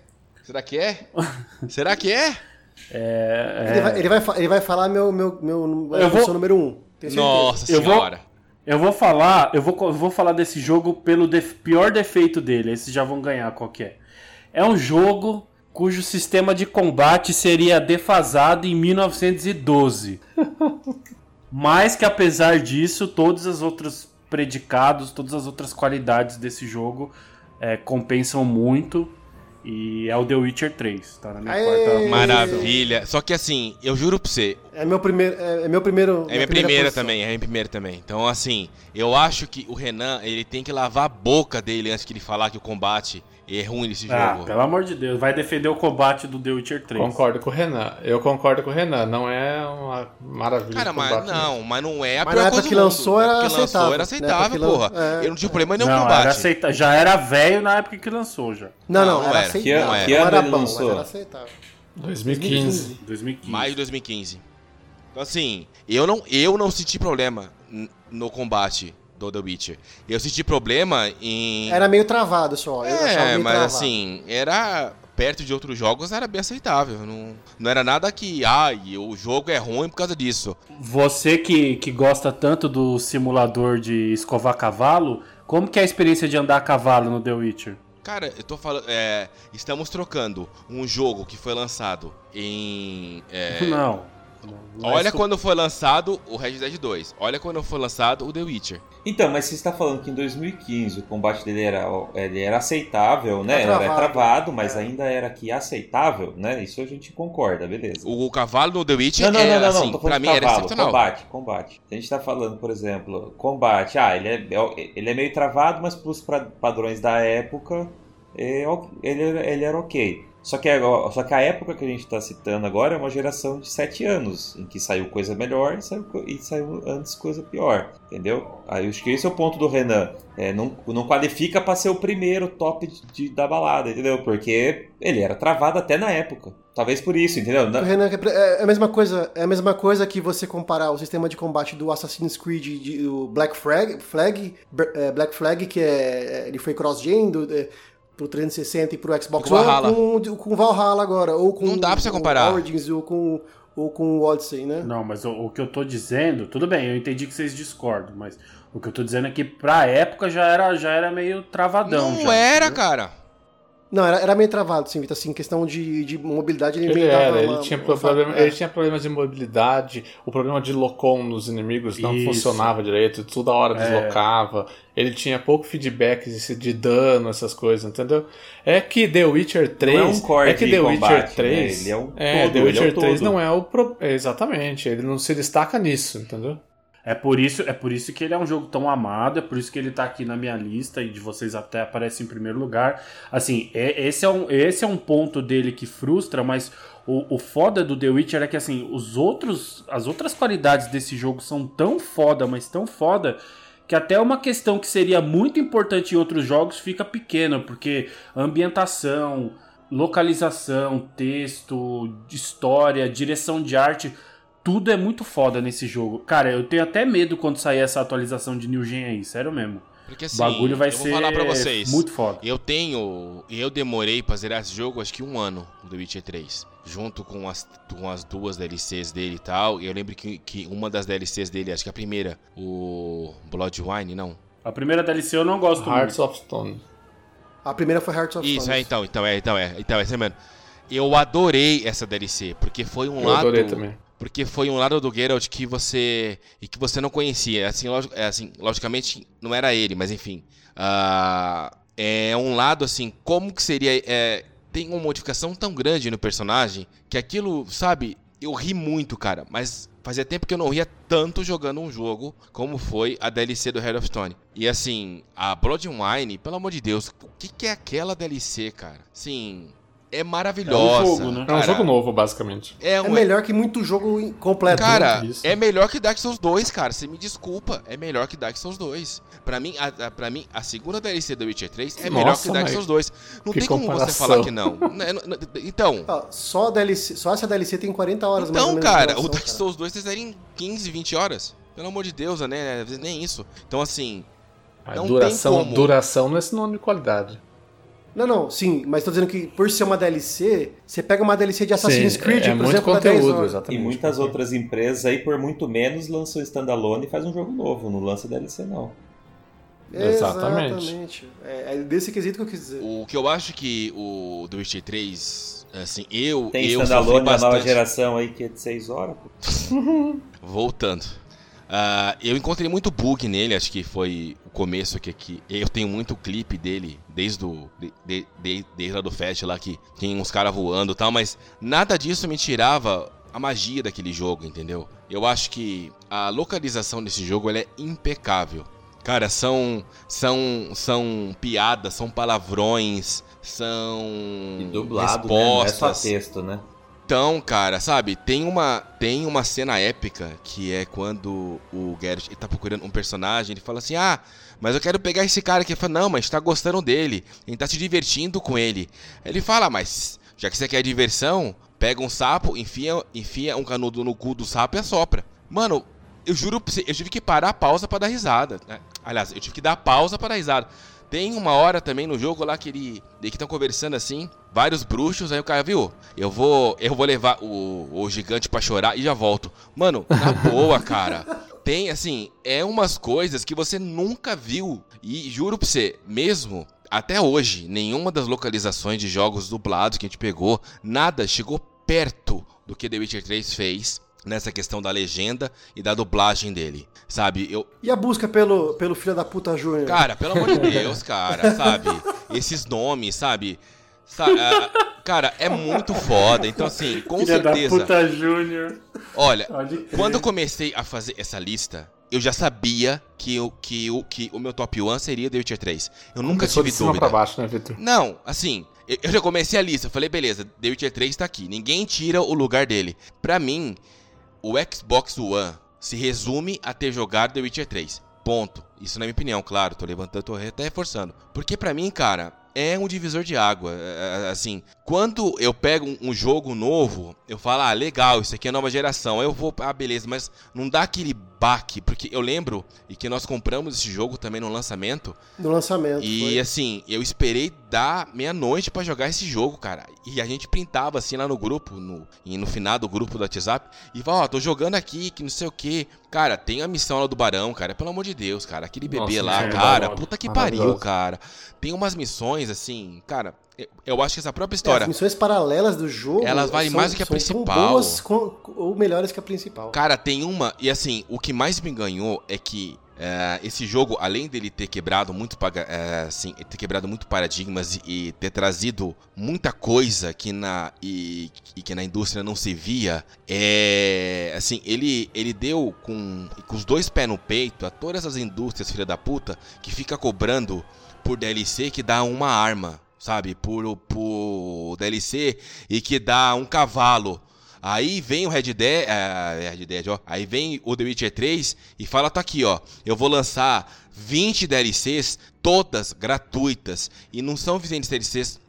Speaker 5: Será que é? Será que é? [laughs]
Speaker 4: É,
Speaker 2: Ele,
Speaker 4: é,
Speaker 2: vai, ele, vai, ele vai falar meu, meu, meu,
Speaker 4: Eu vou-
Speaker 2: número um. Tenho certeza.
Speaker 5: Nossa
Speaker 4: Eu vou-
Speaker 5: senhora.
Speaker 4: Eu vou falar, eu vou, eu vou falar desse jogo pelo def- pior defeito dele. Esses já vão ganhar qual que é. É um jogo cujo sistema de combate seria defasado em 1912. [laughs] Mas que apesar disso, todos os outros predicados, todas as outras qualidades desse jogo é, compensam muito. E é o The Witcher 3, tá na minha
Speaker 2: Aê!
Speaker 4: quarta posição.
Speaker 5: Maravilha. Só que assim, eu juro pra você,
Speaker 2: É meu primeiro. É, é meu primeiro.
Speaker 5: É minha primeira
Speaker 2: posição.
Speaker 5: também, é minha primeira também. Então, assim, eu acho que o Renan, ele tem que lavar a boca dele antes de ele falar que o combate é ruim nesse
Speaker 4: Ah,
Speaker 5: jogo.
Speaker 4: pelo amor de Deus, vai defender o combate do The Witcher 3.
Speaker 1: Concordo com o Renan. Eu concordo com o Renan. Não é uma maravilha.
Speaker 5: Cara, mas
Speaker 1: combate,
Speaker 5: não, mas não é a
Speaker 2: Mas
Speaker 5: pior
Speaker 2: na época
Speaker 5: coisa
Speaker 2: que
Speaker 5: do mundo.
Speaker 2: lançou
Speaker 5: Na
Speaker 2: era
Speaker 5: época que
Speaker 2: aceitável.
Speaker 5: lançou era
Speaker 2: Na
Speaker 5: aceitável,
Speaker 2: época que lan-
Speaker 5: porra.
Speaker 2: é.
Speaker 5: Eu não tive problema nenhum
Speaker 4: Não,
Speaker 5: com o
Speaker 4: era
Speaker 5: combate.
Speaker 4: aceita... já era velho na época que lançou já.
Speaker 2: Não, não,
Speaker 5: Não,
Speaker 2: era
Speaker 5: não era.
Speaker 2: aceitável.
Speaker 3: Que
Speaker 2: Não
Speaker 3: ano- que
Speaker 2: era
Speaker 3: ano ele
Speaker 2: bom,
Speaker 3: lançou?
Speaker 2: mas era aceitável.
Speaker 1: 2015.
Speaker 4: 2015.
Speaker 5: Maio de 2015. Então, assim, eu não, eu não senti problema no combate do The Witcher. Eu senti problema em...
Speaker 2: Era meio travado só.
Speaker 5: É,
Speaker 2: meio
Speaker 5: mas
Speaker 2: travado.
Speaker 5: assim, era perto de outros jogos, era bem aceitável. Não, não era nada que, ai, o jogo é ruim por causa disso.
Speaker 4: Você que, que gosta tanto do simulador de escovar cavalo, como que é a experiência de andar a cavalo no The Witcher?
Speaker 5: Cara, eu tô falando, é, estamos trocando um jogo que foi lançado em. é, [laughs]
Speaker 4: Não. Não é
Speaker 5: olha quando foi lançado o Red Dead 2. Olha quando foi lançado o The Witcher.
Speaker 3: Então, mas você está falando que em 2015 o combate dele era, ele era aceitável, né?
Speaker 2: Era
Speaker 3: Era
Speaker 2: travado.
Speaker 3: travado, mas
Speaker 2: É.
Speaker 3: ainda era que aceitável, né? Isso a gente concorda, beleza.
Speaker 5: O, o cavalo no The Witcher
Speaker 3: Não, não,
Speaker 5: é,
Speaker 3: não, não,
Speaker 5: assim,
Speaker 3: não,
Speaker 5: pra mim era
Speaker 3: cavalo,
Speaker 5: excepcional.
Speaker 3: combate, combate. A gente tá falando, por exemplo, combate, ah, ele é, ele é meio travado, mas pros pra- padrões da época, é, ele, ele era ok. Só que, agora- só que a época que a gente tá citando agora é uma geração de 7 anos, em que saiu coisa melhor e saiu, e saiu antes coisa pior, entendeu? Aí eu acho que esse é o ponto do Renan. É, não, não qualifica pra ser o primeiro top de- de- da balada, entendeu? Porque ele era travado até na época. Talvez por isso, entendeu? Na-
Speaker 2: Renan, é a mesma coisa, é a mesma coisa que você comparar o sistema de combate do Assassin's Creed de, do Black Flag, Flag, é, Black Flag que é ele foi cross-gen é, pro 360 e pro Xbox. One com com Valhalla agora ou com
Speaker 5: Não dá pra você
Speaker 2: o
Speaker 5: comparar.
Speaker 2: Origins ou com ou com o Odyssey, né?
Speaker 4: Não, mas o, o que eu tô dizendo, tudo bem, eu entendi que vocês discordam, mas o que eu tô dizendo é que pra época já era, já era meio travadão.
Speaker 5: Não
Speaker 4: já,
Speaker 5: era,
Speaker 4: entendeu?
Speaker 5: cara.
Speaker 2: Não, era, era meio travado, sim, Vitor. Assim, questão de, de mobilidade, ele,
Speaker 1: Ele
Speaker 2: inventava
Speaker 1: era, ele
Speaker 2: uma-
Speaker 1: tinha,
Speaker 2: uma-
Speaker 1: problema,
Speaker 2: é.
Speaker 1: ele tinha problemas de mobilidade, o problema de locom nos inimigos não
Speaker 4: Isso.
Speaker 1: funcionava direito, toda hora
Speaker 4: É.
Speaker 1: deslocava, ele tinha pouco feedback de, de dano, essas coisas, entendeu? É que The Witcher 3.
Speaker 3: Não é um core
Speaker 1: é que
Speaker 3: de
Speaker 1: The
Speaker 3: combate,
Speaker 1: Witcher
Speaker 3: né?
Speaker 1: 3.
Speaker 3: Ele é um
Speaker 1: é,
Speaker 3: todo,
Speaker 1: The
Speaker 3: ele é
Speaker 1: Witcher
Speaker 3: o
Speaker 1: 3
Speaker 3: todo.
Speaker 1: não é o. Pro, é, exatamente, ele não se destaca nisso, entendeu?
Speaker 4: É por isso, é por isso que ele é um jogo tão amado, é por isso que ele tá aqui na minha lista e de vocês até aparece em primeiro lugar. Assim, é- esse, é um, esse é um ponto dele que frustra, mas o, o foda do The Witcher é que assim, os outros, as outras qualidades desse jogo são tão foda, mas tão foda que até uma questão que seria muito importante em outros jogos fica pequena, porque ambientação, localização, texto, história, direção de arte, tudo é muito foda nesse jogo. Cara, eu tenho até medo quando sair essa atualização de New Gen aí, sério mesmo.
Speaker 5: Porque
Speaker 4: O
Speaker 5: assim,
Speaker 4: bagulho vai
Speaker 5: eu
Speaker 4: ser
Speaker 5: vou falar pra vocês.
Speaker 4: muito foda.
Speaker 5: Eu tenho. Eu demorei pra zerar esse jogo acho que um ano, o The Witcher 3. Junto com as, com as duas DLCs dele e tal. E eu lembro que, que uma das DLCs dele, acho que a primeira, o Bloodwine, não.
Speaker 4: A primeira DLC eu não gosto
Speaker 1: Hearts
Speaker 4: muito.
Speaker 1: of Stone.
Speaker 2: A primeira foi Hearts of
Speaker 5: Isso,
Speaker 2: Stone.
Speaker 5: é, então, então, é, então, é, então, é assim mesmo. Eu adorei essa DLC, porque foi um
Speaker 1: Eu
Speaker 5: lado.
Speaker 1: adorei também.
Speaker 5: Porque foi um lado do Geralt que você. e que você não conhecia. Assim, log- é, assim logicamente, não era ele, mas enfim. Ah, é um lado assim, como que seria. é, tem uma modificação tão grande no personagem que aquilo, sabe, eu ri muito, cara. Mas fazia tempo que eu não ria tanto jogando um jogo como foi a DLC do Head of Stone. E assim, a Blood and Wine, pelo amor de Deus, o que, que é aquela DLC, cara? Sim. É maravilhosa.
Speaker 4: jogo, né?
Speaker 1: É um
Speaker 5: cara.
Speaker 1: jogo novo, basicamente.
Speaker 5: É,
Speaker 2: É
Speaker 5: um,
Speaker 2: melhor que muito jogo completo.
Speaker 5: Cara,
Speaker 2: né?
Speaker 1: Isso.
Speaker 5: é melhor que Dark Souls 2, cara. Você me desculpa. É melhor que Dark Souls 2. Pra mim, a, a- pra mim, a segunda DLC do Witcher 3 é melhor
Speaker 1: Nossa,
Speaker 5: que Dark Souls 2. Não
Speaker 1: que
Speaker 5: tem como você
Speaker 1: comparação.
Speaker 5: falar que não. [laughs] Né, Então,
Speaker 2: só, a DLC, só essa DLC tem 40 horas mais ou
Speaker 5: então cara,
Speaker 2: duração,
Speaker 5: o Dark
Speaker 2: cara.
Speaker 5: Souls 2 vocês em 15, 20 horas. Pelo amor de Deus, né? Às vezes nem isso. Então, assim,
Speaker 1: A
Speaker 5: Não
Speaker 1: duração,
Speaker 5: tem como.
Speaker 1: duração não é sinônimo de qualidade.
Speaker 2: Não, não, sim, mas tô dizendo que por ser uma DLC, você pega uma DLC de Assassin's
Speaker 1: Sim,
Speaker 2: Creed,
Speaker 1: é
Speaker 2: por
Speaker 1: muito
Speaker 2: exemplo, dá 10
Speaker 1: conteúdo,
Speaker 2: horas.
Speaker 6: E
Speaker 1: exatamente.
Speaker 6: muitas outras empresas aí, por muito menos, lançam standalone e faz um jogo novo. Não lança DLC, não.
Speaker 1: Exatamente.
Speaker 2: Exatamente. É, é desse quesito que eu quis dizer.
Speaker 5: o que eu acho que o The Witcher 3, assim, eu,
Speaker 6: Tem
Speaker 5: eu
Speaker 6: standalone da nova geração aí que é de 6 horas. pô. [laughs]
Speaker 5: Voltando. Ah, eu encontrei muito bug nele, acho que foi o começo que aqui. Eu tenho muito clipe dele, desde o. De, de, de- desde lá do Fest lá, que tem uns caras voando e tal, mas nada disso me tirava a magia daquele jogo, entendeu? Eu acho que a localização desse jogo é impecável. Cara, são. São. São piadas, são palavrões, são.
Speaker 6: E dublado, né? Não é só
Speaker 5: respostas.
Speaker 6: texto, né?
Speaker 5: Então, cara, sabe, tem uma tem uma cena épica que é quando o Geralt ele tá procurando um personagem, ele fala assim: "Ah, mas eu quero pegar esse cara aqui". Ele fala: "Não, mas tá gostando dele, a gente tá se divertindo com ele". Ele fala: "Mas já que você quer diversão, pega um sapo, enfia enfia um canudo no cu do sapo e assopra". Mano, eu juro pra você, eu tive que parar a pausa pra dar risada, né? Aliás, eu tive que dar pausa pra dar risada. Tem uma hora também no jogo lá que ele que estão conversando assim, vários bruxos, aí o cara viu, eu vou eu vou levar o, o gigante pra chorar e já volto. Mano, na [laughs] boa, cara. Tem assim, é umas coisas que você nunca viu e juro pra você, mesmo até hoje, nenhuma das localizações de jogos dublados que a gente pegou, nada chegou perto do que The Witcher 3 fez nessa questão da legenda e da dublagem dele. Sabe, eu,
Speaker 2: E a busca pelo, pelo filho da puta Júnior?
Speaker 5: Cara, pelo amor de [laughs] Deus, cara, sabe? Esses nomes, sabe? Sa- ah, cara, é muito foda. Então, assim, com
Speaker 4: Filha da
Speaker 5: certeza.
Speaker 4: puta Júnior.
Speaker 5: Olha, quando eu comecei a fazer essa lista, eu já sabia que, o que, o que o meu top 1 seria The Witcher 3. Eu nunca
Speaker 1: Começou
Speaker 5: tive
Speaker 1: de cima
Speaker 5: dúvida.
Speaker 1: pra baixo, né, Vitor?
Speaker 5: Não, assim, eu eu já comecei a lista, eu falei, beleza, The Witcher 3 tá aqui, ninguém tira o lugar dele. Pra mim, o Xbox One se resume a ter jogado The Witcher 3. Ponto. Isso na minha opinião, claro, tô levantando, tô até reforçando. Porque pra mim, cara, é um divisor de água. É, é, Assim, quando eu pego um- jogo novo, eu falo, ah, legal, isso aqui é nova geração. Eu vou, ah, beleza, mas não dá aquele baque, porque eu lembro e que nós compramos esse jogo também no lançamento.
Speaker 2: No lançamento.
Speaker 5: E
Speaker 2: foi.
Speaker 5: assim, eu esperei dar meia-noite pra jogar esse jogo, cara. E a gente printava assim lá no grupo, no, e no final do grupo do WhatsApp, e falava, ó, tô jogando aqui, que não sei o que. Cara, tem a missão lá do Barão, cara. Pelo amor de Deus, cara. Aquele bebê
Speaker 1: Nossa,
Speaker 5: lá,
Speaker 1: é
Speaker 5: cara. Puta que pariu, cara. Tem umas missões, assim, cara. Eu- acho que essa própria
Speaker 2: É,
Speaker 5: história.
Speaker 2: as missões paralelas do jogo.
Speaker 5: Elas valem
Speaker 2: são-
Speaker 5: mais do que a principal.
Speaker 2: boas com- ou melhores que a principal.
Speaker 5: Cara, tem uma. E assim, o que mais me ganhou é que é, esse jogo, além dele ter quebrado muito, é, assim, ter quebrado muito paradigmas e, e ter trazido muita coisa que na, e, e que na indústria não se via, é, assim, ele, ele deu com, com os dois pés no peito a todas as indústrias, filha da puta, que fica cobrando por DLC que dá uma arma, sabe? Por, por DLC e que dá um cavalo. Aí vem o Red Dead, é, Red Dead, ó. Aí vem o The Witcher 3 e fala, tá aqui, ó. Eu vou lançar 20 DLCs, todas gratuitas. E não são 20 DLCs,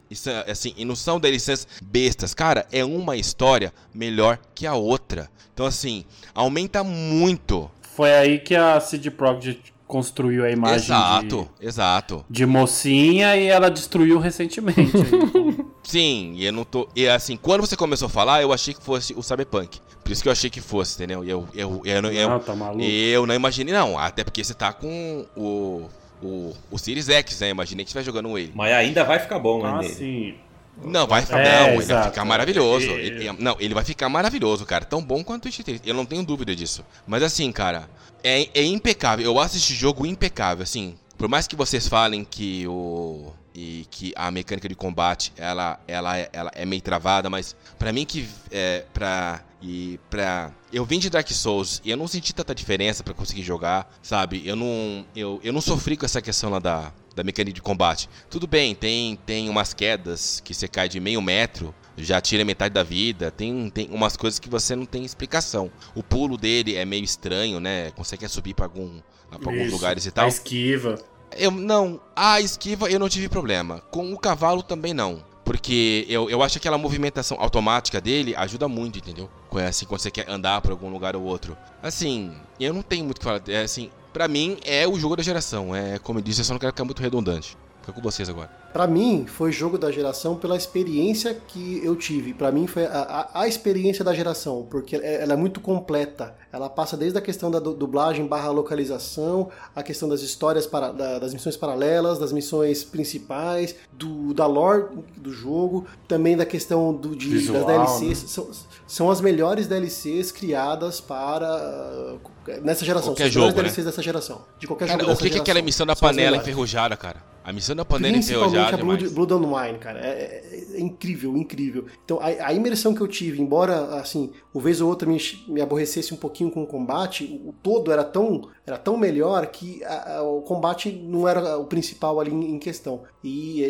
Speaker 5: assim, e não são DLCs bestas. Cara, é uma história melhor que a outra. Então, assim, aumenta muito.
Speaker 4: Foi aí que a CD Projekt construiu a imagem
Speaker 5: Exato, exato.
Speaker 4: de, de mocinha e ela destruiu recentemente. aí. [laughs]
Speaker 5: Sim, e eu não tô. E assim, quando você começou a falar, eu achei que fosse o Cyberpunk. Por isso que eu achei que fosse, entendeu? E Eu, eu, eu, não- eu,
Speaker 4: Não, tá maluco?
Speaker 5: eu não imaginei, não. Até porque você tá com o, o, o Series X, né? Imaginei que estiver jogando ele.
Speaker 6: Mas ainda vai ficar bom, né?
Speaker 4: Ah,
Speaker 6: nele.
Speaker 4: sim.
Speaker 5: Não, vai ficar.
Speaker 4: É,
Speaker 5: não, ele vai
Speaker 4: exato.
Speaker 5: ficar maravilhoso.
Speaker 4: E-
Speaker 5: Ele- não, ele vai ficar maravilhoso, cara. Tão bom quanto o 3. Eu não tenho dúvida disso. Mas assim, cara, é, é impecável. Eu acho esse jogo impecável, assim. Por mais que vocês falem que o. E que a mecânica de combate ela, ela, é- ela é meio travada, mas pra mim que é pra. E pra. Eu vim de Dark Souls e eu não senti tanta diferença pra conseguir jogar, sabe? Eu não. Eu, eu não sofri com essa questão lá da, da mecânica de combate. Tudo bem, tem, tem umas quedas que você cai de meio metro, já tira metade da vida. Tem, tem umas coisas que você não tem explicação. O pulo dele é meio estranho, né? Consegue subir pra, algum, pra alguns
Speaker 4: Isso.
Speaker 5: lugares e
Speaker 4: A
Speaker 5: tal.
Speaker 4: esquiva.
Speaker 5: Eu não, a esquiva eu não tive problema. Com o cavalo também não. Porque eu, eu acho que aquela movimentação automática dele ajuda muito, entendeu? Assim, quando você quer andar pra algum lugar ou outro. Assim, eu não tenho muito o que falar. É, assim, pra mim é o jogo da geração. É, como eu disse, eu só não quero ficar muito redundante. Fica com vocês agora.
Speaker 2: Pra mim, foi jogo da geração pela experiência que eu tive. Pra mim, foi a, a- a experiência da geração, porque é- ela é muito completa. Ela passa desde a questão da du- dublagem barra localização, a questão das histórias, para, da- das missões paralelas, das missões principais, do, da lore do jogo, também da questão do, de,
Speaker 4: Visual,
Speaker 2: das DLCs. São, são as melhores DLCs criadas para... Nessa geração.
Speaker 5: Qualquer
Speaker 2: são as melhores
Speaker 5: jogo, né?
Speaker 2: DLCs dessa geração. De qualquer
Speaker 5: Cara,
Speaker 2: jogo
Speaker 5: o que, que é aquela missão da
Speaker 2: São
Speaker 5: panela
Speaker 2: melhores.
Speaker 5: enferrujada, cara? A missão da panela
Speaker 2: Principalmente
Speaker 5: enferrujada
Speaker 2: a
Speaker 5: é
Speaker 2: Blood. Blood and Wine, cara. É, é- é incrível, incrível. Então, a, a imersão que eu tive, embora, assim, uma vez ou outra me, me aborrecesse um pouquinho com o combate, o, o todo era tão, era tão melhor que a- a- o combate não era o principal ali em, em questão. E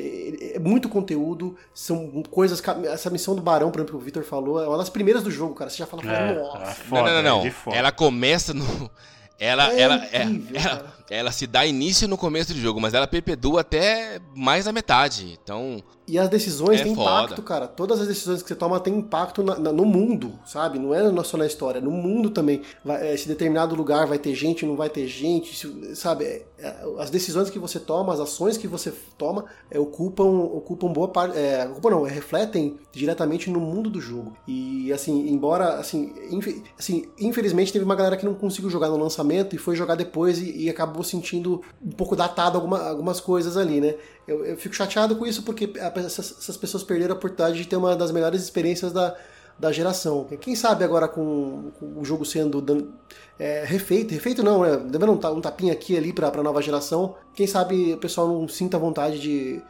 Speaker 2: é, é muito conteúdo, são coisas... Essa missão do Barão, por exemplo, que o Victor falou, é uma das primeiras do jogo, cara. Você já fala,
Speaker 4: É,
Speaker 2: nossa...
Speaker 4: é
Speaker 5: Não,
Speaker 4: foda,
Speaker 5: não, não,
Speaker 4: é
Speaker 5: não.
Speaker 4: de foda.
Speaker 5: Ela começa no. Ela,
Speaker 2: É
Speaker 5: ela, é-
Speaker 2: incrível,
Speaker 5: ela,
Speaker 2: cara.
Speaker 5: Ela se dá início no começo do jogo, mas ela perpedua até mais da metade. Então,
Speaker 2: E as decisões
Speaker 5: É
Speaker 2: têm
Speaker 5: foda.
Speaker 2: impacto, cara. Todas as decisões que você toma têm impacto na- na- no mundo, sabe? Não é só na história, no mundo também. Vai, é, se determinado lugar vai ter gente, não vai ter gente, se- sabe? É, é, as decisões que você toma, as ações que você toma, ocupam, ocupam boa parte. É, ocupam não, refletem diretamente no mundo do jogo. E assim, embora assim, infe- assim, infelizmente teve uma galera que não conseguiu jogar no lançamento e foi jogar depois e, e acabou sentindo um pouco datado alguma- algumas coisas ali, né? Eu, eu fico chateado com isso porque a- essas, essas pessoas perderam a oportunidade de ter uma das melhores experiências da, da geração. Quem sabe agora com, com o jogo sendo é, refeito, refeito não, né? Devendo um, um tapinha aqui ali pra, pra nova geração, quem sabe o pessoal não sinta vontade de,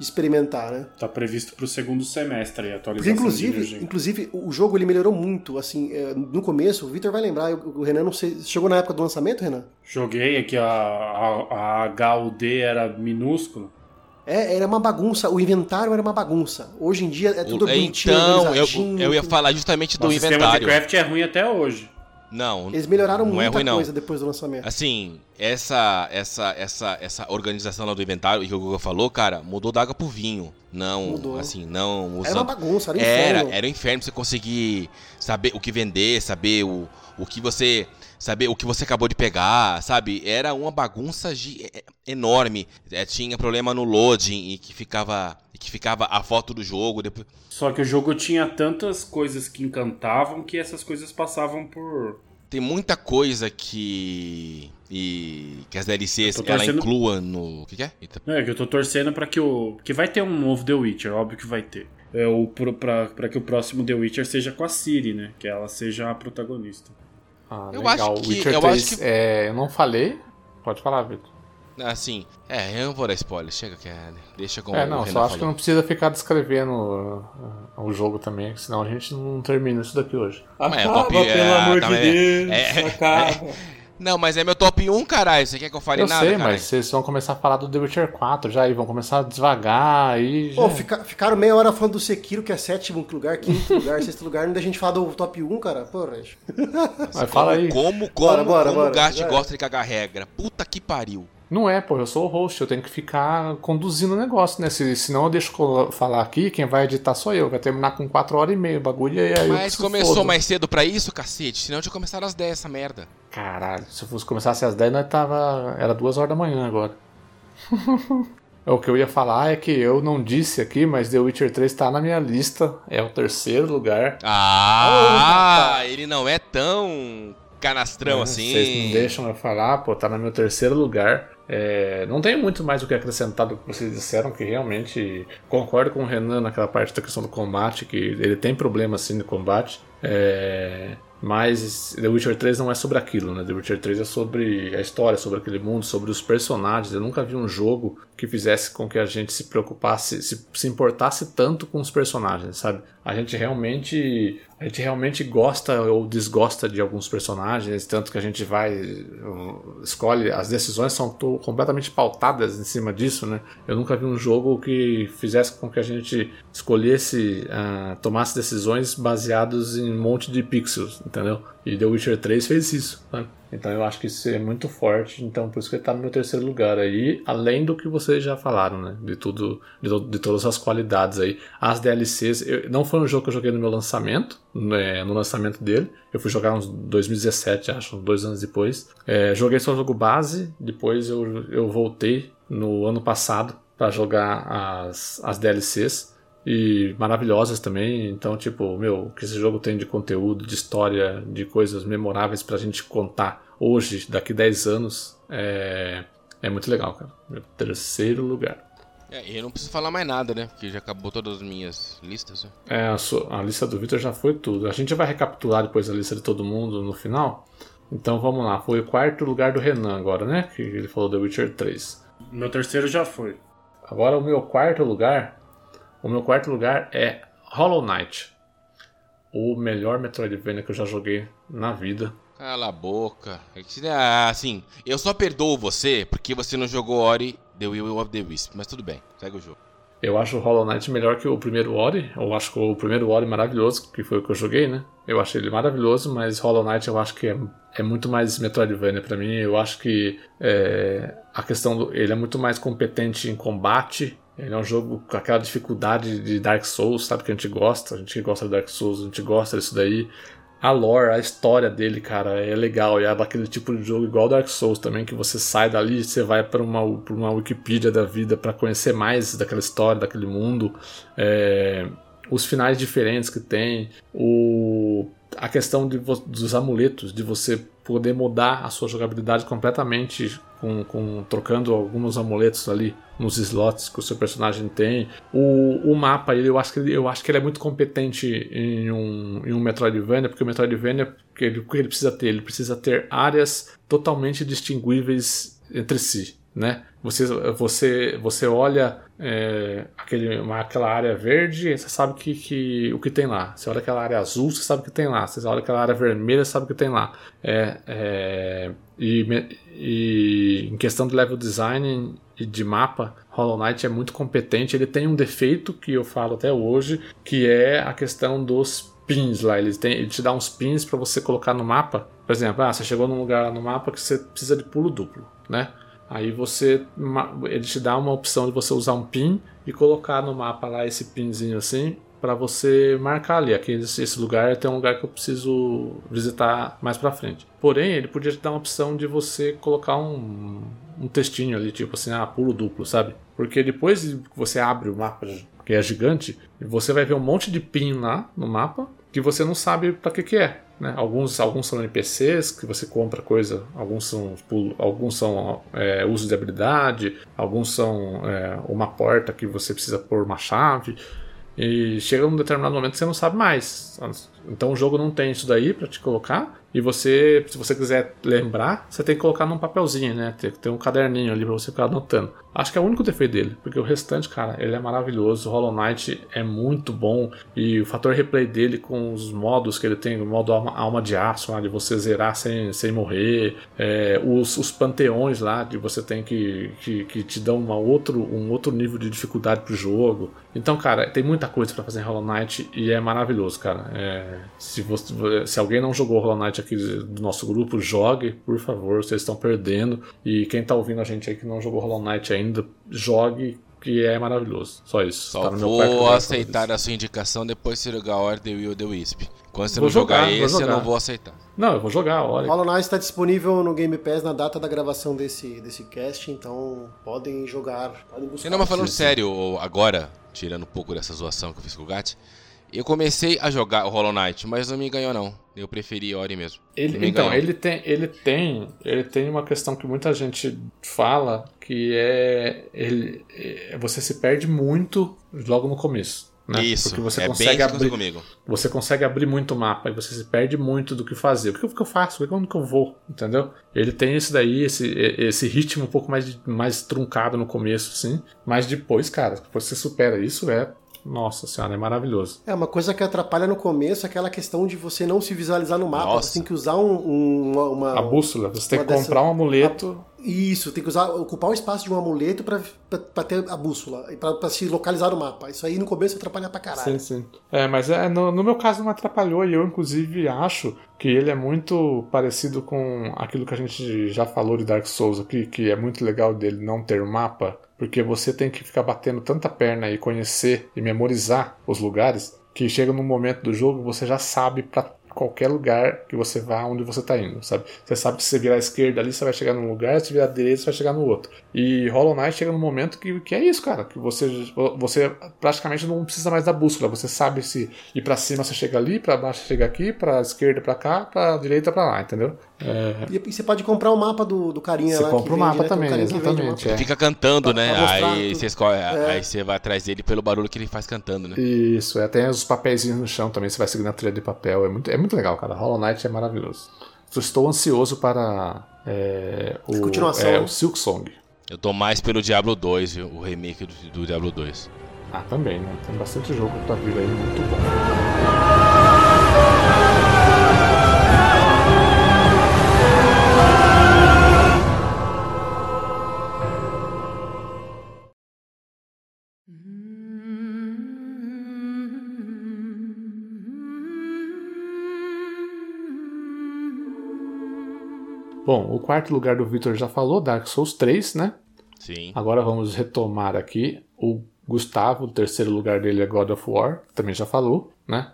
Speaker 2: experimentar, né?
Speaker 4: Tá previsto pro segundo semestre a
Speaker 2: Porque
Speaker 4: atualização de
Speaker 2: inclusive, inclusive o jogo ele melhorou muito, assim, é, no começo, o Victor vai lembrar, o o Renan não sei, chegou na época do lançamento, Renan?
Speaker 4: Joguei aqui, a, a, a HUD era minúsculo.
Speaker 2: É, era uma bagunça, o inventário era uma bagunça. Hoje em dia é tudo bonitinho,
Speaker 5: então, eu, eu ia falar justamente do
Speaker 4: o sistema de
Speaker 5: inventário.
Speaker 4: craft é ruim até hoje.
Speaker 5: Não,
Speaker 2: Eles melhoraram
Speaker 5: não é
Speaker 2: muita
Speaker 5: ruim, não.
Speaker 2: coisa depois do lançamento.
Speaker 5: Assim, essa essa essa essa organização lá do inventário, que o Google falou, cara, mudou da água pro vinho. Não,
Speaker 2: Mudou.
Speaker 5: assim, não
Speaker 2: Era uma bagunça, era um
Speaker 5: Era,
Speaker 2: inferno.
Speaker 5: era um inferno pra você conseguir saber o que vender, saber o, o que você. Saber o que você acabou de pegar, sabe? Era uma bagunça gi- é- enorme. É, tinha problema no loading e que ficava. e que ficava a foto do jogo. Depois...
Speaker 4: Só que o jogo tinha tantas coisas que encantavam que essas coisas passavam por.
Speaker 5: Tem muita coisa que. E. que as DLCs
Speaker 4: tô
Speaker 5: ela
Speaker 4: torcendo-
Speaker 5: inclua no. O que, que é? Eita.
Speaker 4: Não, é que eu tô torcendo pra que o. Que vai ter um novo The Witcher, óbvio que vai ter. É pra que o próximo The Witcher seja com a Ciri, né? Que ela seja a protagonista.
Speaker 1: Ah,
Speaker 5: Eu
Speaker 1: legal.
Speaker 5: acho que-
Speaker 1: Witcher
Speaker 5: eu
Speaker 1: 3,
Speaker 5: acho que-
Speaker 1: é, eu não falei. Pode falar, Vitor.
Speaker 5: Assim. É, eu não vou dar spoiler. Chega que é. Deixa como
Speaker 1: É, não, só acho que
Speaker 5: falou.
Speaker 1: não precisa ficar descrevendo uh, o jogo também, senão a gente não termina isso daqui hoje.
Speaker 5: Mas é
Speaker 6: Acaba,
Speaker 5: top,
Speaker 6: pelo
Speaker 5: é,
Speaker 6: amor
Speaker 5: tá,
Speaker 6: de
Speaker 5: é-
Speaker 6: Deus,
Speaker 5: é- [laughs]
Speaker 6: acaba.
Speaker 5: Não, mas é meu top 1, caralho. Você quer que eu fale
Speaker 1: eu
Speaker 5: nada,
Speaker 1: sei,
Speaker 5: caralho?
Speaker 1: mas vocês vão começar a falar do The Witcher 4 já, e vão começar devagar aí.
Speaker 2: Pô,
Speaker 1: já-
Speaker 2: fica- ficaram meia hora falando do Sekiro, que é sétimo lugar, quinto [laughs] lugar, sexto lugar, não da gente falar do top 1, cara. Porra, gente.
Speaker 1: Mas fala aí.
Speaker 5: Como, como,
Speaker 2: Bora, bora,
Speaker 5: como
Speaker 2: bora.
Speaker 5: o Gast
Speaker 2: Vai.
Speaker 5: gosta de cagar regra. Puta que pariu.
Speaker 1: Não é, pô, eu sou o host, eu tenho que ficar conduzindo o negócio, né? Se, senão eu deixo falar aqui, quem vai editar sou eu. Vai terminar com 4 horas e meia o bagulho e aí
Speaker 5: Mas começou
Speaker 1: foda.
Speaker 5: mais cedo pra isso, cacete? Senão tinha começado às 10 essa merda.
Speaker 1: Caralho, se fosse começasse às 10, nós tava. Era 2 horas da manhã agora. [laughs] o que eu ia falar é que eu não disse aqui, mas The Witcher 3 tá na minha lista. É o terceiro lugar.
Speaker 5: Ah, ele não é tão canastrão assim.
Speaker 1: Vocês não deixam eu falar, pô, tá no meu terceiro lugar. É, não tem muito mais o que acrescentar do que vocês disseram, que realmente concordo com o Renan naquela parte da questão do combate, que ele tem problema assim no combate. É, mas The Witcher 3 não é sobre aquilo, né? The Witcher 3 é sobre a história, sobre aquele mundo, sobre os personagens. Eu nunca vi um jogo que fizesse com que a gente se preocupasse, se, se importasse tanto com os personagens, sabe? A gente realmente a gente realmente gosta ou desgosta de alguns personagens, tanto que a gente vai escolhe, as decisões são completamente pautadas em cima disso, né? Eu nunca vi um jogo que fizesse com que a gente escolhesse, uh, tomasse decisões baseadas em um monte de pixels, entendeu? E The Witcher 3 fez isso, né? Então eu acho que isso é muito forte, então por isso que ele tá no meu terceiro lugar aí, além do que vocês já falaram, né? De tudo, de, de todas as qualidades aí. As DLCs, eu, não foi um jogo que eu joguei no meu lançamento, né, no lançamento dele. Eu fui jogar uns 2017, acho, dois anos depois. É, joguei só o jogo base, depois eu, eu voltei no ano passado para jogar as, as DLCs e maravilhosas também. Então, tipo, meu, o que esse jogo tem de conteúdo, de história, de coisas memoráveis pra gente contar hoje, daqui 10 anos, é, é muito legal, cara. Meu terceiro lugar.
Speaker 5: É, e eu não preciso falar mais nada, né? Porque já acabou todas as minhas listas. Né?
Speaker 1: É, a, sua, a lista do Victor já foi tudo. A gente vai recapitular depois a lista de todo mundo no final. Então vamos lá. Foi o quarto lugar do Renan agora, né? Que ele falou The Witcher 3.
Speaker 4: Meu terceiro já foi.
Speaker 1: Agora o meu quarto lugar o meu quarto lugar é Hollow Knight. O melhor Metroidvania que eu já joguei na vida.
Speaker 5: Cala a boca. É assim, eu só perdoo você porque você não jogou Ori The Will of the Wisp. Mas tudo bem, segue o jogo.
Speaker 1: Eu acho o Hollow Knight melhor que o primeiro Ori. Eu acho que o primeiro Ori maravilhoso, que foi o que eu joguei, né? Eu achei ele maravilhoso, mas Hollow Knight eu acho que é, é muito mais Metroidvania para mim. Eu acho que é, a questão do, ele é muito mais competente em combate ele é um jogo com aquela dificuldade de Dark Souls, sabe? Que a gente gosta, a gente que gosta de Dark Souls, a gente gosta disso daí. A lore, a história dele, cara, é legal. E é aquele tipo de jogo igual Dark Souls também, que você sai dali e você vai para uma, uma Wikipedia da vida para conhecer mais daquela história, daquele mundo. É, os finais diferentes que tem. O, a questão de, dos amuletos, de você poder mudar a sua jogabilidade completamente com, com, trocando alguns amuletos ali nos slots que o seu personagem tem. O, o mapa, eu acho, que ele, eu acho que ele é muito competente em um, em um Metroidvania, porque o Metroidvania, ele, o que ele precisa ter? Ele precisa ter áreas totalmente distinguíveis entre si né? Você, você, você olha é, aquele, uma, aquela área verde, você sabe que, que, o que tem lá. Você olha aquela área azul, você sabe o que tem lá. Você olha aquela área vermelha, você sabe o que tem lá. É, é, e, e em questão de level design e de mapa, Hollow Knight é muito competente. Ele tem um defeito que eu falo até hoje, que é a questão dos pins lá. Ele, tem, ele te dá uns pins para você colocar no mapa. Por exemplo, ah, você chegou num lugar no mapa que você precisa de pulo duplo, né? Aí você ele te dá uma opção de você usar um pin e colocar no mapa lá esse pinzinho assim para você marcar ali, aqui esse lugar tem um lugar que eu preciso visitar mais para frente. Porém, ele podia te dar uma opção de você colocar um, um textinho ali, tipo assim, ah, pulo duplo, sabe? Porque depois que você abre o mapa, que é gigante, você vai ver um monte de pin lá no mapa que você não sabe para que que é. Né? Alguns, alguns são NPCs que você compra coisa, alguns são, alguns são é, uso de habilidade, alguns são é, uma porta que você precisa pôr uma chave. E chega um determinado momento que você não sabe mais. Então o jogo não tem isso daí para te colocar. E você, se você quiser lembrar, você tem que colocar num papelzinho, né? Tem ter um caderninho ali pra você ficar anotando. Acho que é o único defeito dele, porque o restante, cara, ele é maravilhoso. O Hollow Knight é muito bom e o fator replay dele com os modos que ele tem, o modo alma, alma de aço, lá, de você zerar sem, sem morrer, é, os, os panteões lá, de você tem que, que, que te dão uma outro, um outro nível de dificuldade pro jogo. Então, cara, tem muita coisa para fazer em Hollow Knight e é maravilhoso, cara. É, se, você, se alguém não jogou Hollow Knight aqui do nosso grupo, jogue, por favor, vocês estão perdendo. E quem tá ouvindo a gente aí que não jogou Hollow Knight ainda, jogue, que é maravilhoso. Só isso.
Speaker 5: Só tá vou aceitar a sua indicação depois de jogar Order Will The Wisp. Quando você vou não jogar, jogar esse, jogar. eu não vou aceitar.
Speaker 1: Não, eu vou jogar a hora.
Speaker 2: Hollow Knight está disponível no Game Pass na data da gravação desse, desse cast, então podem jogar, podem buscar.
Speaker 5: não, mas falando sério, agora, tirando um pouco dessa zoação que eu fiz com o Gat, Eu comecei a jogar o Hollow Knight, mas não me ganhou não. Eu preferi Ori mesmo.
Speaker 1: Ele, então,
Speaker 5: ganhou.
Speaker 1: ele tem, ele tem, ele tem uma questão que muita gente fala que é, ele, é- você se perde muito logo no começo. Né?
Speaker 5: Isso,
Speaker 1: Porque você
Speaker 5: é
Speaker 1: consegue
Speaker 5: isso
Speaker 1: abrir,
Speaker 5: comigo.
Speaker 1: você consegue abrir muito o mapa e você se perde muito do que fazer. O que eu, o que eu faço? Onde que eu vou? Entendeu? Ele tem esse daí, esse, esse ritmo um pouco mais, mais truncado no começo, sim. Mas depois, cara, depois você supera isso, é. Nossa senhora, é maravilhoso.
Speaker 2: É, uma coisa que atrapalha no começo é aquela questão de você não se visualizar no mapa.
Speaker 5: Nossa.
Speaker 2: Você tem que usar um, um- uma, uma-
Speaker 1: A bússola, você tem que
Speaker 2: dessa-
Speaker 1: comprar um amuleto.
Speaker 2: Isso, tem que usar, ocupar o espaço de um amuleto pra ter a bússola, e pra, pra se localizar no mapa. Isso aí no começo atrapalha pra caralho.
Speaker 1: Sim, sim. É, mas é, no, no meu caso não atrapalhou e eu, inclusive, acho que ele é muito parecido com aquilo que a gente já falou de Dark Souls aqui, que é muito legal dele não ter mapa, porque você tem que ficar batendo tanta perna e conhecer e memorizar os lugares que chega num momento do jogo você já sabe pra qualquer lugar que você vá onde você tá indo, sabe? Você sabe que se você virar à esquerda ali, você vai chegar num lugar, se virar à direita, você vai chegar no outro. E Hollow Knight chega num momento que, que é isso, cara, que você, você praticamente não precisa mais da bússola, você sabe se ir pra cima você chega ali, pra baixo você chega aqui, pra esquerda pra cá, pra direita pra lá, entendeu? É,
Speaker 2: E, você pode comprar o mapa do, do carinha
Speaker 1: Você
Speaker 2: lá.
Speaker 1: compra
Speaker 2: que
Speaker 1: o
Speaker 2: vende,
Speaker 1: mapa
Speaker 2: né?
Speaker 1: Também,
Speaker 2: que o
Speaker 1: exatamente,
Speaker 2: mapa.
Speaker 1: é.
Speaker 5: Fica cantando, né?
Speaker 2: pra mostrar
Speaker 5: Aí você, escolhe,
Speaker 2: É.
Speaker 5: aí você vai atrás dele pelo barulho que ele faz cantando, né?
Speaker 1: Isso, é, tem os papeizinhos no chão também, você vai seguindo a trilha de papel, é muito, é muito legal, cara. Hollow Knight é maravilhoso. Estou ansioso para é, o,
Speaker 2: Continuação,
Speaker 1: é,
Speaker 2: né?
Speaker 1: o Silk Song.
Speaker 5: Eu tô mais pelo Diablo 2, viu? o remake do, do Diablo 2.
Speaker 1: Ah, também, né? Tem bastante jogo pra vir aí, muito bom. Bom, o quarto lugar do Victor já falou, Dark Souls 3, né?
Speaker 5: Sim.
Speaker 1: Agora vamos retomar aqui o Gustavo, o terceiro lugar dele é God of War, também já falou, né?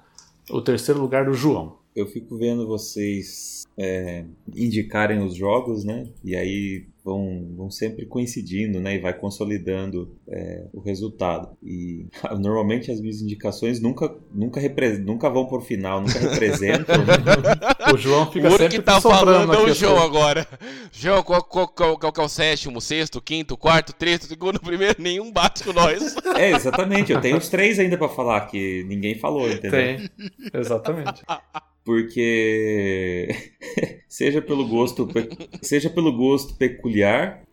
Speaker 1: O terceiro lugar do João.
Speaker 3: Eu fico vendo vocês é, indicarem os jogos, né? E aí vão, vão sempre coincidindo, né? E vai consolidando é, o resultado. E [laughs] normalmente as minhas indicações nunca, nunca, repre- nunca vão pro final, nunca representam. [laughs]
Speaker 1: O João fica
Speaker 5: o
Speaker 1: sempre
Speaker 5: que tá falando é o
Speaker 1: as
Speaker 5: João agora. João, qual, qual- qual- qual que é o sétimo, sexto, quinto, quarto, três, segundo, primeiro? Nenhum bate com nós. [laughs]
Speaker 3: é, exatamente. Eu tenho os três ainda pra falar que ninguém falou, entendeu?
Speaker 1: Tem, exatamente.
Speaker 3: Porque [laughs] seja pelo gosto seja pelo gosto peculiar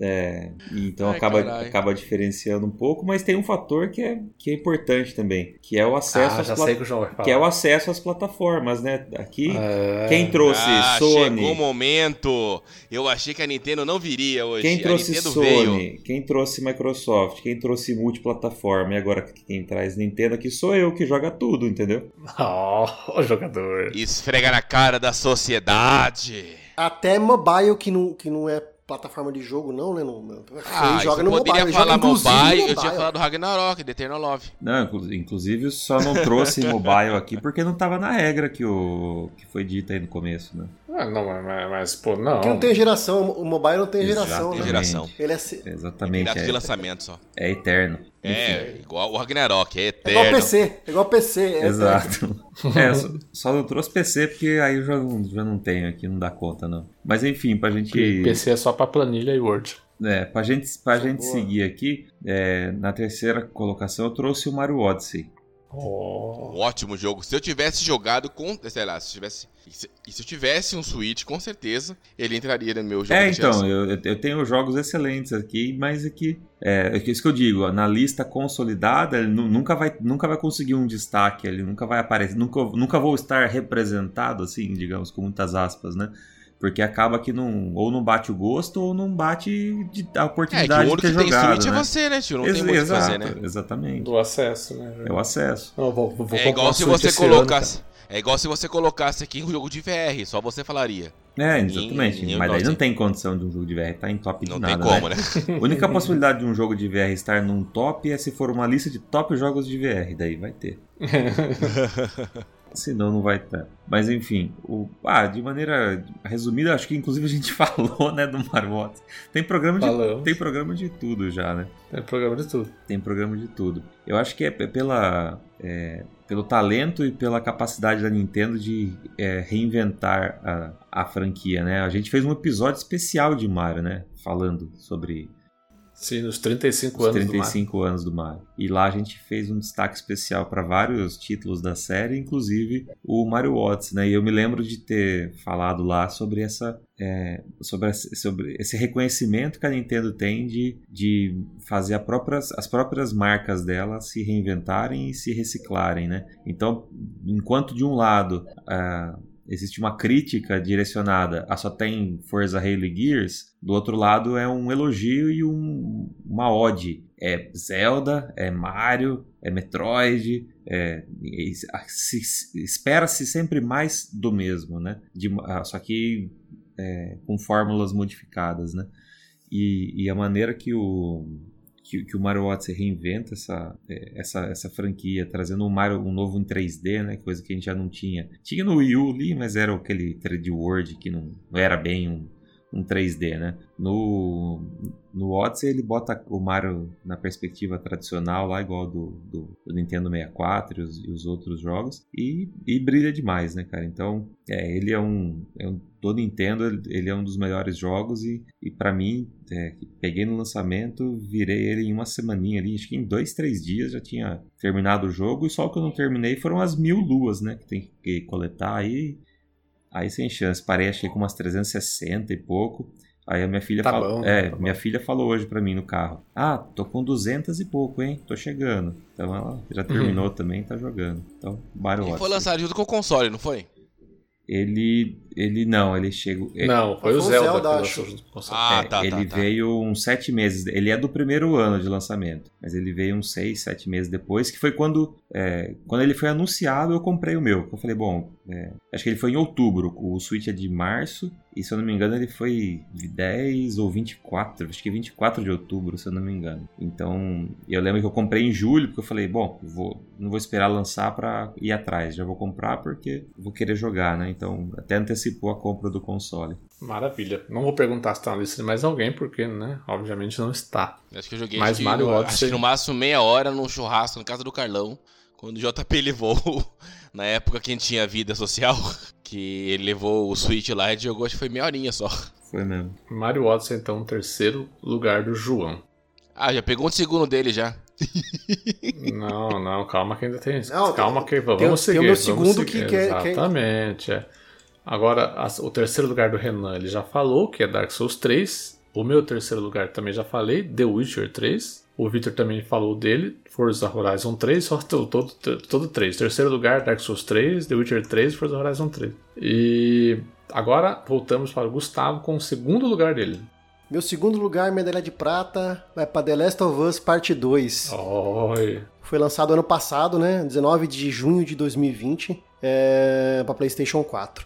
Speaker 3: é, então
Speaker 5: Ai,
Speaker 3: acaba, acaba diferenciando um pouco mas tem um fator que é, que é importante também que é o acesso
Speaker 1: Ah,
Speaker 3: às
Speaker 1: já
Speaker 3: pla-
Speaker 1: sei que
Speaker 3: que é o acesso às plataformas né aqui
Speaker 1: É,
Speaker 3: quem trouxe
Speaker 5: ah,
Speaker 3: Sony
Speaker 5: chegou o momento. Eu achei que a Nintendo não viria hoje.
Speaker 3: quem trouxe Sony,
Speaker 5: veio.
Speaker 3: quem trouxe Microsoft, quem trouxe multiplataforma e agora quem traz Nintendo aqui sou eu que joga tudo, entendeu? [laughs]
Speaker 1: Oh, o jogador.
Speaker 5: Esfrega na cara da sociedade.
Speaker 2: Até mobile, que não, que não é plataforma de jogo, não, né? Não, não.
Speaker 5: Ah,
Speaker 2: joga no
Speaker 5: poderia
Speaker 2: mobile.
Speaker 5: falar
Speaker 2: joga, inclusive,
Speaker 5: mobile, eu tinha falado Ragnarok, The Eternal Love.
Speaker 3: Não, inclu- inclusive só não trouxe [laughs] mobile aqui porque não tava na regra que, o, que foi dita aí no começo, né?
Speaker 1: Ah, não, mas, mas, pô, não.
Speaker 2: Que não tem geração, o mobile não tem geração,
Speaker 5: Tem
Speaker 2: né?
Speaker 5: geração.
Speaker 2: Ele é,
Speaker 3: Exatamente,
Speaker 5: de
Speaker 3: é,
Speaker 5: lançamento só.
Speaker 3: é eterno.
Speaker 5: É, igual o Ragnarok, é
Speaker 2: é
Speaker 5: eterno.
Speaker 2: igual PC, é igual PC. É,
Speaker 3: Exato. [laughs] É, só, só não trouxe PC porque aí eu já não, já não tenho aqui, não dá conta não. Mas enfim, pra gente...
Speaker 1: PC é só pra planilha e Word.
Speaker 3: É, pra gente, pra gente
Speaker 2: Boa.
Speaker 3: seguir aqui, é, na terceira colocação eu trouxe o Mario Odyssey.
Speaker 1: Oh.
Speaker 5: Um ótimo jogo. Se eu tivesse jogado com. Sei lá, se eu tivesse. E se, se eu tivesse um Switch, com certeza ele entraria no meu jogo.
Speaker 3: É, então, eu, eu tenho jogos excelentes aqui, mas aqui é, é isso que eu digo, ó, na lista consolidada, ele nu- nunca vai, nunca vai conseguir um destaque, ele nunca vai aparecer, nunca, nunca vou estar representado, assim, digamos, com muitas aspas, né? Porque acaba que não, ou não bate o gosto, ou não bate de- a
Speaker 5: É,
Speaker 3: oportunidade
Speaker 5: que o
Speaker 3: de ter
Speaker 5: que tem
Speaker 3: jogado,
Speaker 5: Switch
Speaker 3: né?
Speaker 5: é você, né, tio? Não tem
Speaker 3: Ex-
Speaker 5: muito o que
Speaker 3: exato,
Speaker 5: fazer, né?
Speaker 3: Exatamente.
Speaker 1: Do acesso, né?
Speaker 3: É o acesso.
Speaker 1: Eu vou, vou
Speaker 5: É igual se você
Speaker 1: esse ano,
Speaker 5: colocasse. É igual se você colocasse aqui um jogo de VR, só você falaria.
Speaker 3: É, exatamente. Mas daí
Speaker 5: gosta.
Speaker 3: não tem condição de um jogo de VR estar em top
Speaker 5: Não
Speaker 3: de
Speaker 5: tem
Speaker 3: nada,
Speaker 5: como,
Speaker 3: né?
Speaker 5: né? [laughs]
Speaker 3: A única [laughs] possibilidade de um jogo de VR estar num top é se for uma lista de top jogos de VR. Daí vai ter. [laughs] Senão não vai estar. Mas enfim, o, ah, de maneira resumida, acho que inclusive a gente [laughs] falou, né, do Mario Tem programa de, tem programa de tudo já, né?
Speaker 1: Tem programa de tudo.
Speaker 3: Tem programa de tudo. Eu acho que é pela, é, pelo talento e pela capacidade da Nintendo de é, reinventar a, a franquia, né? A gente fez um episódio especial de Mario, né? Falando sobre
Speaker 1: Sim, nos 35 Os anos
Speaker 3: 35 do Mario. anos do Mario. E lá a gente fez um destaque especial para vários títulos da série, inclusive o Mario Odyssey, né? E eu me lembro de ter falado lá sobre essa é, sobre, sobre esse reconhecimento que a Nintendo tem de, de fazer próprias, as próprias marcas dela se reinventarem e se reciclarem, né? Então, enquanto de um lado uh, existe uma crítica direcionada a só tem Forza Halo e Gears, do outro lado é um elogio e um, uma ode. É Zelda, é Mario, é Metroid, é, espera-se sempre mais do mesmo, né? De, ah, só que é, com fórmulas modificadas, né? E, e a maneira que o que, que o Mario Odyssey reinventa essa, é, essa, essa franquia, trazendo um Mario um novo em 3D, né? Coisa que a gente já não tinha. Tinha no Wii U ali, mas era aquele 3D World que não, não era bem um, um 3D, né? No, no Odyssey ele bota o Mario na perspectiva tradicional, lá igual do, do, do Nintendo 64 e os, e os, outros jogos, e, e brilha demais, né, cara? Então, é, ele é um, é um do Nintendo, ele é um dos melhores jogos e, e para mim, é, peguei no lançamento, virei ele em uma semaninha ali, acho que em dois, três dias já tinha terminado o jogo, e só o que eu não terminei foram as mil luas, né, que tem que coletar aí, Aí sem chance, parei achei com umas 360 e pouco. Aí a minha filha
Speaker 1: tá
Speaker 3: falou,
Speaker 1: bom,
Speaker 3: é,
Speaker 1: tá
Speaker 3: minha filha falou hoje para mim no carro. Ah, tô com 200 e pouco, hein? Tô chegando. Então ela já uhum. terminou uhum. também, tá jogando. Então, Mario
Speaker 5: E foi lançado junto com o console, não foi?
Speaker 3: Ele ele não, ele chegou.
Speaker 1: Não, foi, o Zelda, Zelda
Speaker 3: que lançou junto com o Ah, é, tá, Ele tá, tá. veio uns sete meses. Ele é do primeiro ano de lançamento, mas ele veio uns seis, sete meses depois, que foi quando, é, quando ele foi anunciado, eu comprei o meu. Eu falei, bom, é, acho que ele foi em outubro. O Switch é de março, e se eu não me engano, ele foi de 10 ou 24, acho que 24 de outubro, se eu não me engano. Então, eu lembro que eu comprei em julho, porque eu falei, bom, vou, não vou esperar lançar para ir atrás, já vou comprar porque vou querer jogar, né? Então, até antecipar antecipou a compra do console.
Speaker 1: Maravilha. Não vou perguntar se está na lista de mais alguém, porque, né, obviamente não está.
Speaker 5: Acho que eu joguei Mas Mario Odyssey... acho que no máximo meia hora num churrasco na casa do Carlão, quando o JP [laughs] levou, na época que a gente tinha vida social, [laughs] que ele levou o Switch lá e jogou, acho que foi meia horinha só.
Speaker 3: Foi mesmo.
Speaker 1: Mario Odyssey, então, terceiro lugar do João.
Speaker 5: Ah, já pegou um segundo dele já. [laughs]
Speaker 1: não, não, calma que ainda tem. Não, calma que vamos tem, seguir.
Speaker 2: Tem o
Speaker 1: meu
Speaker 2: segundo
Speaker 1: seguir.
Speaker 2: que quer.
Speaker 1: Exatamente, é. Agora, o terceiro lugar do Renan, ele já falou, que é Dark Souls 3. O meu terceiro lugar também já falei, The Witcher 3. O Victor também falou dele, Forza Horizon 3, só todo, todo, todo 3. Terceiro lugar, Dark Souls 3, The Witcher 3 e Forza Horizon 3. E agora voltamos para o Gustavo com o segundo lugar dele.
Speaker 2: Meu segundo lugar, medalha de prata, vai para The Last of Us Parte 2.
Speaker 1: Oi.
Speaker 2: Foi lançado ano passado, né? 19 de junho de 2020, é, para PlayStation 4.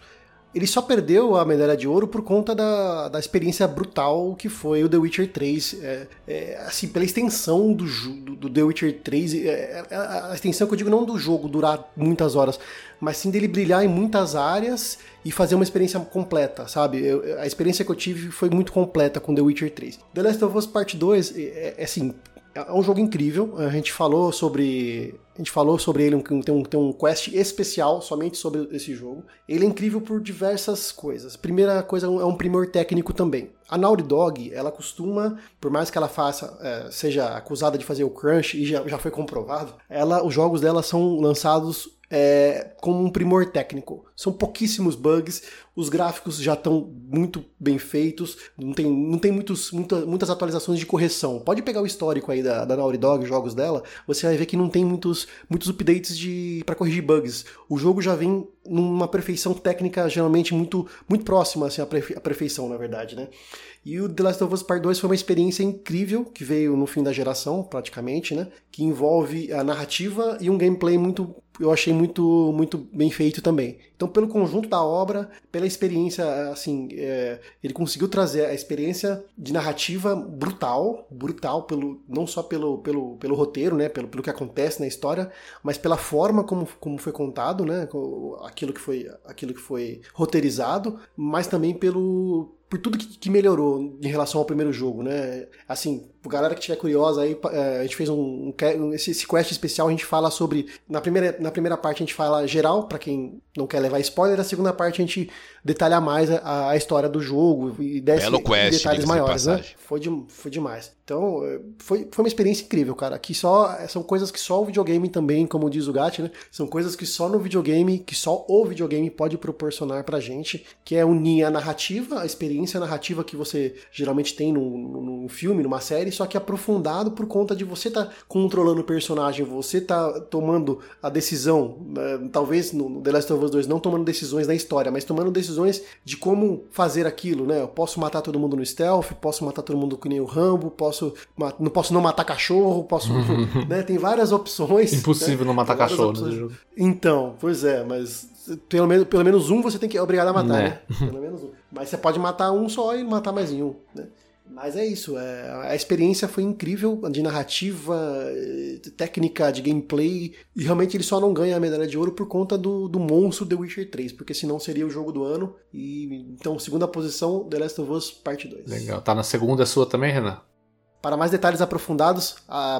Speaker 2: Ele só perdeu a medalha de ouro por conta da, da experiência brutal que foi o The Witcher 3. É, é, assim, pela extensão do, do, do The Witcher 3, é, é, a extensão que eu digo não do jogo durar muitas horas, mas sim dele brilhar em muitas áreas e fazer uma experiência completa, sabe? Eu, a experiência que eu tive foi muito completa com The Witcher 3. The Last of Us Part 2, é, é assim, é um jogo incrível. A gente falou sobre. A gente falou sobre ele, tem um, tem um quest especial somente sobre esse jogo. Ele é incrível por diversas coisas. Primeira coisa é um primor técnico também. A Naughty Dog, ela costuma, por mais que ela faça, é, seja acusada de fazer o crunch, e já, já foi comprovado, ela, os jogos dela são lançados é, como um primor técnico. São pouquíssimos bugs, os gráficos já estão muito bem feitos, não tem, não tem muitos, muita, muitas atualizações de correção. Pode pegar o histórico aí da, da Naughty Dog, jogos dela, você vai ver que não tem muitos, muitos updates para corrigir bugs. O jogo já vem numa perfeição técnica geralmente muito, muito próxima assim, à, perfeição, na verdade, né? E o The Last of Us Part 2 foi uma experiência incrível, que veio no fim da geração, praticamente, né? Que envolve a narrativa e um gameplay muito eu achei muito, muito bem feito também. Então, pelo conjunto da obra, pela experiência, assim, é, ele conseguiu trazer a experiência de narrativa brutal, brutal, pelo, não só pelo, pelo, pelo roteiro, né, pelo, pelo que acontece na história, mas pela forma como, como foi contado, né, aquilo que foi, aquilo que foi roteirizado, mas também pelo, por tudo que, melhorou em relação ao primeiro jogo, né? Assim, Pra galera que estiver curiosa aí, é, a gente fez um, um esse, esse, quest especial, a gente fala sobre. Na primeira, na primeira parte a gente fala geral, para quem não quer levar spoiler, na segunda parte a gente detalha mais a, a história do jogo e desce
Speaker 5: Belo quest,
Speaker 2: detalhes maiores, né? Foi, de, foi demais. Então, é, foi, foi uma experiência incrível, cara. Que só são coisas que só o videogame também, como diz o Gatti, né? São coisas que só no videogame, que só o videogame pode proporcionar pra gente, que é unir a narrativa, a experiência narrativa que você geralmente tem num, num filme, numa série só que aprofundado por conta de você estar tá controlando o personagem, você tá tomando a decisão, né, talvez no The Last of Us 2 não tomando decisões na história, mas tomando decisões de como fazer aquilo, né? Eu posso matar todo mundo no stealth, posso matar todo mundo que nem o Rambo, posso não posso não matar cachorro, posso, [laughs] né? Tem várias opções.
Speaker 1: Impossível
Speaker 2: né?
Speaker 1: não matar cachorro no jogo.
Speaker 2: Então, pois é, mas pelo menos, pelo menos um você tem que é obrigado a matar, né? né? Pelo menos um. Mas você pode matar um só e matar mais em um, né? Mas é isso, é, a experiência foi incrível de narrativa, técnica, de gameplay, e realmente ele só não ganha a medalha de ouro por conta do, do monstro The Witcher 3, porque senão seria o jogo do ano. E então, segunda posição, The Last of Us Parte 2.
Speaker 1: Legal, tá na segunda sua também, Renan?
Speaker 2: Para mais detalhes aprofundados,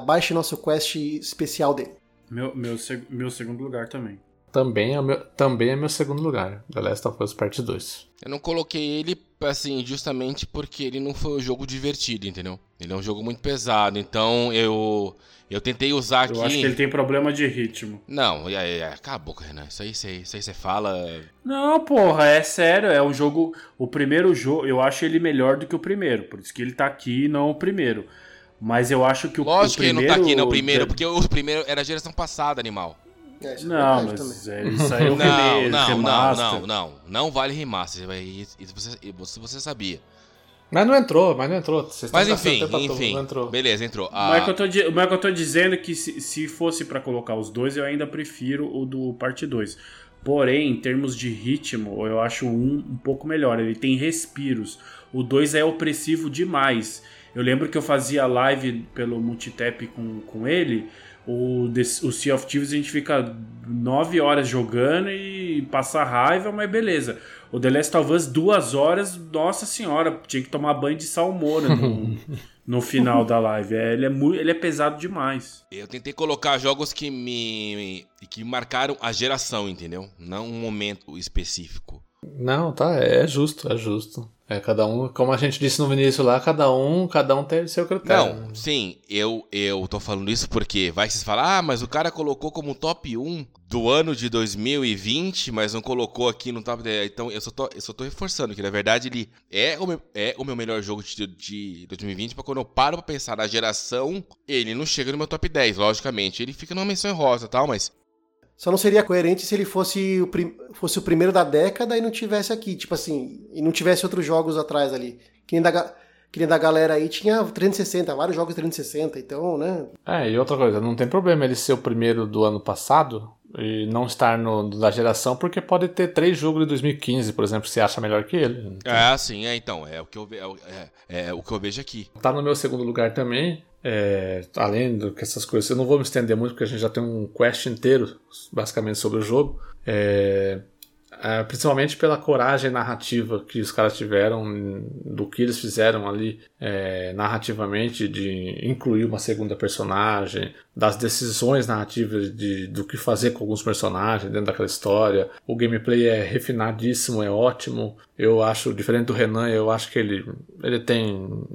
Speaker 2: baixe nosso quest especial dele.
Speaker 4: Meu, meu, meu segundo lugar também.
Speaker 1: Também é, meu, também é meu segundo lugar, The Last of Us Part 2.
Speaker 5: Eu não coloquei ele, assim, justamente porque ele não foi um jogo divertido, entendeu? Ele é um jogo muito pesado, então eu eu tentei usar aqui...
Speaker 4: Eu acho que ele tem problema de ritmo.
Speaker 5: Não, é, é, cala a boca, Renan, isso aí você fala...
Speaker 4: Não, porra, é sério, é um jogo... O primeiro jogo, eu acho ele melhor do que o primeiro, por isso que ele tá aqui e não o primeiro. Mas eu acho que o,
Speaker 5: Lógico
Speaker 4: o
Speaker 5: primeiro... que ele não tá aqui, não, o primeiro, porque o primeiro era a geração passada, animal.
Speaker 4: É, é não, mas é, isso aí é o [laughs]
Speaker 5: não, não, não, não, não, não vale remaster. Isso você, isso você sabia.
Speaker 1: Mas não entrou, mas não entrou.
Speaker 5: mas enfim, enfim. Entrou. Beleza, entrou.
Speaker 4: Ah, mas, que eu tô, mas que eu tô dizendo é que se, se fosse para colocar os dois, eu ainda prefiro o do parte 2. Porém, em termos de ritmo, eu acho um um pouco melhor. Ele tem respiros. O 2 é opressivo demais. Eu lembro que eu fazia live pelo Multitap com, com ele. O, o Sea of Thieves a gente fica nove horas jogando e passa raiva, mas beleza. O The Last of Us, duas horas, nossa senhora, tinha que tomar banho de salmoura no, [laughs] no final da live. É, ele, é muito, ele é pesado demais.
Speaker 5: Eu tentei colocar jogos que me, que marcaram a geração, entendeu? Não um momento específico.
Speaker 1: Não, tá, é justo, é justo. É, cada um, como a gente disse no início lá, cada um, cada um tem seu critério.
Speaker 5: Não, sim, eu, eu tô falando isso porque vai se falar, ah, mas o cara colocou como top 1 do ano de 2020, mas não colocou aqui no top 10. Então eu só tô, eu só tô reforçando que na verdade ele é o meu, é o meu melhor jogo de, de 2020, porque quando eu paro pra pensar na geração, ele não chega no meu top 10, logicamente. Ele fica numa menção rosa tal, mas
Speaker 2: só não seria coerente se ele fosse o, prim fosse o primeiro da década e não tivesse aqui, tipo assim, e não tivesse outros jogos atrás ali. Que nem da, que nem da galera aí tinha 360, vários jogos 360, então, né?
Speaker 1: É, e outra coisa, não tem problema ele ser o primeiro do ano passado e não estar no da geração, porque pode ter três jogos de 2015, por exemplo, você acha melhor que ele.
Speaker 5: Então... É, sim, é, então, é o que eu, é, é, é o que eu vejo aqui.
Speaker 1: Tá no meu segundo lugar também, é, além do que essas coisas, eu não vou me estender muito porque a gente já tem um quest inteiro, basicamente, sobre o jogo. É, é, principalmente pela coragem narrativa que os caras tiveram, do que eles fizeram ali é, narrativamente, de incluir uma segunda personagem, das decisões narrativas de, do que fazer com alguns personagens dentro daquela história. O gameplay é refinadíssimo, é ótimo. Eu acho, diferente do Renan, eu acho que ele, ele tem.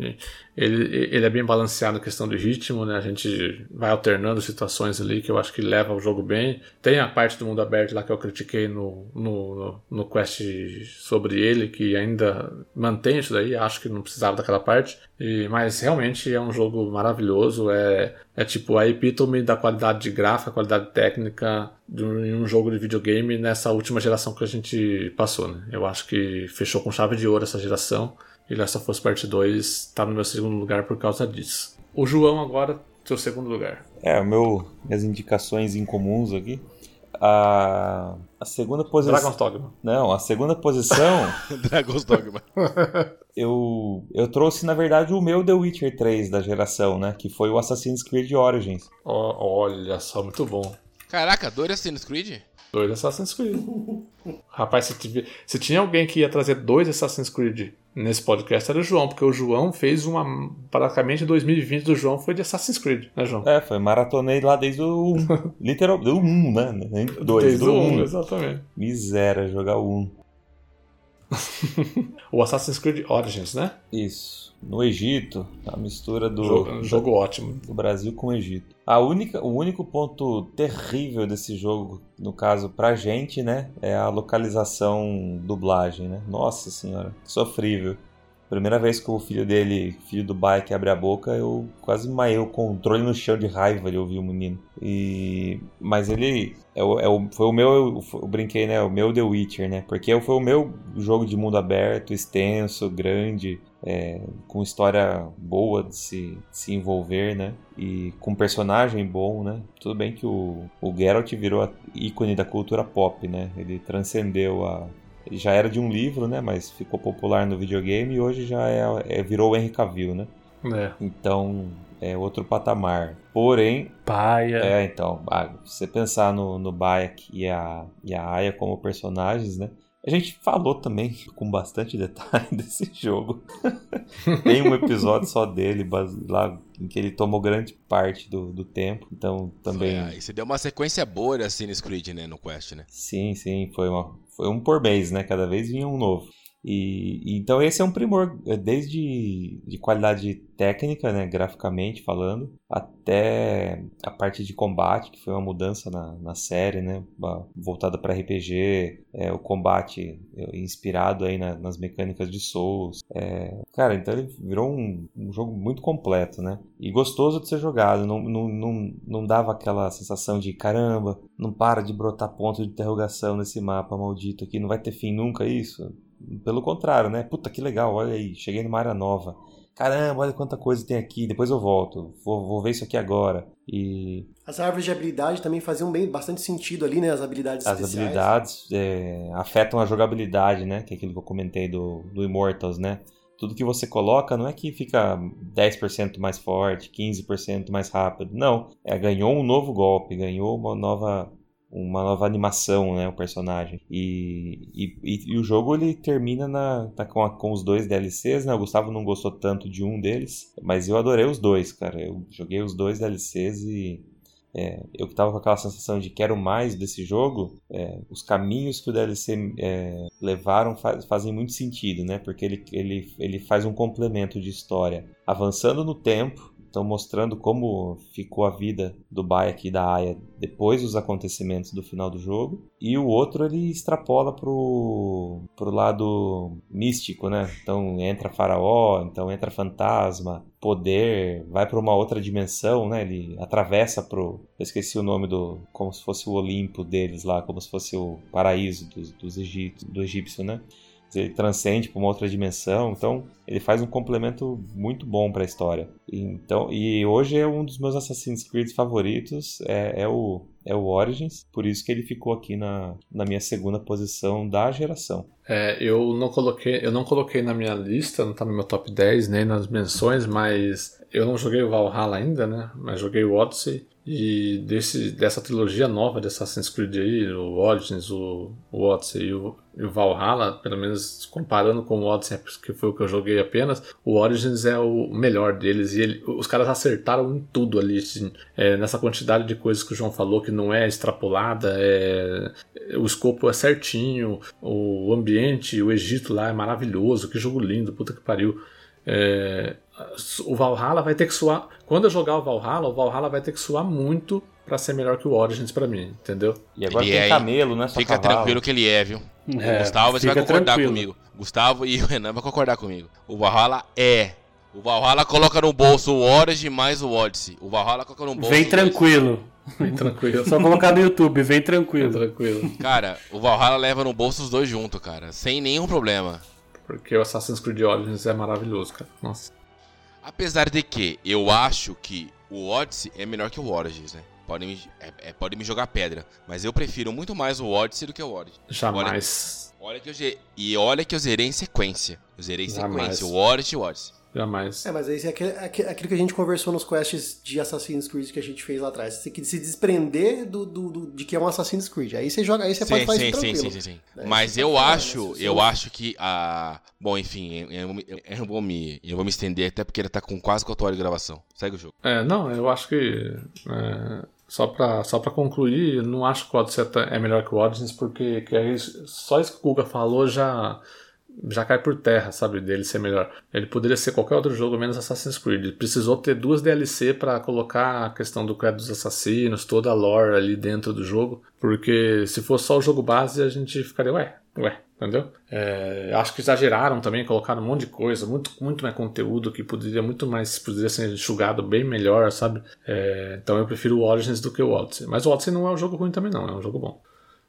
Speaker 1: Ele, ele é bem balanceado na questão de ritmo, né? A gente vai alternando situações ali que eu acho que leva o jogo bem. Tem a parte do mundo aberto lá que eu critiquei no, no, no quest sobre ele, que ainda mantém isso daí, acho que não precisava daquela parte. E, mas realmente é um jogo maravilhoso, é, é tipo a epítome da qualidade de gráfica, qualidade técnica de um, um jogo de videogame nessa última geração que a gente passou. Né? Eu acho que fechou com chave de ouro essa geração. E Last of Us Part 2 está no meu segundo lugar por causa disso. O João agora, seu segundo lugar.
Speaker 6: É, o meu, minhas indicações incomuns aqui.
Speaker 3: A, a segunda posição.
Speaker 1: Dragon's Dogma.
Speaker 3: Não, a segunda posição. [laughs]
Speaker 5: Dragon's Dogma. [laughs]
Speaker 3: eu, eu trouxe, na verdade, o meu The Witcher 3 da geração, né? Que foi o Assassin's Creed Origins.
Speaker 1: Ó, olha só, muito bom.
Speaker 5: Caraca, dois Assassin's Creed?
Speaker 1: Dois Assassin's Creed. Rapaz, se, tive- se tinha alguém que ia trazer dois Assassin's Creed nesse podcast, era o João, porque o João fez uma. Praticamente 2020 do João foi de Assassin's Creed, né, João?
Speaker 3: É, foi maratonei lá desde o. [laughs] literal, do 1, né? Nem dois,
Speaker 1: Desde
Speaker 3: do
Speaker 1: o um,
Speaker 3: 1.
Speaker 1: exatamente.
Speaker 3: Miséria, jogar o 1. [laughs]
Speaker 1: O Assassin's Creed Origins, né?
Speaker 3: Isso. No Egito, a mistura do.
Speaker 1: Jogo, jogo ótimo.
Speaker 3: do Brasil com o Egito. A única, o único ponto terrível desse jogo, no caso pra gente, né, é a localização dublagem, né? Nossa senhora, sofrível. Primeira vez que o filho dele, filho do bike, abre a boca, eu quase maiei o controle no chão de raiva de ouvir o menino. E mas ele é o, é o- foi o meu, eu brinquei, né, o meu The Witcher, né? Porque foi o meu jogo de mundo aberto, extenso, grande, é, com história boa de se, de se envolver, né? E com personagem bom, né? Tudo bem que o, o Geralt virou a ícone da cultura pop, né? Ele transcendeu a. Ele já era de um livro, né? Mas ficou popular no videogame e hoje já é, é- virou o Henry Cavill, né?
Speaker 1: É.
Speaker 3: Então é outro patamar. Porém,
Speaker 4: Paia.
Speaker 3: é, então, ah, se você pensar no, no Bayek e a, e a Aya como personagens, né? A gente falou também [laughs] com bastante detalhe [laughs] desse jogo. [laughs] Tem um episódio só dele, lá em que ele tomou grande parte do, do tempo. Então, também.
Speaker 5: Foi, aí você deu uma sequência boa de Assassin's Creed, né, no Quest, né?
Speaker 3: Sim, sim, foi, uma, foi um por mês, né? Cada vez vinha um novo. E, então esse é um primor, é, desde de qualidade técnica, né, graficamente falando, até a parte de combate, que foi uma mudança na, na série, né, voltada para RPG, é, o combate é, inspirado aí na- nas mecânicas de Souls. É, cara, então ele virou um, um jogo muito completo, né, e gostoso de ser jogado, não, não, não, não dava aquela sensação de caramba, não para de brotar ponto de interrogação nesse mapa maldito aqui, não vai ter fim nunca isso? Pelo contrário, né? Puta que legal, olha aí, cheguei numa área nova. Caramba, olha quanta coisa tem aqui, depois eu volto, vou, vou ver isso aqui agora. E
Speaker 2: As árvores de habilidade também faziam bem, bastante sentido ali, né? As habilidades
Speaker 3: as
Speaker 2: especiais.
Speaker 3: habilidades é, afetam a jogabilidade, né? Que é aquilo que eu comentei do, do Immortals, né? Tudo que você coloca não é que fica 10% mais forte, 15% mais rápido. Não, é, ganhou um novo golpe, ganhou uma nova uma nova animação, né, o personagem. E, e, e- e o jogo ele termina na, tá com, a- com os dois DLCs, né? O Gustavo não gostou tanto de um deles, mas eu adorei os dois, cara. Eu joguei os dois DLCs e é, eu tava com aquela sensação de quero mais desse jogo, é, os caminhos que o DLC é, levaram fa- fazem muito sentido, né? Porque ele, ele, ele faz um complemento de história, avançando no tempo, então mostrando como ficou a vida do Bayek e da Aya depois dos acontecimentos do final do jogo, e o outro ele extrapola pro, pro lado místico, né? Então entra faraó, então entra fantasma, poder, vai para uma outra dimensão, né? Ele atravessa pro, eu esqueci o nome do, como se fosse o Olimpo deles lá, como se fosse o paraíso dos, dos egípcios, do egípcio, né? Transcende para uma outra dimensão, então ele faz um complemento muito bom para a história. Então, e hoje é um dos meus Assassin's Creed favoritos, é, é o é o Origins, por isso que ele ficou aqui na, na minha segunda posição da geração.
Speaker 1: É, eu não coloquei, eu não coloquei na minha lista, não tá no meu top 10 nem nas menções, mas eu não joguei o Valhalla ainda, né? Mas joguei o Odyssey e desse, dessa trilogia nova de Assassin's Creed aí, o Origins, o, o Odyssey e o, e o Valhalla, pelo menos comparando com o Odyssey, que foi o que eu joguei apenas, o Origins é o melhor deles e ele, os caras acertaram em tudo ali, assim, é, nessa quantidade de coisas que o João falou que não é extrapolada, é, o escopo é certinho, o ambiente, o Egito lá é maravilhoso, que jogo lindo, puta que pariu. É, o Valhalla vai ter que suar. Quando eu jogar o Valhalla, o Valhalla vai ter que suar muito pra ser melhor que o Origins pra mim, entendeu?
Speaker 3: E agora
Speaker 5: Ele
Speaker 3: tem
Speaker 5: é,
Speaker 3: camelo, é só
Speaker 5: Fica
Speaker 3: cavalo.
Speaker 5: tranquilo que ele é, viu? O
Speaker 4: É,
Speaker 5: Gustavo você vai concordar
Speaker 4: tranquilo.
Speaker 5: comigo. Gustavo e [laughs] o Renan vão concordar comigo. O Valhalla é. O Valhalla coloca no bolso o Origin mais o Odyssey. O Valhalla coloca no bolso.
Speaker 4: Vem tranquilo.
Speaker 1: Bem tranquilo.
Speaker 4: Só colocar no YouTube, vem tranquilo.
Speaker 1: tranquilo.
Speaker 5: Cara, o Valhalla leva no bolso os dois juntos, cara. Sem nenhum problema.
Speaker 1: Porque o Assassin's Creed Origins é maravilhoso, cara. Nossa.
Speaker 5: Apesar de que eu acho que o Odyssey é melhor que o Origins, né? Podem me, é, é, podem me jogar pedra. Mas eu prefiro muito mais o Odyssey do que o Origin.
Speaker 1: Jamais.
Speaker 5: Olha, olha que eu, e olha que eu zerei em sequência. Eu zerei em
Speaker 1: Jamais.
Speaker 5: sequência. O Odyssey e o Odyssey.
Speaker 1: Jamais.
Speaker 2: É, mas aí é aquele- aque- aquilo que a gente conversou nos quests de Assassin's Creed que a gente fez lá atrás. Você tem que se desprender do, do- do- de que é um Assassin's Creed. Aí você joga, aí você pode
Speaker 5: Sim,
Speaker 2: fazer
Speaker 5: sim,
Speaker 2: isso
Speaker 5: sim,
Speaker 2: tranquilo.
Speaker 5: sim, sim, sim.
Speaker 2: Daí
Speaker 5: Mas
Speaker 2: você
Speaker 5: eu
Speaker 2: pode
Speaker 5: acho,
Speaker 2: né?
Speaker 5: Eu acho que a. Bom, enfim, eu, eu, eu- eu vou me, eu vou me estender até porque ele tá com quase 4 horas de gravação. Segue o jogo.
Speaker 1: É, não, eu acho que. é, só, pra, só pra concluir, eu não acho que o Odyssey é é melhor que o Origins, porque que é isso- só isso que o Guga falou já. Já cai por terra, sabe, dele ser melhor. Ele poderia ser qualquer outro jogo menos Assassin's Creed. Ele precisou ter duas DLC pra colocar a questão do credo dos assassinos, toda a lore ali dentro do jogo. Porque se fosse só o jogo base, a gente ficaria, ué, ué, entendeu? É, acho que exageraram também, colocaram um monte de coisa, muito, muito mais conteúdo que poderia muito mais poderia ser enxugado bem melhor, sabe? É, então eu prefiro o Origins do que o Odyssey. Mas o Odyssey não é um jogo ruim também, não, é um jogo bom.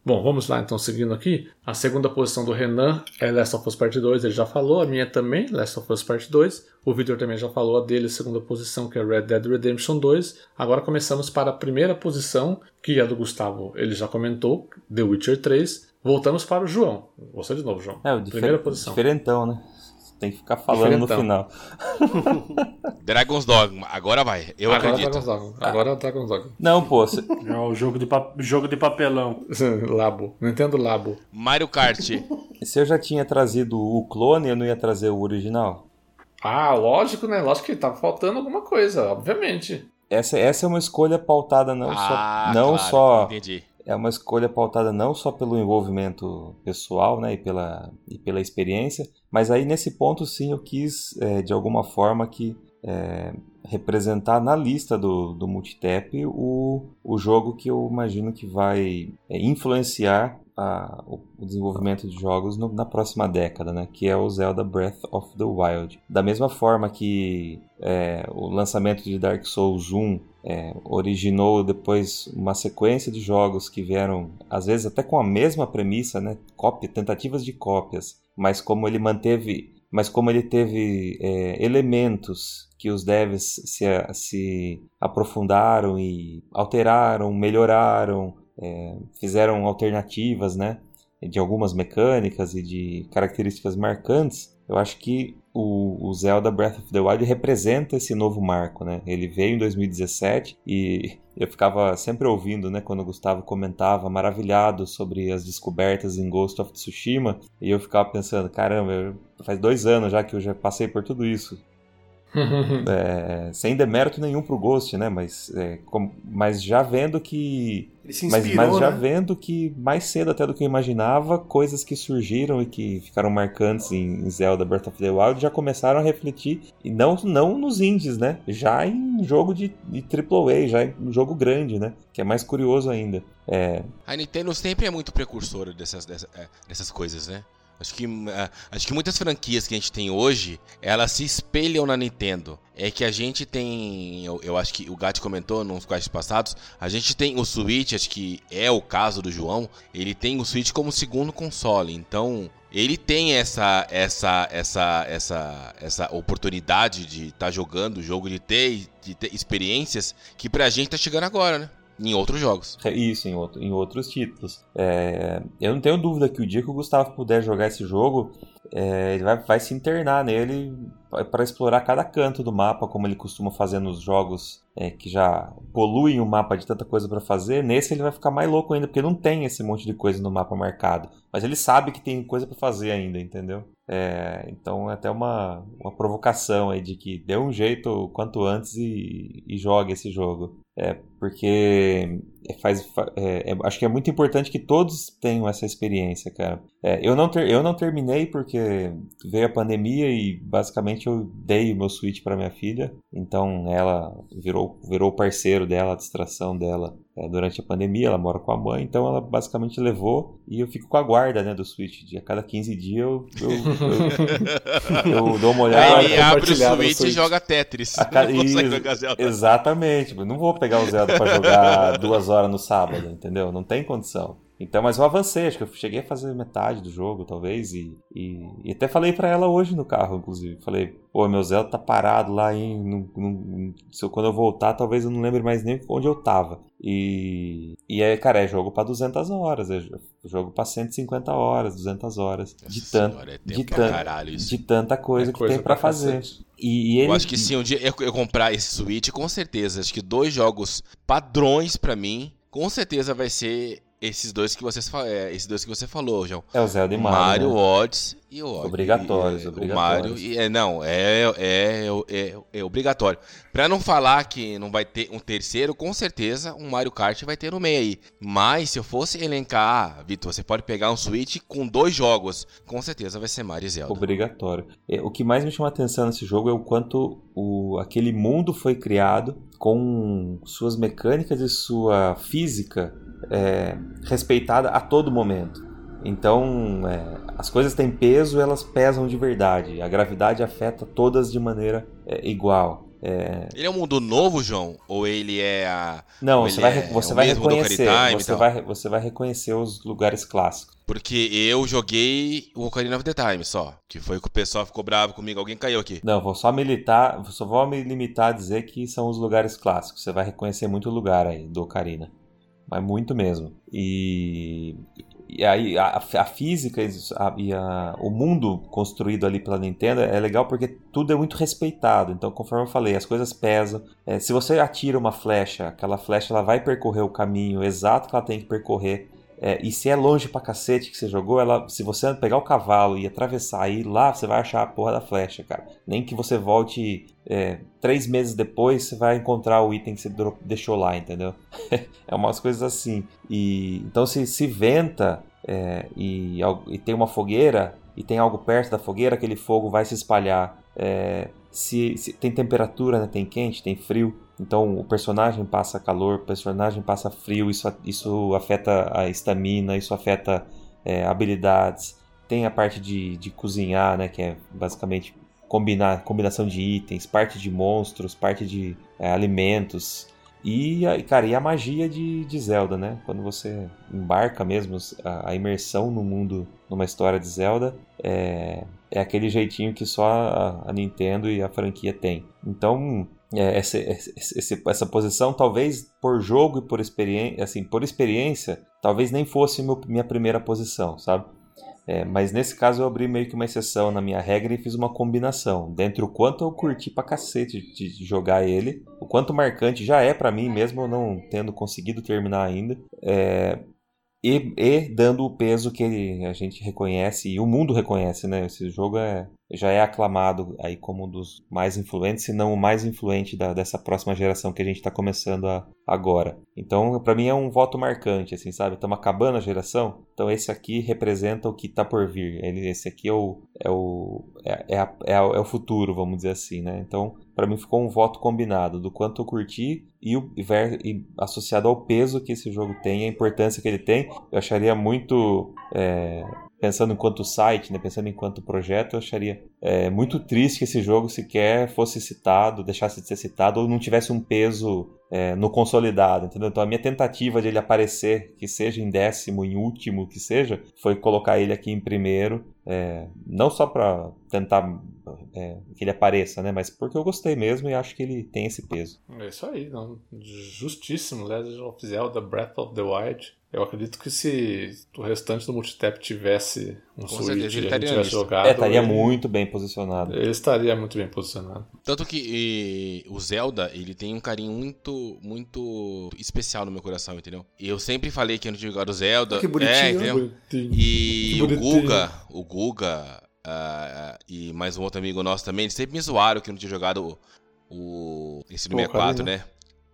Speaker 1: Bom, vamos lá então, seguindo aqui. A segunda posição do Renan é Last of Us Part 2, ele já falou, a minha também, Last of Us Part 2. O Victor também já falou a dele, segunda posição, que é Red Dead Redemption 2. Agora começamos para a primeira posição, que é do Gustavo, ele já comentou, The Witcher 3. Voltamos para o João. Você de novo, João.
Speaker 3: É, o
Speaker 1: Primeira posição.
Speaker 3: diferentão, né? Tem que ficar falando no
Speaker 1: Diferentão.
Speaker 3: final. [laughs]
Speaker 5: Dragon's Dogma, agora vai. Eu
Speaker 1: Agora
Speaker 5: acredito.
Speaker 1: Dragon's Dogma. Agora é Dragon's Dogma.
Speaker 3: Não, pô, cê- [laughs]
Speaker 4: É o jogo de, pa- jogo de papelão. [laughs]
Speaker 1: Labo. Nintendo Labo.
Speaker 5: Mario Kart.
Speaker 3: se eu já tinha trazido o clone, eu não ia trazer o original?
Speaker 1: Ah, lógico, né? Lógico que tá faltando alguma coisa, obviamente.
Speaker 3: Essa, essa é uma escolha pautada não
Speaker 5: ah,
Speaker 3: só, não
Speaker 5: claro,
Speaker 3: só
Speaker 5: Entendi.
Speaker 3: É uma escolha pautada não só pelo envolvimento pessoal, né, e pela, e pela experiência, mas aí nesse ponto sim eu quis é, de alguma forma que é, representar na lista do, do Multitap o, o jogo que eu imagino que vai é, influenciar a- o, desenvolvimento de jogos no- na próxima década, né, que é o Zelda Breath of the Wild. Da mesma forma que é, o lançamento de Dark Souls 1 é, originou depois uma sequência de jogos que vieram, às vezes até com a mesma premissa, né? Cópia, tentativas de cópias, mas como ele manteve, mas como ele teve é, elementos que os devs se, se aprofundaram e alteraram, melhoraram, é, fizeram alternativas, né? De algumas mecânicas e de características marcantes, eu acho que o, o Zelda Breath of the Wild representa esse novo marco, né? Ele veio em 2017 e [laughs] eu ficava sempre ouvindo, né, quando o Gustavo comentava, maravilhado sobre as descobertas em Ghost of Tsushima, e eu ficava pensando, caramba, faz dois anos já que eu já passei por tudo isso. [laughs] É, sem demérito nenhum pro Ghost, né? Mas, é, mas já vendo que
Speaker 2: Ele se
Speaker 3: mas,
Speaker 2: inspirou,
Speaker 3: mas já
Speaker 2: né?
Speaker 3: vendo que mais cedo até do que eu imaginava, coisas que surgiram e que ficaram marcantes em Zelda Breath of the Wild já começaram a refletir, e não, não nos indies, né? Já em jogo de, de AAA, já em jogo grande, né? Que é mais curioso ainda. É,
Speaker 5: A Nintendo sempre é muito precursora dessas, dessa- é, dessas coisas, né? Acho que, é, acho que muitas franquias que a gente tem hoje, elas se espelham na Nintendo. É que a gente tem, eu, eu acho que o Gat comentou nos quests passados, a gente tem o Switch, acho que é o caso do João, ele tem o Switch como segundo console. Então, ele tem essa essa essa essa essa oportunidade de estar jogando o jogo, de ter, de ter experiências que pra gente tá chegando agora, né? Em outros jogos.
Speaker 3: É Isso, em, outro- em outros títulos. É, eu não tenho dúvida que o dia que o Gustavo puder jogar esse jogo, é, ele vai, vai se internar nele para explorar cada canto do mapa, como ele costuma fazer nos jogos é, que já poluem o mapa de tanta coisa para fazer. Nesse ele vai ficar mais louco ainda, porque não tem esse monte de coisa no mapa marcado. Mas ele sabe que tem coisa para fazer ainda, entendeu? É, então é até uma, uma provocação aí de que dê um jeito quanto antes e, e jogue esse jogo. É, porque é, faz, fa- é, é, acho que é muito importante que todos tenham essa experiência, cara. É, eu, não ter, eu não terminei porque veio a pandemia e basicamente eu dei o meu Switch para minha filha. Então ela virou, virou o parceiro dela, a distração dela é, durante a pandemia. Ela mora com a mãe, então ela basicamente levou e eu fico com a guarda né, do Switch. A cada 15 dias eu, eu, eu, eu dou uma olhada.
Speaker 5: Aí abre o
Speaker 1: no
Speaker 5: Switch e
Speaker 1: Switch.
Speaker 5: joga Tetris.
Speaker 3: A ca-
Speaker 5: Não consegue
Speaker 3: Isso. Exatamente. Não vou pegar o Zelda pra jogar duas horas no sábado, entendeu? Não tem condição. Então, mas eu avancei, acho que eu cheguei a fazer metade do jogo, talvez, e, e, e até falei para ela hoje no carro, inclusive. Falei, pô, meu Zelda tá parado lá em. No, no, se eu, quando eu voltar, talvez eu não lembre mais nem onde eu tava. E, e é, cara, é jogo para 200 horas, é jogo para 150 horas, 200 horas. de, tanto, é de, tan de tanta coisa, é que tem para fazer.
Speaker 5: E, e ele... Eu acho que sim, um dia eu, eu comprar esse Switch, com certeza. Acho que dois jogos padrões para mim, com certeza vai ser esses dois que você, é, esses dois que você falou, João.
Speaker 3: É o Zelda e
Speaker 5: Mario. Mario
Speaker 3: né?
Speaker 5: Odyssey e o Odyssey.
Speaker 3: Obrigatórios,
Speaker 5: e,
Speaker 3: obrigatórios.
Speaker 5: O Mario, e, é, não, é, é, é, é, obrigatório. Pra não falar que não vai ter um terceiro, com certeza um Mario Kart vai ter no meio aí. Mas se eu fosse elencar, Vitor, você pode pegar um Switch com dois jogos. Com certeza vai ser Mario e Zelda.
Speaker 3: Obrigatório. É, o que mais me chama atenção nesse jogo é o quanto o, aquele mundo foi criado com suas mecânicas e sua física é, respeitada a todo momento. Então, é, as coisas têm peso, elas pesam de verdade. A gravidade afeta todas de maneira é, igual. É...
Speaker 5: Ele é um mundo novo, João? Ou ele é a.
Speaker 3: Não, você vai, é você vai reconhecer. Você vai, você vai reconhecer os lugares clássicos.
Speaker 5: Porque eu joguei o Ocarina of the Time só. Que foi que o pessoal ficou bravo comigo. Alguém caiu aqui.
Speaker 3: Não, vou só militar. Só vou me limitar a dizer que são os lugares clássicos. Você vai reconhecer muito lugar aí do Ocarina mas muito mesmo. E, e aí a, a física a, e a, o mundo construído ali pela Nintendo é legal porque tudo é muito respeitado. Então, conforme eu falei, as coisas pesam. É, se você atira uma flecha, aquela flecha ela vai percorrer o caminho exato que ela tem que percorrer. É, e se é longe pra cacete que você jogou, ela, se você pegar o cavalo e atravessar aí lá, você vai achar a porra da flecha, cara. Nem que você volte é, três meses depois, você vai encontrar o item que você deixou lá, entendeu? [laughs] é umas coisas assim. E então se, se venta é, e, e tem uma fogueira e tem algo perto da fogueira, aquele fogo vai se espalhar. É, se, se, tem temperatura, né? tem quente, tem frio. Então o personagem passa calor, o personagem passa frio, isso, isso afeta a estamina, isso afeta é, habilidades. Tem a parte de, de cozinhar, né, que é basicamente combinar combinação de itens, parte de monstros, parte de é, alimentos. E, cara, e a magia de, de Zelda, né? Quando você embarca mesmo a, a imersão no mundo, numa história de Zelda, é, é aquele jeitinho que só a, a Nintendo e a franquia tem. Então, essa, essa, essa posição, talvez por jogo e por experiência, assim, por experiência, talvez nem fosse meu, minha primeira posição, sabe? É, mas nesse caso eu abri meio que uma exceção na minha regra e fiz uma combinação. Dentre o quanto eu curti pra cacete de, de jogar ele, o quanto marcante já é para mim, mesmo não tendo conseguido terminar ainda, é, e, e, dando o peso que a gente reconhece e o mundo reconhece, né? Esse jogo é, já é aclamado aí como um dos mais influentes, se não o mais influente da, dessa próxima geração que a gente está começando a, agora. Então, para mim é um voto marcante, assim, sabe? Estamos acabando a geração, então esse aqui representa o que está por vir. Ele, esse aqui é o, é o, é, é, a, é, o futuro, vamos dizer assim, né? Então, para mim ficou um voto combinado do quanto eu curti e, o, e associado ao peso que esse jogo tem, a importância que ele tem. Eu acharia muito é, pensando enquanto site, né, pensando enquanto projeto, eu acharia é, muito triste que esse jogo sequer fosse citado, deixasse de ser citado ou não tivesse um peso é, no consolidado, entendeu? Então a minha tentativa de ele aparecer, que seja em décimo, em último, que seja, foi colocar ele aqui em primeiro, é, não só para tentar é, que ele apareça, né? Mas porque eu gostei mesmo e acho que ele tem esse peso.
Speaker 1: É isso aí, não. justíssimo. Legend of Zelda Breath of the Wild eu acredito que se o restante do multitap tivesse um Com Switch certeza, ele estaria tivesse jogado...
Speaker 3: É, estaria ele, muito bem posicionado.
Speaker 1: Ele estaria muito bem posicionado.
Speaker 5: Tanto que e, o Zelda, ele tem um carinho muito, muito especial no meu coração, entendeu? E eu sempre falei que eu não tinha jogado Zelda.
Speaker 2: Que bonitinho. É,
Speaker 5: entendeu? Bonitinho. E o Guga, o Guga uh, e mais um outro amigo nosso também, eles sempre me zoaram que eu não tinha jogado o, o esse do 64, né?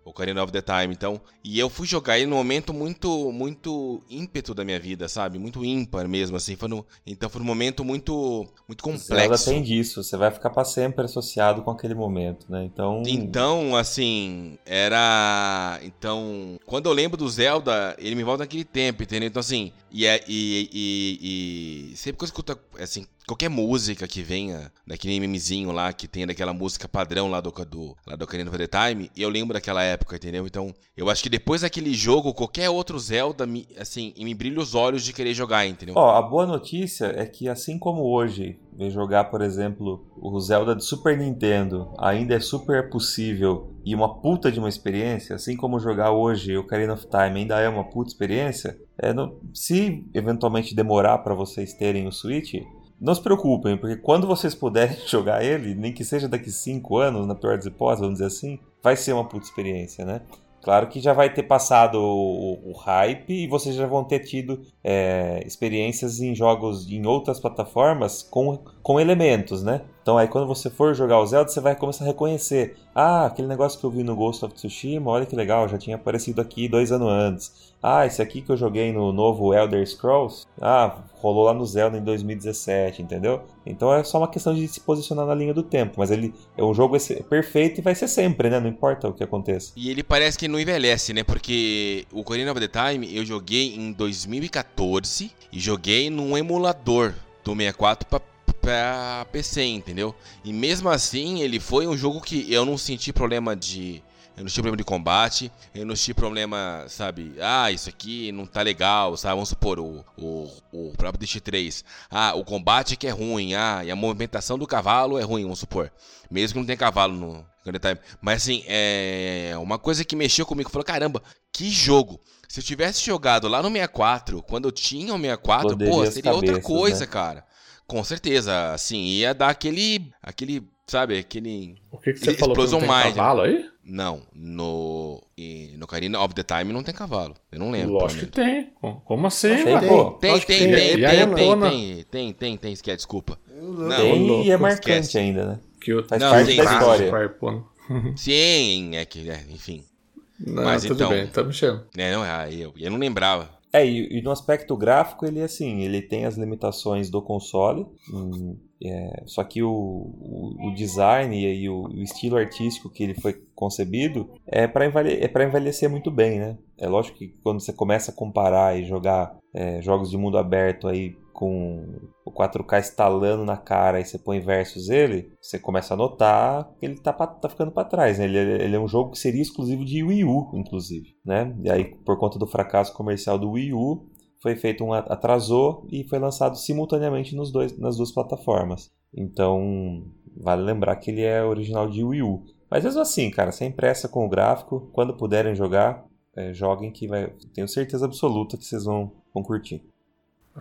Speaker 5: Ocarina of the Time, então. E eu fui jogar ele num momento muito, muito ímpeto da minha vida, sabe? Muito ímpar mesmo, assim. Foi no, então foi um momento muito, muito complexo. Zelda
Speaker 3: tem disso, você vai ficar para sempre associado com aquele momento, né? Então.
Speaker 5: Então, assim, era. Então, quando eu lembro do Zelda, ele me volta naquele tempo, entendeu? Então, assim, E, é, e, e, e, sempre que eu escuto, assim, qualquer música que venha daquele memezinho lá, que tem daquela música padrão lá do, do, lá do Ocarina of the Time, eu lembro daquela época, entendeu? Então, eu acho que depois daquele jogo, qualquer outro Zelda, me, assim, me brilha os olhos de querer jogar, entendeu?
Speaker 3: Ó, a boa notícia é que assim como hoje, jogar, por exemplo, o Zelda de Super Nintendo ainda é super possível e uma puta de uma experiência, assim como jogar hoje o Ocarina of Time ainda é uma puta experiência, é, não, se eventualmente demorar para vocês terem o Switch, não se preocupem, porque quando vocês puderem [laughs] jogar ele, nem que seja daqui 5 anos, na pior das hipóteses, vamos dizer assim, vai ser uma puta experiência, né? Claro que já vai ter passado o, o hype e vocês já vão ter tido é, experiências em jogos em outras plataformas com, com elementos, né? Então aí quando você for jogar o Zelda, você vai começar a reconhecer. Ah, aquele negócio que eu vi no Ghost of Tsushima, olha que legal, já tinha aparecido aqui dois anos antes. Ah, esse aqui que eu joguei no novo Elder Scrolls, ah, rolou lá no Zelda em 2017, entendeu? Então é só uma questão de se posicionar na linha do tempo, mas ele é um jogo perfeito e vai ser sempre, né? Não importa o que aconteça.
Speaker 5: E ele parece que não envelhece, né? Porque o Ocarina of the Time eu joguei em 2014 e joguei num emulador do 64 para pra PC, entendeu? E mesmo assim, ele foi um jogo que eu não senti problema de. Eu não tive problema de combate, eu não tive problema, sabe? Ah, isso aqui não tá legal, sabe? Vamos supor, o, o, o próprio DX3. Ah, o combate que é ruim, ah, e a movimentação do cavalo é ruim, vamos supor. Mesmo que não tenha cavalo no Time. Mas assim, é uma coisa que mexeu comigo, falou, caramba, que jogo. Se eu tivesse jogado lá no 64, quando eu tinha o 64, Poderia pô, seria outra coisa, né? cara. Com certeza, assim, ia dar aquele, aquele, sabe, aquele...
Speaker 1: O que, que você falou que não tem mais, cavalo aí?
Speaker 5: Não, no, no Carina of the Time não tem cavalo, eu não lembro.
Speaker 1: Lógico que tem, como assim?
Speaker 5: Tem, pô? Tem, tem, tem, tem, tem, tem, tem, tem, tem, esquece, desculpa.
Speaker 3: Não, tem e é marcante ainda, né?
Speaker 1: Que
Speaker 3: Faz não, parte da história. [laughs]
Speaker 5: Sim, é que, enfim.
Speaker 1: Não, Mas tudo então, bem, tá mexendo.
Speaker 5: É, não, eu, eu não lembrava.
Speaker 3: É, e, e, no aspecto gráfico ele assim, ele tem as limitações do console, hum, é, só que o, o, o design e o, o, estilo artístico que ele foi concebido é para envelhecer, é envelhecer muito bem, né? É lógico que quando você começa a comparar e jogar é, jogos de mundo aberto aí com o 4K estalando na cara e você põe versus ele, você começa a notar que ele tá, tá ficando para trás. Né? Ele, ele, é um jogo que seria exclusivo de Wii U, inclusive. Né? E aí, por conta do fracasso comercial do Wii U, foi feito um atrasou e foi lançado simultaneamente nos dois, nas duas plataformas. Então, vale lembrar que ele é original de Wii U. Mas mesmo assim, cara, sem pressa com o gráfico, quando puderem jogar, é, joguem que vai, tenho certeza absoluta que vocês vão, vão curtir.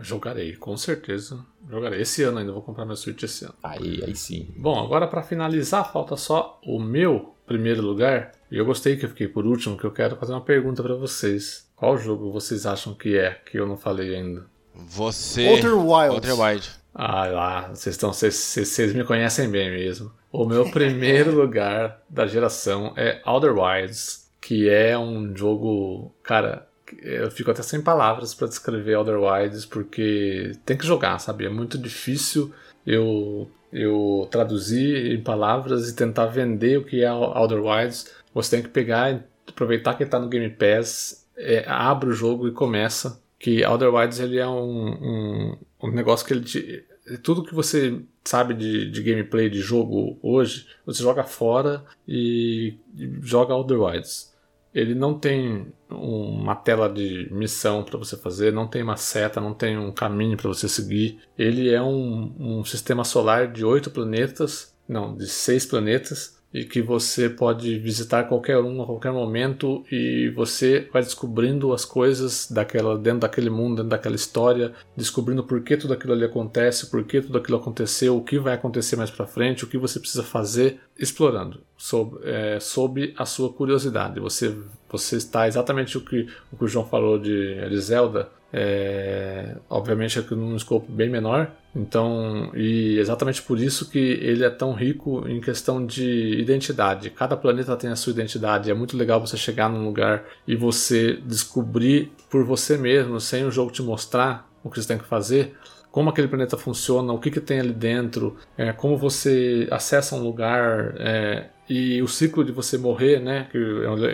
Speaker 1: Jogarei, com certeza. Jogarei. Esse ano ainda, vou comprar meu Switch esse ano.
Speaker 3: Aí, aí sim.
Speaker 1: Bom, agora para finalizar, falta só o meu primeiro lugar. E eu gostei que eu fiquei por último, que eu quero fazer uma pergunta para vocês. Qual jogo vocês acham que é, que eu não falei ainda?
Speaker 5: Você.
Speaker 2: Outer Wilds.
Speaker 5: Outer Wild.
Speaker 1: Ah, lá, vocês estão. Vocês me conhecem bem mesmo. O meu primeiro [laughs] lugar da geração é Outer Wilds, que é um jogo, cara, eu fico até sem palavras para descrever Outer Wilds porque tem que jogar, sabe? É muito difícil eu eu traduzir em palavras e tentar vender o que é Outer Wilds. Você tem que pegar aproveitar que está no Game Pass, é, abre o jogo e começa. Que Outer Wilds ele é um, um, um negócio que ele te, tudo que você sabe de, de, gameplay de jogo hoje, você joga fora e, e joga Outer Wilds. Ele não tem uma tela de missão para você fazer, não tem uma seta, não tem um caminho para você seguir. Ele é um, um sistema solar de oito planetas, não, de seis planetas, e que você pode visitar qualquer um a qualquer momento e você vai descobrindo as coisas daquela dentro daquele mundo, dentro daquela história, descobrindo por que tudo aquilo ali acontece, por que tudo aquilo aconteceu, o que vai acontecer mais para frente, o que você precisa fazer, explorando sob, é, sob a sua curiosidade. Você você está exatamente o que o, que o João falou de, de Zelda, é, obviamente aqui num escopo bem menor, então, e exatamente por isso que ele é tão rico em questão de identidade. Cada planeta tem a sua identidade. É muito legal você chegar num lugar e você descobrir por você mesmo, sem o jogo te mostrar o que você tem que fazer, como aquele planeta funciona, o que, que tem ali dentro, é, como você acessa um lugar. É, E o ciclo de você morrer, né? Que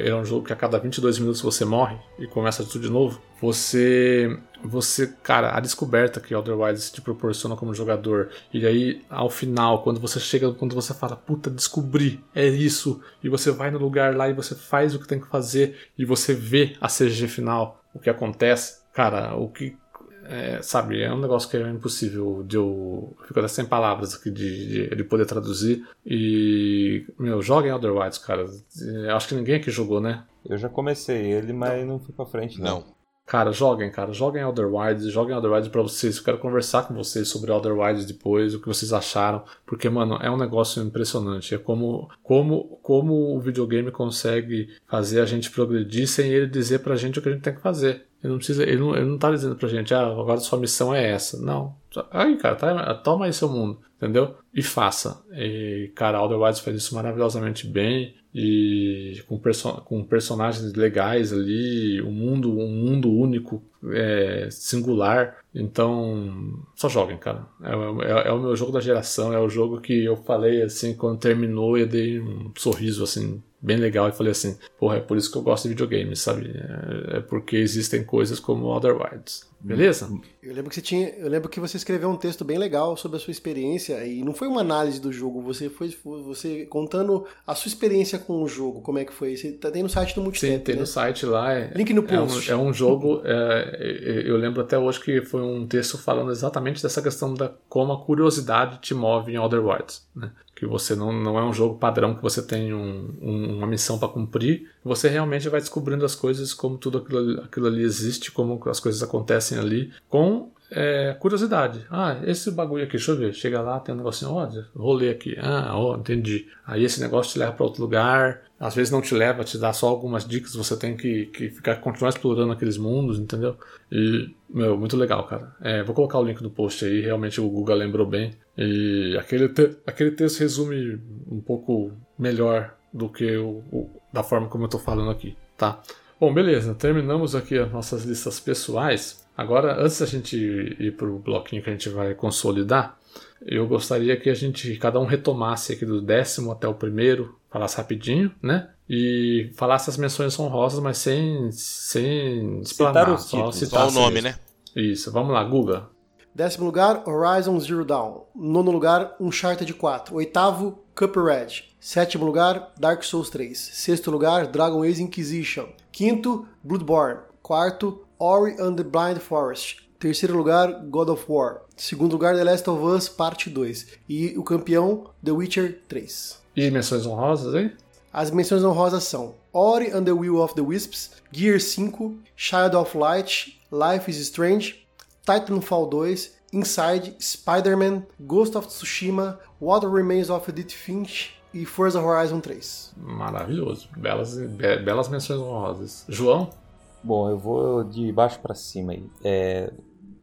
Speaker 1: é um jogo que a cada 22 minutos você morre e começa tudo de novo. Você, você, cara, a descoberta que Outer Wilds te proporciona como jogador. E aí, ao final, quando você chega, quando você fala, puta, descobri, é isso. E você vai no lugar lá e você faz o que tem que fazer. E você vê a CG final, o que acontece. Cara, o que é, sabe, é um negócio que é impossível de eu. Fico até sem palavras aqui de, de, de, poder traduzir. E. Meu, joguem Outer Wilds, cara. Acho que ninguém aqui jogou, né?
Speaker 3: Eu já comecei ele, mas não, não fui pra frente, não. não.
Speaker 1: Cara, joguem, cara. Joguem Outer Wilds, joguem Outer Wilds pra vocês. Eu quero conversar com vocês sobre Outer Wilds depois, o que vocês acharam. Porque, mano, é um negócio impressionante. É como, como, como o videogame consegue fazer a gente progredir sem ele dizer pra gente o que a gente tem que fazer. Ele não precisa, ele não, ele não tá dizendo pra gente, ah, agora sua missão é essa. Não. Aí, cara, tá, toma aí seu mundo, entendeu? E faça. E, cara, Outer Wilds faz isso maravilhosamente bem e com, perso com personagens legais ali, um mundo, um mundo único, é, singular. Então, só joguem, cara. É, é, é, o meu jogo da geração, é o jogo que eu falei assim, quando terminou, eu dei um sorriso assim bem legal e falei assim, porra, é por isso que eu gosto de videogames, sabe? É, é porque existem coisas como Other Wilds. Beleza?
Speaker 2: Eu lembro que você tinha, eu lembro que você escreveu um texto bem legal sobre a sua experiência e não foi uma análise do jogo, você foi você contando a sua experiência com o jogo, como é que foi? Você tá, tem no site do Multitap,
Speaker 1: Sim, tem
Speaker 2: né?
Speaker 1: no site lá. É,
Speaker 2: Link no post.
Speaker 1: É um, [laughs] é um jogo, é, eu lembro até hoje que foi um texto falando exatamente dessa questão da como a curiosidade te move em Other Wilds, né? Que você não, não é um jogo padrão que você tem um, um, uma missão para cumprir, você realmente vai descobrindo as coisas como tudo aquilo, aquilo ali existe, como as coisas acontecem ali, com é, curiosidade. Ah, esse bagulho aqui, deixa eu ver. Chega lá, tem um negocinho, ó, rolê aqui. Ah, ó, entendi. Aí esse negócio te leva para outro lugar. Às vezes não te leva, te dá só algumas dicas, você tem que, que ficar, continuar explorando aqueles mundos, entendeu? E, meu, muito legal, cara. É, vou colocar o link no post aí, realmente o Google lembrou bem. E aquele, te, aquele texto resume um pouco melhor do que o, o da forma como eu tô falando aqui, tá? Bom, beleza, terminamos aqui as nossas listas pessoais. Agora, antes da gente ir para o bloquinho que a gente vai consolidar, eu gostaria que a gente, cada um retomasse aqui do décimo até o primeiro, falasse rapidinho, né? E falasse as menções honrosas, mas sem, sem
Speaker 5: explanar, citar só citar só o nome, né?
Speaker 1: Isso, vamos lá, Guga.
Speaker 2: Décimo lugar, Horizon Zero Dawn. Nono lugar, Uncharted 4. Oitavo, Cuphead. Sétimo lugar, Dark Souls 3. Sexto lugar, Dragon Age Inquisition. Quinto, Bloodborne. Quarto, Ori and the Blind Forest. Terceiro lugar, God of War. Segundo lugar, The Last of Us Parte 2. E o campeão, The Witcher 3.
Speaker 1: E menções honrosas, hein?
Speaker 2: As menções honrosas são Ori and the Will of the Wisps, Gear 5, Child of Light, Life is Strange, Titanfall 2, Inside, Spider-Man, Ghost of Tsushima, What Remains of Edith Finch e Forza Horizon 3.
Speaker 1: Maravilhoso. Belas, be belas menções honrosas. João?
Speaker 3: Bom, eu vou de baixo para cima aí. É,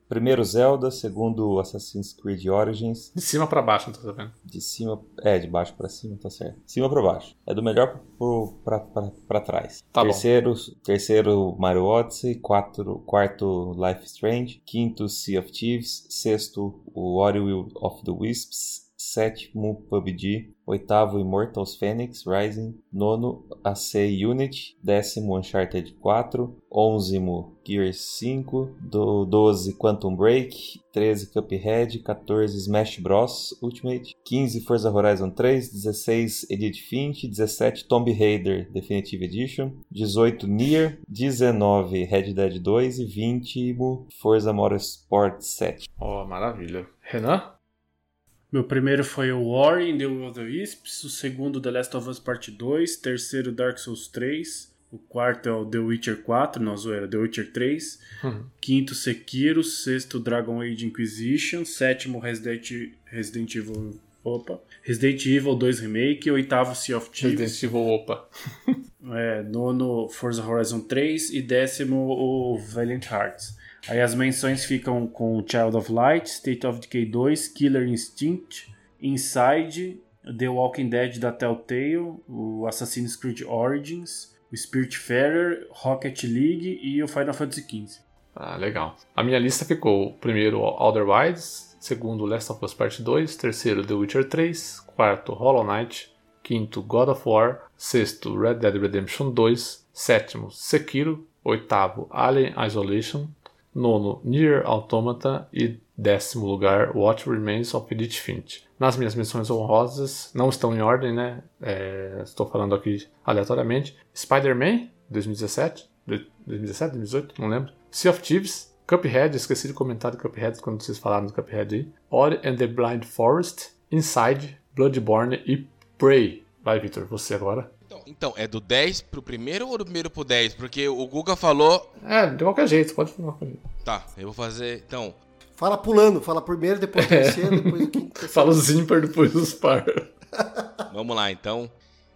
Speaker 3: primeiro Zelda, segundo Assassin's Creed Origins.
Speaker 1: De cima para baixo, não tô sabendo.
Speaker 3: De cima, é, de baixo para cima, tá certo. De cima para baixo. É do melhor para trás.
Speaker 1: Tá
Speaker 3: terceiro,
Speaker 1: bom.
Speaker 3: terceiro Mario Odyssey, quatro, quarto Life Strange, quinto Sea of Thieves, sexto o Ori of the Wisps, sétimo PUBG, oitavo Immortals Phoenix Rising, nono AC Unity, décimo Uncharted 4, onzimo Gears 5, do 12 Quantum Break, 13 Cuphead, 14 Smash Bros Ultimate, 15 Forza Horizon 3, 16 Edith Finch, 17 Tomb Raider Definitive Edition, 18 Nier, 19 Red Dead 2 e 20 Forza Motorsport 7.
Speaker 1: Oh, maravilha. Renan?
Speaker 4: Meu primeiro foi o War in the Will of the Wisps, o segundo The Last of Us Part 2, terceiro Dark Souls 3, o quarto é o The Witcher 4, não, zoeira, The Witcher 3,
Speaker 1: uhum.
Speaker 4: quinto Sekiro, sexto Dragon Age Inquisition, sétimo Resident, Resident Evil Opa. Resident Evil 2 Remake, oitavo Sea of Thieves.
Speaker 1: Resident Evil Opa. [laughs]
Speaker 4: é, nono Forza Horizon 3 e décimo o Valiant Hearts. Aí as menções ficam com Child of Light, State of Decay 2, Killer Instinct, Inside, The Walking Dead da Telltale, o Assassin's Creed Origins, o Spiritfarer, Rocket League e o Final Fantasy XV.
Speaker 1: Ah, legal. A minha lista ficou primeiro Outer Wilds, segundo Last of Us Part 2, terceiro The Witcher 3, quarto Hollow Knight, quinto God of War, sexto Red Dead Redemption 2, sétimo Sekiro, oitavo Alien Isolation, nono Nier Automata e décimo lugar What Remains of Edith Finch. Nas minhas menções honrosas, não estão em ordem, né? É, estou falando aqui aleatoriamente. Spider-Man, 2017, 2017, 2018, não lembro. Sea of Thieves, Cuphead, esqueci de comentar do Cuphead quando vocês falaram do Cuphead aí. Ori and the Blind Forest, Inside, Bloodborne e Prey. Vai, Victor, você agora.
Speaker 5: Então, é do 10 pro primeiro ou do primeiro pro 10? Porque o Guga falou.
Speaker 1: É, de qualquer jeito, pode falar.
Speaker 5: Tá, eu vou fazer. Então.
Speaker 2: Fala pulando, fala primeiro, depois o terceiro, depois o quinto.
Speaker 1: Fala os ímpar, depois os par. [laughs]
Speaker 5: Vamos lá, então.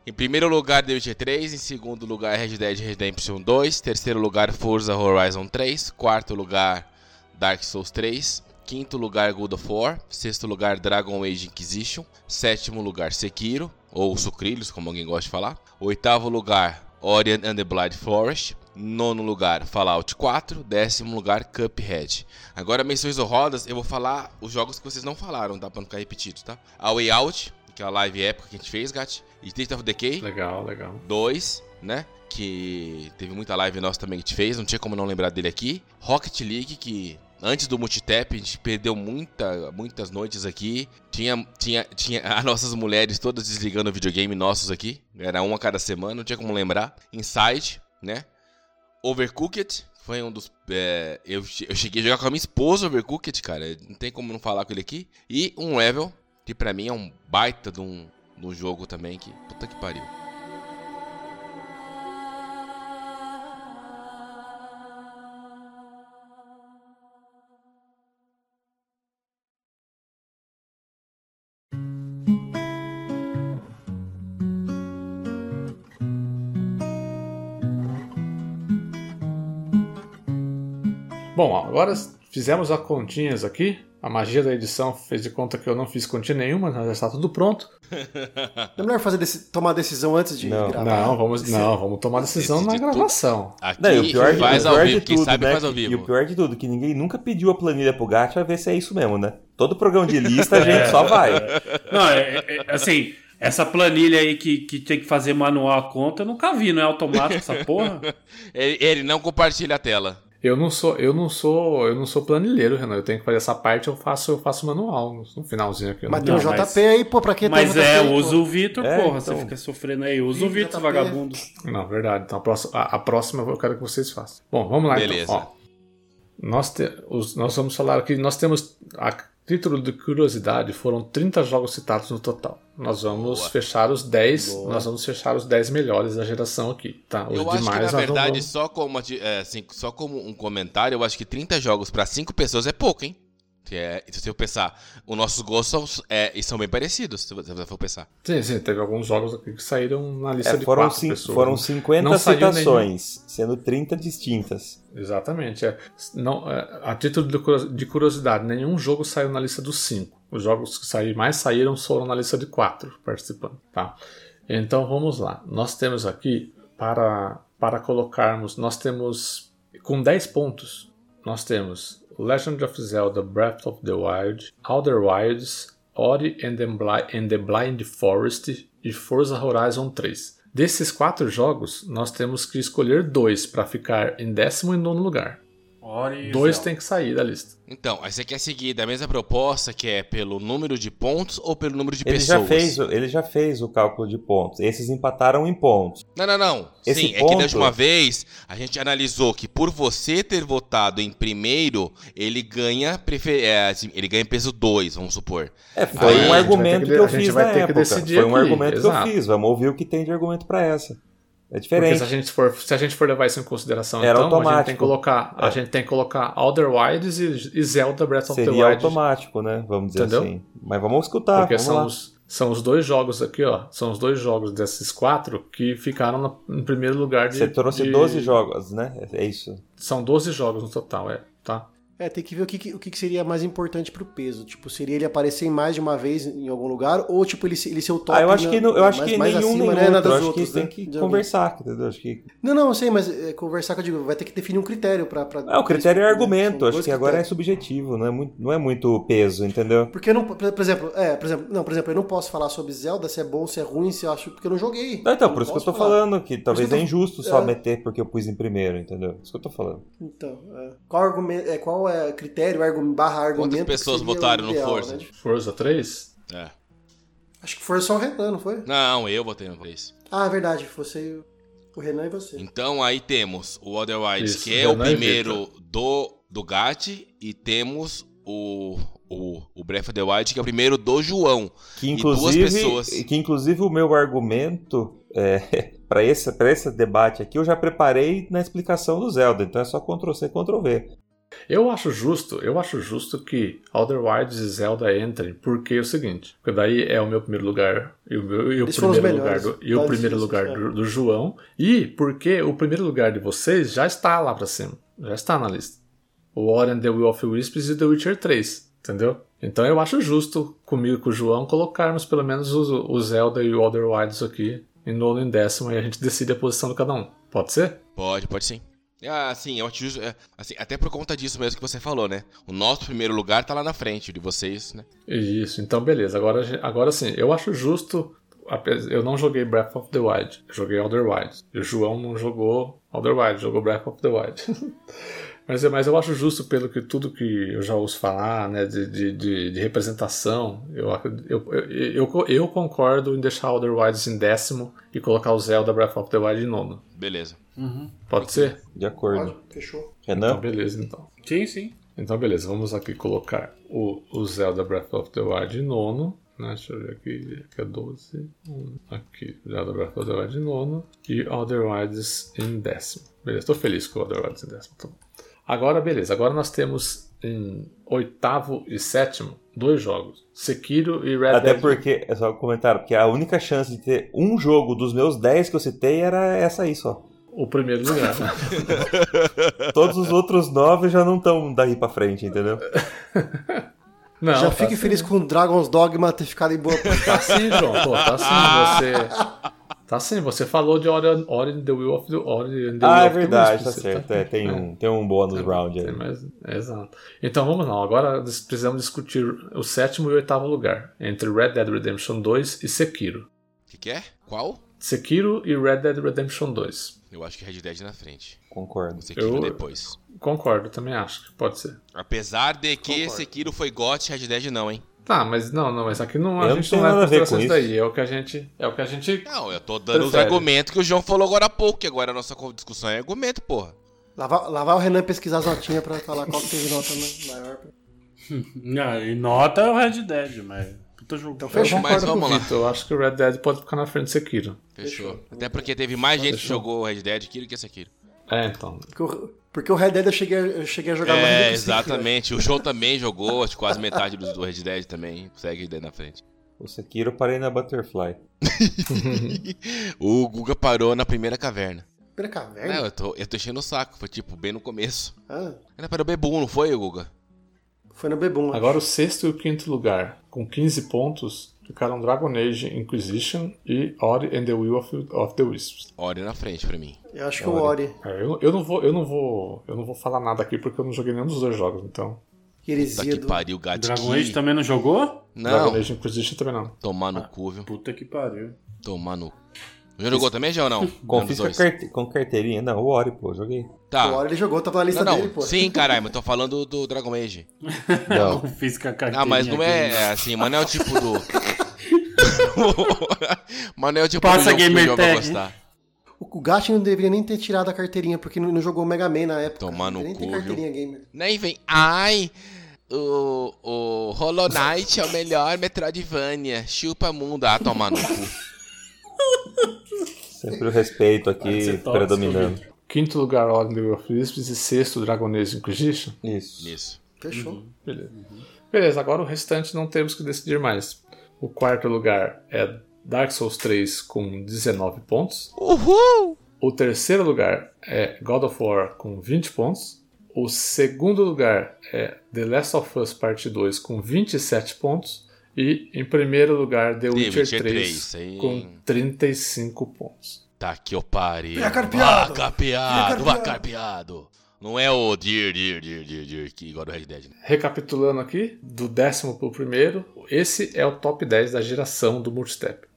Speaker 5: Em primeiro lugar, The Witcher 3. Em segundo lugar, Red Dead Redemption 2. Terceiro lugar, Forza Horizon 3. Quarto lugar, Dark Souls 3. Quinto lugar, God of War. Sexto lugar, Dragon Age Inquisition. Sétimo lugar, Sekiro. Ou Sucrilhos, como alguém gosta de falar. Oitavo lugar, Ori and the Blind Forest. Nono lugar, Fallout 4. Décimo lugar, Cuphead. Agora, menções honrosas, eu vou falar os jogos que vocês não falaram, tá? Pra não ficar repetido, tá? A Way Out, que é a live época que a gente fez, Gat. State of Decay.
Speaker 1: Legal, legal.
Speaker 5: 2, né? Que teve muita live nossa também que a gente fez, não tinha como não lembrar dele aqui. Rocket League, que antes do multitap a gente perdeu muita, muitas noites aqui. Tinha, tinha, tinha [laughs] as nossas mulheres todas desligando o videogame nossos aqui. Era uma cada semana, não tinha como lembrar. Inside, né? Overcooked, foi um dos. É, eu, eu cheguei a jogar com a minha esposa Overcooked, cara. Não tem como não falar com ele aqui. E um level, que pra mim é um baita de um, no jogo também que puta que pariu.
Speaker 1: Bom, agora fizemos as continhas aqui. A magia da edição fez de conta que eu não fiz continha nenhuma, mas já está tudo pronto.
Speaker 2: É melhor fazer deci tomar decisão antes de
Speaker 6: Não.
Speaker 2: gravar?
Speaker 1: Não, vamos, não, vamos tomar decisão na
Speaker 5: tudo.
Speaker 1: gravação.
Speaker 5: Aqui
Speaker 6: Não, e o pior, de-
Speaker 5: faz
Speaker 6: o
Speaker 5: ao
Speaker 6: pior
Speaker 5: vivo,
Speaker 6: de tudo,
Speaker 5: sabe
Speaker 6: né?
Speaker 5: faz ao
Speaker 6: que- E
Speaker 5: vivo.
Speaker 6: o pior de tudo, que ninguém nunca pediu a planilha pro Gat pra ver se é isso mesmo, né? Todo programa de lista a gente [laughs] só vai.
Speaker 4: Não, é, é- é- assim, essa planilha aí que, que tem que fazer manual a conta, eu nunca vi, não é automático essa porra? [laughs]
Speaker 5: Ele, ele não compartilha a tela.
Speaker 1: Eu não sou, eu não sou, eu não sou planilheiro, Renan. Eu tenho que fazer essa parte, eu faço, eu faço manual no finalzinho aqui. eu
Speaker 2: Mas
Speaker 1: não
Speaker 2: tem o JP
Speaker 1: mais-
Speaker 2: aí, pô, pra que
Speaker 4: Mas
Speaker 2: tá
Speaker 4: é,
Speaker 2: JP, pô?
Speaker 4: usa o Vitor,
Speaker 6: É,
Speaker 4: porra,
Speaker 6: então.
Speaker 4: você fica sofrendo aí. Usa o Vitor, vagabundo.
Speaker 1: Não, verdade. Então a próxima, a, a próxima eu quero que vocês façam. Bom, vamos lá
Speaker 5: Beleza.
Speaker 1: então. Ó, nós, te- os- nós vamos falar aqui, nós temos, a título de curiosidade, foram 30 jogos citados no total. Nós vamos
Speaker 5: Boa.
Speaker 1: fechar os 10,
Speaker 4: Boa.
Speaker 1: nós vamos fechar os 10 melhores da geração aqui, tá?
Speaker 5: Eu acho que,
Speaker 1: demais
Speaker 5: na
Speaker 1: nós não
Speaker 5: verdade,
Speaker 1: vamos-
Speaker 5: só como, é, assim, só como um comentário, eu acho que 30 jogos pra 5 pessoas é pouco, hein? Que é, se você for pensar, os nossos gostos são, é, e são bem parecidos, se você for pensar.
Speaker 1: Sim, sim, teve alguns jogos aqui que saíram na lista
Speaker 6: É,
Speaker 1: de
Speaker 6: foram,
Speaker 1: quatro pessoas.
Speaker 6: foram
Speaker 1: né?
Speaker 6: 50
Speaker 1: Não saiu
Speaker 6: citações, sendo 30 distintas.
Speaker 1: Exatamente. É. Não, é, a título de curiosidade, nenhum jogo saiu na lista dos cinco. Os jogos que saí, mais saíram foram na lista de quatro participando. Tá? Então vamos lá. Nós temos aqui, para, para colocarmos, nós temos com 10 pontos, nós temos Legend of Zelda Breath of the Wild, Outer Wilds, Ori and the, and the Blind Forest e Forza Horizon 3. Desses quatro jogos, nós temos que escolher dois para ficar em décimo e nono lugar.
Speaker 4: Ori
Speaker 1: Dois tem que sair da lista.
Speaker 5: Então, aí você quer seguir da mesma proposta, que é pelo número de pontos ou pelo número de
Speaker 6: Ele
Speaker 5: pessoas?
Speaker 6: já, fez, o- ele já fez o cálculo de pontos. Esses empataram em pontos.
Speaker 5: Não, não, não.
Speaker 6: Esse
Speaker 5: Sim, é que
Speaker 6: ponto-
Speaker 5: da última vez a gente analisou que por você ter votado em primeiro, ele ganha prefer... é, assim, ele ganha peso 2, vamos supor.
Speaker 6: É, foi
Speaker 5: Aí
Speaker 6: um argumento que,
Speaker 1: que-
Speaker 6: eu fiz na
Speaker 1: que
Speaker 6: época. Foi um
Speaker 1: aqui,
Speaker 6: argumento que
Speaker 1: exato.
Speaker 6: eu fiz. Vamos ouvir o que tem de argumento pra essa. É
Speaker 1: Porque
Speaker 6: diferente.
Speaker 1: se a gente for, se a gente for levar isso em consideração,
Speaker 6: Era
Speaker 1: então, a gente tem
Speaker 6: automático.
Speaker 1: que colocar, a
Speaker 6: É.
Speaker 1: gente tem que colocar Outer Wilds e, e Zelda Breath of the
Speaker 6: Seria
Speaker 1: Wild.
Speaker 6: automático, né? Vamos dizer
Speaker 1: Entendeu?
Speaker 6: assim. Mas vamos escutar,
Speaker 1: Porque
Speaker 6: vamos
Speaker 1: são
Speaker 6: lá.
Speaker 1: os, são os dois jogos aqui, ó. São os dois jogos desses quatro que ficaram no- em primeiro lugar de.
Speaker 6: Você trouxe
Speaker 1: de-
Speaker 6: 12 jogos, né? É isso.
Speaker 1: São 12 jogos no total, é, tá?
Speaker 2: É, tem que ver o que, que- o que que seria mais importante pro peso. Tipo, seria ele aparecer mais de uma vez em algum lugar, ou tipo, ele, ele ser o top.
Speaker 6: Ah, eu acho
Speaker 2: na-
Speaker 6: que, não- eu acho
Speaker 2: mais-
Speaker 6: que
Speaker 2: mais
Speaker 6: nenhum
Speaker 2: acima,
Speaker 6: nem
Speaker 2: né,
Speaker 6: outro. Eu acho
Speaker 2: outras,
Speaker 6: que tem
Speaker 2: né,
Speaker 6: que
Speaker 2: de alguém.
Speaker 6: conversar, entendeu? Acho que...
Speaker 2: Não, não, eu sei, mas é, conversar que eu digo, vai ter que definir um critério pra. pra
Speaker 6: É, o critério é
Speaker 2: né?
Speaker 6: argumento. Acho que agora é
Speaker 2: critérios.
Speaker 6: subjetivo, não é muito, não é muito peso, entendeu?
Speaker 2: Porque eu não, por exemplo, é, por exemplo, não, por exemplo, eu não posso falar sobre Zelda se é bom, se é ruim, se eu acho, porque eu não joguei.
Speaker 6: Não, então, por isso que eu tô
Speaker 2: falar.
Speaker 6: falando, que talvez
Speaker 2: que
Speaker 6: é injusto só
Speaker 2: é.
Speaker 6: meter porque eu pus em primeiro, entendeu? Isso que eu tô falando.
Speaker 2: Então, é. qual argumento, é, qual é critério, barra argumento?
Speaker 5: Quantas pessoas votaram no
Speaker 2: ideal,
Speaker 5: Forza?
Speaker 2: né?
Speaker 1: Forza 3?
Speaker 5: É.
Speaker 2: Acho que foi só o Renan, não foi?
Speaker 5: Não, eu botei no 3.
Speaker 2: Ah, é verdade, você, o Renan e você.
Speaker 5: Então aí temos o Other Wilds,
Speaker 1: Isso,
Speaker 5: que é o
Speaker 1: Renan
Speaker 5: primeiro do, do GAT, e temos o, o, o Breath of the Wild, que é o primeiro do João.
Speaker 6: Que
Speaker 5: E duas
Speaker 6: inclusive,
Speaker 5: pessoas.
Speaker 6: que inclusive o meu argumento é, [laughs] para esse, pra esse debate aqui eu já preparei na explicação do Zelda, então é só Ctrl C, Ctrl V.
Speaker 1: Eu acho justo, eu acho justo que Outer Wilds e Zelda entrem, porque é o seguinte, porque daí é o meu primeiro lugar e o, meu, e o primeiro lugar do, e o
Speaker 2: das
Speaker 1: primeiro lugar
Speaker 2: é.
Speaker 1: do, do João e porque o primeiro lugar de vocês já está lá pra cima, já está na lista. O Ori and the Will of Wisps e The Witcher 3, entendeu? Então eu acho justo comigo e com o João colocarmos pelo menos o, o Zelda e o Outer Wilds aqui em nono e em décimo e a gente decide a posição de cada um. Pode ser?
Speaker 5: Pode, pode sim. Ah, sim, eu acho justo. é, assim, até por conta disso mesmo que você falou, né? O nosso primeiro lugar tá lá na frente, de vocês, né?
Speaker 1: Isso, então beleza. Agora, agora sim, eu acho justo. Eu não joguei Breath of the Wild, joguei Outer Wilds. E o João não jogou Outer Wilds, jogou Breath of the Wild. [laughs] mas, eu- mas eu acho justo pelo que tudo que eu já ouço falar, né, de, de, de, de representação. Eu, eu, eu, eu, concordo em deixar Outer Wilds em décimo e colocar o Zelda Breath of the Wild em nono.
Speaker 5: Beleza.
Speaker 1: Pode ser?
Speaker 6: De acordo.
Speaker 2: Pode, fechou.
Speaker 1: Então
Speaker 6: Renan?
Speaker 1: beleza, então.
Speaker 4: Sim, sim.
Speaker 1: Então, beleza, vamos aqui colocar o, o Zelda Breath of the Wild nono. Né? Deixa eu ver aqui, aqui é 12. um, Aqui, Zelda Breath of the Wild nono. E Other Wilds em décimo. Beleza, tô feliz com o Other Wilds em décimo. Bom. Agora, beleza, agora nós temos em oitavo e sétimo dois jogos: Sekiro e Red
Speaker 6: Até
Speaker 1: Dead.
Speaker 6: porque, é só um comentário, porque a única chance de ter um jogo dos meus 10 que eu citei era essa aí só.
Speaker 1: O primeiro lugar. [laughs]
Speaker 6: Todos os outros 9 já não estão daí pra frente, entendeu? [laughs]
Speaker 1: Não,
Speaker 2: Já
Speaker 1: tá
Speaker 2: fique feliz com o Dragon's Dogma ter ficado em boa
Speaker 1: Tá sim, João. Pô, tá sim. Você. Tá sim. Você falou de Ori, Ori and the Will of the Ori the
Speaker 6: Ah, é verdade, tá certo.
Speaker 1: tá?
Speaker 6: É, tem, um, tem um bônus round
Speaker 1: Tem
Speaker 6: aí.
Speaker 1: mais- é, exato. Então vamos lá. Agora precisamos discutir o sétimo e o oitavo lugar entre Red Dead Redemption 2 e Sekiro.
Speaker 5: O que, que é? Qual?
Speaker 1: Sekiro e Red Dead Redemption 2.
Speaker 5: Eu acho que Red Dead na frente.
Speaker 6: Concordo.
Speaker 5: Sekiro
Speaker 1: Eu-
Speaker 5: depois.
Speaker 1: Concordo, também acho que pode ser.
Speaker 5: Apesar de que
Speaker 2: Concordo.
Speaker 5: Sekiro foi GOT, Red Dead não, hein?
Speaker 1: Tá, mas não, não, mas aqui não, a
Speaker 6: Eu não
Speaker 1: gente não
Speaker 6: nada a
Speaker 1: leva
Speaker 6: ver
Speaker 1: em consideração
Speaker 6: com
Speaker 1: isso daí. É o que a gente. É o que a gente.
Speaker 5: Não, eu tô dando os
Speaker 1: Prefere.
Speaker 5: argumentos que o João falou agora há pouco, que agora a nossa discussão é argumento, porra.
Speaker 2: Lá vai, lá vai o Renan pesquisar as notinhas pra falar qual que teve nota ma- maior.
Speaker 4: Não, [laughs] e nota é o Red Dead, mas. Puta jogo.
Speaker 2: Então fechou.
Speaker 5: Mas vamos lá.
Speaker 1: Vitor. Eu acho que o Red Dead pode ficar na frente do Sekiro.
Speaker 5: Fechou. Até porque teve mais gente que
Speaker 1: Fechou.
Speaker 5: jogou Red Dead que que Sekiro.
Speaker 1: É, então.
Speaker 2: Porque o, porque o Red Dead eu cheguei, eu cheguei a jogar mais do
Speaker 5: É,
Speaker 2: que Sekiro.
Speaker 5: exatamente. O João também jogou, acho que quase metade do, do Red Dead também. Segue Red Dead na frente.
Speaker 6: O Sekiro eu parei na Butterfly. [laughs]
Speaker 5: O Guga parou na primeira caverna.
Speaker 2: Primeira
Speaker 5: Não,
Speaker 2: caverna?
Speaker 5: eu tô, eu tô enchendo o saco. Foi tipo, bem no começo.
Speaker 2: Ah,
Speaker 5: Ele parou Bebum, não foi, Guga?
Speaker 2: Foi no Bebum. acho.
Speaker 1: Agora o sexto e o quinto lugar, com 15 pontos, ficaram Dragon Age Inquisition e Ori and the Will of, of the Wisps.
Speaker 5: Ori na frente pra mim.
Speaker 2: Eu acho que o Ori.
Speaker 1: É, eu, eu não vou, eu não vou, eu não vou falar nada aqui porque eu não joguei nenhum dos dois jogos, então.
Speaker 2: Heresia
Speaker 5: que
Speaker 2: do...
Speaker 5: pariu, gato.
Speaker 4: Dragon Age também não jogou?
Speaker 5: Não,
Speaker 1: Dragon Age Inquisition também não.
Speaker 5: tomar no cu, viu?
Speaker 4: Puta que pariu.
Speaker 5: Tomar no. Já jogou também, já ou não?
Speaker 6: Confisca carte- com carteirinha. Não, o Ori, pô, joguei.
Speaker 5: Tá.
Speaker 2: O Ori ele jogou, tava na lista
Speaker 5: Não,
Speaker 2: dele,
Speaker 5: não.
Speaker 2: pô.
Speaker 5: Sim, [laughs] caralho, mas tô falando do Dragon Age.
Speaker 6: Não.
Speaker 4: Fiz com a carteirinha
Speaker 5: Ah, mas não é é assim, mas não é o tipo do. [laughs] mas não é o tipo
Speaker 4: Passa
Speaker 5: do jogo que o vai
Speaker 4: tag.
Speaker 5: gostar.
Speaker 2: O Gachi não deveria nem ter tirado a carteirinha, porque não, não jogou Mega Man na época.
Speaker 5: Tomar no
Speaker 2: nem
Speaker 5: cu. Nem vem. Ai, o, o Hollow Knight é o melhor Metroidvania. Chupa mundo. Ah, tomar no cu. [laughs]
Speaker 6: Sempre o respeito aqui predominando.
Speaker 1: Quinto lugar, the Will of the Wisps e sexto, Dragon Age Inquisition.
Speaker 6: Isso.
Speaker 5: Isso.
Speaker 2: Fechou.
Speaker 1: Beleza. Beleza, agora o restante não temos que decidir mais. O quarto lugar é Dark Souls 3 com 19 pontos.
Speaker 5: Uhul!
Speaker 1: O terceiro lugar é God of War com 20 pontos. O segundo lugar é The Last of Us Part 2 com 27 pontos. E em primeiro lugar, The Witcher,
Speaker 5: Witcher
Speaker 1: 3,
Speaker 5: 3, aí-
Speaker 1: com 35 pontos.
Speaker 5: Tá que eu pariu.
Speaker 2: Vem carpeado.
Speaker 5: Vá carpeado,
Speaker 2: Vem
Speaker 5: vá
Speaker 2: carpeado.
Speaker 5: carpeado. Não é o Dear, Dear, Dear, Dear, Dear, que igual do Red Dead. né?
Speaker 1: Recapitulando aqui, do décimo para o primeiro, esse é o top 10 da geração do multistep.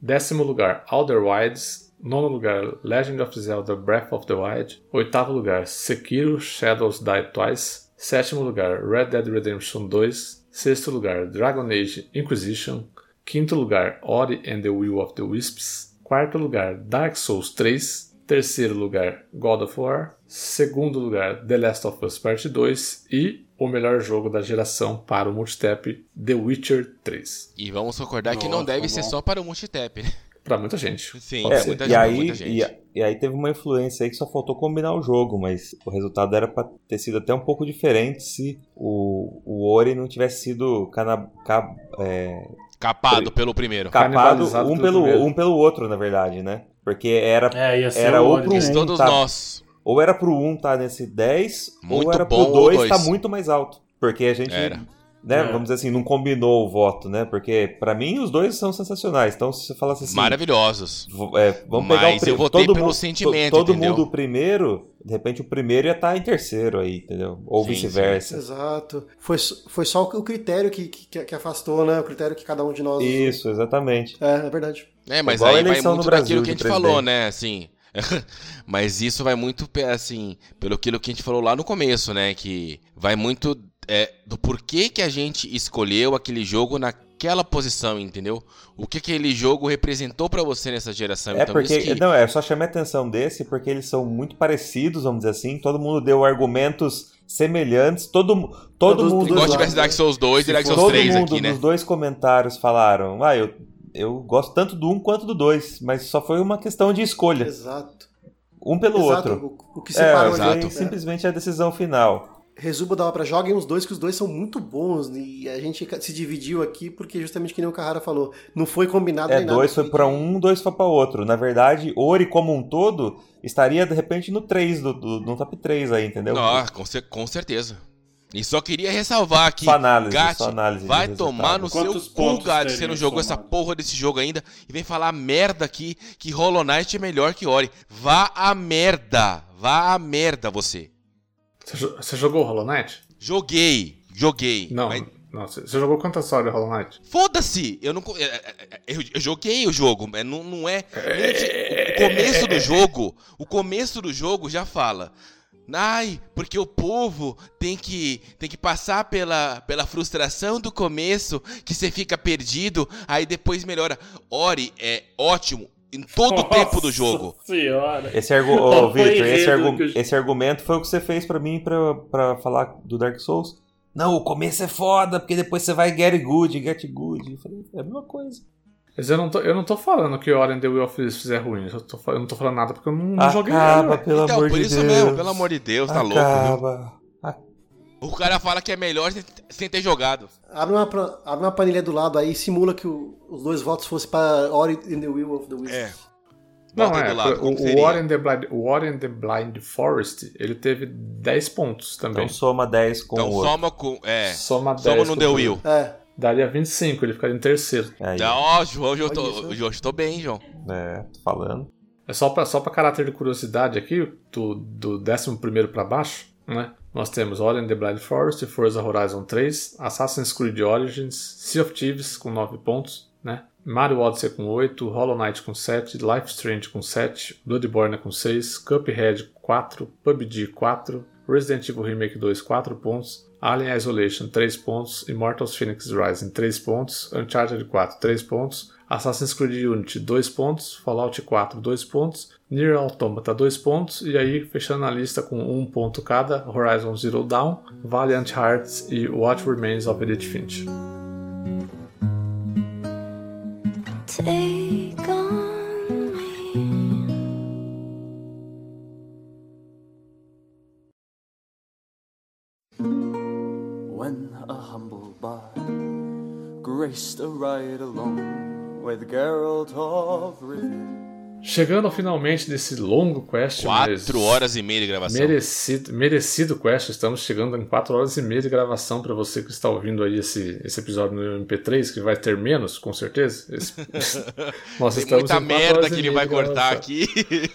Speaker 1: Décimo lugar, Outer Wilds. Nono lugar, Legend of Zelda Breath of the Wild. Oitavo lugar, Sekiro Shadows Die Twice. Sétimo lugar, Red Dead Redemption 2. Sexto lugar, Dragon Age Inquisition. Quinto lugar, Ori and the Will of the Wisps. Quarto lugar, Dark Souls 3. Terceiro lugar, God of War. Segundo lugar, The Last of Us Part 2. E o melhor jogo da geração para o multistep, The Witcher 3.
Speaker 5: E vamos concordar que não
Speaker 4: Nossa,
Speaker 5: deve
Speaker 4: bom.
Speaker 5: ser só para o multitap, né?
Speaker 1: Para muita gente. [laughs]
Speaker 5: Sim, é, muita
Speaker 3: e,
Speaker 5: gente,
Speaker 3: aí,
Speaker 5: muita gente.
Speaker 3: e, e aí teve uma influência aí que só faltou combinar o jogo, mas o resultado era pra ter sido até um pouco diferente se o, o Ori não tivesse sido cana, ca- é,
Speaker 5: Capado pelo primeiro.
Speaker 3: capado um
Speaker 1: pelo primeiro.
Speaker 3: um pelo outro, na verdade, né? Porque era,
Speaker 4: É,
Speaker 3: Era
Speaker 4: o
Speaker 3: outro
Speaker 4: Ori.
Speaker 5: Isso
Speaker 3: um,
Speaker 5: todos
Speaker 3: tá.
Speaker 5: nós.
Speaker 3: ou era pro 1 tá nesse 10,
Speaker 5: Muito
Speaker 3: ou era
Speaker 5: bom
Speaker 3: pro
Speaker 5: ou
Speaker 3: 2
Speaker 5: dois.
Speaker 3: tá muito mais alto. Porque a gente,
Speaker 5: Era.
Speaker 3: né,
Speaker 4: É.
Speaker 3: vamos dizer assim, não combinou o voto, né? Porque pra mim os dois são sensacionais. Então se você falasse assim,
Speaker 5: Maravilhosos.
Speaker 3: É, vamos
Speaker 5: Mas
Speaker 3: pegar o pri-
Speaker 5: eu votei
Speaker 3: todo
Speaker 5: pelo
Speaker 3: mundo,
Speaker 5: sentimento,
Speaker 3: Todo
Speaker 5: entendeu?
Speaker 3: mundo primeiro, de repente o primeiro ia estar em terceiro aí, entendeu? Ou vice-versa.
Speaker 2: Exato. Foi, foi só o critério que, que, que afastou, né? O critério que cada um de nós.
Speaker 3: Isso, exatamente.
Speaker 2: É, é verdade.
Speaker 5: É, mas
Speaker 3: Igual
Speaker 5: aí vai muito
Speaker 3: no Brasil
Speaker 5: daquilo que a gente falou, né? Assim. [laughs] mas isso vai muito, assim, pelo aquilo que a gente falou lá no começo, né? Que vai muito é, do porquê que a gente escolheu aquele jogo naquela posição, entendeu? O que aquele jogo representou pra você nessa geração.
Speaker 3: É
Speaker 5: então,
Speaker 3: porque,
Speaker 5: isso que...
Speaker 3: não, é só chamei a atenção desse porque eles são muito parecidos, vamos dizer assim. Todo mundo deu argumentos semelhantes. Todo, todo
Speaker 2: Todos-
Speaker 3: mundo,
Speaker 5: Igual tivesse Dark? Souls 2 e Dark Souls
Speaker 3: todo
Speaker 5: 3
Speaker 3: mundo
Speaker 5: aqui, né?
Speaker 3: nos dois comentários falaram, ah, eu, eu gosto tanto do um quanto do dois, mas só foi uma questão de escolha,
Speaker 2: Exato.
Speaker 3: um pelo
Speaker 2: Exato.
Speaker 3: outro.
Speaker 2: O, o que
Speaker 3: É,
Speaker 5: exato.
Speaker 2: ali.
Speaker 3: foi
Speaker 2: é.
Speaker 3: simplesmente a decisão final.
Speaker 2: Resumo dava pra joguem os dois, que os dois são muito bons. E a gente se dividiu aqui porque, justamente que nem o Carrara falou, não foi combinado
Speaker 3: É,
Speaker 2: nem nada.
Speaker 3: dois foi pra um, dois foi pra outro. Na verdade, Ori como um todo estaria de repente no 3, do, do- no top 3 aí, entendeu?
Speaker 5: Não, com, cer- com certeza. E só queria ressalvar aqui,
Speaker 3: análise,
Speaker 5: Gatti,
Speaker 3: análise
Speaker 5: vai tomar no
Speaker 4: Quantos
Speaker 5: seu cu, Gatti, você não jogou essa
Speaker 4: somado?
Speaker 5: porra desse jogo ainda e vem falar merda aqui que Hollow Knight é melhor que Ori. Vá a merda, vá a merda você.
Speaker 1: Você, jo- você jogou Hollow Knight?
Speaker 5: Joguei, joguei.
Speaker 1: Não,
Speaker 5: mas-
Speaker 1: não. Você jogou quantas horas Hollow Knight?
Speaker 5: Foda-se! Eu não. é, é, é, Eu, eu joguei o jogo, mas não, não é. Gente, o começo do jogo. O começo do jogo já fala. Ai, porque o povo tem que, tem que passar pela, pela frustração do começo, que você fica perdido, aí depois melhora. Ori é ótimo em todo o tempo do jogo.
Speaker 4: Nossa senhora.
Speaker 3: Esse, argu...
Speaker 4: Foi
Speaker 3: Victor,
Speaker 4: o
Speaker 3: esse, argu-
Speaker 4: eu-
Speaker 3: esse argumento foi o que você fez pra mim pra, pra falar do Dark Souls. Não, o começo é foda, porque depois você vai get good, get good. Eu falei, é a mesma coisa.
Speaker 1: Mas eu não tô, eu não tô falando que Ori and the Will of the Wisps é ruim. Eu, tô, eu não tô falando nada porque eu não, não joguei.
Speaker 3: Acaba,
Speaker 1: ué.
Speaker 3: pelo
Speaker 5: então,
Speaker 3: amor
Speaker 5: por
Speaker 3: de
Speaker 5: isso
Speaker 3: Deus.
Speaker 5: mesmo, pelo amor de Deus, tá louco, viu? O cara fala que é melhor sem, ter jogado.
Speaker 2: Abre uma, abre uma panilha do lado aí e simula que o- os dois votos fossem para Ori and the Will of the Wisps.
Speaker 5: É.
Speaker 1: Não,
Speaker 5: Bota
Speaker 1: é.
Speaker 5: do lado,
Speaker 1: o? Ori and the Blind, o Ori and the Blind Forest, ele teve 10 pontos também.
Speaker 3: Então soma 10 com
Speaker 5: Então
Speaker 3: o outro.
Speaker 5: soma com. É.
Speaker 1: Soma 10.
Speaker 5: Soma no
Speaker 1: com
Speaker 5: The. Will.
Speaker 2: É.
Speaker 1: Daria 25, ele ficaria em terceiro.
Speaker 3: Aí,
Speaker 5: Tá, Ó, João, eu
Speaker 2: Olha
Speaker 5: tô,
Speaker 2: isso.
Speaker 5: João, eu tô bem, João.
Speaker 3: é, tô falando.
Speaker 1: É só pra, só pra caráter de curiosidade aqui, do, do 11 pra baixo, né? Nós temos Ori and the Blind Forest, Forza Horizon 3, Assassin's Creed Origins, Sea of Thieves com 9 pontos, né? Mario Odyssey com 8, Hollow Knight com 7, Life Strange com 7, Bloodborne com 6, Cuphead 4, PUBG 4, Resident Evil Remake 2 4 pontos, Alien Isolation 3 pontos, Immortals Phoenix Rising 3 pontos, Uncharted 4 3 pontos, Assassin's Creed Unity 2 pontos, Fallout 4 2 pontos, Nier Automata 2 pontos e aí fechando a lista com 1 ponto cada, Horizon Zero Dawn, Valiant Hearts e What Remains of Edith Finch.
Speaker 7: Take on me.
Speaker 8: When a humble bard graced a ride along with Geralt of Rivia,
Speaker 1: Chegando finalmente desse longo quest, mas
Speaker 5: Quatro horas e meia de gravação.
Speaker 1: merecido, merecido quest. Estamos chegando em 4 horas e meia de gravação para você que está ouvindo aí esse, esse episódio no MP3, que vai ter menos, com certeza. Esse- [laughs] Nós
Speaker 5: Tem
Speaker 1: estamos
Speaker 5: muita merda
Speaker 1: horas
Speaker 5: que ele vai cortar aqui.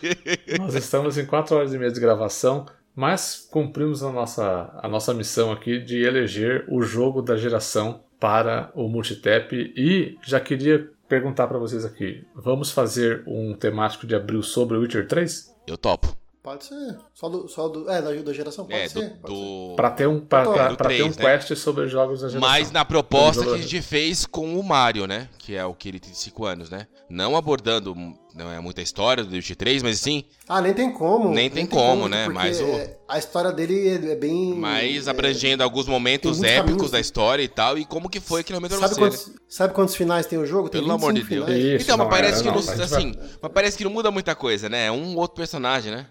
Speaker 5: [laughs]
Speaker 1: Nós estamos em 4 horas e meia de gravação, mas cumprimos a nossa, a nossa missão aqui de eleger o jogo da geração para o Multitap e já queria perguntar para vocês aqui, vamos fazer um temático de abril sobre Witcher 3?
Speaker 5: Eu topo.
Speaker 2: Pode ser. Só do. Só do é, da, da geração? Pode
Speaker 5: É, do,
Speaker 2: ser. pode ser.
Speaker 5: do-
Speaker 1: Para ter um, pra, pra-
Speaker 5: Do
Speaker 1: pra ter um
Speaker 5: né?
Speaker 1: quest sobre jogos da geração.
Speaker 5: Mas na proposta que a gente fez com o Mario, né? Que é o que ele tem 5 anos, né? Não abordando não é muita história do Witcher 3, mas sim,
Speaker 2: Ah, nem tem como.
Speaker 5: Nem tem como, né?
Speaker 2: porque
Speaker 5: Mas o-
Speaker 2: é, A história dele é, é bem.
Speaker 5: mais
Speaker 2: é,
Speaker 5: abrangendo alguns momentos épicos
Speaker 2: caminhos.
Speaker 5: da história e tal, e como que foi mesmo pra
Speaker 2: Sabe
Speaker 5: você, né?
Speaker 2: sabe quantos finais tem o jogo? Tem
Speaker 5: Pelo amor de
Speaker 2: 25
Speaker 5: Deus.
Speaker 1: Isso,
Speaker 5: então, mas
Speaker 1: não,
Speaker 5: parece
Speaker 1: é,
Speaker 5: que
Speaker 1: não,
Speaker 5: não, assim, mas parece que não muda muita coisa, né? É um outro personagem, né?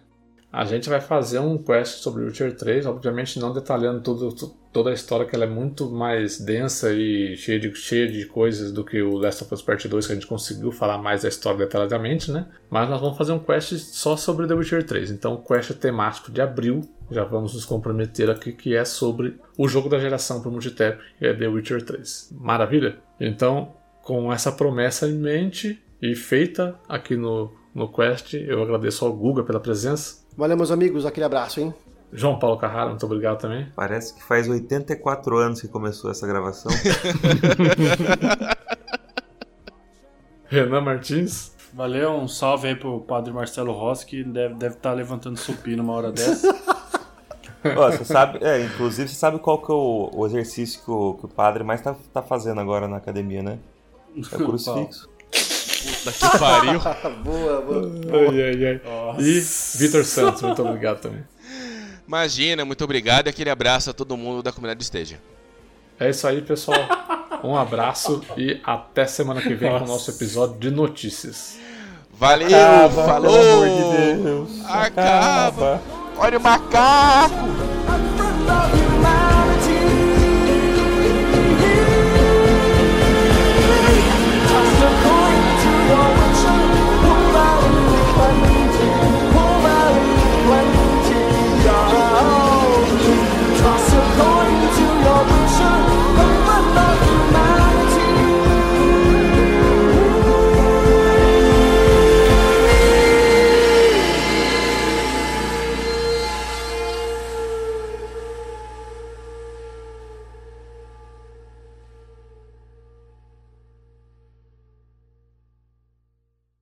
Speaker 1: A gente vai fazer um quest sobre Witcher 3, obviamente não detalhando tudo, tu- toda a história, que ela é muito mais densa e cheia de, cheia de coisas do que o Last of Us Part 2, que a gente conseguiu falar mais da história detalhadamente, né? Mas nós vamos fazer um quest só sobre The Witcher 3. Então, o quest temático de abril, já vamos nos comprometer aqui, que é sobre o jogo da geração para o Multitap, que é The Witcher 3. Maravilha? Então, com essa promessa em mente e feita aqui no, no quest, eu agradeço ao Guga pela presença.
Speaker 2: Valeu, meus amigos. Aquele abraço, hein?
Speaker 1: João Paulo Carrara, muito obrigado também.
Speaker 6: Parece que faz 84 anos que começou essa gravação. [laughs]
Speaker 1: Renan Martins.
Speaker 4: Valeu, um salve aí pro padre Marcelo Rossi, que deve estar deve tá levantando supino uma hora dessa. [laughs]
Speaker 6: Ó, você sabe, é, inclusive, você sabe qual que é o, o exercício que o, que o padre mais tá, tá fazendo agora na academia, né? É o [laughs] crucifixo.
Speaker 5: Puta que pariu. [laughs]
Speaker 2: boa, boa.
Speaker 1: Ai, ai, ai. E Vitor Santos, muito obrigado também.
Speaker 5: Imagina, muito obrigado e aquele abraço a todo mundo da comunidade Esteja.
Speaker 1: É isso aí, pessoal. Um abraço e até semana que vem com o nosso episódio de notícias.
Speaker 5: Valeu,
Speaker 6: Acaba,
Speaker 5: falou!
Speaker 6: Pelo amor de Deus.
Speaker 5: Acaba.
Speaker 6: Acaba.
Speaker 5: Olha o macaco!